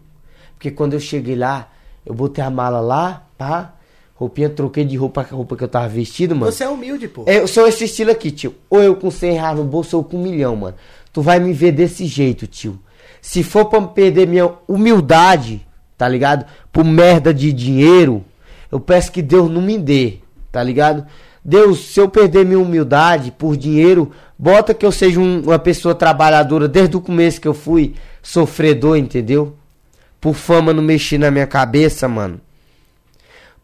[SPEAKER 2] Porque quando eu cheguei lá, eu botei a mala lá, pá. Roupinha, troquei de roupa com a roupa que eu tava vestido, mano.
[SPEAKER 1] Você é humilde, pô.
[SPEAKER 2] Eu sou esse estilo aqui, tio. Ou eu com 100 reais no bolso ou com um milhão, mano. Tu vai me ver desse jeito, tio. Se for pra perder minha humildade, tá ligado? Por merda de dinheiro, eu peço que Deus não me dê, tá ligado? Deus, se eu perder minha humildade por dinheiro, bota que eu seja um- uma pessoa trabalhadora desde o começo que eu fui sofredor, entendeu? Por fama não mexer na minha cabeça, mano.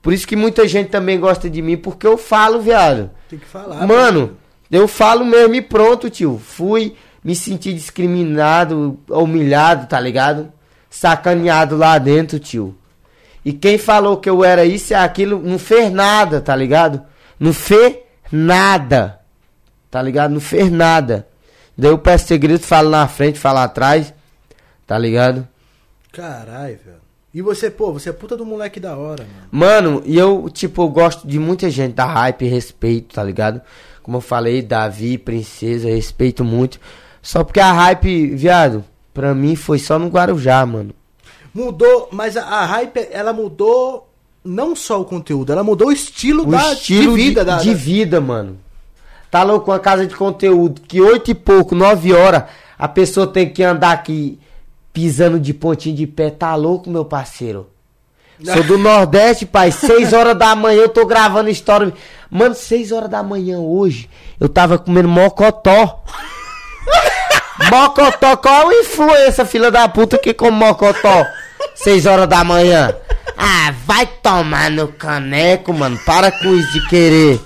[SPEAKER 2] Por isso que muita gente também gosta de mim, porque eu falo, viado.
[SPEAKER 1] Tem que falar.
[SPEAKER 2] Mano, eu falo mesmo e pronto, tio. Fui, me senti discriminado, humilhado, tá ligado? Sacaneado lá dentro, tio. E quem falou que eu era isso e aquilo, não fez nada, tá ligado? Não fez nada. Tá ligado? Não fez nada. Daí eu peço segredo, falo na frente, falo atrás. Tá ligado?
[SPEAKER 1] Caralho, velho. E você, pô, você é puta do moleque da hora, mano.
[SPEAKER 2] Mano, e eu, tipo, eu gosto de muita gente da hype respeito, tá ligado? Como eu falei, Davi, Princesa, respeito muito. Só porque a hype, viado, pra mim foi só no Guarujá, mano.
[SPEAKER 1] Mudou, mas a, a hype, ela mudou não só o conteúdo, ela mudou o estilo,
[SPEAKER 2] O
[SPEAKER 1] da,
[SPEAKER 2] estilo
[SPEAKER 1] de vida. da,
[SPEAKER 2] de
[SPEAKER 1] da-
[SPEAKER 2] vida, mano. Tá louco uma casa de conteúdo que oito e pouco, nove horas, a pessoa tem que andar aqui pisando de pontinho de pé. Tá louco, meu parceiro? Sou do Nordeste, pai. Seis horas da manhã eu tô gravando história. Mano, seis horas da manhã hoje, eu tava comendo mocotó. Mocotó, qual influência, filha da puta, que come mocotó? Seis horas da manhã. Ah, vai tomar no caneco, mano. Para com isso de querer.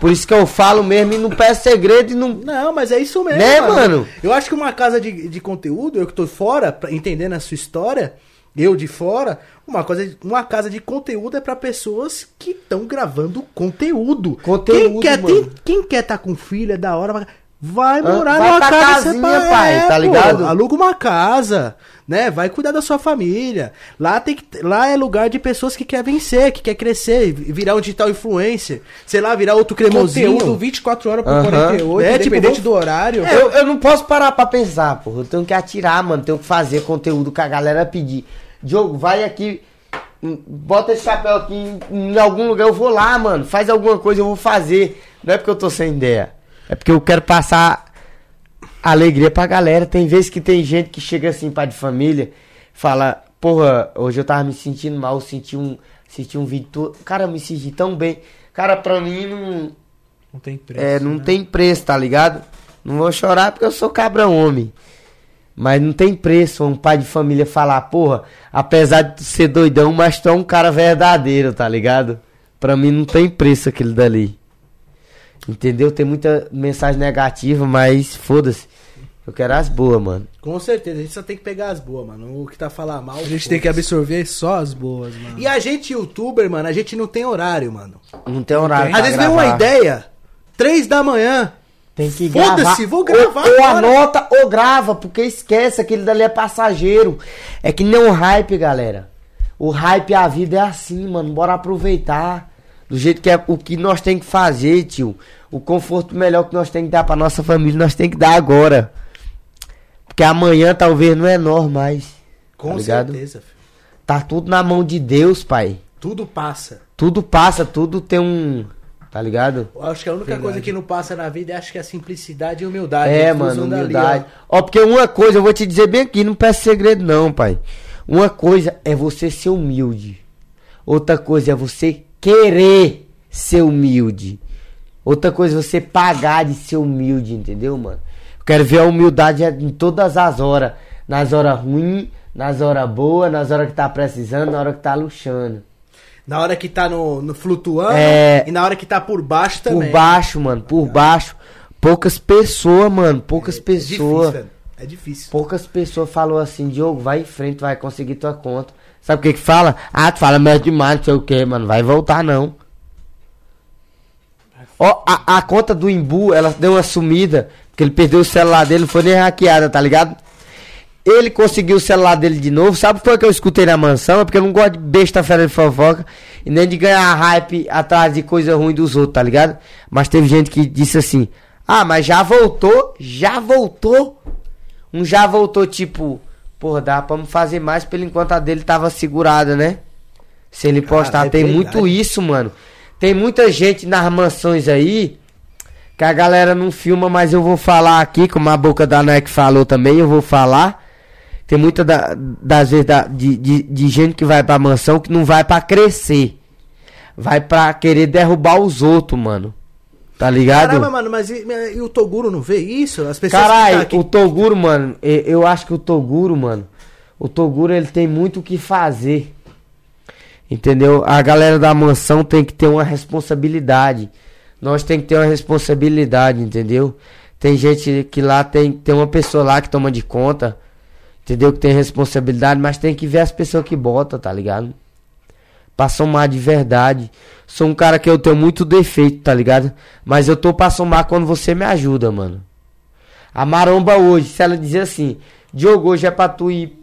[SPEAKER 2] Por isso que eu falo mesmo e não peço segredo e não.
[SPEAKER 1] Não, mas é isso mesmo.
[SPEAKER 2] Né, mano?
[SPEAKER 1] Eu acho que uma casa de, de conteúdo, eu que tô fora, pra- entendendo a sua história, eu de fora, uma, coisa, uma casa de conteúdo é pra pessoas que estão gravando conteúdo.
[SPEAKER 2] Conteúdo,
[SPEAKER 1] quem quer,
[SPEAKER 2] mano.
[SPEAKER 1] tem- quem quer tá com filho é da hora, vai- vai morar
[SPEAKER 2] vai
[SPEAKER 1] numa
[SPEAKER 2] pra
[SPEAKER 1] casa
[SPEAKER 2] casinha,
[SPEAKER 1] separada,
[SPEAKER 2] pai, tá
[SPEAKER 1] pô,
[SPEAKER 2] ligado?
[SPEAKER 1] aluga uma casa, né? Vai cuidar da sua família. Lá tem que, lá é lugar de pessoas que quer vencer, que quer crescer, virar um digital influencer, sei lá, virar outro cremosinho.
[SPEAKER 3] Conteúdo 24 horas por
[SPEAKER 2] Aham.
[SPEAKER 3] 48,
[SPEAKER 1] É, tipo,
[SPEAKER 3] independente
[SPEAKER 1] vamos-
[SPEAKER 3] do horário.
[SPEAKER 2] Eu, eu não posso parar pra pensar, porra. Eu tenho que atirar, mano. Tenho que fazer conteúdo que a galera pedir. Diogo, vai aqui. hum, Bota esse chapéu aqui em, em algum lugar. Eu vou lá, mano. Faz alguma coisa, eu vou fazer. Não é porque eu tô sem ideia. É porque eu quero passar alegria pra galera. Tem vezes que tem gente que chega assim, pai de família, fala: Porra, hoje eu tava me sentindo mal. Senti um, senti um vídeo. todo- Cara, eu me senti tão bem. Cara, pra mim não.
[SPEAKER 3] Não tem preço.
[SPEAKER 2] É, não
[SPEAKER 3] né?
[SPEAKER 2] tem preço, tá ligado? Não vou chorar porque eu sou cabra homem. Mas não tem preço um pai de família falar, porra, apesar de tu ser doidão, mas tu é um cara verdadeiro, tá ligado? Pra mim não tem preço aquele dali. Entendeu? Tem muita mensagem negativa, mas foda-se. Eu quero as boas, mano.
[SPEAKER 1] Com certeza, a gente só tem que pegar as boas, mano. O que tá falando mal.
[SPEAKER 3] A gente tem que absorver só as boas, mano.
[SPEAKER 1] E a gente, youtuber, mano, a gente não tem horário, mano.
[SPEAKER 2] Não tem horário.
[SPEAKER 1] Às vezes vem uma ideia, três da manhã.
[SPEAKER 2] Tem que
[SPEAKER 1] Foda-se,
[SPEAKER 2] gravar.
[SPEAKER 1] vou gravar
[SPEAKER 2] Ou, ou anota ou grava, porque esquece, aquele dali é passageiro. É que nem o hype, galera. O hype, a vida é assim, mano. Bora aproveitar. Do jeito que é o que nós tem que fazer, tio. O conforto melhor que nós tem que dar pra nossa família, nós tem que dar agora. Porque amanhã talvez não é nós mais.
[SPEAKER 1] Com
[SPEAKER 2] Tá
[SPEAKER 1] certeza, filho.
[SPEAKER 2] Tá tudo na mão de Deus, pai.
[SPEAKER 1] Tudo passa.
[SPEAKER 2] Tudo passa, tudo tem um. Tá ligado?
[SPEAKER 1] Eu acho que a única
[SPEAKER 3] Verdade.
[SPEAKER 1] coisa que não passa na vida é acho que é a simplicidade e humildade.
[SPEAKER 2] É, mano, humildade.
[SPEAKER 1] ó.
[SPEAKER 2] Ó, porque uma coisa, eu vou te dizer bem aqui, não peço segredo não, pai. Uma coisa é você ser humilde. Outra coisa é você querer ser humilde. Outra coisa é você pagar de ser humilde, entendeu, mano? Eu quero ver a humildade em todas as horas. Nas horas ruins, nas horas boas, nas horas que tá precisando, na hora que tá luxando.
[SPEAKER 1] Na hora que tá no, no flutuando
[SPEAKER 2] É.
[SPEAKER 1] e na hora que tá por baixo também.
[SPEAKER 2] Por baixo, mano, por baixo. Poucas pessoas, mano, poucas
[SPEAKER 1] É
[SPEAKER 2] pessoas.
[SPEAKER 1] difícil, velho. É difícil.
[SPEAKER 2] Poucas pessoas falou assim, Diogo, vai em frente, vai conseguir tua conta. Sabe o que que fala? Ah, tu fala merda demais, não sei o que, mano. Vai voltar não. Ó, a, a conta do Imbu, ela deu uma sumida, porque ele perdeu o celular dele, não foi nem hackeada, tá ligado? Ele conseguiu o celular dele de novo. Sabe o que foi que eu escutei na mansão? É porque eu não gosto de besta fera de fofoca e nem de ganhar hype atrás de coisa ruim dos outros, tá ligado? Mas teve gente que disse assim: Ah, mas já voltou? Já voltou? Um já voltou tipo, porra, dá pra fazer mais pelo enquanto a dele tava segurada, né? Se ele postar,
[SPEAKER 1] é
[SPEAKER 2] tem
[SPEAKER 1] verdade.
[SPEAKER 2] muito isso, mano. Tem muita gente nas mansões aí que a galera não filma, mas eu vou falar aqui, como a boca da Nike falou também, eu vou falar. Tem muita da- das vezes da- de, de, de gente que vai pra mansão que não vai pra crescer. Vai pra querer derrubar os outros, mano. Tá ligado?
[SPEAKER 1] Caramba, mano, mas e, e o Toguro não vê isso? As pessoas
[SPEAKER 2] Caralho,
[SPEAKER 1] tá aqui-
[SPEAKER 2] o Toguro, mano, eu acho que o Toguro, mano, o Toguro ele tem muito o que fazer. Entendeu? A galera da mansão tem que ter uma responsabilidade. Nós tem que ter uma responsabilidade, entendeu? Tem gente que lá tem, tem uma pessoa lá que toma de conta, entendeu? Que tem responsabilidade, mas tem que ver as pessoas que botam, tá ligado? Pra somar de verdade. Sou um cara que eu tenho muito defeito, tá ligado? Mas eu tô pra somar quando você me ajuda, mano. A maromba hoje, se ela dizer assim, Diogo, hoje é pra tu ir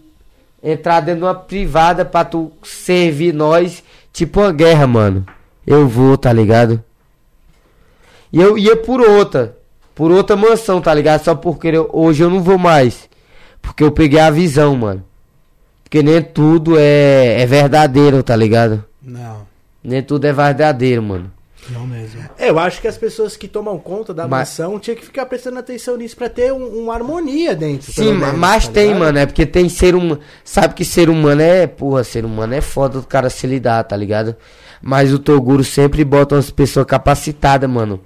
[SPEAKER 2] entrar dentro de uma privada pra tu servir nós, tipo uma guerra, mano. Eu vou, tá ligado? E eu ia por outra, por outra mansão, tá ligado? Só porque eu- hoje eu não vou mais. Porque eu peguei a visão, mano. Porque nem tudo é, é verdadeiro, tá ligado?
[SPEAKER 3] Não,
[SPEAKER 2] Nem tudo é verdadeiro, mano.
[SPEAKER 3] não mesmo.
[SPEAKER 1] É, eu acho que as pessoas que tomam conta da
[SPEAKER 2] Mas-
[SPEAKER 1] mansão tinha que ficar prestando atenção nisso pra ter um- uma harmonia dentro.
[SPEAKER 2] Sim,
[SPEAKER 1] menos,
[SPEAKER 2] mas
[SPEAKER 1] tá
[SPEAKER 2] tem,
[SPEAKER 1] ligado?
[SPEAKER 2] mano. É porque tem ser humano. Sabe que ser humano é. Porra, ser humano é foda do cara se lidar, tá ligado? Mas o Toguro sempre bota umas pessoas capacitadas, mano.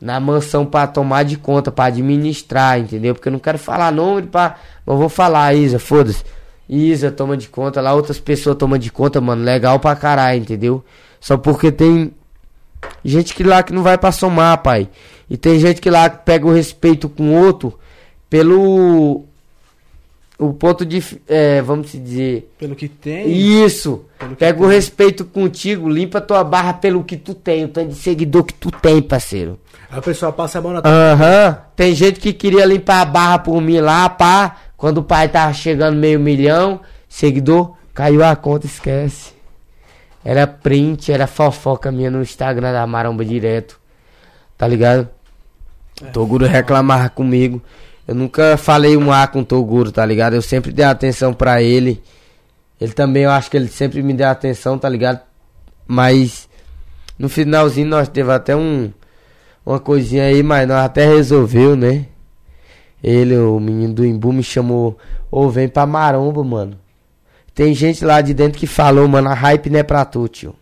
[SPEAKER 2] Na mansão pra tomar de conta, pra administrar, entendeu? Porque eu não quero falar nome pra. Mas eu vou falar, Isa, foda-se. Isa toma de conta, lá outras pessoas tomam de conta, mano. Legal pra caralho, entendeu? Só porque tem gente que lá que não vai pra somar, pai. E tem gente que lá pega o respeito com o outro pelo o ponto de é, vamos dizer
[SPEAKER 3] Pelo que tem.
[SPEAKER 2] isso
[SPEAKER 3] Pelo
[SPEAKER 2] pega o
[SPEAKER 3] tem.
[SPEAKER 2] respeito contigo limpa tua barra pelo que tu tem o tanto de seguidor que tu tem parceiro
[SPEAKER 1] Aí o pessoal passa a mão na
[SPEAKER 2] aham tem gente que queria limpar a barra por mim lá pá quando o pai tava chegando meio milhão seguidor caiu a conta esquece era print era fofoca minha no Instagram da Maromba direto tá ligado Toguro reclamava comigo. Eu nunca falei um A com o Toguro, tá ligado? Eu sempre dei atenção pra ele. Ele também, eu acho que ele sempre me deu atenção, tá ligado? Mas no finalzinho nós teve até um uma coisinha aí, mas nós até resolveu, né? Ele, o menino do Imbu, me chamou, ô, vem pra Maromba, mano. Tem gente lá de dentro que falou, mano, a hype não é pra tu, tio.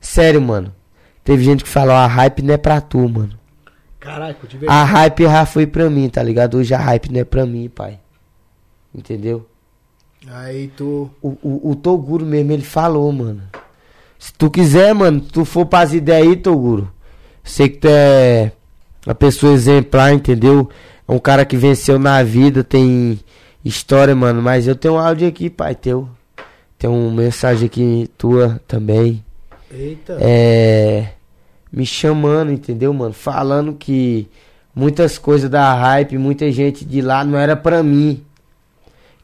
[SPEAKER 2] Sério, mano. Teve gente que falou, a hype não é pra tu, mano.
[SPEAKER 1] Caraca, de
[SPEAKER 2] A hype já foi pra mim, tá ligado? Hoje a hype não é pra mim, pai. Entendeu?
[SPEAKER 1] Aí tu.
[SPEAKER 2] O, o, o Toguro mesmo, ele falou, mano. Se tu quiser, mano, tu for pras ideias aí, Toguro. Sei que tu é uma pessoa exemplar, entendeu? É um cara que venceu na vida, tem história, mano. Mas eu tenho um áudio aqui, pai, teu. Tem uma mensagem aqui tua também.
[SPEAKER 1] Eita.
[SPEAKER 2] É. Me chamando, entendeu, mano? Falando que muitas coisas da hype, muita gente de lá não era pra mim.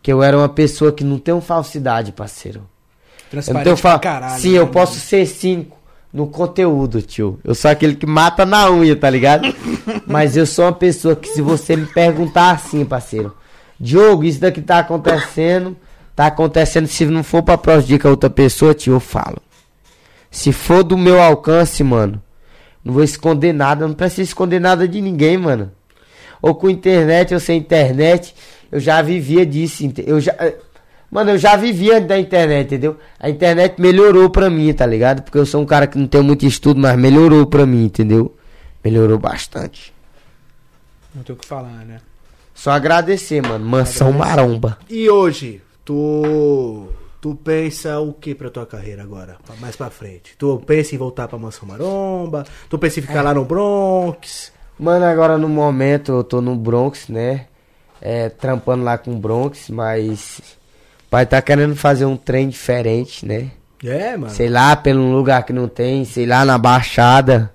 [SPEAKER 2] Que eu era uma pessoa que não tem falsidade, parceiro. Eu não
[SPEAKER 3] Transparente
[SPEAKER 2] tenho fa...
[SPEAKER 3] pra caralho.
[SPEAKER 2] Sim,
[SPEAKER 3] né,
[SPEAKER 2] eu
[SPEAKER 3] mano?
[SPEAKER 2] posso ser cinco no conteúdo, tio. Eu sou aquele que mata na unha, tá ligado? Mas eu sou uma pessoa que se você me perguntar assim, parceiro, Diogo, isso daqui tá acontecendo, tá acontecendo, se não for pra prejudicar outra pessoa, tio, eu falo. Se for do meu alcance, mano, não vou esconder nada, não preciso esconder nada de ninguém, mano. Ou com internet, ou sem internet, eu já vivia disso, eu já... Mano, eu já vivia da internet, entendeu? A internet melhorou pra mim, tá ligado? Porque eu sou um cara que não tem muito estudo, mas melhorou pra mim, entendeu? Melhorou bastante.
[SPEAKER 3] Não tem o que falar, né?
[SPEAKER 2] Só agradecer, mano. Mansão Maromba.
[SPEAKER 1] E hoje, tu. Tu pensa o que pra tua carreira agora? Mais pra frente? Tu pensa em voltar pra Mansão Maromba? Tu pensa em ficar lá no Bronx?
[SPEAKER 2] Mano, agora no momento eu tô no Bronx, né? É, trampando lá com o Bronx, mas. Pai tá querendo fazer um trem diferente, né?
[SPEAKER 1] É, mano.
[SPEAKER 2] Sei lá, pelo lugar que não tem, sei lá, na Baixada.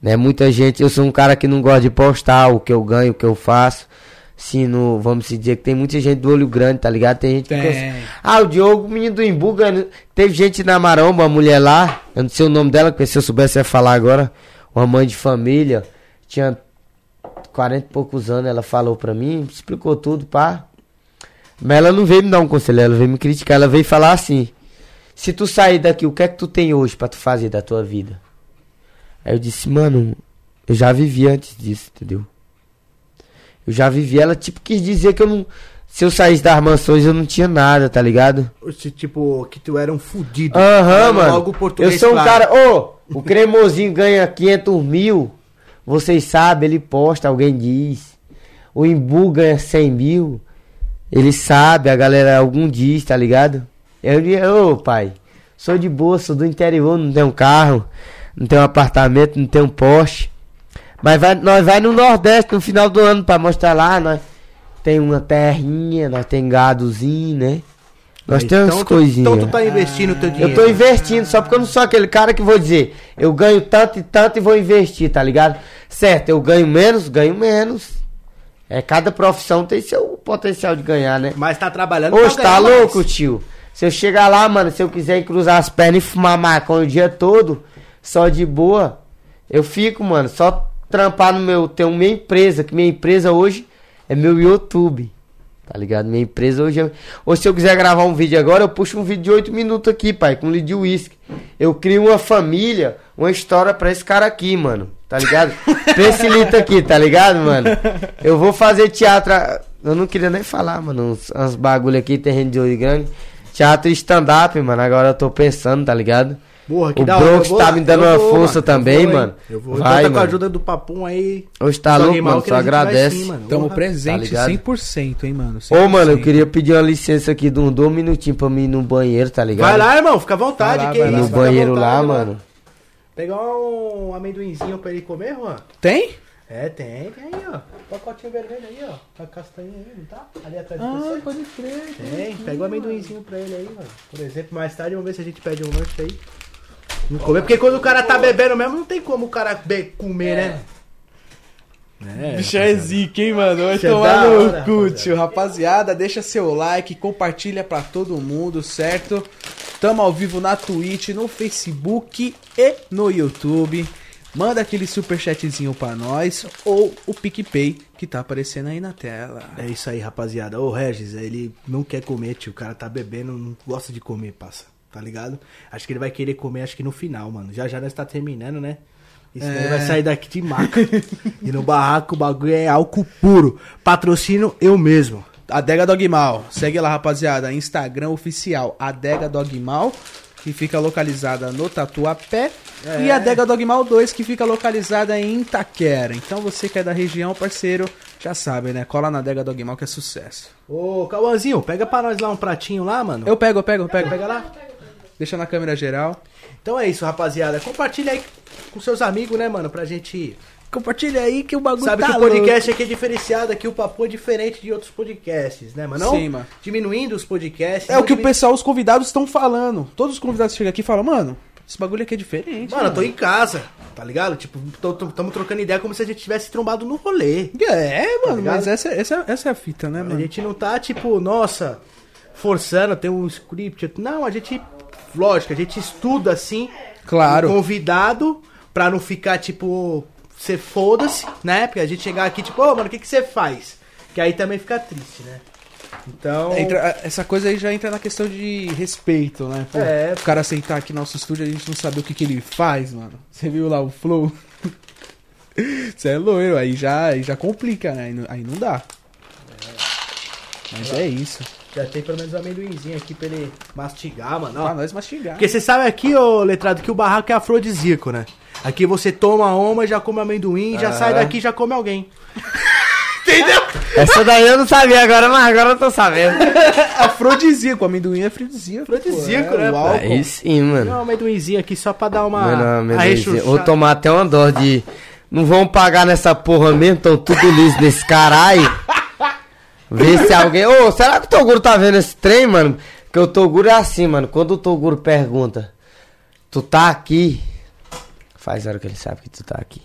[SPEAKER 2] Né? Muita gente, eu sou um cara que não gosta de postar o que eu ganho, o que eu faço. Sim, no, vamos se dizer que tem muita gente do olho grande, tá ligado? Tem gente que
[SPEAKER 3] Tem.
[SPEAKER 2] ah, o Diogo, o menino do Imbu, ganhando- teve gente na Maromba, uma mulher lá, eu não sei o nome dela, porque se eu soubesse eu ia falar agora, uma mãe de família, tinha 40 e poucos anos, ela falou pra mim, explicou tudo, pá. Mas ela não veio me dar um conselho, ela veio me criticar, ela veio falar assim, se tu sair daqui, o que é que tu tem hoje pra tu fazer da tua vida? Aí eu disse, mano, eu já vivi antes disso, entendeu? Eu já vivi, ela tipo quis dizer que eu não. Se eu saísse das mansões eu não tinha nada, tá ligado?
[SPEAKER 1] Esse Tipo, que tu era um fudido.
[SPEAKER 2] Aham,
[SPEAKER 1] Falando
[SPEAKER 2] mano.
[SPEAKER 1] Logo
[SPEAKER 2] Eu
[SPEAKER 1] português
[SPEAKER 2] sou um
[SPEAKER 1] claro.
[SPEAKER 2] cara. Ô, o cremosinho ganha 500 mil. Vocês sabem, ele posta, alguém diz. O Imbu ganha 100 mil. Ele sabe, a galera algum diz, tá ligado? Eu digo, ô pai, sou de boa, sou do interior, não tenho carro, não tenho apartamento, não tenho Porsche. Mas vai, nós vai no Nordeste no final do ano pra mostrar lá, nós tem uma terrinha, nós tem gadozinho, né? Nós temos
[SPEAKER 1] então
[SPEAKER 2] umas
[SPEAKER 1] tu-
[SPEAKER 2] coisinhas.
[SPEAKER 1] Então tu tá investindo teu dinheiro.
[SPEAKER 2] Eu tô investindo, só porque eu não sou aquele cara que vou dizer, eu ganho tanto e tanto e vou investir, tá ligado? Certo, eu ganho menos, ganho menos. É, cada profissão tem seu potencial de ganhar, né?
[SPEAKER 1] Mas tá trabalhando
[SPEAKER 2] Hoje tá louco,
[SPEAKER 1] mais.
[SPEAKER 2] tio? Se eu chegar lá, mano, se eu quiser cruzar as pernas e fumar maconha o dia todo, só de boa, eu fico, mano, só trampar no meu. Tenho minha empresa, que minha empresa hoje é meu YouTube. Tá ligado? Minha empresa hoje. é- Hoje, se eu quiser gravar um vídeo agora, eu puxo um vídeo de 8 minutos aqui, pai, com lead de whisky. Eu crio uma família, uma história pra esse cara aqui, mano. Tá ligado? pra esse Lito aqui, tá ligado, mano? Eu vou fazer teatro. Eu não queria nem falar, mano. Uns, uns bagulho aqui, terreno de olho grande. Teatro e stand-up, mano. Agora eu tô pensando, tá ligado?
[SPEAKER 1] Porra, que
[SPEAKER 2] O
[SPEAKER 1] da.
[SPEAKER 2] Bronx
[SPEAKER 1] vou
[SPEAKER 2] tá me dando uma
[SPEAKER 1] vou,
[SPEAKER 2] força
[SPEAKER 1] mano,
[SPEAKER 2] também,
[SPEAKER 1] eu vou,
[SPEAKER 2] mano.
[SPEAKER 1] Eu vou.
[SPEAKER 2] Vai,
[SPEAKER 1] então tá com a
[SPEAKER 2] mano.
[SPEAKER 1] ajuda do Papum aí.
[SPEAKER 2] Hoje tá
[SPEAKER 1] Só
[SPEAKER 2] louco, mano. Só agradece.
[SPEAKER 1] sim, mano.
[SPEAKER 3] Tamo presente
[SPEAKER 2] tá ligado?
[SPEAKER 3] 100%, hein, mano?
[SPEAKER 2] Ô, mano, eu
[SPEAKER 3] 100%.
[SPEAKER 2] queria pedir uma licença aqui de uns dois minutinhos pra mim ir no banheiro, tá ligado?
[SPEAKER 1] Vai lá, irmão, fica à vontade.
[SPEAKER 3] Vai lá,
[SPEAKER 1] que
[SPEAKER 3] vai
[SPEAKER 1] isso,
[SPEAKER 3] lá,
[SPEAKER 2] no banheiro
[SPEAKER 1] vontade,
[SPEAKER 2] lá, mano.
[SPEAKER 1] Pegar um amendoinzinho pra ele comer, Juan?
[SPEAKER 3] Tem?
[SPEAKER 1] É, tem, tem aí, ó. Pacotinho vermelho aí, ó. Com a castanha aí, não tá? Ali atrás de
[SPEAKER 3] Ah,
[SPEAKER 1] você.
[SPEAKER 3] pode crer.
[SPEAKER 1] Tem, pega um amendoinzinho pra ele aí, mano. Por exemplo, mais tarde vamos ver se a gente pede um lanche aí. Não comer, porque quando o cara tá bebendo mesmo, não tem como o cara be- comer, né? É,
[SPEAKER 3] Bicho é zica, hein, mano? Vai
[SPEAKER 1] Bicho é
[SPEAKER 3] tomar no
[SPEAKER 1] hora,
[SPEAKER 3] cu, tio. Rapaziada, deixa seu like, compartilha pra todo mundo, certo? Tamo ao vivo na Twitch, no Facebook e no YouTube. Manda aquele superchatzinho pra nós ou o PicPay que tá aparecendo aí na tela.
[SPEAKER 1] É isso aí, rapaziada. Ô, Regis, ele não quer comer, tio. O cara tá bebendo, não gosta de comer, passa. Tá ligado? Acho que ele vai querer comer, acho que no final, mano. Já já nós tá terminando, né? Isso
[SPEAKER 3] É.
[SPEAKER 1] vai sair daqui de maca. e no barraco o bagulho é álcool puro. Patrocínio eu mesmo.
[SPEAKER 3] Adega Dogmal. Segue lá, rapaziada. Instagram oficial Adega Dogmal, que fica localizada no Tatuapé.
[SPEAKER 1] É.
[SPEAKER 3] E Adega Dogmal 2, que fica localizada em Itaquera. Então você que é da região, parceiro, já sabe, né? Cola na Adega Dogmal que é sucesso.
[SPEAKER 1] Ô, Cauãzinho, pega pra nós lá um pratinho lá, mano.
[SPEAKER 3] Eu pego, eu pego, eu pego.
[SPEAKER 1] Pega lá.
[SPEAKER 3] Deixa na câmera geral.
[SPEAKER 1] Então é isso, rapaziada. Compartilha aí com seus amigos, né, mano? Pra gente.
[SPEAKER 3] Compartilha aí que o bagulho
[SPEAKER 1] Sabe
[SPEAKER 3] tá
[SPEAKER 1] que o podcast aqui é diferenciado, aqui o papo é diferente de outros podcasts, né, mano? Não
[SPEAKER 3] Sim, mano.
[SPEAKER 1] diminuindo os podcasts.
[SPEAKER 3] É o que o
[SPEAKER 1] diminu-
[SPEAKER 3] pessoal, os convidados estão falando. Todos os convidados que chegam aqui falam, mano, esse bagulho aqui é diferente.
[SPEAKER 1] Mano, eu tô em casa, tá ligado? Tipo, tamo trocando ideia como se a gente tivesse trombado no rolê.
[SPEAKER 3] É, mano,
[SPEAKER 1] ligado?
[SPEAKER 3] mas essa, essa, essa é a fita, né,
[SPEAKER 1] A
[SPEAKER 3] mano?
[SPEAKER 1] gente não tá, tipo, nossa, forçando, tem um script. Não, a gente, lógico, a gente estuda assim.
[SPEAKER 3] Claro.
[SPEAKER 1] o convidado, pra não ficar, tipo, você foda-se, né? Porque a gente chegar aqui, tipo, ô, mano, o que, que você faz? Que aí também fica triste, né? Então.
[SPEAKER 3] Entra- essa coisa aí já entra na questão de respeito, né? Pô,
[SPEAKER 1] É.
[SPEAKER 3] O cara aceitar aqui no nosso estúdio, a gente não sabe o que, que ele faz, mano. Você viu lá o flow? Você é loiro, aí já, aí já complica, né? Aí não, aí não dá. Mas é isso.
[SPEAKER 1] Já tem pelo menos um amendoinzinho aqui pra ele mastigar, mano. ó.
[SPEAKER 3] Pra nós mastigar.
[SPEAKER 1] Porque você sabe aqui, ô letrado, que o barraco é afrodisíaco, né? Aqui você toma uma, já come amendoim, já sai daqui e já come alguém. Entendeu?
[SPEAKER 2] Essa daí eu não sabia agora, mas agora eu tô sabendo.
[SPEAKER 3] Afrodisíaco, amendoim é afrodisíaco.
[SPEAKER 1] Afrodisíaco,
[SPEAKER 3] pô,
[SPEAKER 1] né,
[SPEAKER 3] o álcool.
[SPEAKER 2] Aí sim, mano.
[SPEAKER 1] Um amendoinzinho aqui só pra dar uma.
[SPEAKER 2] Mano, amendoinzinho. Vou tomar até uma dó de. Não vão pagar nessa porra mesmo, tão tudo liso nesse caralho. Vê se alguém. Ô, será que o Toguro tá vendo esse trem, mano? Porque o Toguro é assim, mano. Quando o Toguro pergunta, tu tá aqui? Faz hora que ele sabe que tu tá aqui.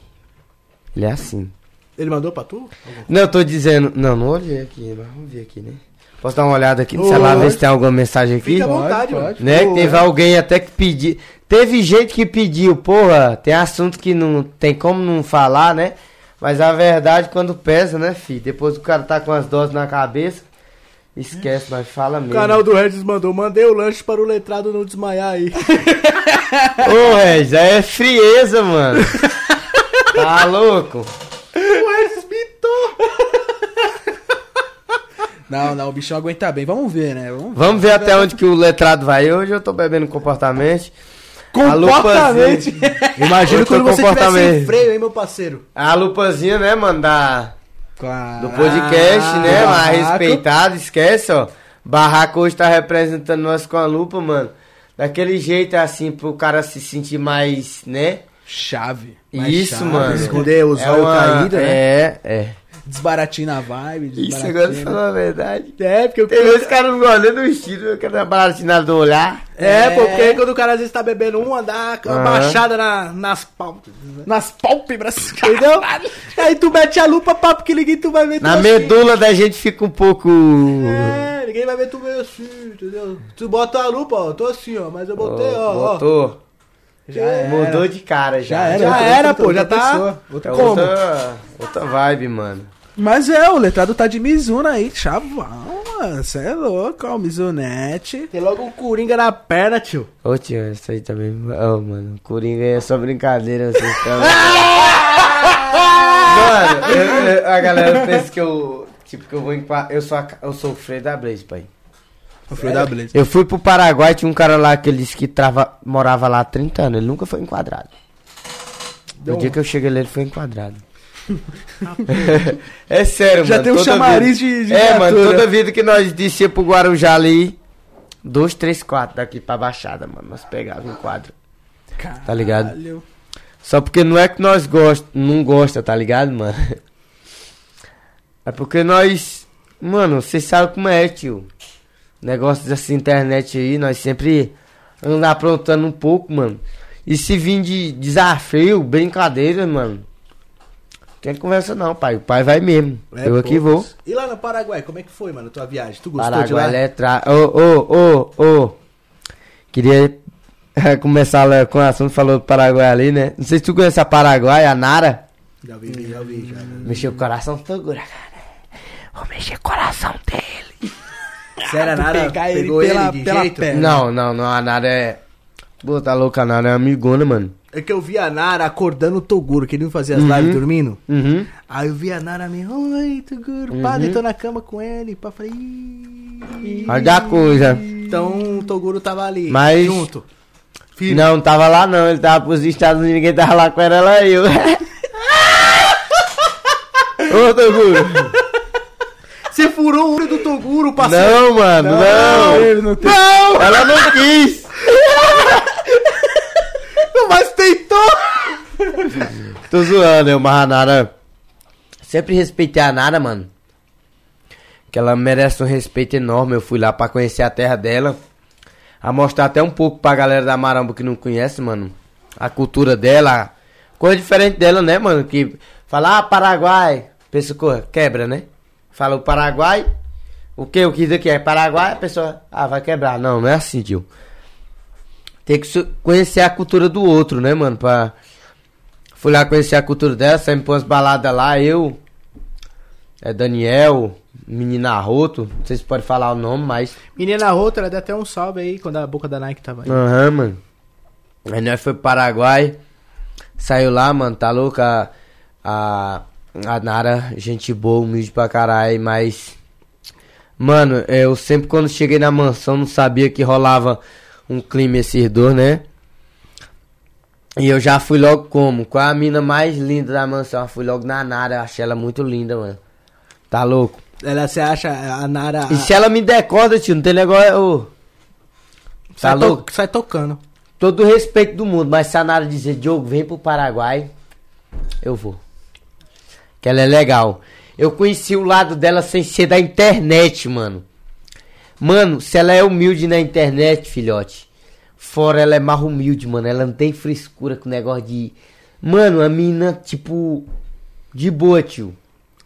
[SPEAKER 2] Ele é assim.
[SPEAKER 1] Ele mandou pra tu?
[SPEAKER 2] Não, eu tô dizendo. Não, não olhei aqui, mas vamos ver aqui, né? Posso dar uma olhada aqui no celular, ver se tem alguma mensagem aqui?
[SPEAKER 1] Fica à
[SPEAKER 3] Pode,
[SPEAKER 1] vontade,
[SPEAKER 3] pode.
[SPEAKER 1] mano.
[SPEAKER 2] Né?
[SPEAKER 1] Ô,
[SPEAKER 2] que teve alguém até que pediu. Teve gente que pediu, porra, tem assunto que não tem como não falar, né? Mas a verdade, quando pesa, né, filho? Depois o cara tá com as doses na cabeça, esquece, mas fala
[SPEAKER 1] O
[SPEAKER 2] mesmo.
[SPEAKER 1] canal do Regis mandou, mandei o lanche para o letrado não desmaiar aí.
[SPEAKER 2] Ô, Regis, aí é frieza, mano. tá louco?
[SPEAKER 1] o Regis pintou.
[SPEAKER 3] Não, não, o bichão aguenta bem. Vamos ver, né? Vamos ver.
[SPEAKER 2] Vamos ver até onde que o letrado vai. Hoje eu tô bebendo comportamento.
[SPEAKER 3] Comportamente.
[SPEAKER 1] Imagina quando você tivesse
[SPEAKER 2] comportamento.
[SPEAKER 1] sem freio, hein, meu parceiro?
[SPEAKER 2] A lupazinha, né, mano, da,
[SPEAKER 3] Claro.
[SPEAKER 2] do podcast, né?
[SPEAKER 3] barraco.
[SPEAKER 2] respeitado, esquece, ó. Barraco hoje tá representando nós com a lupa, mano. Daquele jeito assim, pro cara se sentir mais, né?
[SPEAKER 3] Chave. Mais
[SPEAKER 2] Isso,
[SPEAKER 3] chave.
[SPEAKER 2] mano.
[SPEAKER 1] Esconder os
[SPEAKER 2] É
[SPEAKER 1] olhos
[SPEAKER 2] uma-
[SPEAKER 1] caídos, né?
[SPEAKER 2] É, é.
[SPEAKER 3] Desbaratina a vibe.
[SPEAKER 2] Isso
[SPEAKER 3] desbaratina.
[SPEAKER 2] agora falou a verdade.
[SPEAKER 1] É, porque o
[SPEAKER 2] Tem vezes que o cara não gosta do estilo, eu quero dar baratinada do olhar.
[SPEAKER 1] É,
[SPEAKER 3] É.
[SPEAKER 1] porque quando o cara às vezes tá bebendo um, andar uma
[SPEAKER 2] Aham.
[SPEAKER 1] baixada na- nas pálpebras. né?
[SPEAKER 3] Nas pálpebras.
[SPEAKER 1] Entendeu? Aí tu mete a lupa, papo, que ninguém tu vai ver tu
[SPEAKER 2] Na
[SPEAKER 1] assim.
[SPEAKER 2] medula da gente fica um pouco.
[SPEAKER 1] É, ninguém vai ver tu meio assim, entendeu? Tu bota a lupa, ó, tô assim, ó, mas eu botei, ó, ó.
[SPEAKER 2] Botou.
[SPEAKER 3] Já era.
[SPEAKER 2] Mudou de cara já.
[SPEAKER 3] Já era.
[SPEAKER 1] Já
[SPEAKER 3] outra-
[SPEAKER 1] era,
[SPEAKER 3] outra-
[SPEAKER 1] pô, já tá-
[SPEAKER 2] É
[SPEAKER 3] Outra
[SPEAKER 1] Como?
[SPEAKER 2] outra, outra vibe, mano.
[SPEAKER 3] Mas é, o letrado tá de Mizuno aí, chavão, mano. Você é louco, ó, o Mizunete.
[SPEAKER 1] Tem logo um coringa na perna, tio.
[SPEAKER 2] Ô tio, isso aí também. Ô, mano, Coringa é só brincadeira, vocês estão. mano, eu- eu- a galera pensa que eu. Tipo, que eu vou em. Eu sou, a eu sou o Freio da Blaze, pai.
[SPEAKER 3] O filho da Blaze.
[SPEAKER 2] Eu fui pro Paraguai, tinha um cara lá que ele disse que trava, morava lá há 30 anos, ele nunca foi enquadrado.
[SPEAKER 1] Deu
[SPEAKER 2] No dia que eu cheguei lá, ele foi enquadrado. É sério,
[SPEAKER 3] Já
[SPEAKER 2] mano.
[SPEAKER 3] tem um chamariz
[SPEAKER 2] vida-
[SPEAKER 3] de- de
[SPEAKER 2] É, mano, toda vida que nós descia pro Guarujá ali, dois, três, quatro daqui pra Baixada, mano, nós pegávamos em quadro. Tá ligado?
[SPEAKER 3] Caralho.
[SPEAKER 2] Só porque não é que nós gost, não gosta, tá ligado, mano? É porque nós. Mano, vocês sabem como é, tio. Negócio dessa internet aí, nós sempre andamos aprontando um pouco, mano. E se vir de desafio, brincadeira, mano. Tem conversa não, pai. O pai vai mesmo.
[SPEAKER 1] É,
[SPEAKER 2] Eu aqui vou.
[SPEAKER 1] E lá no Paraguai, como é que foi, mano, tua viagem? Tu gostou de
[SPEAKER 2] Paraguai
[SPEAKER 1] lá?
[SPEAKER 2] letra. Ô, ô, ô, ô. Queria começar lá com o assunto, falou do Paraguai ali, né? Não sei se tu conhece a Paraguai, a Nara.
[SPEAKER 1] Já vi, já vi, já.
[SPEAKER 2] Mexeu com o coração todo, cara. Vou mexer o coração dele.
[SPEAKER 1] Sério, a Nara
[SPEAKER 3] pegar ele
[SPEAKER 1] pegou
[SPEAKER 3] pela-
[SPEAKER 1] ele de
[SPEAKER 3] pela
[SPEAKER 1] jeito?
[SPEAKER 3] perna.
[SPEAKER 2] Não, não, não, a Nara é. Pô, tá louca, a Nara é amigona, mano.
[SPEAKER 1] É que eu vi a Nara acordando o Toguro, que ele não fazia as
[SPEAKER 2] Uhum.
[SPEAKER 1] lives dormindo.
[SPEAKER 2] Uhum.
[SPEAKER 1] Aí eu vi a Nara me, oi, Toguro, pá,
[SPEAKER 2] Uhum.
[SPEAKER 1] deitou na cama com ele, pá, falei.
[SPEAKER 2] Olha da coisa.
[SPEAKER 1] Então o Toguro tava ali,
[SPEAKER 2] Mas-
[SPEAKER 1] junto. Firme.
[SPEAKER 2] Não, não tava lá não, ele tava pros Estados Unidos, ninguém tava lá com ela, ela e eu. Ô, Toguro.
[SPEAKER 1] Você furou o olho do Toguro, parceiro.
[SPEAKER 2] Não, mano, não.
[SPEAKER 3] não tem-
[SPEAKER 2] Não, ela não quis.
[SPEAKER 1] Mas tentou.
[SPEAKER 2] Tô zoando, eu, mas a Nara. Sempre respeitei a Nara, mano. Que ela merece um respeito enorme. Eu fui lá pra conhecer a terra dela. A mostrar até um pouco pra galera da Maramba que não conhece, mano. A cultura dela. Coisa diferente dela, né, mano? Que fala, ah, Paraguai. Pensa, quebra, né? Fala o Paraguai. O que? O que isso aqui é Paraguai? A pessoa, ah, vai quebrar. Não, não é assim, tio. Tem que conhecer a cultura do outro, né, mano? Pra... Fui lá conhecer a cultura dela, sempre pôs balada lá, eu, é Daniel, menina Roto, não sei se pode falar o nome, mas.
[SPEAKER 1] Menina Rota, ela deu até um salve aí quando a boca da Nike tava aí.
[SPEAKER 2] Aham, mano. Aí nós foi pro Paraguai, saiu lá, mano, tá louca? A, a Nara, gente boa, humilde pra caralho, mas. Mano, eu sempre quando cheguei na mansão não sabia que rolava um clima esses dois, né? E eu já fui logo como? Qual é a mina mais linda da mansão? Eu fui logo na Nara, achei ela muito linda, mano. Tá louco?
[SPEAKER 1] Ela, você acha a Nara...
[SPEAKER 2] E se ela me der corda, tio, não tem negócio. ô. Tá
[SPEAKER 1] sai, to-
[SPEAKER 2] louco?
[SPEAKER 1] sai tocando.
[SPEAKER 2] Todo o respeito do mundo, mas se a Nara dizer, Diogo, vem pro Paraguai, eu vou. Que ela é legal. Eu conheci o lado dela sem ser da internet, mano. Mano, se ela é humilde na internet, filhote, fora ela é mais humilde, mano. Ela não tem frescura com negócio de. Mano, a mina, tipo. De boa, tio.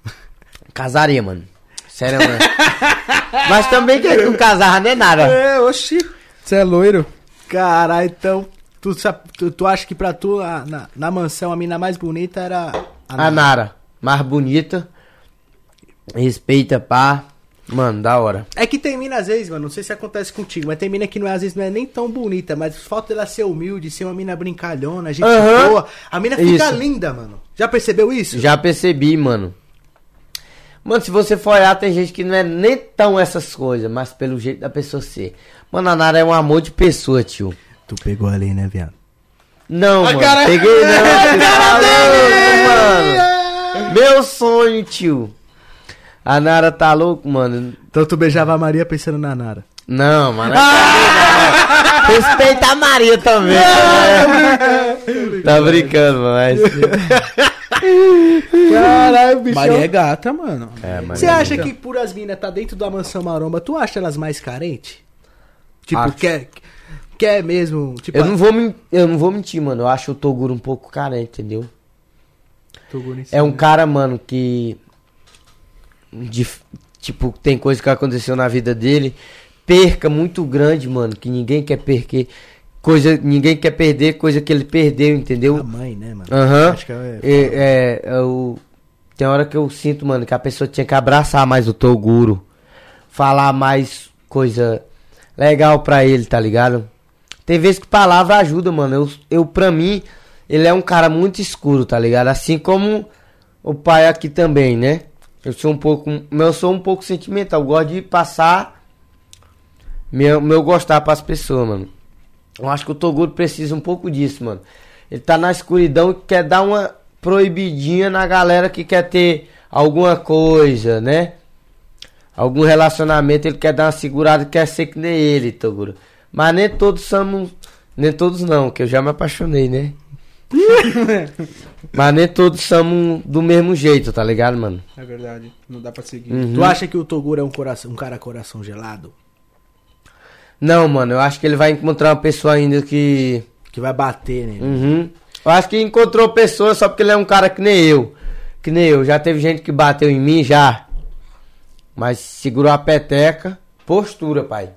[SPEAKER 2] Casaria, mano. Sério, mano. Mas também que não casava nem nada.
[SPEAKER 3] É, oxi. Você é loiro?
[SPEAKER 1] Caralho, então... Tu, tu, tu acha que pra tu, a- na, na mansão, a mina mais bonita era a
[SPEAKER 2] A Nara, mais bonita. Respeita, pá. Mano, da hora.
[SPEAKER 1] É que tem mina às vezes, mano, não sei se acontece contigo, mas tem mina que não é, às vezes não é nem tão bonita, mas o fato dela ser humilde, ser uma mina brincalhona, gente
[SPEAKER 2] Aham.
[SPEAKER 1] boa, a mina fica
[SPEAKER 2] Isso.
[SPEAKER 1] linda, mano. Já percebeu isso?
[SPEAKER 2] Já percebi, mano. Mano, se você for olhar, tem gente que não é nem tão essas coisas, mas pelo jeito da pessoa ser. Mano, a Nara é um amor de pessoa, tio.
[SPEAKER 1] Tu pegou ali, né, viado?
[SPEAKER 2] Não, mano,
[SPEAKER 3] cara-
[SPEAKER 2] peguei não. você tá louco, mano. Meu sonho, tio. A Nara tá louco, mano.
[SPEAKER 1] Então tu beijava a Maria pensando na Nara.
[SPEAKER 2] Não, mano. Respeita a Maria também. tá brincando, mas.
[SPEAKER 1] Caralho, bicho.
[SPEAKER 3] Maria é gata, mano.
[SPEAKER 2] É,
[SPEAKER 1] Você acha que por as minas tá dentro da mansão maromba, tu acha elas mais carentes? Tipo,
[SPEAKER 2] Acho.
[SPEAKER 1] quer, quer mesmo, tipo,
[SPEAKER 2] Eu não, vou, eu não vou mentir, mano. Eu acho o Toguro um pouco carente, entendeu?
[SPEAKER 1] Toguro em
[SPEAKER 2] É um
[SPEAKER 1] cima.
[SPEAKER 2] cara, mano, que. De- tipo, tem coisa que aconteceu na vida dele. Perca muito grande, mano. Que ninguém quer perder. Coisa, ninguém quer perder coisa que ele perdeu, entendeu?
[SPEAKER 1] A mãe, né, mano?
[SPEAKER 2] Aham.
[SPEAKER 1] Que é...
[SPEAKER 2] É, é, é o. tem hora que eu sinto, mano, que a pessoa tinha que abraçar mais o Toguro. Falar mais coisa legal pra ele, tá ligado? Tem vezes que palavra ajuda, mano. Eu, eu, pra mim, ele é um cara muito escuro, tá ligado? Assim como o pai aqui também, né? Eu sou um pouco. Eu sou um pouco sentimental. Eu gosto de passar meu, meu gostar pras pessoas, mano. Eu acho que o Toguro precisa um pouco disso, mano. Ele tá na escuridão e quer dar uma proibidinha na galera que quer ter alguma coisa, né? Algum relacionamento, ele quer dar uma segurada, quer ser que nem ele, Toguro. Mas nem todos somos. Nem todos não, que eu já me apaixonei, né? Mas nem todos somos do mesmo jeito, tá ligado, mano?
[SPEAKER 3] É verdade, não dá pra seguir.
[SPEAKER 2] Uhum.
[SPEAKER 1] Tu acha que o Toguro é um, coração, um cara coração gelado?
[SPEAKER 2] Não, mano, eu acho que ele vai encontrar uma pessoa ainda que.
[SPEAKER 1] Que vai bater, né?
[SPEAKER 2] Uhum. Eu acho que encontrou pessoa só porque ele é um cara que nem eu. Que nem eu. Já teve gente que bateu em mim, já. Mas segurou a peteca. Postura, pai.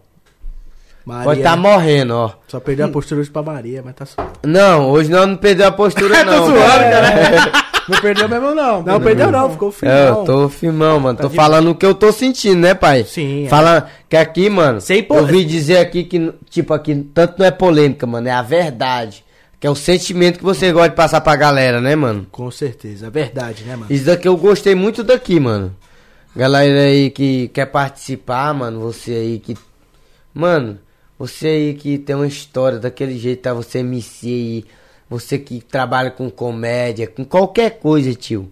[SPEAKER 1] Maria,
[SPEAKER 2] Pode estar
[SPEAKER 1] né?
[SPEAKER 2] morrendo, ó.
[SPEAKER 1] Só perdeu a postura hoje pra Maria, mas tá suave.
[SPEAKER 2] Não, hoje não, não perdeu a postura, não.
[SPEAKER 3] zoando,
[SPEAKER 2] cara.
[SPEAKER 3] Não perdeu mesmo, não.
[SPEAKER 1] Não, perdeu não, ficou firme.
[SPEAKER 2] É,
[SPEAKER 1] não.
[SPEAKER 2] eu tô firmão, mano. Tô
[SPEAKER 1] de-
[SPEAKER 2] falando o que eu tô sentindo, né, pai?
[SPEAKER 1] Sim, é.
[SPEAKER 2] Fala que aqui, mano.
[SPEAKER 1] Sem po-
[SPEAKER 2] Eu vi dizer aqui que, tipo, aqui, tanto não é polêmica, mano, é a verdade. Que é o sentimento que você gosta de passar pra galera, né, mano?
[SPEAKER 1] Com certeza, é verdade, né, mano?
[SPEAKER 2] Isso daqui eu gostei muito daqui, mano. Galera aí que quer participar, mano, você aí que. Mano, você aí que tem uma história daquele jeito, tá? Você MC aí, você que trabalha com comédia, com qualquer coisa, tio.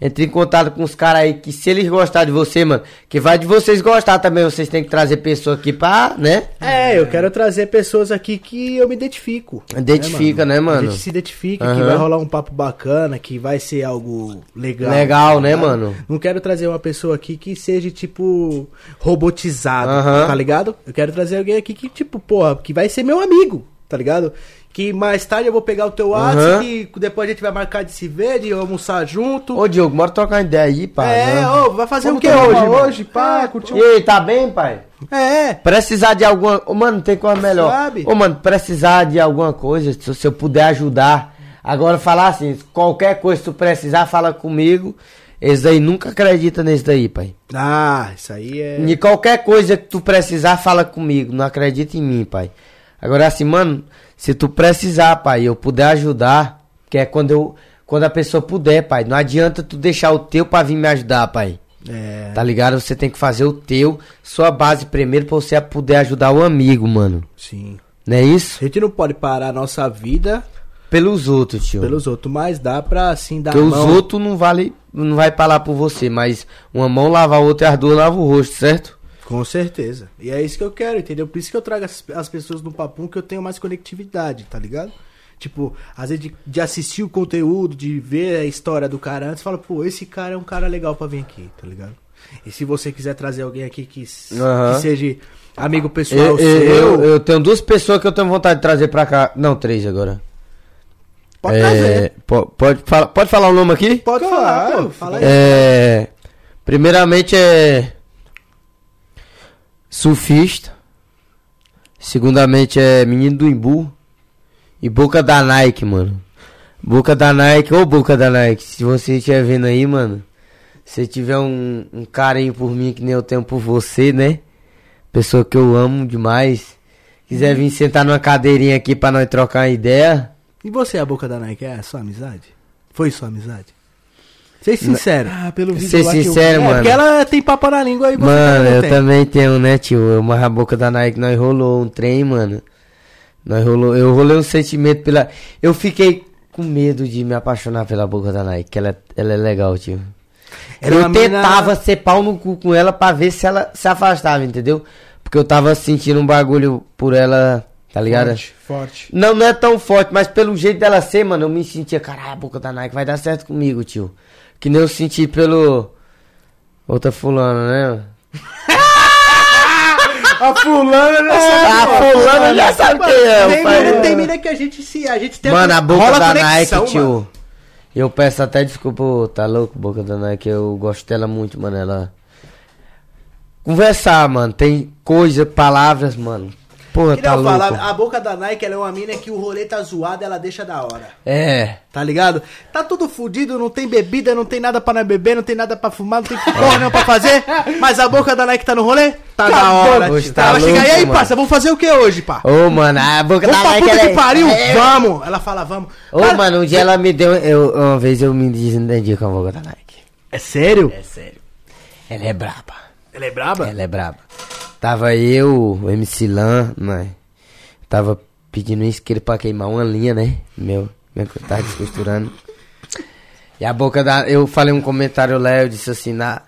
[SPEAKER 2] Entre em contato com os caras aí que se eles gostarem de você, mano, que vai de vocês gostar também, vocês têm que trazer pessoa aqui pra, né?
[SPEAKER 1] É, eu quero trazer pessoas aqui que eu me identifico.
[SPEAKER 2] Identifica, né, mano?
[SPEAKER 1] A gente se identifica, que
[SPEAKER 2] Aham.
[SPEAKER 1] vai rolar um papo bacana, que vai ser algo legal.
[SPEAKER 2] Legal, né, mano?
[SPEAKER 1] Não quero trazer uma pessoa aqui que seja, tipo, robotizada,
[SPEAKER 2] Aham.
[SPEAKER 1] tá ligado? Eu quero trazer alguém aqui que, tipo, porra, que vai ser meu amigo, tá ligado? Que mais tarde eu vou pegar o teu. WhatsApp e depois a gente vai marcar de se ver, de almoçar junto.
[SPEAKER 2] Ô, Diogo, bora trocar uma ideia aí, pai.
[SPEAKER 1] é,
[SPEAKER 2] né?
[SPEAKER 1] ô, vai fazer
[SPEAKER 3] Vamos
[SPEAKER 1] o que hoje, mano?
[SPEAKER 3] hoje, pá, curtir um...
[SPEAKER 2] E aí, tá bem, pai?
[SPEAKER 1] É,
[SPEAKER 2] Precisar de alguma. Ô, mano, tem coisa melhor.
[SPEAKER 1] Sabe?
[SPEAKER 2] Ô, mano, precisar de alguma coisa, se, se eu puder ajudar. Agora, falar assim, qualquer coisa que tu precisar, fala comigo. Esse daí nunca acredita nesse daí, pai.
[SPEAKER 1] ah, isso aí é...
[SPEAKER 2] De qualquer coisa que tu precisar, fala comigo. Não acredita em mim, pai. Agora, assim, mano, se tu precisar, pai, eu puder ajudar, que é quando eu. Quando a pessoa puder, pai. Não adianta tu deixar o teu pra vir me ajudar, pai.
[SPEAKER 1] É,
[SPEAKER 2] Tá ligado? Você tem que fazer o teu, sua base primeiro, pra você poder ajudar o amigo, mano.
[SPEAKER 1] sim.
[SPEAKER 2] Não é isso?
[SPEAKER 1] A gente não pode parar a nossa vida
[SPEAKER 2] Pelos outros, tio.
[SPEAKER 1] pelos outros, mas dá pra, assim, dar
[SPEAKER 2] Porque os
[SPEAKER 1] mão.
[SPEAKER 2] outros não vale, não vai falar por você, mas uma mão lava a outra e as duas lavam o rosto, certo?
[SPEAKER 1] Com certeza. E é isso que eu quero, entendeu? Por isso que eu trago as, as pessoas no papum que eu tenho mais conectividade, tá ligado? Tipo, às vezes de, de assistir o conteúdo, de ver a história do cara antes, fala, pô, esse cara é um cara legal pra vir aqui, tá ligado? E se você quiser trazer alguém aqui que,
[SPEAKER 2] Aham.
[SPEAKER 1] que seja amigo pessoal
[SPEAKER 2] Eu, eu,
[SPEAKER 1] seu,
[SPEAKER 2] eu, eu tenho duas pessoas que eu tenho vontade de trazer pra cá. Não, três agora.
[SPEAKER 1] pode
[SPEAKER 2] É,
[SPEAKER 1] trazer.
[SPEAKER 2] po- pode, falar, pode falar o nome aqui?
[SPEAKER 1] Pode
[SPEAKER 3] Claro,
[SPEAKER 1] falar, pô. Fala aí.
[SPEAKER 2] É, primeiramente é surfista. Segundamente é menino do Imbu. E boca da Nike, mano. Boca da Nike, ô boca da Nike. Se você estiver vendo aí, mano. Se tiver um, um carinho por mim que nem eu tenho por você, né? Pessoa que eu amo demais. Quiser vir sentar numa cadeirinha aqui pra nós trocar uma ideia.
[SPEAKER 1] E você, a boca da Nike, é sua amizade? Foi sua amizade? Seja sincero.
[SPEAKER 3] Ah, pelo
[SPEAKER 2] Ser
[SPEAKER 3] que eu-
[SPEAKER 2] sincero,
[SPEAKER 1] É,
[SPEAKER 2] mano.
[SPEAKER 1] porque ela tem papo na língua você
[SPEAKER 2] Mano, eu
[SPEAKER 1] tem.
[SPEAKER 2] também tenho, né, tio? Eu marra a boca da Nike, nós rolou um trem, mano. Nós rolou, eu rolei um sentimento pela. Eu fiquei com medo de me apaixonar pela boca da Nike, que ela, ela é legal, tio.
[SPEAKER 1] Era
[SPEAKER 2] eu
[SPEAKER 1] mina-
[SPEAKER 2] tentava ser pau no cu com ela pra ver se ela se afastava, entendeu? Porque eu tava sentindo um bagulho por ela, tá ligado?
[SPEAKER 3] Forte, forte.
[SPEAKER 2] Não, não é tão forte, mas pelo jeito dela ser, mano, eu me sentia, caralho, a boca da Nike vai dar certo comigo, tio. Que nem eu senti pelo. Outra fulana, né?
[SPEAKER 3] A fulana já
[SPEAKER 2] A fulana já sabe quem é,
[SPEAKER 1] tem,
[SPEAKER 2] pai.
[SPEAKER 1] mina, tem mina que a gente se. A gente tem
[SPEAKER 2] Mano, a boca da
[SPEAKER 1] conexão,
[SPEAKER 2] Nike, tio.
[SPEAKER 1] mano.
[SPEAKER 2] Eu peço até desculpa, tá louco, boca da Nike. Eu gosto dela muito, mano. Ela. Conversar, mano. Tem coisa, palavras, mano.
[SPEAKER 1] Que
[SPEAKER 2] tá
[SPEAKER 1] eu
[SPEAKER 2] louco.
[SPEAKER 1] falava, a boca da Nike ela é uma mina que o rolê tá zoado, ela deixa da hora.
[SPEAKER 2] É.
[SPEAKER 1] Tá ligado? Tá tudo fudido, não tem bebida, não tem nada pra nós beber, não tem nada pra fumar, não tem porra nenhuma pra fazer. Mas a boca da Nike tá no rolê? Tá da hora.
[SPEAKER 2] Hoje tá
[SPEAKER 1] ela chega
[SPEAKER 2] louco,
[SPEAKER 1] e aí,
[SPEAKER 2] mano.
[SPEAKER 1] parça, vamos fazer o que hoje, pá?
[SPEAKER 2] Ô, mano, a boca
[SPEAKER 1] Vamos
[SPEAKER 2] da Nike
[SPEAKER 1] puta
[SPEAKER 2] ela
[SPEAKER 1] que
[SPEAKER 2] é-
[SPEAKER 1] pariu?
[SPEAKER 2] é-
[SPEAKER 1] Vamos! Ela fala, vamos.
[SPEAKER 2] Ô,
[SPEAKER 1] Cara,
[SPEAKER 2] mano, um dia ela me deu. Eu, uma vez eu me desentendi com a boca da Nike.
[SPEAKER 1] É sério?
[SPEAKER 2] É sério. Ela é braba.
[SPEAKER 1] Ela é braba?
[SPEAKER 2] Ela é braba. Tava eu, o MC Lan, né? Tava pedindo um isqueiro pra queimar uma linha, né? Meu, meu que eu tava descosturando. E a boca da. Eu falei um comentário lá, eu disse assim, na.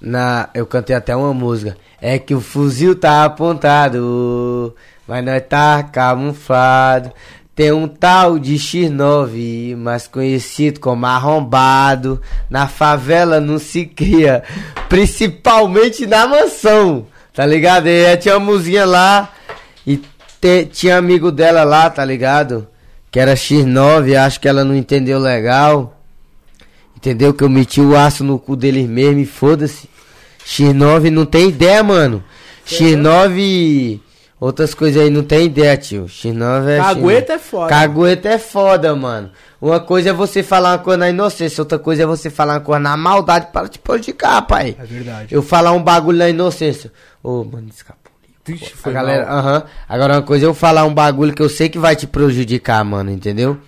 [SPEAKER 2] Na. Eu cantei até uma música. É que o fuzil tá apontado, mas nós tá camuflado. Tem um tal de X9, mais conhecido como arrombado. Na favela não se cria, principalmente na mansão, tá ligado? E aí tinha uma musiquinha lá e te- tinha amigo dela lá, tá ligado? Que era X9, acho que ela não entendeu legal. Entendeu? Que eu meti o aço no cu deles mesmo e foda-se. X9 não tem ideia, mano. X9. Outras coisas aí não tem ideia, tio. X9 é.
[SPEAKER 1] Cagueta
[SPEAKER 2] X9.
[SPEAKER 1] é foda.
[SPEAKER 2] Cagueta é foda, mano. Uma coisa é você falar uma coisa na inocência, outra coisa é você falar uma coisa na maldade para te prejudicar, pai.
[SPEAKER 1] É verdade.
[SPEAKER 2] Eu falar um bagulho na inocência. Ô, mano, escapou. A
[SPEAKER 1] foi
[SPEAKER 2] galera,
[SPEAKER 1] mal.
[SPEAKER 2] aham. Agora uma coisa é eu falar um bagulho que eu sei que vai te prejudicar, mano, entendeu?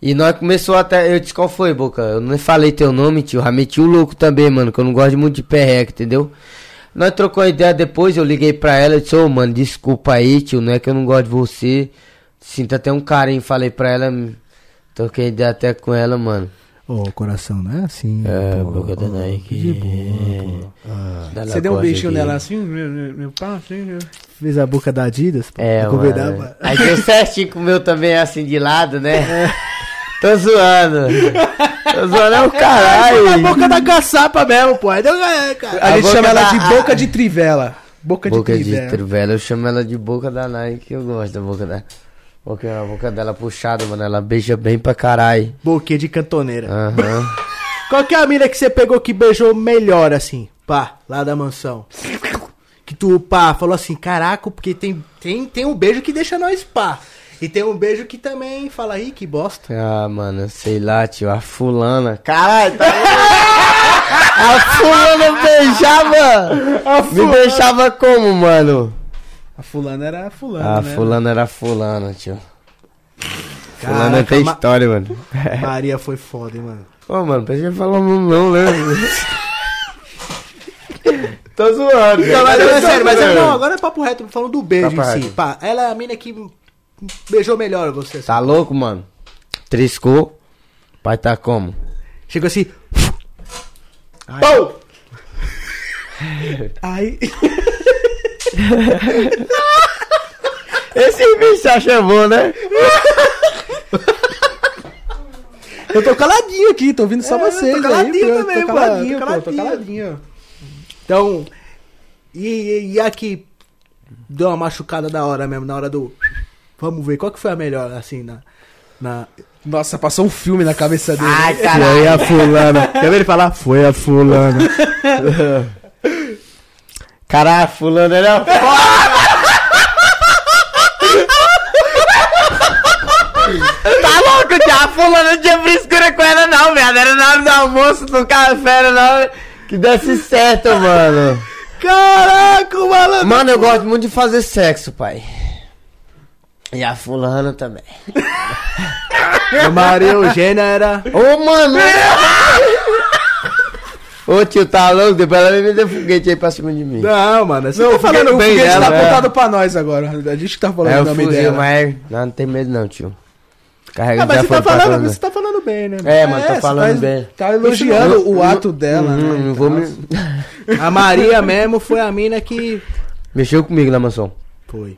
[SPEAKER 2] E nós começou até. Eu disse qual foi, Boca? Eu não falei teu nome, tio. Já meti o louco também, mano, que eu não gosto muito de perreca, entendeu? Nós trocou ideia depois, eu liguei pra ela e disse, ô mano, desculpa aí, tio, não é que eu não gosto de você. Sinto até um carinho, falei pra ela, troquei ideia até com ela, mano.
[SPEAKER 1] Ô, coração, não é assim.
[SPEAKER 2] É,
[SPEAKER 1] pô.
[SPEAKER 2] boca da Nike.
[SPEAKER 1] de boa,
[SPEAKER 2] Dá
[SPEAKER 3] Você
[SPEAKER 2] na
[SPEAKER 3] deu um beijinho
[SPEAKER 2] aqui.
[SPEAKER 3] nela assim? Meu, meu, meu assim? meu-
[SPEAKER 1] Fez a boca da Adidas, pô.
[SPEAKER 2] É, Aí deu certinho com o meu também assim de lado, né? Tô zoando. Tô zoando é o
[SPEAKER 1] Foi na
[SPEAKER 2] caralho.
[SPEAKER 1] boca da caçapa mesmo, pô. Aí deu, é, cara.
[SPEAKER 3] A,
[SPEAKER 2] A
[SPEAKER 3] gente chama ela de boca de trivela. Boca,
[SPEAKER 2] Boca
[SPEAKER 3] de
[SPEAKER 2] de
[SPEAKER 3] trivela.
[SPEAKER 2] trivela, eu chamo ela de boca da Nike, que eu gosto da boca da. Porque a boca dela puxada, mano, ela beija bem pra caralho.
[SPEAKER 1] Boquinha de cantoneira.
[SPEAKER 2] Aham.
[SPEAKER 1] Qual que é a mina que você pegou que beijou melhor, assim? Pá, lá da mansão. Que tu, pá, falou assim, caraca, porque tem, tem, tem um beijo que deixa nós pá. E tem um beijo que também fala, ih, que bosta.
[SPEAKER 2] Ah, mano, sei lá, tio, a fulana. Caralho, tá A fulana beijava! Me deixava como, mano?
[SPEAKER 3] A fulana era a fulana,
[SPEAKER 2] A
[SPEAKER 3] né?
[SPEAKER 2] fulana era fulana, tio. Fulana tem
[SPEAKER 1] ma-
[SPEAKER 2] história, mano.
[SPEAKER 1] Maria foi foda, hein, mano.
[SPEAKER 2] Ô, mano, pensei que falar não, não, né? Tô zoando,
[SPEAKER 1] Não, mas
[SPEAKER 2] cara.
[SPEAKER 1] é sério, mas é, não, agora é papo reto, falando do beijo
[SPEAKER 2] Papo
[SPEAKER 1] em si.
[SPEAKER 2] reto.
[SPEAKER 1] Pá, ela é a mina que beijou melhor você. assim.
[SPEAKER 2] Tá louco, mano? Triscou. Pai tá como?
[SPEAKER 1] Chegou assim,
[SPEAKER 2] Pum!
[SPEAKER 3] Aí,
[SPEAKER 2] Esse bicho acha bom, né?
[SPEAKER 3] eu tô caladinho aqui, tô ouvindo só
[SPEAKER 1] É,
[SPEAKER 3] vocês
[SPEAKER 1] tô caladinho
[SPEAKER 3] aí.
[SPEAKER 1] também,
[SPEAKER 3] tô
[SPEAKER 1] pô,
[SPEAKER 3] caladinho,
[SPEAKER 1] tô
[SPEAKER 3] pô, tô
[SPEAKER 1] caladinho.
[SPEAKER 3] caladinho.
[SPEAKER 1] Então, e, e, e a que deu uma machucada da hora mesmo, na hora do. Vamos ver, qual que foi a melhor, assim, na. na...
[SPEAKER 3] Nossa, passou um filme na cabeça dele.
[SPEAKER 2] Ai,
[SPEAKER 1] Foi
[SPEAKER 2] caralho.
[SPEAKER 1] a fulana. Quer ver ele falar? Foi a fulana.
[SPEAKER 2] Caralho, fulano era Tá louco, tia? A fulana não tinha frescura com ela não, viado. Era na hora do almoço, no café, era na hora que desse certo, mano.
[SPEAKER 1] Caraca, malandro.
[SPEAKER 2] Mano, eu gosto muito de fazer sexo, pai. E a fulana também.
[SPEAKER 1] A Maria Eugênia era.
[SPEAKER 2] Ô, mano! Ô, tio, tá louco? Depois ela me deu foguete aí pra cima de mim.
[SPEAKER 1] Não, mano, você
[SPEAKER 3] Não,
[SPEAKER 1] tá falando
[SPEAKER 3] o
[SPEAKER 1] bem
[SPEAKER 3] foguete
[SPEAKER 1] dela.
[SPEAKER 3] tá
[SPEAKER 1] né?
[SPEAKER 3] apontado pra nós agora. A gente que tá falando
[SPEAKER 2] É
[SPEAKER 3] o
[SPEAKER 2] o
[SPEAKER 3] nome
[SPEAKER 2] fuzil,
[SPEAKER 3] dela.
[SPEAKER 2] mas não, não tem medo não, tio. Carrega
[SPEAKER 1] Ah, mas você tá, falando, você tá falando bem, né?
[SPEAKER 2] É, mano, tô
[SPEAKER 3] você
[SPEAKER 2] falando
[SPEAKER 3] tá,
[SPEAKER 2] bem.
[SPEAKER 3] Tá elogiando o ato dela,
[SPEAKER 2] Hum,
[SPEAKER 3] né?
[SPEAKER 2] não vou me...
[SPEAKER 1] A Maria mesmo foi a mina que.
[SPEAKER 2] Mexeu comigo na mansão.
[SPEAKER 1] Foi.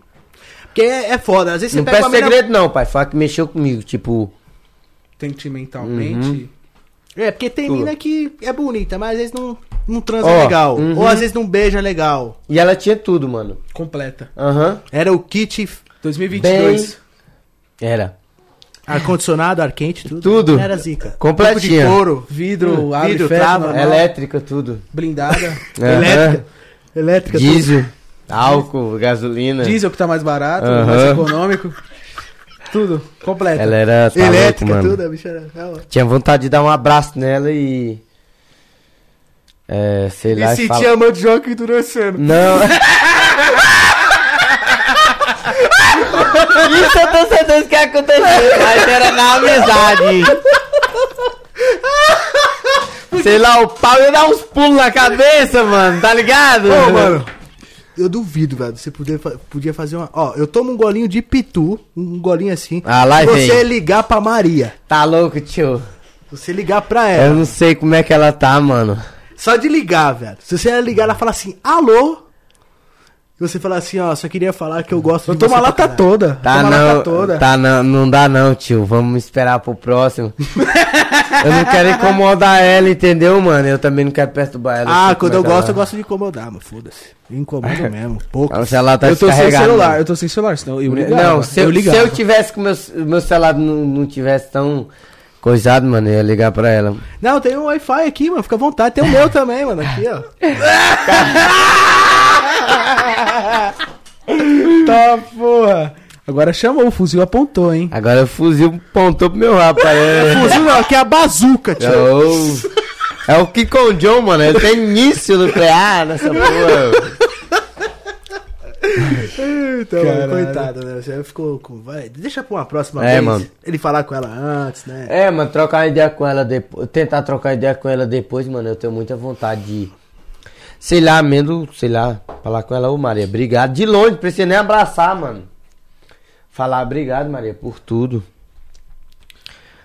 [SPEAKER 1] Porque é, é foda, às vezes você
[SPEAKER 2] Não
[SPEAKER 1] pega
[SPEAKER 2] peço
[SPEAKER 1] uma mina.
[SPEAKER 2] segredo não, pai. Fala que mexeu comigo, tipo...
[SPEAKER 3] Sentimentalmente.
[SPEAKER 2] Uhum.
[SPEAKER 1] É, porque tem
[SPEAKER 2] Tudo.
[SPEAKER 1] mina que é bonita, mas às vezes não, não transa
[SPEAKER 2] Ó,
[SPEAKER 1] legal.
[SPEAKER 2] uhum.
[SPEAKER 1] Ou às vezes não beija legal.
[SPEAKER 2] E ela tinha tudo, mano.
[SPEAKER 3] Completa.
[SPEAKER 2] Aham.
[SPEAKER 1] Era o kit
[SPEAKER 3] 2022.
[SPEAKER 2] Era.
[SPEAKER 1] ar-condicionado, ar quente, tudo.
[SPEAKER 2] Tudo.
[SPEAKER 1] Era zica.
[SPEAKER 2] Completinha.
[SPEAKER 1] Banco de couro.
[SPEAKER 3] Vidro,
[SPEAKER 1] vidro, trava.
[SPEAKER 2] Elétrica, tudo.
[SPEAKER 3] blindada.
[SPEAKER 1] Elétrica. Elétrica. tudo.
[SPEAKER 2] Diesel. álcool, gasolina.
[SPEAKER 3] Diesel que tá mais barato, mais econômico. Tudo, completo.
[SPEAKER 2] Ela era. Tá
[SPEAKER 1] Elétrica,
[SPEAKER 2] louco, mano.
[SPEAKER 1] tudo, a bicha era. ela-
[SPEAKER 2] Tinha vontade de dar um abraço nela e. É, sei lá.
[SPEAKER 1] Me
[SPEAKER 2] e
[SPEAKER 1] senti
[SPEAKER 2] fala-
[SPEAKER 1] a mandioca endurecendo.
[SPEAKER 2] Não. Isso eu tenho certeza que aconteceu, mas era na amizade. Sei lá, o pau ia dar uns pulos na cabeça, mano, tá ligado?
[SPEAKER 1] Ô, mano. Eu duvido, velho. Você podia, podia fazer uma. Ó, eu tomo um golinho de pitu, um golinho assim.
[SPEAKER 2] Ah, lá
[SPEAKER 1] se
[SPEAKER 2] vem.
[SPEAKER 1] você ligar pra Maria.
[SPEAKER 2] Tá louco, tio?
[SPEAKER 1] Você ligar pra
[SPEAKER 2] Eu
[SPEAKER 1] ela.
[SPEAKER 2] não sei como é que ela tá, mano.
[SPEAKER 1] Só de ligar, velho. Se você ligar, ela fala assim, alô? E você fala assim, ó, só queria falar que eu gosto
[SPEAKER 3] Eu
[SPEAKER 1] de
[SPEAKER 3] tomo
[SPEAKER 1] você
[SPEAKER 3] a
[SPEAKER 1] pra
[SPEAKER 3] lata
[SPEAKER 1] caralho.
[SPEAKER 3] toda.
[SPEAKER 2] Tá
[SPEAKER 3] Toma
[SPEAKER 2] não,
[SPEAKER 3] lata toda.
[SPEAKER 2] tá não, não dá não, tio. Vamos esperar pro próximo. eu não quero incomodar ela, entendeu, mano? Eu também não quero perturbar ela.
[SPEAKER 1] Ah,
[SPEAKER 2] sei
[SPEAKER 1] quando eu
[SPEAKER 2] que ela-
[SPEAKER 1] gosto, eu gosto de incomodar, mano. Foda-se. Incomodo mesmo. Pouco.
[SPEAKER 2] Ah, Se ela tá
[SPEAKER 3] eu tô sem celular,
[SPEAKER 2] mano.
[SPEAKER 3] eu tô sem celular, senão eu ligava.
[SPEAKER 2] Não, se eu, se
[SPEAKER 3] ligava.
[SPEAKER 2] eu tivesse com meu, meu celular não, não tivesse tão coisado, mano, eu ia ligar pra ela.
[SPEAKER 1] Não, tem um Wi-Fi aqui, mano. Fica à vontade. Tem o meu também, mano. Aqui, ó.
[SPEAKER 3] Tá, porra. Agora chamou, o fuzil apontou, hein?
[SPEAKER 2] Agora o fuzil pontou pro meu rapaz. É,
[SPEAKER 1] Fuzil não, aqui é a bazuca, tio.
[SPEAKER 2] é o, é o Kiko John, mano. Ele tem início nuclear nessa porra.
[SPEAKER 1] Então,
[SPEAKER 3] Caralho.
[SPEAKER 1] coitado, né? Você ficou com. Vai, deixa pra uma próxima
[SPEAKER 2] É,
[SPEAKER 1] vez.
[SPEAKER 2] mano.
[SPEAKER 1] Ele falar com ela antes, né?
[SPEAKER 2] É, mano, trocar ideia com ela depois. Tentar trocar ideia com ela depois, mano. Eu tenho muita vontade de. Sei lá, mesmo, sei lá, falar com ela, ô Maria, obrigado. De longe, não precisa nem abraçar, mano. Falar obrigado, Maria, por tudo.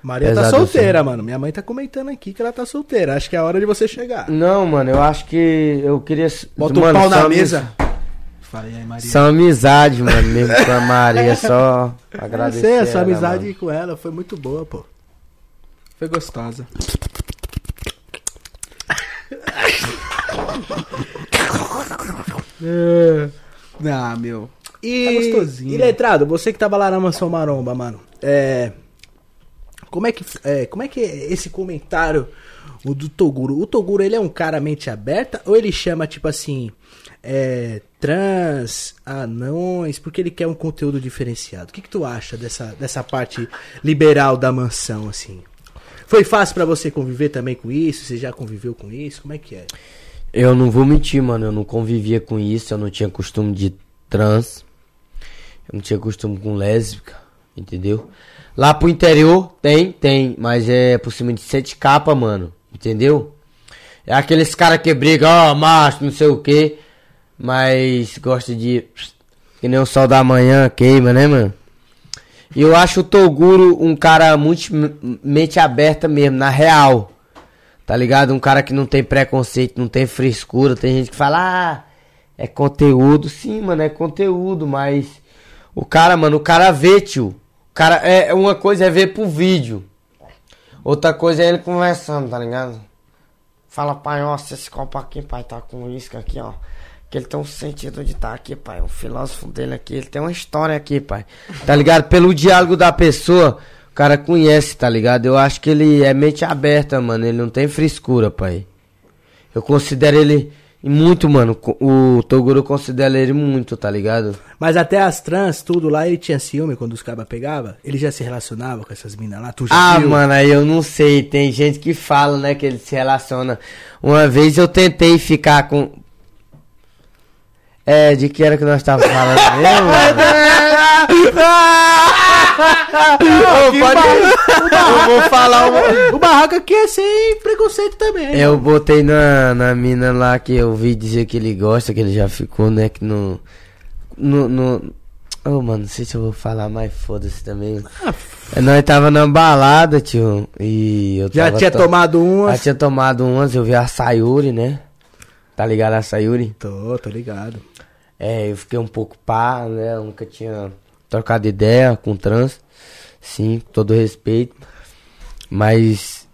[SPEAKER 1] Maria tá solteira, mano. Minha mãe tá comentando aqui que ela tá solteira. Acho que é a hora de você chegar.
[SPEAKER 2] Não, mano, eu acho que eu queria.
[SPEAKER 3] Bota
[SPEAKER 2] mano,
[SPEAKER 3] o pau na
[SPEAKER 2] ami-
[SPEAKER 3] mesa. Falei aí, Maria.
[SPEAKER 2] Só amizade, mano, mesmo com a Maria, só
[SPEAKER 1] Agradecer
[SPEAKER 2] agradecer.
[SPEAKER 1] essa
[SPEAKER 2] ela,
[SPEAKER 1] amizade
[SPEAKER 2] mano.
[SPEAKER 1] com ela foi muito boa, pô.
[SPEAKER 3] Foi gostosa. Ah, meu.
[SPEAKER 1] E,
[SPEAKER 3] Tá gostosinho.
[SPEAKER 1] e letrado, você que tava lá na Mansão Maromba, mano. É. Como é que é, como é que é esse comentário o do Toguro? O Toguro, ele é um cara mente aberta ou ele chama tipo assim, é, trans, anões, porque ele quer um conteúdo diferenciado? O que que tu acha dessa dessa parte liberal da mansão assim? Foi fácil pra você conviver também com isso? Você já conviveu com isso? Como é que é?
[SPEAKER 2] Eu não vou mentir, mano. Eu não convivia com isso. Eu não tinha costume de trans. Eu não tinha costume com lésbica. Entendeu? Lá pro interior tem, tem. Mas é por cima de sete capa, mano. Entendeu? É aqueles cara que brigam, ó, macho, não sei o que. Mas gosta de. Que nem o sol da manhã queima, né, mano? E eu acho o Toguro um cara muito mente aberta mesmo, na real. Tá ligado? Um cara que não tem preconceito, não tem frescura. Tem gente que fala, ah, é conteúdo. Sim, mano, é conteúdo, mas. O cara, mano, o cara vê, tio. O cara, é, uma coisa é ver pro vídeo. Outra coisa é ele conversando, tá ligado? Fala, pai, ó, se esse copo aqui, pai, tá com uísque aqui, ó. Que ele tem um sentido de estar aqui, pai. O filósofo dele aqui, ele tem uma história aqui, pai. Tá ligado? Pelo diálogo da pessoa, cara conhece, tá ligado? Eu acho que ele é mente aberta, mano. Ele não tem frescura, pai. Eu considero ele muito, mano. O Toguro considera ele muito, tá ligado?
[SPEAKER 1] Mas até as trans, tudo lá, ele tinha ciúme quando os cabas pegavam? Ele já se relacionava com essas minas lá? Tu já
[SPEAKER 2] Ah,
[SPEAKER 1] viu?
[SPEAKER 2] mano, aí eu não sei. Tem gente que fala, né, que ele se relaciona. Uma vez eu tentei ficar com. É, de que era que nós tava falando mesmo? Ô, pode... Eu vou falar uma...
[SPEAKER 1] O barraco aqui é sem preconceito também.
[SPEAKER 2] Eu botei na, na mina lá que eu ouvi dizer que ele gosta, que ele já ficou, né, que no... No... no... Ô, mano, não sei se eu vou falar, mas foda-se também. É, Nós tava na balada, tio, e eu
[SPEAKER 1] Já tinha
[SPEAKER 2] to-
[SPEAKER 1] tomado
[SPEAKER 2] Já
[SPEAKER 1] umas?
[SPEAKER 2] tinha tomado umas, eu vi a Sayuri, né? Tá ligado a Sayuri?
[SPEAKER 1] Tô, tô ligado.
[SPEAKER 2] É, eu fiquei um pouco pá, né? Eu nunca tinha trocado ideia com trans. Sim, com todo respeito. Mas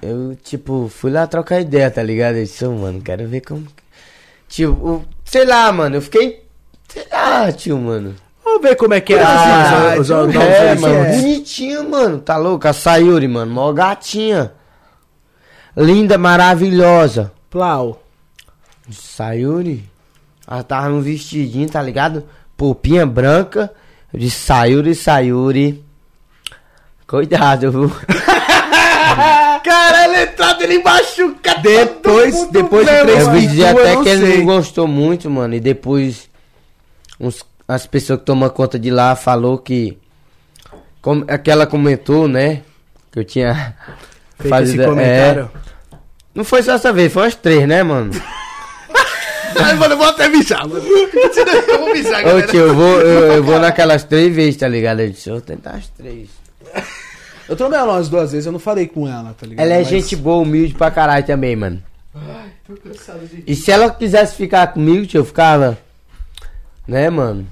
[SPEAKER 2] eu, tipo, fui lá trocar ideia, tá ligado? Eu disse, "Ô, mano, quero ver como. Tipo, sei lá, mano, eu fiquei. Sei lá, tio, mano.
[SPEAKER 1] Vamos ver como é que é.
[SPEAKER 2] Ah,
[SPEAKER 1] os, os, os, os,
[SPEAKER 2] é, mano,
[SPEAKER 1] é.
[SPEAKER 2] bonitinho, mano. Tá louco? A Sayuri, mano, mó gatinha. Linda, maravilhosa.
[SPEAKER 1] Plau.
[SPEAKER 2] Sayuri? Ela tava num vestidinho, tá ligado? Popinha branca. Eu disse, Sayuri, Sayuri. Cuidado, viu?
[SPEAKER 1] Caralho, entrada ele machuca
[SPEAKER 3] Depois- depois de três
[SPEAKER 2] eu até que ele
[SPEAKER 3] sei.
[SPEAKER 2] não gostou muito, mano. E depois uns- as pessoas que tomam conta de lá falou que. Como, aquela comentou, né? Que eu tinha.
[SPEAKER 1] Feito
[SPEAKER 2] fazido-
[SPEAKER 1] esse comentário.
[SPEAKER 2] é, não foi só essa vez, foi umas três, né, mano?
[SPEAKER 1] Ai, mano, eu vou até mijar, mano. Senão eu vou mijar,
[SPEAKER 2] Ô
[SPEAKER 1] galera.
[SPEAKER 2] tio, eu vou, eu, eu vou naquelas três vezes, tá ligado? Eu disse, eu vou tentar as três.
[SPEAKER 3] Eu trombei ela umas duas vezes, eu não falei com ela, tá ligado?
[SPEAKER 2] Ela é
[SPEAKER 3] Mas-
[SPEAKER 2] gente boa, humilde pra caralho também, mano.
[SPEAKER 1] Tô cansado de...
[SPEAKER 2] E se ela quisesse ficar comigo, tio, eu ficava. Né, mano?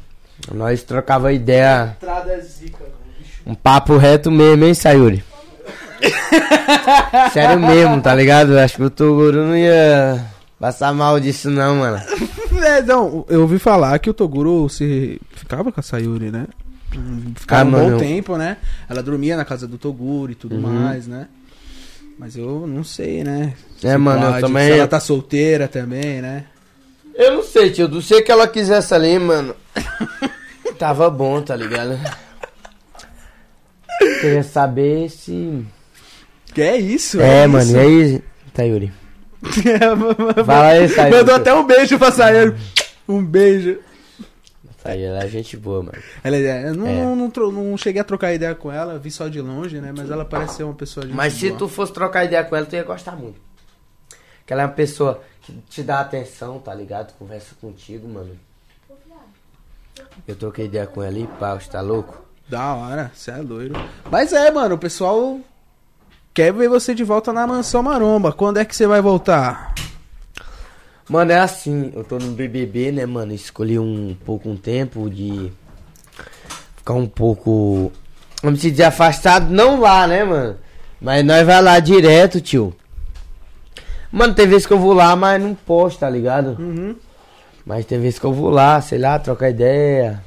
[SPEAKER 2] Nós trocava ideia.
[SPEAKER 1] Entrada é zica, mano. Bicho.
[SPEAKER 2] Um papo reto mesmo, hein, Sayuri? Sério mesmo, tá ligado? Acho que o Toguro não ia passar mal disso, não, mano.
[SPEAKER 3] É, não, eu ouvi falar que o Toguro se ficava com a Sayuri, né? Ficava
[SPEAKER 2] Ah,
[SPEAKER 3] um
[SPEAKER 2] mano,
[SPEAKER 3] bom
[SPEAKER 2] eu-
[SPEAKER 3] tempo, né? Ela dormia na casa do Toguro e tudo mais, né? Mas eu não sei, né?
[SPEAKER 2] É,
[SPEAKER 3] Se
[SPEAKER 2] mano, eu
[SPEAKER 3] pode,
[SPEAKER 2] também-
[SPEAKER 3] Se ela tá solteira também, né?
[SPEAKER 2] Eu não sei, tio. Do sei que ela quisesse ali, mano. Tava bom, tá ligado? Queria saber se.
[SPEAKER 3] Que é isso?
[SPEAKER 2] É, mano,
[SPEAKER 3] isso.
[SPEAKER 2] e aí, Sayuri? Fala aí, Sayuri.
[SPEAKER 3] Mandou até um beijo pra Sayuri. Um beijo.
[SPEAKER 2] Ela é gente boa, mano.
[SPEAKER 3] Ela é, eu não,
[SPEAKER 2] É.
[SPEAKER 3] não, não não cheguei a trocar ideia com ela, vi só de longe, né? Mas ela parece ser uma pessoa de
[SPEAKER 2] Mas se tu fosse trocar ideia com ela, tu ia gostar muito. Que ela é uma pessoa que te dá atenção, tá ligado? Conversa contigo, mano. Eu troquei ideia com ela e pau, você tá louco?
[SPEAKER 3] Da hora, você é doido. Mas é, mano, o pessoal quer ver você de volta na mansão maromba. Quando é que você vai voltar?
[SPEAKER 2] Mano, é assim, eu tô no BBB, né, mano? Escolhi um pouco um tempo de ficar um pouco, vamos dizer, afastado, não lá, né, mano? Mas nós vai lá direto, tio. Mano, tem vezes que eu vou lá, mas não posto, tá ligado?
[SPEAKER 3] Uhum.
[SPEAKER 2] Mas tem vezes que eu vou lá, sei lá, trocar ideia.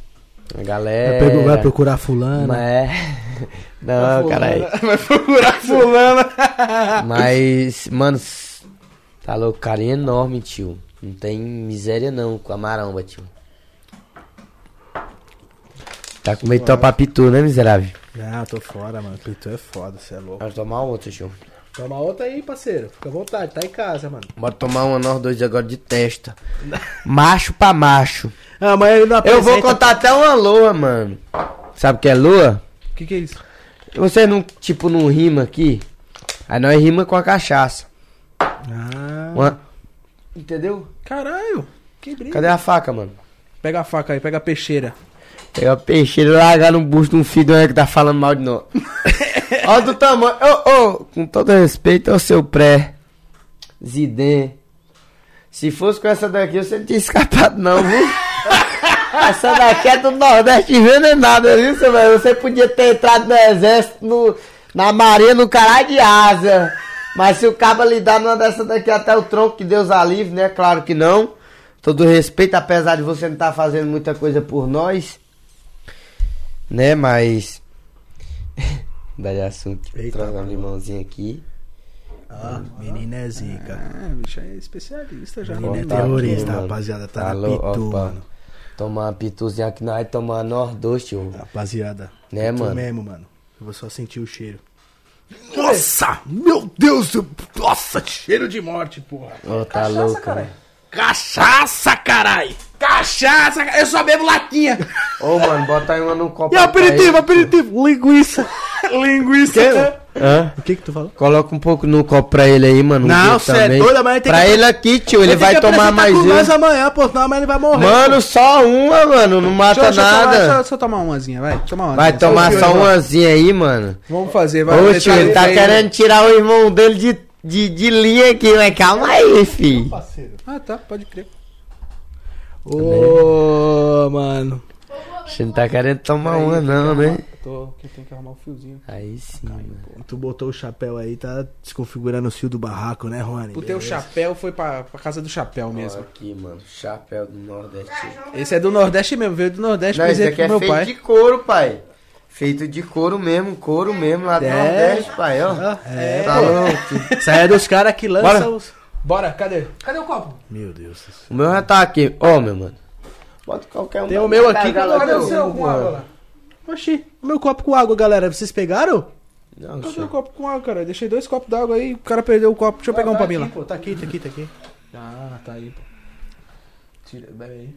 [SPEAKER 2] A galera.
[SPEAKER 1] vai procurar fulano.
[SPEAKER 2] Mas é. Não, caralho.
[SPEAKER 3] Vai procurar fulana.
[SPEAKER 2] Mas, mano, tá louco, carinho enorme, tio. Não tem miséria não com a maromba, tio. Tá com medo de topar pitu, né, miserável?
[SPEAKER 1] Não, tô fora, mano. Pitu é foda, você é louco.
[SPEAKER 2] Bora tomar outra, tio.
[SPEAKER 1] Toma outra aí, parceiro. Fica à vontade, tá em casa, mano.
[SPEAKER 2] Bora tomar uma nós dois agora de testa. macho pra macho.
[SPEAKER 1] Ah, mas ele não
[SPEAKER 2] Eu vou
[SPEAKER 1] apresenta-
[SPEAKER 2] contar até uma lua, mano. Sabe o que é lua?
[SPEAKER 3] O que, que é isso?
[SPEAKER 2] Você não, tipo, não rima aqui? Aí nós rima com a cachaça.
[SPEAKER 1] Ah,
[SPEAKER 2] Uma- Entendeu?
[SPEAKER 3] Caralho, que brilho.
[SPEAKER 2] Cadê a faca, mano?
[SPEAKER 3] Pega a faca aí, pega a peixeira.
[SPEAKER 2] Pegar o peixeiro e largar no busto de um filho que tá falando mal de nós. Olha do tamanho. Ô, ô, com todo respeito ao seu pré. Zidane. Se fosse com essa daqui, você não tinha escapado, não, viu? Essa daqui é do Nordeste envenenada, viu, seu velho? Você podia ter entrado no exército, no, na marinha, no caralho de asa. Mas se o cabo lhe dá numa dessa daqui até o tronco, que Deus a livre, né? Claro que não. Todo respeito, apesar de você não estar fazendo muita coisa por nós. Né, mas. Dá de assunto.
[SPEAKER 1] Eita,
[SPEAKER 2] Troca um limãozinho aqui.
[SPEAKER 1] ah, menina é zica.
[SPEAKER 3] É, bicho é especialista já.
[SPEAKER 1] Menina é
[SPEAKER 2] Tá
[SPEAKER 1] terrorista, rapaziada. Tá
[SPEAKER 2] Alô,
[SPEAKER 1] na pitu,
[SPEAKER 2] opa.
[SPEAKER 1] mano.
[SPEAKER 2] Tomar uma pituzinha aqui, nós tomar nós dois, tio.
[SPEAKER 1] Rapaziada.
[SPEAKER 2] Né,
[SPEAKER 1] pitu
[SPEAKER 2] mano?
[SPEAKER 1] mesmo, mano. Eu vou só sentir o cheiro. Nossa! Meu Deus! eu- Nossa, cheiro de morte, porra.
[SPEAKER 2] Ô, tá louco?
[SPEAKER 1] Cachaça, carai!
[SPEAKER 3] Cachaça, eu só bebo latinha.
[SPEAKER 2] Ô, mano, bota aí uma no copo.
[SPEAKER 1] E aperitivo,
[SPEAKER 2] aí.
[SPEAKER 1] aperitivo! Linguiça! Linguiça!
[SPEAKER 2] Hã?
[SPEAKER 1] O que que tu falou?
[SPEAKER 2] Coloca um pouco no copo pra ele aí, mano.
[SPEAKER 1] Não,
[SPEAKER 2] pouco
[SPEAKER 1] cê é doido, mas tem
[SPEAKER 2] Pra
[SPEAKER 1] que-
[SPEAKER 2] ele aqui, tio, ele vai tomar mais um.
[SPEAKER 1] amanhã, pô, senão amanhã ele vai morrer.
[SPEAKER 2] Mano, só uma, mano. Não mata
[SPEAKER 3] Deixa, deixa, eu tomar,
[SPEAKER 2] nada.
[SPEAKER 3] deixa, eu- tomar umazinha, vai. Toma uma.
[SPEAKER 2] Vai tomar
[SPEAKER 1] Só
[SPEAKER 2] umazinha aí, mano.
[SPEAKER 3] Vamos fazer, vai.
[SPEAKER 2] Ô, tio, ele tá
[SPEAKER 3] aí.
[SPEAKER 2] querendo tirar o irmão dele de, de, de linha aqui, mas calma aí, fi.
[SPEAKER 3] Ah, tá, pode crer.
[SPEAKER 1] Ô, mano.
[SPEAKER 2] Você não tá querendo tomar uma, não, né?
[SPEAKER 3] Tô, que tem que arrumar o fiozinho.
[SPEAKER 2] Aí sim, mano.
[SPEAKER 1] Tu botou o chapéu aí, tá desconfigurando o fio do barraco, né, Rony?
[SPEAKER 3] O teu chapéu foi pra, pra casa do chapéu mesmo.
[SPEAKER 2] Aqui, mano. Chapéu do Nordeste.
[SPEAKER 3] Esse é do Nordeste mesmo, veio do Nordeste,
[SPEAKER 2] Não, esse
[SPEAKER 3] presente
[SPEAKER 2] aqui é
[SPEAKER 3] meu
[SPEAKER 2] feito
[SPEAKER 3] pai.
[SPEAKER 2] de couro, pai. Feito de couro mesmo, couro mesmo lá do
[SPEAKER 1] É.
[SPEAKER 2] Nordeste, pai, ó.
[SPEAKER 1] É,
[SPEAKER 2] Tá
[SPEAKER 1] pô.
[SPEAKER 2] louco.
[SPEAKER 1] Isso aí é dos caras que lançam
[SPEAKER 2] Bora.
[SPEAKER 1] os.
[SPEAKER 3] Bora, cadê? Cadê o copo?
[SPEAKER 1] Meu Deus.
[SPEAKER 2] O meu já tá aqui. Ó, meu mano. Bota qualquer um.
[SPEAKER 1] Tem o meu aqui,
[SPEAKER 2] Cadê
[SPEAKER 3] Cadê
[SPEAKER 2] o
[SPEAKER 3] o seu com água lá?
[SPEAKER 1] Oxi, o meu copo com água, galera. Vocês pegaram?
[SPEAKER 2] Não,
[SPEAKER 3] Cadê o copo com água, cara? Deixei dois copos d'água aí, o cara perdeu o copo. Deixa eu pegar um pra mim lá.
[SPEAKER 1] Pô, tá aqui, tá aqui, tá aqui.
[SPEAKER 3] Ah, tá aí, pô. Tira, bebe aí.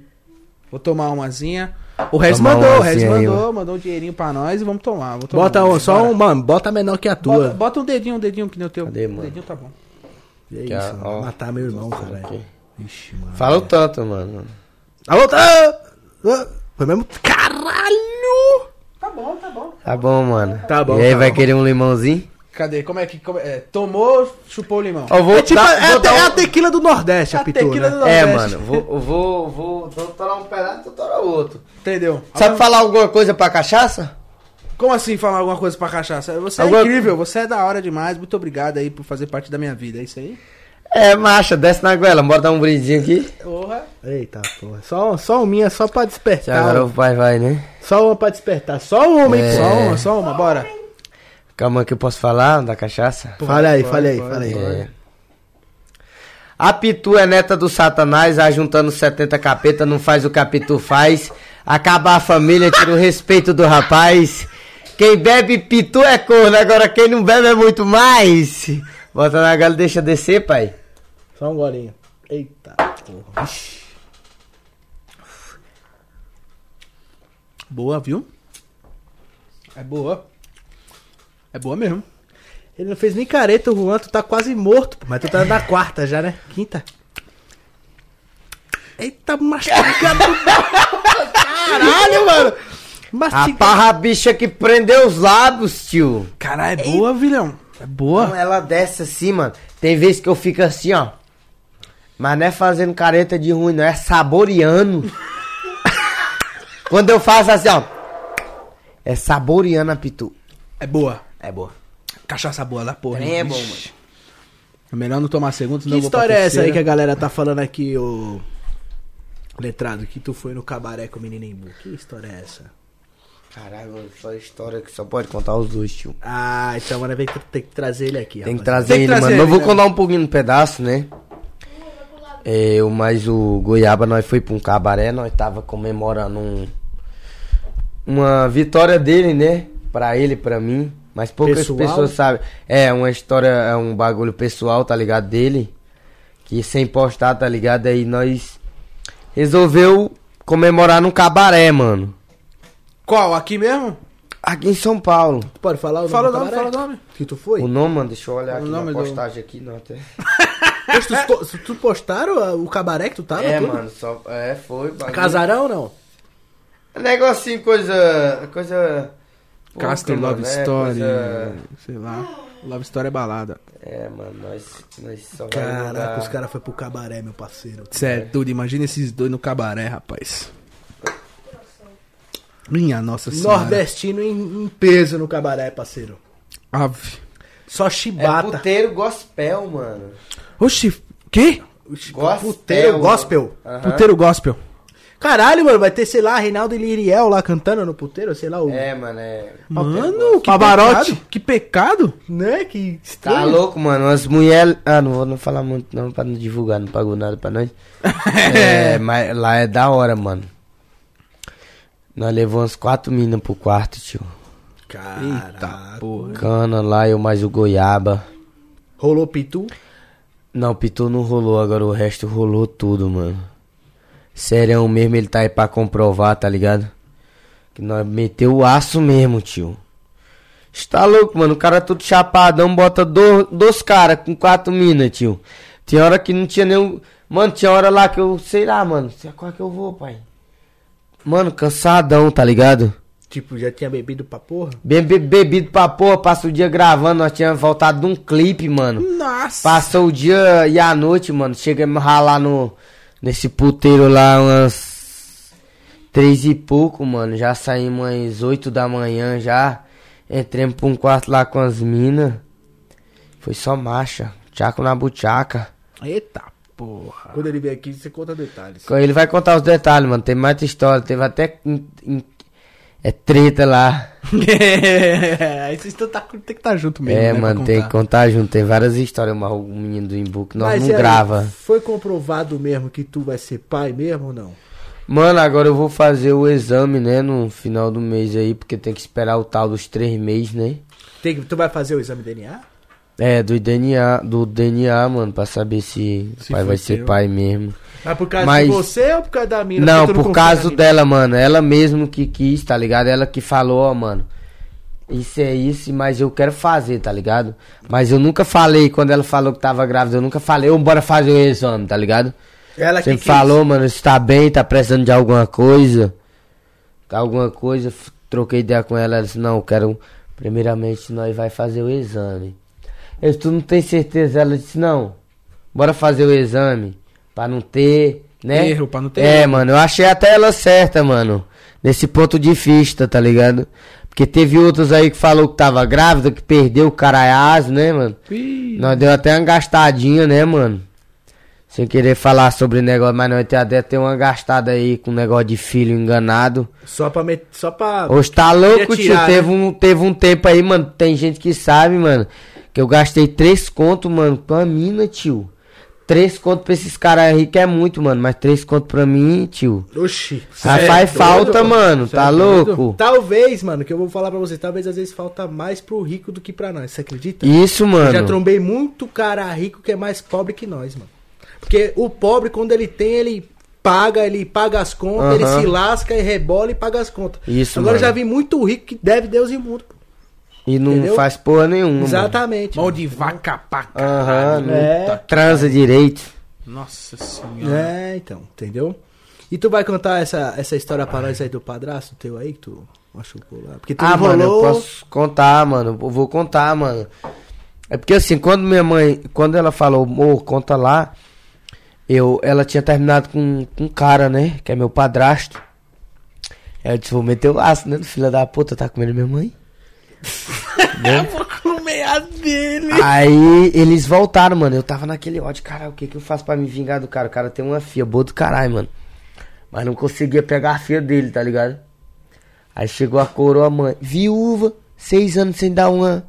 [SPEAKER 3] Vou tomar umazinha. O Rez mandou, o Rez
[SPEAKER 2] aí,
[SPEAKER 3] mandou, mandou um dinheirinho pra nós e vamos tomar. Vou tomar
[SPEAKER 1] Bota
[SPEAKER 3] uma,
[SPEAKER 1] um, só um, mano, bota menor que a tua.
[SPEAKER 3] Bota, bota um dedinho, um dedinho que nem o teu.
[SPEAKER 2] Cadê, mano?
[SPEAKER 3] Um dedinho tá bom.
[SPEAKER 1] E é isso,
[SPEAKER 2] ó.
[SPEAKER 1] Matar meu irmão, cara. Ixi, mano.
[SPEAKER 2] Falou tanto, mano.
[SPEAKER 1] Alô, tá! Ah, Foi mesmo? Caralho!
[SPEAKER 3] Tá bom, tá bom.
[SPEAKER 2] Tá bom, mano.
[SPEAKER 1] Tá bom,
[SPEAKER 2] E aí,
[SPEAKER 1] tá
[SPEAKER 2] vai
[SPEAKER 1] bom.
[SPEAKER 2] querer um limãozinho?
[SPEAKER 3] Cadê? Como é que. como é? É, tomou, chupou o limão.
[SPEAKER 2] Ó, vou
[SPEAKER 1] É tipo,
[SPEAKER 2] dar-
[SPEAKER 1] é,
[SPEAKER 2] vou
[SPEAKER 1] a,
[SPEAKER 2] dar
[SPEAKER 1] é
[SPEAKER 2] um-
[SPEAKER 1] a tequila do Nordeste, a
[SPEAKER 3] A
[SPEAKER 1] pitu,
[SPEAKER 3] tequila
[SPEAKER 1] né?
[SPEAKER 3] do-
[SPEAKER 2] É,
[SPEAKER 3] Nordeste.
[SPEAKER 2] mano, vou, vou, vou, vou torar um pedaço, tu tora outro.
[SPEAKER 3] Entendeu?
[SPEAKER 2] Sabe falar alguma coisa pra cachaça?
[SPEAKER 3] Como assim falar alguma coisa pra cachaça? Você
[SPEAKER 2] Alguma-
[SPEAKER 3] é incrível, você é da hora demais. Muito obrigado aí por fazer parte da minha vida. É isso aí?
[SPEAKER 2] É, macha, desce na goela, bora dar um brindinho aqui.
[SPEAKER 3] Porra.
[SPEAKER 1] Eita, porra. Só, só uma minha, só pra
[SPEAKER 2] Já
[SPEAKER 1] despertar.
[SPEAKER 2] agora o pai vai, né?
[SPEAKER 1] Só uma pra despertar. Só um homem.
[SPEAKER 2] É.
[SPEAKER 1] Só uma.
[SPEAKER 3] uma, só uma, bora.
[SPEAKER 2] Calma que eu posso falar da cachaça?
[SPEAKER 1] Fale aí,
[SPEAKER 3] Pode,
[SPEAKER 1] fale aí, fale aí.
[SPEAKER 2] É. A Pitu é neta do Satanás, ajuntando 70 capeta, não faz o que a Pitu faz. Acabar a família, tira o respeito do rapaz. Quem bebe Pitu é corno, agora quem não bebe é muito mais. Bota na galera, deixa descer, pai.
[SPEAKER 1] Só um golinho. Eita, porra. Ixi.
[SPEAKER 3] Boa, viu? É boa. É boa mesmo.
[SPEAKER 1] Ele não fez nem careta, o Juan, tu tá quase morto. pô. Mas tu tá na quarta já, né? Quinta. Eita, mastigado. Caralho, mano.
[SPEAKER 2] A parra bicha que prendeu os lábios, tio.
[SPEAKER 3] Caralho, é boa, vilhão. É boa.
[SPEAKER 2] ela desce assim, mano. Tem vezes que eu fico assim, ó. Mas não é fazendo careta de ruim, não. É saboreando. Quando eu faço assim, ó. É saboreando a pitu.
[SPEAKER 3] É boa.
[SPEAKER 2] É boa.
[SPEAKER 3] Cachaça boa da porra. Hein?
[SPEAKER 2] é bom,
[SPEAKER 3] Ixi. É melhor não tomar segundo, senão
[SPEAKER 1] Que
[SPEAKER 3] eu vou
[SPEAKER 1] história é essa aí que a galera tá falando aqui, ô. Letrado, que tu foi no cabaré com o menino Embu. Que história é essa?
[SPEAKER 2] Caralho, mano, só história que só pode contar os dois, tio.
[SPEAKER 1] Ah, então agora ter que trazer ele aqui.
[SPEAKER 2] Tem que
[SPEAKER 1] rapaziada.
[SPEAKER 2] trazer
[SPEAKER 3] Tem que
[SPEAKER 2] ele,
[SPEAKER 3] trazer
[SPEAKER 2] mano.
[SPEAKER 3] ele,
[SPEAKER 2] Eu vou
[SPEAKER 3] né?
[SPEAKER 2] contar um pouquinho no pedaço, né? É, eu mais o Goiaba, nós foi pra um cabaré, nós tava comemorando um, uma vitória dele, né? Pra ele, pra mim. Mas poucas
[SPEAKER 1] Pessoal?
[SPEAKER 2] pessoas sabem. É, uma história, é um bagulho pessoal, tá ligado? Dele. Que sem postar, tá ligado? Aí nós resolveu comemorar num cabaré, mano.
[SPEAKER 3] Qual? Aqui mesmo?
[SPEAKER 2] Aqui em São Paulo.
[SPEAKER 1] Tu pode falar o nome
[SPEAKER 3] Fala o
[SPEAKER 1] do
[SPEAKER 3] nome, fala o nome.
[SPEAKER 1] Que tu foi?
[SPEAKER 2] O nome, mano, deixa eu olhar
[SPEAKER 3] O
[SPEAKER 2] aqui
[SPEAKER 3] nome
[SPEAKER 2] na
[SPEAKER 3] do-
[SPEAKER 2] postagem aqui, não, até.
[SPEAKER 1] Tu, tu, tu postaram o cabaré que tu tava?
[SPEAKER 2] É,
[SPEAKER 1] tudo?
[SPEAKER 2] mano, só. É, foi. bagulho.
[SPEAKER 1] Casarão não?
[SPEAKER 2] Negocinho, coisa. Coisa. Pouca,
[SPEAKER 3] Love
[SPEAKER 2] mano, é,
[SPEAKER 3] Story.
[SPEAKER 2] coisa-
[SPEAKER 3] Sei lá. Love Story é balada.
[SPEAKER 2] É, mano, nós, nós só vai
[SPEAKER 1] Caraca, os caras foram pro cabaré, meu parceiro.
[SPEAKER 3] Cê é doido, imagina esses dois no cabaré, rapaz. Minha nossa senhora.
[SPEAKER 1] Nordestino em, em peso no cabaré, parceiro.
[SPEAKER 3] Ave.
[SPEAKER 1] Só
[SPEAKER 2] É
[SPEAKER 1] chibata.
[SPEAKER 2] puteiro gospel, mano.
[SPEAKER 3] Oxi, que?
[SPEAKER 2] Gospel,
[SPEAKER 1] Puteiro gospel.
[SPEAKER 2] Aham.
[SPEAKER 3] Puteiro gospel.
[SPEAKER 1] Caralho, mano, vai ter, sei lá, Reinaldo e Liriel lá cantando no puteiro, sei lá, o...
[SPEAKER 2] É, mano, é.
[SPEAKER 3] Mano, que
[SPEAKER 1] Pavarotti.
[SPEAKER 3] pecado. Que pecado.
[SPEAKER 1] Né, que
[SPEAKER 2] Tá
[SPEAKER 1] estranho.
[SPEAKER 2] louco, mano. As mulheres. Ah, não vou não falar muito não pra não divulgar, não pagou nada pra nós. é, mas lá é da hora, mano. Nós levamos quatro minas pro quarto, tio.
[SPEAKER 3] Eita porra.
[SPEAKER 2] Cana lá, eu mais o goiaba.
[SPEAKER 1] Rolou pitu.
[SPEAKER 2] Não, o Pitu não rolou, agora o resto rolou tudo, mano. Serão mesmo, ele tá aí pra comprovar, tá ligado? Que nós meteu o aço mesmo, tio. Está louco, mano. O cara tudo chapadão, bota do, dois caras com quatro minas, tio. Tinha hora que não tinha nenhum. Mano, tinha hora lá que eu. Sei lá, mano. Qual que eu vou, pai. Mano, cansadão, tá ligado?
[SPEAKER 1] Tipo, já tinha bebido pra porra.
[SPEAKER 2] Bem be- bebido pra porra, passa o dia gravando. Nós tínhamos voltado de um clipe, mano.
[SPEAKER 3] Nossa.
[SPEAKER 2] Passou o dia e a noite, mano. Chegamos a ralar no, nesse puteiro lá umas três e pouco, mano. Já saímos às oito da manhã já. Entramos pra um quarto lá com as minas. Foi só marcha. Tchaco na buchaca.
[SPEAKER 3] Eita porra.
[SPEAKER 1] Quando ele vier aqui, você conta detalhes.
[SPEAKER 2] Ele vai contar os detalhes, mano. Tem muita história. Teve até. É treta lá.
[SPEAKER 3] Aí vocês tá, tem que estar junto mesmo.
[SPEAKER 2] é,
[SPEAKER 3] né,
[SPEAKER 2] mano, tem que
[SPEAKER 3] contar.
[SPEAKER 2] junto. Tem várias histórias, mas o menino do Imbuque nós
[SPEAKER 1] Mas
[SPEAKER 2] não
[SPEAKER 1] aí,
[SPEAKER 2] grava.
[SPEAKER 1] Foi comprovado mesmo que tu vai ser pai mesmo ou não?
[SPEAKER 2] Mano, agora eu vou fazer o exame, né, no final do mês aí, porque tem que esperar o tal dos três meses, né?
[SPEAKER 1] Tem, que- tu vai fazer o exame DNA?
[SPEAKER 2] É, do DNA, do DNA, mano, pra saber se,
[SPEAKER 3] Se
[SPEAKER 2] o pai vai ser
[SPEAKER 3] teu.
[SPEAKER 2] pai mesmo.
[SPEAKER 1] Mas por causa
[SPEAKER 2] Mas-
[SPEAKER 1] de você ou por causa da mina?
[SPEAKER 2] Não, por causa dela, mano. Ela mesmo que quis, tá ligado? Ela que falou, ó, mano. Isso é isso, mas eu quero fazer, tá ligado? Mas eu nunca falei, quando ela falou que tava grávida, eu nunca falei, ô, bora fazer o exame, tá ligado?
[SPEAKER 1] Ela que
[SPEAKER 2] Sempre
[SPEAKER 1] quis.
[SPEAKER 2] falou, mano, se tá bem, tá precisando de alguma coisa. Alguma coisa, troquei ideia com ela, ela disse, não, eu quero, primeiramente, nós vai fazer o exame. Eu disse, tu não tem certeza? Ela disse, não, bora fazer o exame, pra não ter, né?
[SPEAKER 3] Erro, pra não ter
[SPEAKER 2] É,
[SPEAKER 3] erro.
[SPEAKER 2] mano, eu achei até ela certa, mano, nesse ponto de vista, tá ligado? Porque teve outros aí que falou que tava grávida, que perdeu o caraiaso, né, mano?
[SPEAKER 3] Ih,
[SPEAKER 2] Nós deu até uma gastadinha, né, mano? Sem querer falar sobre negócio, mas nós tem até ter uma gastada aí com negócio de filho enganado.
[SPEAKER 1] Só pra... Met... Só pra...
[SPEAKER 2] Hoje tá louco,
[SPEAKER 1] tirar,
[SPEAKER 2] tio. Teve
[SPEAKER 1] né?
[SPEAKER 2] um, teve um tempo aí, mano. Tem gente que sabe, mano. Que eu gastei três contos, mano, pra mina, tio. Três contos pra esses caras aí que é muito, mano. Mas três contos pra mim, tio.
[SPEAKER 1] Oxi. É
[SPEAKER 2] faz
[SPEAKER 1] doido,
[SPEAKER 2] falta,
[SPEAKER 1] mano?
[SPEAKER 2] mano. Tá
[SPEAKER 3] é
[SPEAKER 2] louco?
[SPEAKER 1] Talvez, mano, que eu vou falar pra você, talvez às vezes falta mais pro rico do que pra nós, você acredita?
[SPEAKER 2] Isso,
[SPEAKER 1] Eu
[SPEAKER 2] mano.
[SPEAKER 1] já trombei muito cara rico que é mais pobre que nós, mano. Porque o pobre, quando ele tem, ele paga, ele paga as contas, ele se lasca e rebola e paga as contas.
[SPEAKER 2] Isso,
[SPEAKER 1] Agora eu
[SPEAKER 2] mano.
[SPEAKER 1] já vi muito rico que deve Deus e mundo. pô.
[SPEAKER 2] E não
[SPEAKER 1] Entendeu?
[SPEAKER 2] faz porra nenhuma. mano.
[SPEAKER 1] Exatamente.
[SPEAKER 3] Mão de vaca pra
[SPEAKER 2] Aham,
[SPEAKER 3] caralho.
[SPEAKER 2] não
[SPEAKER 1] É.
[SPEAKER 2] transa direito.
[SPEAKER 3] Nossa senhora.
[SPEAKER 1] É, então, entendeu? E tu vai contar essa, essa história pra nós aí do padrasto teu aí, que tu machucou lá? Porque tu
[SPEAKER 2] Ah, mano, eu
[SPEAKER 1] enrolou...
[SPEAKER 2] posso contar, mano. Eu vou contar, mano. É porque assim, quando minha mãe, quando ela falou, amor, conta lá, eu, ela tinha terminado com, com um cara, né? Que é meu padrasto. Ela disse, vou meter o laço, né? Filha da puta, tá comendo minha mãe? né?
[SPEAKER 3] Vou comer a dele.
[SPEAKER 2] Aí eles voltaram, mano. Eu tava naquele ódio, cara, o que que eu faço pra me vingar do cara? O cara tem uma filha boa do caralho, mano. Mas não conseguia pegar a filha dele, tá ligado? Aí chegou a coroa mãe, viúva, seis anos sem dar uma.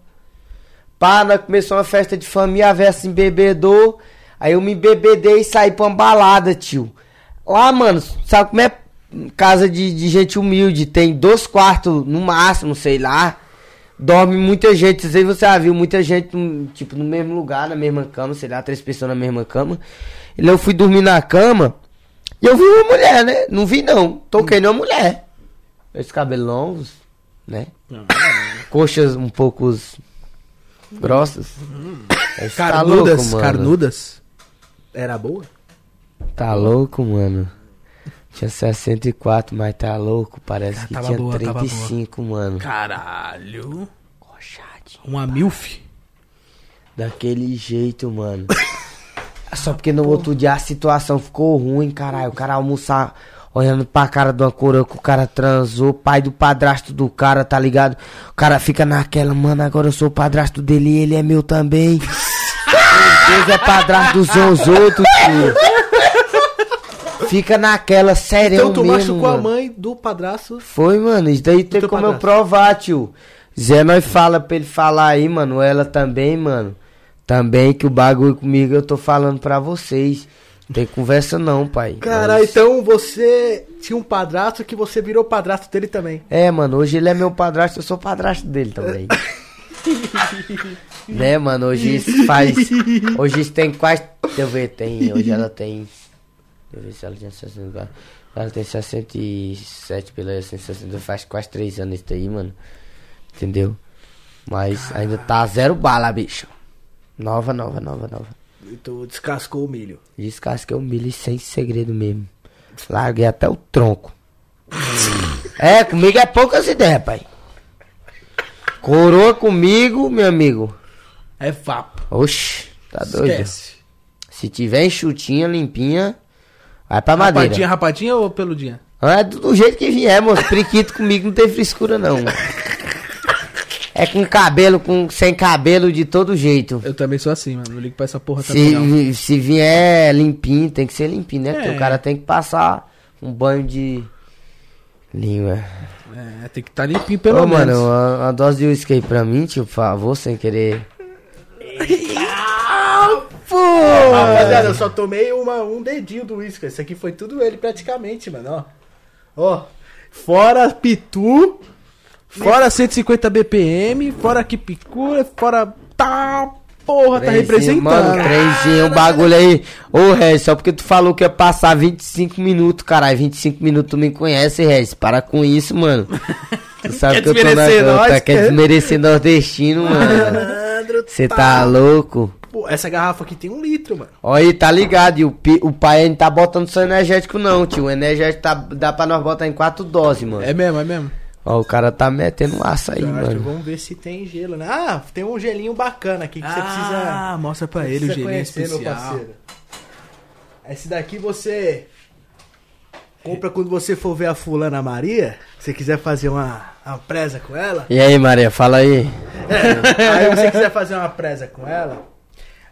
[SPEAKER 2] Pá, nós começou uma festa de família, a véia se embebedou. Aí eu me embebedei e saí pra uma balada, tio. Lá, mano, sabe como é casa de, de gente humilde? Tem dois quartos no máximo, sei lá. Dorme muita gente, sei se você já viu, muita gente, hum, tipo, no mesmo lugar, na mesma cama, sei lá, três pessoas na mesma cama. E eu fui dormir na cama e eu vi uma mulher, né? Não vi não, toquei numa mulher. Esses cabelos longos, né? Coxas um pouco grossas. Esse tá
[SPEAKER 3] Carnudas,
[SPEAKER 2] louco,
[SPEAKER 3] carnudas.
[SPEAKER 1] Era boa?
[SPEAKER 2] Tá louco, mano. Tinha 64, mas tá louco. Parece que
[SPEAKER 3] Tava
[SPEAKER 2] tinha
[SPEAKER 3] boa, tava
[SPEAKER 2] 35, mano.
[SPEAKER 3] Caralho.
[SPEAKER 2] Coxadinho.
[SPEAKER 3] Uma milf.
[SPEAKER 2] Daquele jeito, mano. Só porque no outro dia a situação ficou ruim, caralho. O cara almoçar olhando pra cara de uma coroa que o cara transou, pai do padrasto do cara, tá ligado? O cara fica naquela, mano, agora eu sou o padrasto dele e ele é meu também. Deus é padrasto dos uns outros, tio. Fica naquela, sério
[SPEAKER 1] Então tu
[SPEAKER 2] mesmo,
[SPEAKER 1] machucou a
[SPEAKER 2] mano.
[SPEAKER 1] mãe do padrasto.
[SPEAKER 2] Foi, mano. Isso daí tem como eu
[SPEAKER 1] padrasto?
[SPEAKER 2] provar, tio. Zé, nós fala pra ele falar aí, mano. Ela também, mano. Também que o bagulho comigo eu tô falando pra vocês. Não tem conversa não, pai.
[SPEAKER 1] Caralho,
[SPEAKER 2] Nós-
[SPEAKER 1] então você tinha um padrasto que você virou padrasto dele também.
[SPEAKER 2] É, mano, hoje ele é meu padrasto, eu sou padrasto dele também. né, mano, hoje isso faz. Hoje isso tem quase. Deixa eu ver, tem. Hoje ela tem. Deixa eu ver se ela tinha 60. Ela tem 67, pela assim, 60, faz quase 3 anos isso aí, mano. Entendeu? Mas ainda tá zero bala, bicho. Nova, nova, nova, nova.
[SPEAKER 1] E tu descascou o milho.
[SPEAKER 2] Descasquei o milho sem segredo mesmo. Larguei até o tronco. é, comigo é poucas ideias, pai. Coroa comigo, meu amigo.
[SPEAKER 3] É vapo.
[SPEAKER 2] Oxi, tá doido.
[SPEAKER 3] Esquece.
[SPEAKER 2] Se tiver enxutinha, limpinha, vai pra madeira.
[SPEAKER 3] Rapadinha, rapadinha ou peludinha?
[SPEAKER 2] É do, jeito que vier, moço. Priquito comigo não tem frescura, não. É com cabelo, com sem cabelo, de todo jeito.
[SPEAKER 3] Eu também sou assim, mano. Não ligo pra essa porra também, não.
[SPEAKER 2] Se, se vier limpinho, tem que ser limpinho, né? Porque
[SPEAKER 3] É.
[SPEAKER 2] o cara tem que passar um banho de. Língua.
[SPEAKER 3] É, tem que estar limpinho pelo
[SPEAKER 2] Ô,
[SPEAKER 3] menos.
[SPEAKER 2] mano, uma, uma dose de uísque aí pra mim, tio, por favor, sem querer.
[SPEAKER 1] Rapaziada, eu só tomei uma, um dedinho do uísque. Esse aqui foi tudo ele praticamente, mano, ó. Ó, fora pitu,
[SPEAKER 3] Fora 150 BPM, fora que picura, fora. Tá, porra, tá
[SPEAKER 2] Trenzinho,
[SPEAKER 3] representando.
[SPEAKER 2] Mano, trenzinho, um bagulho aí. Ô, Regis, só porque tu falou que ia passar 25 minutos, caralho. 25 minutos tu me conhece, Regis. Para com isso, mano. Tu sabe que eu tô na
[SPEAKER 3] nós,
[SPEAKER 2] tá, quer desmerecer nordestino, mano. Você tá louco?
[SPEAKER 1] Pô, essa garrafa aqui tem um litro, mano.
[SPEAKER 2] Aí, tá ligado? E o, pi- o pai não tá botando só energético, não, tio. O energético tá, dá pra nós botar em quatro doses, mano.
[SPEAKER 3] É mesmo, é mesmo.
[SPEAKER 2] Ó, o cara tá metendo aço aí, mano.
[SPEAKER 1] Vamos ver se tem gelo, né? Ah, tem um gelinho bacana aqui que você precisa.
[SPEAKER 3] Ah, mostra pra ele o gelinho
[SPEAKER 1] conhecer, meu
[SPEAKER 3] especial.
[SPEAKER 1] parceiro. Esse daqui você compra quando você for ver a fulana Maria. Se você quiser fazer uma, uma presa com ela.
[SPEAKER 2] E aí, Maria, fala aí.
[SPEAKER 1] É, aí você quiser fazer uma presa com ela.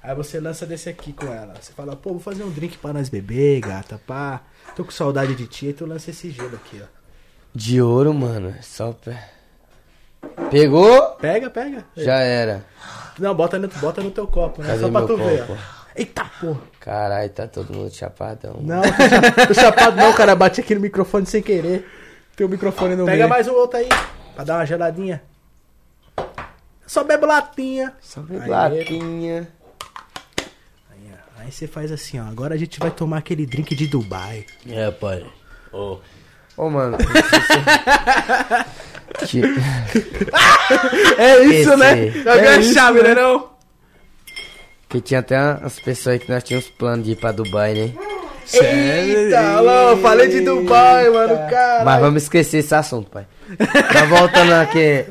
[SPEAKER 1] Aí você lança desse aqui com ela. Você fala, pô, vou fazer um drink pra nós beber, gata, pá. Tô com saudade de ti, aí tu lança esse gelo aqui, ó.
[SPEAKER 2] De ouro, mano. é Só. pe- Pegou?
[SPEAKER 1] Pega, pega.
[SPEAKER 2] Já era.
[SPEAKER 1] Não, bota no, bota no teu copo, né?
[SPEAKER 2] Cadê
[SPEAKER 1] Só pra tu ver,
[SPEAKER 2] copo?
[SPEAKER 1] ó. Eita porra.
[SPEAKER 2] Caralho, tá todo mundo chapadão.
[SPEAKER 1] Não, tô chapado não, cara. Bati aqui no microfone sem querer.
[SPEAKER 3] Tem o microfone no
[SPEAKER 1] Pega
[SPEAKER 3] meio.
[SPEAKER 1] mais um outro aí, pra dar uma geladinha. Só bebo latinha.
[SPEAKER 2] Só
[SPEAKER 1] Aí,
[SPEAKER 2] latinha.
[SPEAKER 1] Aí, você faz assim, ó. Agora a gente vai tomar aquele drink de Dubai.
[SPEAKER 2] É, pai. Ô. Ô, mano. Ti-
[SPEAKER 3] É isso,
[SPEAKER 2] Esse-
[SPEAKER 3] né?
[SPEAKER 2] É
[SPEAKER 3] a
[SPEAKER 2] isso,
[SPEAKER 3] chave,
[SPEAKER 2] né?
[SPEAKER 3] né não?
[SPEAKER 2] que tinha até umas pessoas aí que nós tínhamos plano de ir pra Dubai, né?
[SPEAKER 1] Eita, alô, falei de Dubai, mano, cara.
[SPEAKER 2] Mas vamos esquecer esse assunto, pai. Tá voltando aqui.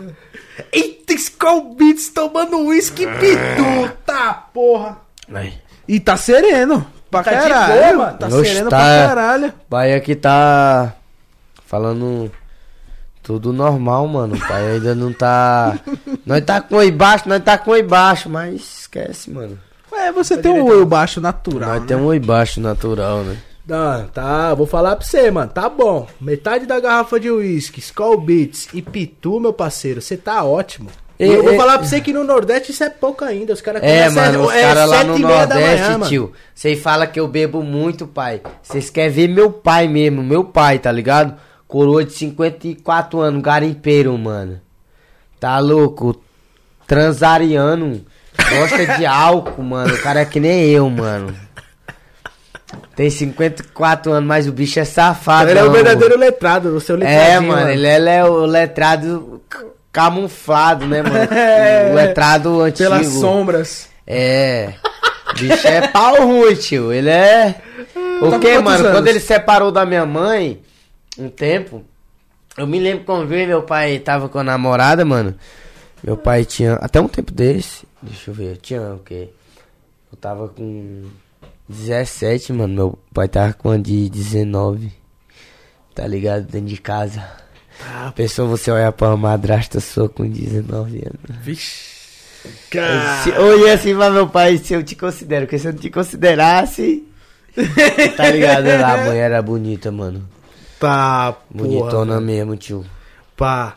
[SPEAKER 1] Eita, Skull Beats tomando uísque pitu, tá, porra.
[SPEAKER 2] Aí.
[SPEAKER 3] E tá sereno. Pra
[SPEAKER 1] Tá de
[SPEAKER 3] caralho.
[SPEAKER 1] boa, mano.
[SPEAKER 3] Tá
[SPEAKER 2] Oxe,
[SPEAKER 3] sereno
[SPEAKER 2] tá-
[SPEAKER 3] pra caralho.
[SPEAKER 2] Pai aqui tá falando tudo normal, mano. O pai ainda não tá. Nós tá com oi baixo, nós tá com oi baixo, mas esquece, mano.
[SPEAKER 3] É, você tem um olho baixo natural.
[SPEAKER 2] Nós
[SPEAKER 3] né?
[SPEAKER 2] temos um oi baixo natural, né?
[SPEAKER 1] Não, tá, vou falar pra você, mano. Tá bom. Metade da garrafa de uísque, Skull Beats e Pitu, meu parceiro, você tá ótimo. E eu vou
[SPEAKER 2] e-
[SPEAKER 1] falar pra você que no Nordeste isso é pouco ainda. Os caras
[SPEAKER 2] É, mano, os
[SPEAKER 1] é
[SPEAKER 2] caras lá no
[SPEAKER 1] manhã,
[SPEAKER 2] Nordeste,
[SPEAKER 1] mano.
[SPEAKER 2] tio. Vocês falam que eu bebo muito, pai. Vocês querem ver meu pai mesmo, meu pai, tá ligado? Coroa de 54 anos, garimpeiro, mano. Tá louco? Transariano. Gosta de álcool, mano. O cara é que nem eu, mano. Tem 54 anos, mas o bicho é safado.
[SPEAKER 1] Ele é o verdadeiro letrado, o seu letradinho.
[SPEAKER 2] É, mano, ele, ele é o letrado camuflado, né, mano?
[SPEAKER 1] É.
[SPEAKER 2] O letrado antigo.
[SPEAKER 3] Pelas sombras.
[SPEAKER 2] É. Bicho é pau ruim, tio. Ele é. O
[SPEAKER 3] Tá
[SPEAKER 2] que, mano?
[SPEAKER 3] anos?
[SPEAKER 2] Quando ele separou da minha mãe, um tempo, eu me lembro quando veio, meu pai tava com a namorada, mano. Meu pai tinha. Até um tempo desse. Deixa eu ver, tinha o quê? Eu tava com 17, mano. Meu pai tava com uma de 19. Tá ligado? Dentro de casa.
[SPEAKER 1] Ah,
[SPEAKER 2] Pessoa você olhar pra uma madrasta sua com 19 anos.
[SPEAKER 3] Vixe.
[SPEAKER 2] Se, assim pra meu pai, se eu te considero, porque se eu não te considerasse. tá ligado? A mãe era bonita, mano.
[SPEAKER 1] Pá,
[SPEAKER 2] Bonitona
[SPEAKER 1] porra,
[SPEAKER 2] mesmo, tio.
[SPEAKER 1] pá.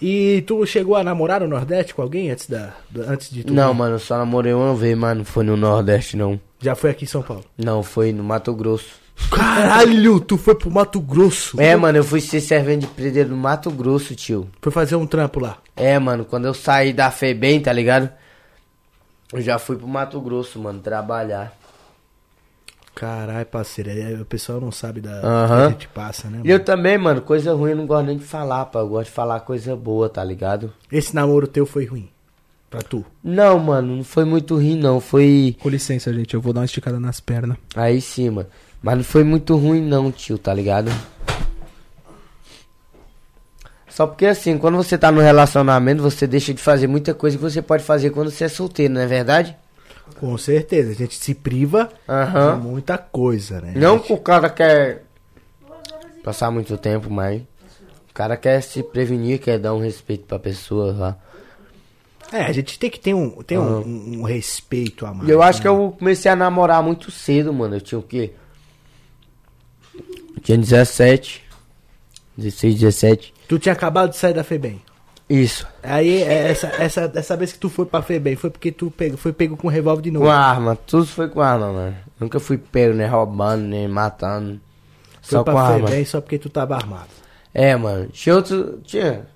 [SPEAKER 1] E tu chegou a namorar no Nordeste com alguém antes, da, antes de tu?
[SPEAKER 2] Não, mano, eu só namorei uma vez, mas não foi no Nordeste, não.
[SPEAKER 1] Já foi aqui em São Paulo.
[SPEAKER 2] Não, foi no Mato Grosso.
[SPEAKER 1] Caralho, tu foi pro Mato Grosso.
[SPEAKER 2] É, mano, eu fui ser servente de predeiro no Mato Grosso, tio.
[SPEAKER 1] Foi fazer um trampo lá.
[SPEAKER 2] É, mano, quando eu saí da FEBEM, tá ligado? Eu já fui pro Mato Grosso, mano, trabalhar.
[SPEAKER 1] Caralho, parceiro, aí o pessoal não sabe da
[SPEAKER 2] Aham.
[SPEAKER 1] que a gente passa, né?
[SPEAKER 2] Eu também, mano, coisa ruim eu não gosto nem de falar, pá. Eu gosto de falar coisa boa, tá ligado?
[SPEAKER 1] Esse namoro teu foi ruim. Pra tu.
[SPEAKER 2] Não, mano, não foi muito ruim, não. Foi.
[SPEAKER 3] Com licença, gente. Eu vou dar uma esticada nas pernas.
[SPEAKER 2] Aí sim, mano. Mas não foi muito ruim, não, tio, tá ligado? Só porque assim, quando você tá no relacionamento, você deixa de fazer muita coisa que você pode fazer quando você é solteiro, não é verdade?
[SPEAKER 1] Com certeza, a gente se priva
[SPEAKER 2] Aham.
[SPEAKER 1] de muita coisa, né?
[SPEAKER 2] Não que o cara quer passar muito tempo, mas o cara quer se prevenir, quer dar um respeito pra pessoa lá.
[SPEAKER 1] É, a gente tem que ter um, ter um,
[SPEAKER 2] Aham.
[SPEAKER 1] um- um respeito a mais.
[SPEAKER 2] Eu acho
[SPEAKER 1] né?
[SPEAKER 2] que eu comecei a namorar muito cedo, mano. Eu tinha o quê? Eu tinha 17, 16, 17.
[SPEAKER 1] Tu tinha acabado de sair da FEBEM.
[SPEAKER 2] Isso.
[SPEAKER 1] Aí, é, essa, essa, essa vez que tu foi pra FEBEM, foi porque tu pego, foi pego com revólver de novo.
[SPEAKER 2] Com arma, tudo foi com arma, mano. Nunca fui pego, nem roubando, nem matando.
[SPEAKER 1] Foi
[SPEAKER 2] Só
[SPEAKER 1] pra
[SPEAKER 2] com arma.
[SPEAKER 1] FEBEM só porque tu tava armado.
[SPEAKER 2] É, mano. Tinha outro. Tinha.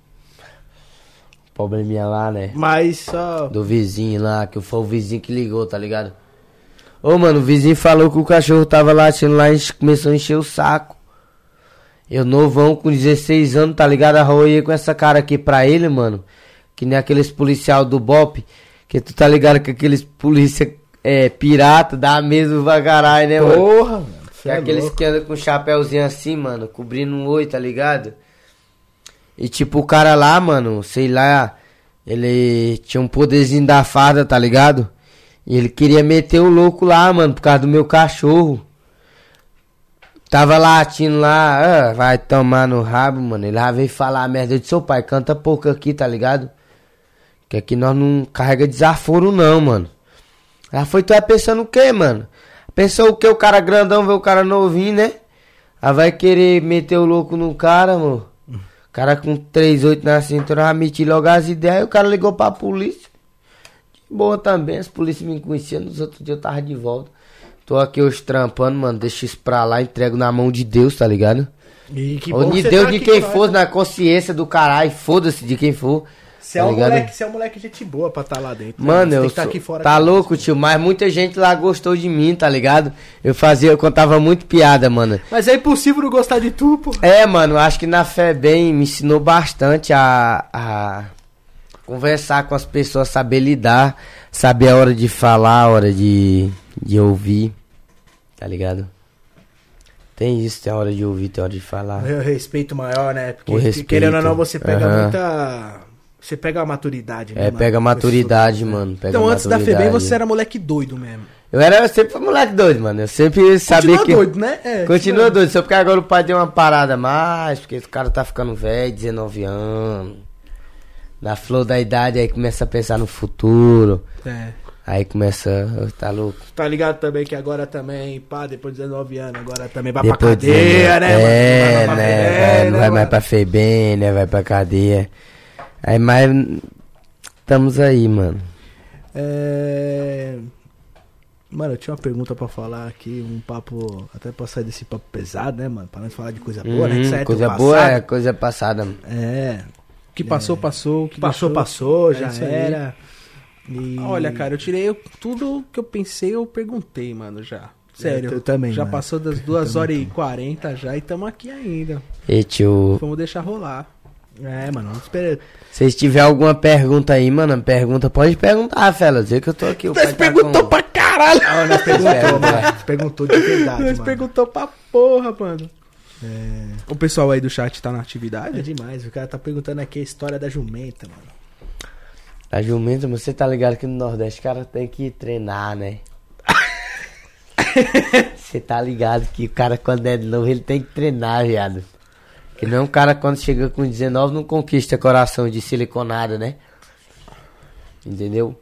[SPEAKER 2] Probleminha lá, né?
[SPEAKER 1] Mas só.
[SPEAKER 2] Do vizinho lá, que foi o vizinho que ligou, tá ligado? Ô, mano, o vizinho falou que o cachorro tava latindo lá e começou a encher o saco. Eu novão com 16 anos, tá ligado? Arroiei com essa cara aqui pra ele, mano. Que nem aqueles policial do BOP. Que tu tá ligado que aqueles polícia é, pirata dá mesmo pra caralho, né, mano?
[SPEAKER 1] Porra, mano.
[SPEAKER 2] Que é
[SPEAKER 1] é
[SPEAKER 2] aqueles
[SPEAKER 1] louco.
[SPEAKER 2] que andam com chapéuzinho assim, mano, cobrindo um oi, tá ligado? E tipo, o cara lá, mano, sei lá, ele tinha um poderzinho da farda, tá ligado? E ele queria meter o louco lá, mano, por causa do meu cachorro. Tava latindo lá, ah, vai tomar no rabo, mano. Ele já veio falar a merda de seu pai, canta pouco aqui, tá ligado? Que aqui nós não carrega desaforo não, mano. Ela foi, tu vai pensando o quê, mano? Pensou o que? O cara grandão vê o cara novinho, né? Aí vai querer meter o louco no cara, mano. Cara com 3,8 na cintura, vai meter logo as ideias. O cara ligou pra polícia. De boa também, as polícias me conheciam. Nos outros dias eu tava de volta. Tô aqui hoje trampando, mano. Deixa isso pra lá, entrego na mão de Deus, tá ligado?
[SPEAKER 1] E que
[SPEAKER 2] Ou de Deus
[SPEAKER 1] tá
[SPEAKER 2] de quem for,
[SPEAKER 1] né?
[SPEAKER 2] na consciência do caralho. Foda-se de quem for.
[SPEAKER 1] Você é,
[SPEAKER 2] tá
[SPEAKER 1] um
[SPEAKER 2] ligado?
[SPEAKER 1] moleque, você é um moleque gente boa pra estar lá dentro. né?
[SPEAKER 2] Mano,
[SPEAKER 1] Você
[SPEAKER 2] eu
[SPEAKER 1] tá
[SPEAKER 2] sou-
[SPEAKER 1] aqui fora.
[SPEAKER 2] tá louco, tio, mas muita gente lá gostou de mim, tá ligado? Eu fazia, eu contava muito piada, mano.
[SPEAKER 1] Mas é impossível não gostar de tu, pô.
[SPEAKER 2] É, mano, acho que na fé bem me ensinou bastante a, a conversar com as pessoas, saber lidar, saber a hora de falar, a hora de, de ouvir, tá ligado? Tem isso, tem a hora de ouvir, tem a hora de falar.
[SPEAKER 1] O respeito maior, né? Porque
[SPEAKER 2] O respeito.
[SPEAKER 1] querendo ou não, você pega
[SPEAKER 2] Aham.
[SPEAKER 1] muita. Você pega a maturidade, né?
[SPEAKER 2] É,
[SPEAKER 1] mano?
[SPEAKER 2] pega
[SPEAKER 1] Com
[SPEAKER 2] maturidade, mano. Pega
[SPEAKER 3] Então, antes da FEBEM,
[SPEAKER 2] maturidade.
[SPEAKER 3] você era moleque doido mesmo.
[SPEAKER 2] Eu era eu sempre fui moleque doido, mano. Eu sempre sabia
[SPEAKER 3] Continua
[SPEAKER 2] que.
[SPEAKER 3] doido, né? É,
[SPEAKER 2] Continua
[SPEAKER 3] isso
[SPEAKER 2] doido, só porque agora o pai deu uma parada a mais, porque o cara tá ficando velho, 19 anos. Na flor da idade, aí começa a pensar no futuro.
[SPEAKER 3] É.
[SPEAKER 2] Aí começa. Tá louco?
[SPEAKER 1] Tá ligado também que agora também, pá, depois de 19 anos, agora também vai
[SPEAKER 2] Depois
[SPEAKER 1] pra
[SPEAKER 2] de
[SPEAKER 1] cadeia, né, mano?
[SPEAKER 2] É,
[SPEAKER 1] Vai pra
[SPEAKER 2] né? vai- não vai mais
[SPEAKER 1] mano?
[SPEAKER 2] pra Febem, né? Vai pra cadeia. Aí, mas. Estamos aí, mano.
[SPEAKER 1] É... Mano, eu tinha uma pergunta pra falar aqui, um papo, até pra sair desse papo pesado, né, mano? Pra nós falar de coisa boa, né? Que
[SPEAKER 2] Uhum,
[SPEAKER 1] isso aí é
[SPEAKER 2] coisa
[SPEAKER 1] teu
[SPEAKER 2] boa é
[SPEAKER 1] passado.
[SPEAKER 2] coisa passada, mano.
[SPEAKER 1] É,
[SPEAKER 3] O que passou, passou. O que
[SPEAKER 1] passou, passou,
[SPEAKER 3] É
[SPEAKER 1] já era. E-
[SPEAKER 3] Olha, cara, eu tirei tudo que eu pensei, eu perguntei, mano, já. Sério.
[SPEAKER 1] eu também,
[SPEAKER 3] Já
[SPEAKER 1] mano.
[SPEAKER 3] passou das 2 horas e 40 já e tamo aqui ainda.
[SPEAKER 2] E tio,
[SPEAKER 3] Vamos deixar rolar.
[SPEAKER 1] É, mano, não espera.
[SPEAKER 2] se tiver alguma pergunta aí, mano, pergunta, pode perguntar, fela. Dizer que eu tô aqui.
[SPEAKER 3] Nós
[SPEAKER 2] tá
[SPEAKER 3] perguntou
[SPEAKER 2] com-
[SPEAKER 3] pra caralho!
[SPEAKER 1] Ah, nós perguntou,
[SPEAKER 2] É,
[SPEAKER 1] mano. Perguntou de verdade,
[SPEAKER 3] Nós
[SPEAKER 1] mano.
[SPEAKER 3] perguntou pra porra, mano.
[SPEAKER 1] É,
[SPEAKER 3] O pessoal aí do chat tá na
[SPEAKER 1] é
[SPEAKER 3] atividade?
[SPEAKER 1] demais, o cara tá perguntando aqui a história da jumenta, mano.
[SPEAKER 2] A jumenta, você tá ligado que no Nordeste o cara tem que treinar, né? Você tá ligado que o cara quando é novo ele tem que treinar, viado. Que não um cara quando chega com 19 não conquista coração de siliconada, né? Entendeu?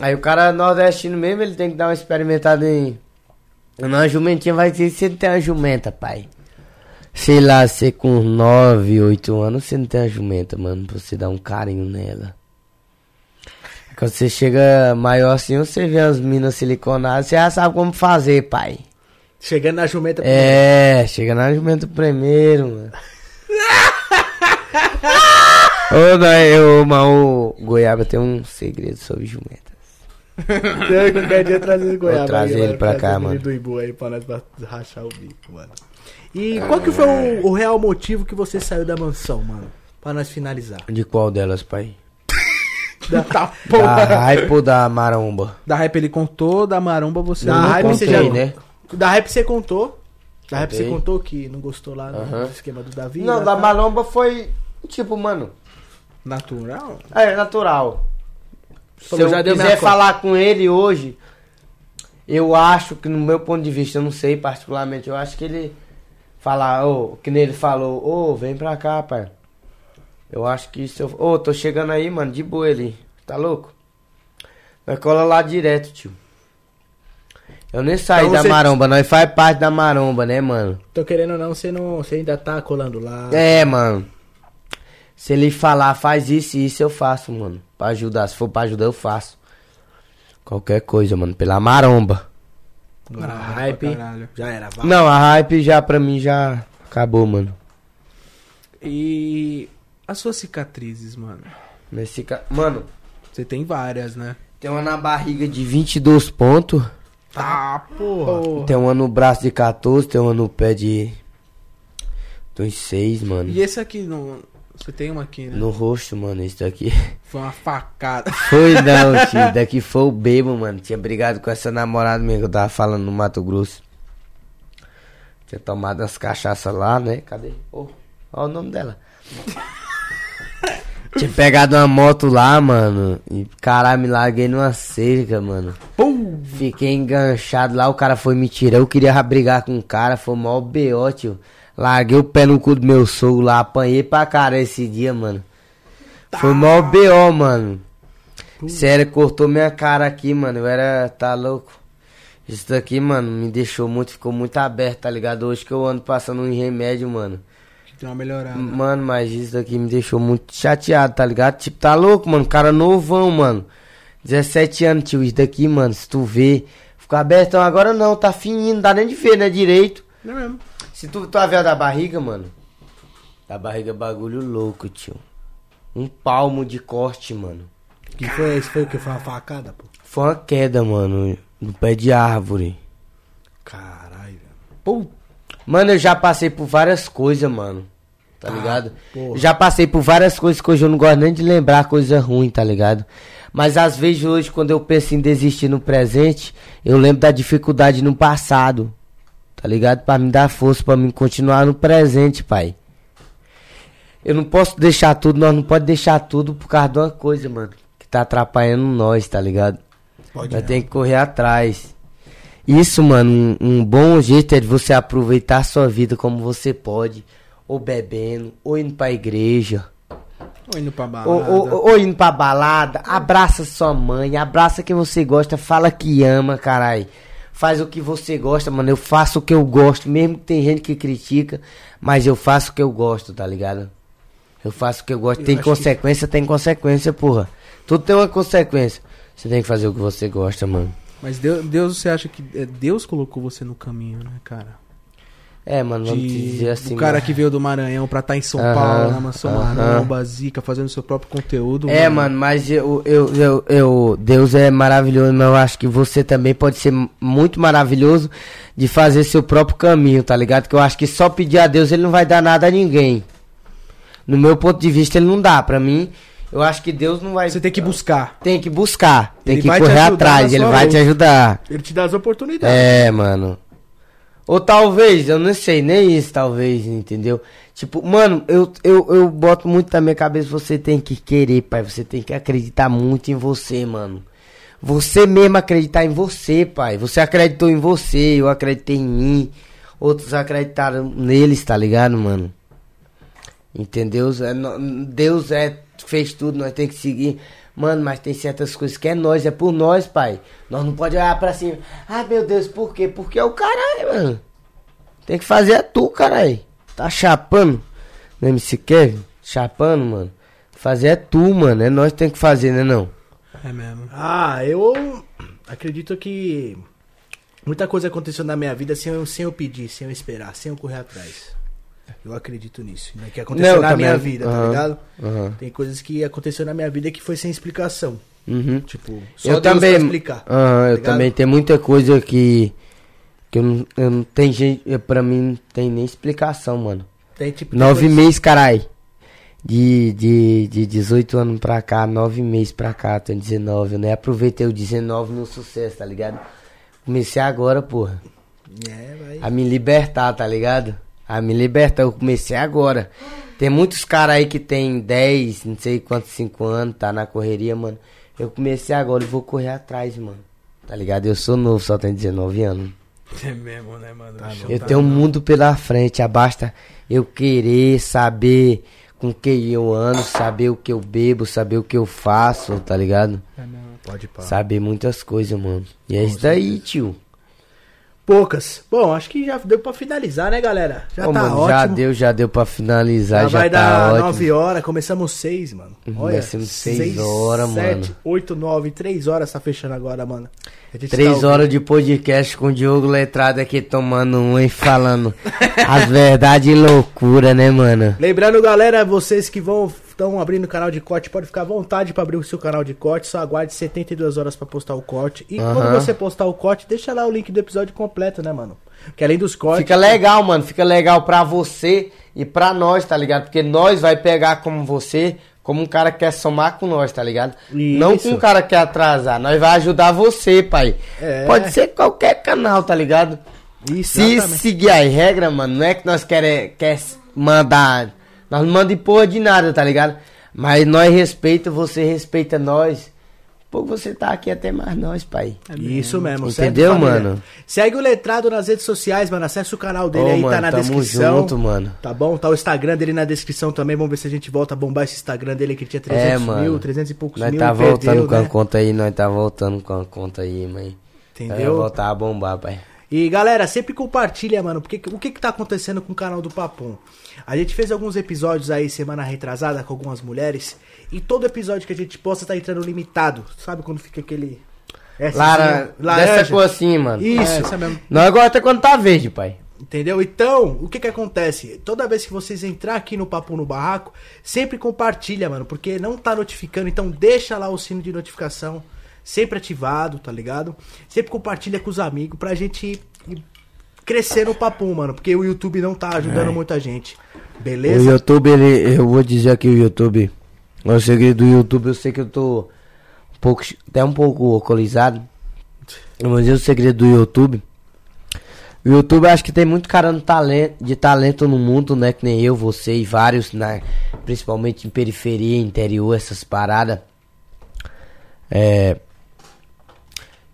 [SPEAKER 2] Aí o cara nordestino mesmo, ele tem que dar uma experimentada em. Não, a jumentinha vai dizer você não tem uma jumenta, pai. Sei lá, você com 9, 8 anos, você não tem uma jumenta, mano, pra você dar um carinho nela. Quando você chega maior assim, você vê as minas siliconadas, você já sabe como fazer, pai.
[SPEAKER 1] Chegando na jumenta.
[SPEAKER 2] É, chega na jumenta primeiro, mano. Ô, não, eu, mas o Goiaba tem um segredo sobre jumenta.
[SPEAKER 1] Eu qualquer dia trazer o Goiaba.
[SPEAKER 2] trazer
[SPEAKER 1] aí,
[SPEAKER 2] ele
[SPEAKER 1] mano,
[SPEAKER 2] pra
[SPEAKER 1] trazer
[SPEAKER 2] cá,
[SPEAKER 1] ele
[SPEAKER 2] mano.
[SPEAKER 1] do Ibu aí pra nós rachar o bico, mano. E qual que foi o, o real motivo que você saiu da mansão, mano? Pra nós finalizar.
[SPEAKER 2] De qual delas, pai?
[SPEAKER 1] Da,
[SPEAKER 2] Da
[SPEAKER 3] porra.
[SPEAKER 2] hype ou da maromba?
[SPEAKER 3] Da hype ele contou, da maromba você
[SPEAKER 1] Da
[SPEAKER 3] não
[SPEAKER 1] hype
[SPEAKER 3] contou.
[SPEAKER 1] você já-
[SPEAKER 2] né?
[SPEAKER 1] Da rap você contou. Da rap você contou que não gostou lá no
[SPEAKER 2] Aham.
[SPEAKER 1] esquema do Davi.
[SPEAKER 2] Não,
[SPEAKER 1] lá
[SPEAKER 2] da
[SPEAKER 1] tá.
[SPEAKER 2] maromba foi, tipo, mano,
[SPEAKER 3] Natural?
[SPEAKER 2] é natural. Se
[SPEAKER 1] Falou,
[SPEAKER 2] eu
[SPEAKER 1] já deu minha
[SPEAKER 2] quiser
[SPEAKER 1] conta.
[SPEAKER 2] falar com ele hoje, eu acho que no meu ponto de vista, eu não sei particularmente, eu acho que ele falar, ô, que nem ele falou, ô, vem pra cá, pai. Eu acho que se eu. Ô, tô chegando aí, mano, de boa ele. Tá louco? Vai colar lá direto, tio. Eu nem saí
[SPEAKER 1] Então
[SPEAKER 2] da
[SPEAKER 1] você-
[SPEAKER 2] maromba, nós faz parte da maromba, né, mano?
[SPEAKER 1] Tô querendo ou não, você não. Você ainda tá colando lá.
[SPEAKER 2] É, mano. Se ele falar, faz isso e isso, eu faço, mano. Pra ajudar. Se for pra ajudar, eu faço. Qualquer coisa, mano. Pela maromba.
[SPEAKER 1] Agora a hype. Já era, vai.
[SPEAKER 2] Não, a hype já pra mim já acabou, mano.
[SPEAKER 3] E as suas cicatrizes, mano?
[SPEAKER 2] Nesse ca... Mano,
[SPEAKER 3] Você tem várias, né?
[SPEAKER 2] tem uma na barriga de 22 pontos.
[SPEAKER 3] Tá, porra.
[SPEAKER 2] Tem uma no braço de 14, tem uma no pé de. Dos 6, mano.
[SPEAKER 3] E esse aqui, no... você tem uma aqui, né?
[SPEAKER 2] No rosto, mano, isso daqui.
[SPEAKER 3] Foi uma facada.
[SPEAKER 2] Foi não, tio. Daqui foi o bebo, mano. Tinha brigado com essa namorada minha que eu tava falando no Mato Grosso. Tinha tomado umas cachaças lá, né? Cadê? Ô, olha o nome dela. Tinha pegado uma moto lá, mano. E caralho, me larguei numa cerca, mano.
[SPEAKER 3] Pum!
[SPEAKER 2] Fiquei enganchado lá, o cara foi me tirar. Eu queria brigar com o cara, foi mó B.O., tio. Larguei o pé no cu do meu sogro lá, apanhei pra cara esse dia, mano. Foi mó B.O., mano. Sério, cortou minha cara aqui, mano. Eu era. Tá louco. Isso daqui, mano, me deixou muito, ficou muito aberto, tá ligado? Hoje que eu ando passando um remédio, mano.
[SPEAKER 3] Deu uma melhorada.
[SPEAKER 2] Mano, mas isso daqui me deixou muito chateado, tá ligado? Tipo, tá louco, mano. Cara novão, mano. 17 anos, tio. Isso daqui, mano, se tu vê. Fica abertão agora não, tá fininho, não dá nem de ver, né? Direito.
[SPEAKER 3] Não é mesmo?
[SPEAKER 2] Se tu, tu ver da barriga, mano. Da barriga é bagulho louco, tio. Um palmo de corte, mano.
[SPEAKER 1] Que foi, esse foi o que? Foi uma facada, pô.
[SPEAKER 2] Foi uma queda, mano. No pé de árvore.
[SPEAKER 1] Caralho, velho.
[SPEAKER 2] Mano, eu já passei por várias coisas, mano. Tá ligado?
[SPEAKER 1] porra.
[SPEAKER 2] Já passei por várias coisas que hoje eu não gosto nem de lembrar coisa ruim, tá ligado? Mas às vezes hoje, quando eu penso em desistir no presente, eu lembro da dificuldade no passado. Tá ligado? Pra me dar força, pra mim continuar no presente, pai. Eu não posso deixar tudo, nós não pode deixar tudo por causa de uma coisa, mano. Que tá atrapalhando nós, tá ligado?
[SPEAKER 1] Pode
[SPEAKER 2] Nós tem que correr atrás. Isso, mano, um, um bom jeito é de você aproveitar a sua vida como você pode. Ou bebendo, ou indo pra igreja,
[SPEAKER 3] Ou indo pra balada.
[SPEAKER 2] ou, ou- ou indo pra balada. Abraça sua mãe, abraça quem você gosta, fala que ama, carai. Faz o que você gosta, mano. Eu faço o que eu gosto, mesmo que tem gente que critica, mas eu faço o que eu gosto, tá ligado? Eu faço o que eu gosto.
[SPEAKER 1] Eu
[SPEAKER 2] tem
[SPEAKER 1] acho que-
[SPEAKER 2] consequência, tem consequência, porra. Tudo tem uma consequência. Você tem que fazer o que você gosta, mano.
[SPEAKER 3] Mas Deus, Deus, você acha que é, Deus colocou você no caminho, né, cara?
[SPEAKER 2] É, mano, vamos
[SPEAKER 3] De,
[SPEAKER 2] dizer assim.
[SPEAKER 3] o cara
[SPEAKER 2] mano.
[SPEAKER 3] que veio do Maranhão pra estar em São
[SPEAKER 2] Aham,
[SPEAKER 3] Paulo, na Mansão
[SPEAKER 2] aham.
[SPEAKER 3] Maromba, Zica, fazendo seu próprio conteúdo.
[SPEAKER 2] É, mano, mas eu, eu, eu, eu- Deus é maravilhoso, mas eu acho que você também pode ser muito maravilhoso de fazer seu próprio caminho, tá ligado? Que eu acho que só pedir a Deus ele não vai dar nada a ninguém. No meu ponto de vista, ele não dá. Pra mim, eu acho que Deus não vai.
[SPEAKER 3] Você tem que buscar.
[SPEAKER 2] Tem que buscar, tem
[SPEAKER 3] Ele
[SPEAKER 2] que correr atrás, ele vai
[SPEAKER 3] luta.
[SPEAKER 2] te ajudar.
[SPEAKER 1] Ele te dá as oportunidades.
[SPEAKER 2] É, mano. Ou talvez, eu não sei, nem isso, talvez, entendeu? Tipo, mano, eu, eu, eu boto muito na minha cabeça, você tem que querer, pai. Você tem que acreditar muito em você, mano. Você mesmo acreditar em você, pai. Você acreditou em você, eu acreditei em mim. Outros acreditaram neles, tá ligado, mano? Entendeu? É Deus é, fez tudo, nós tem que seguir. Mano, mas tem certas coisas que é nós, é por nós, pai. Nós não pode olhar pra cima. Ah, meu Deus, por quê? Porque é o caralho, mano. Tem que fazer é tu, caralho. Tá chapando? No MC Kevin? Chapando, mano. Fazer é tu, mano. É nós que tem que fazer, né não?
[SPEAKER 3] É mesmo.
[SPEAKER 1] Ah, eu acredito que muita coisa aconteceu na minha vida sem eu, sem eu pedir, sem eu esperar, sem eu correr atrás. Eu acredito nisso. Né? Que aconteceu
[SPEAKER 2] Não,
[SPEAKER 1] na
[SPEAKER 2] também.
[SPEAKER 1] minha vida, tá
[SPEAKER 2] Aham.
[SPEAKER 1] ligado?
[SPEAKER 2] Aham.
[SPEAKER 1] Tem coisas que aconteceu na minha vida que foi sem explicação.
[SPEAKER 2] Uhum.
[SPEAKER 1] Tipo, só
[SPEAKER 2] eu
[SPEAKER 1] Deus
[SPEAKER 2] também.
[SPEAKER 1] explicar.
[SPEAKER 2] Aham, eu também. Tem muita coisa que. Que eu não, eu não tem gente. Pra mim não tem nem explicação, mano.
[SPEAKER 1] Tem tipo.
[SPEAKER 2] Nove meses, carai. De, de, de 18 anos pra cá, nove meses pra cá, tô em 19. Eu nem aproveitei o 19 no sucesso, tá ligado? Comecei agora, porra.
[SPEAKER 1] É, vai.
[SPEAKER 2] A me libertar, tá ligado? A me libertar, eu comecei agora. Tem muitos caras aí que tem 10, não sei quantos, 5 anos, tá na correria, mano. Eu comecei agora e vou correr atrás, mano. Tá ligado? Eu sou novo, só tenho 19 anos.
[SPEAKER 3] É mesmo, né, mano?
[SPEAKER 1] Tá
[SPEAKER 2] Eu
[SPEAKER 3] tá
[SPEAKER 2] tenho um mundo pela frente, basta eu querer saber com quem eu ando, saber o que eu bebo, saber o que eu faço, tá ligado?
[SPEAKER 3] É mesmo.
[SPEAKER 1] Pode pá.
[SPEAKER 2] Saber muitas coisas, mano. E é isso daí, tio.
[SPEAKER 1] Poucas. Bom, acho que já deu pra finalizar, né, galera? Já
[SPEAKER 2] Ô,
[SPEAKER 1] tá
[SPEAKER 2] mano,
[SPEAKER 1] ótimo.
[SPEAKER 2] já deu, já deu pra finalizar,
[SPEAKER 1] Já
[SPEAKER 2] já,
[SPEAKER 1] vai
[SPEAKER 2] tá
[SPEAKER 1] dar
[SPEAKER 2] ótimo.
[SPEAKER 1] 9 horas, começamos 6, mano.
[SPEAKER 2] Uhum,
[SPEAKER 1] Olha,
[SPEAKER 2] vai ser uns seis horas,
[SPEAKER 1] 7,
[SPEAKER 2] mano.
[SPEAKER 1] 8, 9, 3 horas tá fechando agora, mano. A gente
[SPEAKER 2] Três
[SPEAKER 1] tá
[SPEAKER 2] horas de podcast com o Diogo Letrado aqui tomando um e falando as verdades e loucura, né, mano?
[SPEAKER 1] Lembrando, galera, vocês que vão estão abrindo o canal de corte, pode ficar à vontade pra abrir o seu canal de corte, só aguarde 72 horas pra postar o corte. E quando
[SPEAKER 2] Aham.
[SPEAKER 1] você postar o corte, deixa lá o link do episódio completo, né, mano? Que além dos cortes,
[SPEAKER 2] Fica legal, mano. Fica legal pra você e pra nós, tá ligado? Porque nós vai pegar como você, como um cara que quer somar com nós, tá ligado? Não
[SPEAKER 1] Isso.
[SPEAKER 2] com um cara que quer atrasar. Nós vai ajudar você, pai.
[SPEAKER 1] É.
[SPEAKER 2] Pode ser qualquer canal, tá ligado?
[SPEAKER 1] Isso,
[SPEAKER 2] Se
[SPEAKER 1] exatamente.
[SPEAKER 2] seguir as regras, mano, não é que nós quer, quer mandar. Nós não mandamos porra de nada, tá ligado? Mas nós respeita, você respeita nós. Pô, você tá aqui até mais nós, pai.
[SPEAKER 1] Isso mesmo, certo,
[SPEAKER 2] Entendeu,
[SPEAKER 1] família?
[SPEAKER 2] mano?
[SPEAKER 1] Segue o Letrado nas redes sociais, mano. Acesse o canal dele
[SPEAKER 2] Ô,
[SPEAKER 1] aí, tá
[SPEAKER 2] mano,
[SPEAKER 1] na
[SPEAKER 2] tamo
[SPEAKER 1] descrição.
[SPEAKER 2] junto, mano.
[SPEAKER 1] Tá bom? Tá o Instagram dele na descrição também. Vamos ver se a gente volta a bombar esse Instagram dele que tinha 300
[SPEAKER 2] É, mano.
[SPEAKER 1] mil, 300 e poucos
[SPEAKER 2] Nós
[SPEAKER 1] mil.
[SPEAKER 2] tá
[SPEAKER 1] e
[SPEAKER 2] voltando
[SPEAKER 1] perdeu,
[SPEAKER 2] com a
[SPEAKER 1] né?
[SPEAKER 2] conta aí, nós tá voltando com a conta aí, mãe. Vai
[SPEAKER 1] Entendeu?
[SPEAKER 2] voltar a bombar, pai.
[SPEAKER 1] E galera, sempre compartilha, mano, porque o que que tá acontecendo com o canal do Papum? A gente fez alguns episódios aí semana retrasada com algumas mulheres e todo episódio que a gente posta tá entrando limitado. Sabe quando fica aquele
[SPEAKER 2] Lara, dessa cor assim, mano.
[SPEAKER 1] Isso.
[SPEAKER 3] É, isso é mesmo.
[SPEAKER 2] Nós gosta quando tá verde, pai.
[SPEAKER 1] Entendeu? Então, o que que acontece? Toda vez que vocês entrar aqui no Papo no Barraco, sempre compartilha, mano, porque não tá notificando, então deixa lá o sino de notificação sempre ativado, tá ligado? Sempre compartilha com os amigos pra gente crescer no Papum, mano, porque o YouTube não tá ajudando muita gente.
[SPEAKER 2] O
[SPEAKER 1] Beleza?
[SPEAKER 2] YouTube, ele, eu vou dizer aqui o YouTube. O segredo do YouTube, eu sei que eu tô um pouco, até um pouco alcoolizado. Mas é o segredo do YouTube. O YouTube acho que tem muito cara no talento, de talento no mundo, né? Que nem eu, você e vários, né? Principalmente em periferia, interior, essas paradas. É.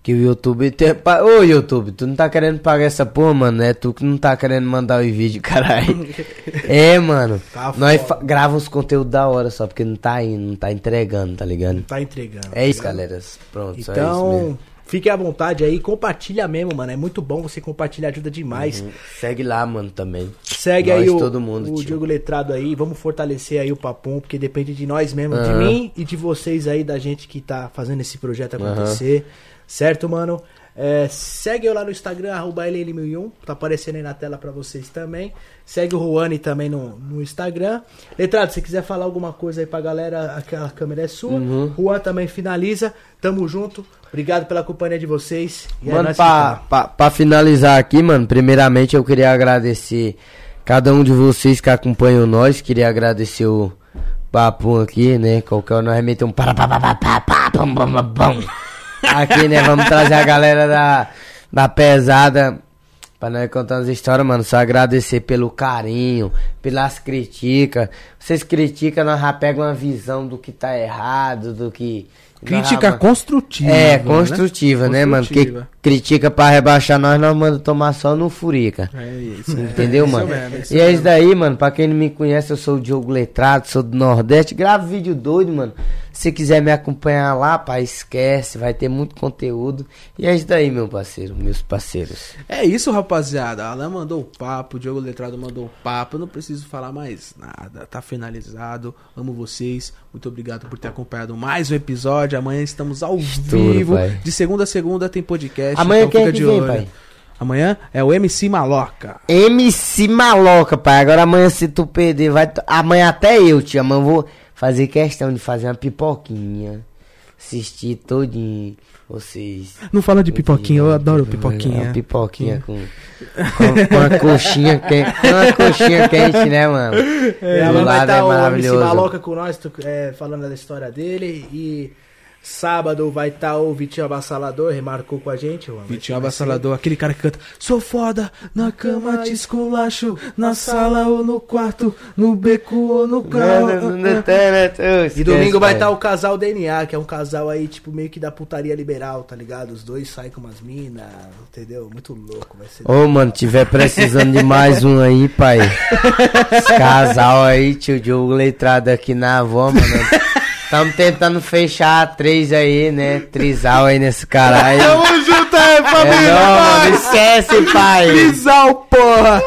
[SPEAKER 2] Que o YouTube tem. Ô YouTube, tu não tá querendo pagar essa porra, mano? É tu que não tá querendo mandar os vídeos, caralho. é, mano.
[SPEAKER 1] Tá
[SPEAKER 2] Nós fa- grava uns conteúdos da hora só, porque não tá indo, não tá entregando, tá ligado?
[SPEAKER 1] Tá entregando.
[SPEAKER 2] É isso,
[SPEAKER 1] tá ligado?
[SPEAKER 2] galera. Pronto, é isso
[SPEAKER 1] Então,
[SPEAKER 2] mesmo.
[SPEAKER 1] fique à vontade aí, compartilha mesmo, mano. É muito bom você compartilhar, ajuda demais.
[SPEAKER 2] Uhum. Segue lá, mano, também.
[SPEAKER 1] Segue
[SPEAKER 2] Nós,
[SPEAKER 1] aí o,
[SPEAKER 2] todo mundo,
[SPEAKER 1] o
[SPEAKER 2] tio.
[SPEAKER 1] Diogo Letrado aí, vamos fortalecer aí o Papum, porque depende de nós mesmo, de
[SPEAKER 2] Aham.
[SPEAKER 1] mim e de vocês aí, da gente que tá fazendo esse projeto acontecer, certo, mano? É, segue eu lá no Instagram, arroba LL1001, tá aparecendo aí na tela pra vocês também. Segue o Juani também no, no Instagram. Letrado, se quiser falar alguma coisa aí pra galera, aquela câmera é sua.
[SPEAKER 2] Uhum.
[SPEAKER 1] Juan também finaliza, tamo junto. Obrigado pela companhia de vocês. E é
[SPEAKER 2] Mano,
[SPEAKER 1] que
[SPEAKER 2] pra, pra, pra finalizar aqui, mano, primeiramente eu queria agradecer cada um de vocês que acompanham nós. Queria agradecer o Papum aqui, né? Qualquer hora nós meter um para pa, pa, pa, pa, pa, pam, pam, pam. Aqui, né? Vamos trazer a galera da, da pesada pra nós contar as histórias, mano. Só agradecer pelo carinho, pelas críticas. Vocês criticam, nós já pegamos uma visão do que tá errado, do que.
[SPEAKER 3] Crítica
[SPEAKER 2] já-
[SPEAKER 3] construtiva.
[SPEAKER 2] é,
[SPEAKER 3] né?
[SPEAKER 2] construtiva, né, mano? Porque
[SPEAKER 3] Construtiva.
[SPEAKER 2] critica pra rebaixar nós, nós manda tomar só no furica.
[SPEAKER 3] É isso.
[SPEAKER 2] Entendeu,
[SPEAKER 3] isso
[SPEAKER 2] mano?
[SPEAKER 3] mesmo, isso
[SPEAKER 2] e é isso daí, mano. Pra quem não me conhece, eu sou o Diogo Letrado, sou do Nordeste. Gravo vídeo doido, mano. Se quiser me acompanhar lá, pai, esquece. Vai ter muito conteúdo. E é isso daí, meu parceiro, meus parceiros.
[SPEAKER 3] É isso, rapaziada. Alan mandou o papo, o Diogo Letrado mandou o papo. Eu não preciso falar mais nada. Tá finalizado. Amo vocês. Muito obrigado por ter acompanhado mais um episódio. Amanhã estamos ao
[SPEAKER 2] Estouro,
[SPEAKER 3] vivo.
[SPEAKER 2] pai.
[SPEAKER 3] De segunda a segunda tem podcast.
[SPEAKER 2] Amanhã
[SPEAKER 3] então
[SPEAKER 2] quem é
[SPEAKER 3] fica
[SPEAKER 2] que
[SPEAKER 3] de
[SPEAKER 2] vem,
[SPEAKER 3] olho.
[SPEAKER 2] pai?
[SPEAKER 3] Amanhã é o MC Maloca.
[SPEAKER 2] MC Maloca, pai. Agora amanhã se tu perder, vai. Amanhã até eu, tia. Amanhã eu vou fazer questão de fazer uma pipoquinha. Assistir todinho. Vocês.
[SPEAKER 3] Não fala de pipoquinha, eu adoro
[SPEAKER 2] Uma
[SPEAKER 3] pipoquinha.
[SPEAKER 2] pipoquinha com, com, com uma coxinha quente. Com uma coxinha quente, né, mano?
[SPEAKER 1] É,
[SPEAKER 2] Do
[SPEAKER 1] vai
[SPEAKER 2] lado
[SPEAKER 1] estar
[SPEAKER 2] é
[SPEAKER 1] o MC
[SPEAKER 2] maravilhoso.
[SPEAKER 1] Maloca com nós, tu- é, falando da história dele. E sábado vai estar o Vitinho Abassalador, remarcou com a gente. o
[SPEAKER 3] Vitinho Abassalador, aquele cara que canta Sou foda, na cama te esculacho Na sala ou no quarto No beco ou no carro
[SPEAKER 1] E domingo vai estar o casal DNA, que é um casal aí, tipo, meio que da putaria liberal, tá ligado? Os dois saem com umas minas, entendeu? Muito louco, vai ser.
[SPEAKER 2] Ô, mano, tiver precisando de mais um aí, pai. Esse casal aí, tio Diogo Letrado aqui na avó, mano. Estamos tentando fechar três aí, né? Trisal aí nesse caralho.
[SPEAKER 3] Tamo junto aí,
[SPEAKER 2] É não, mano, licença, pai.
[SPEAKER 3] Visão, porra!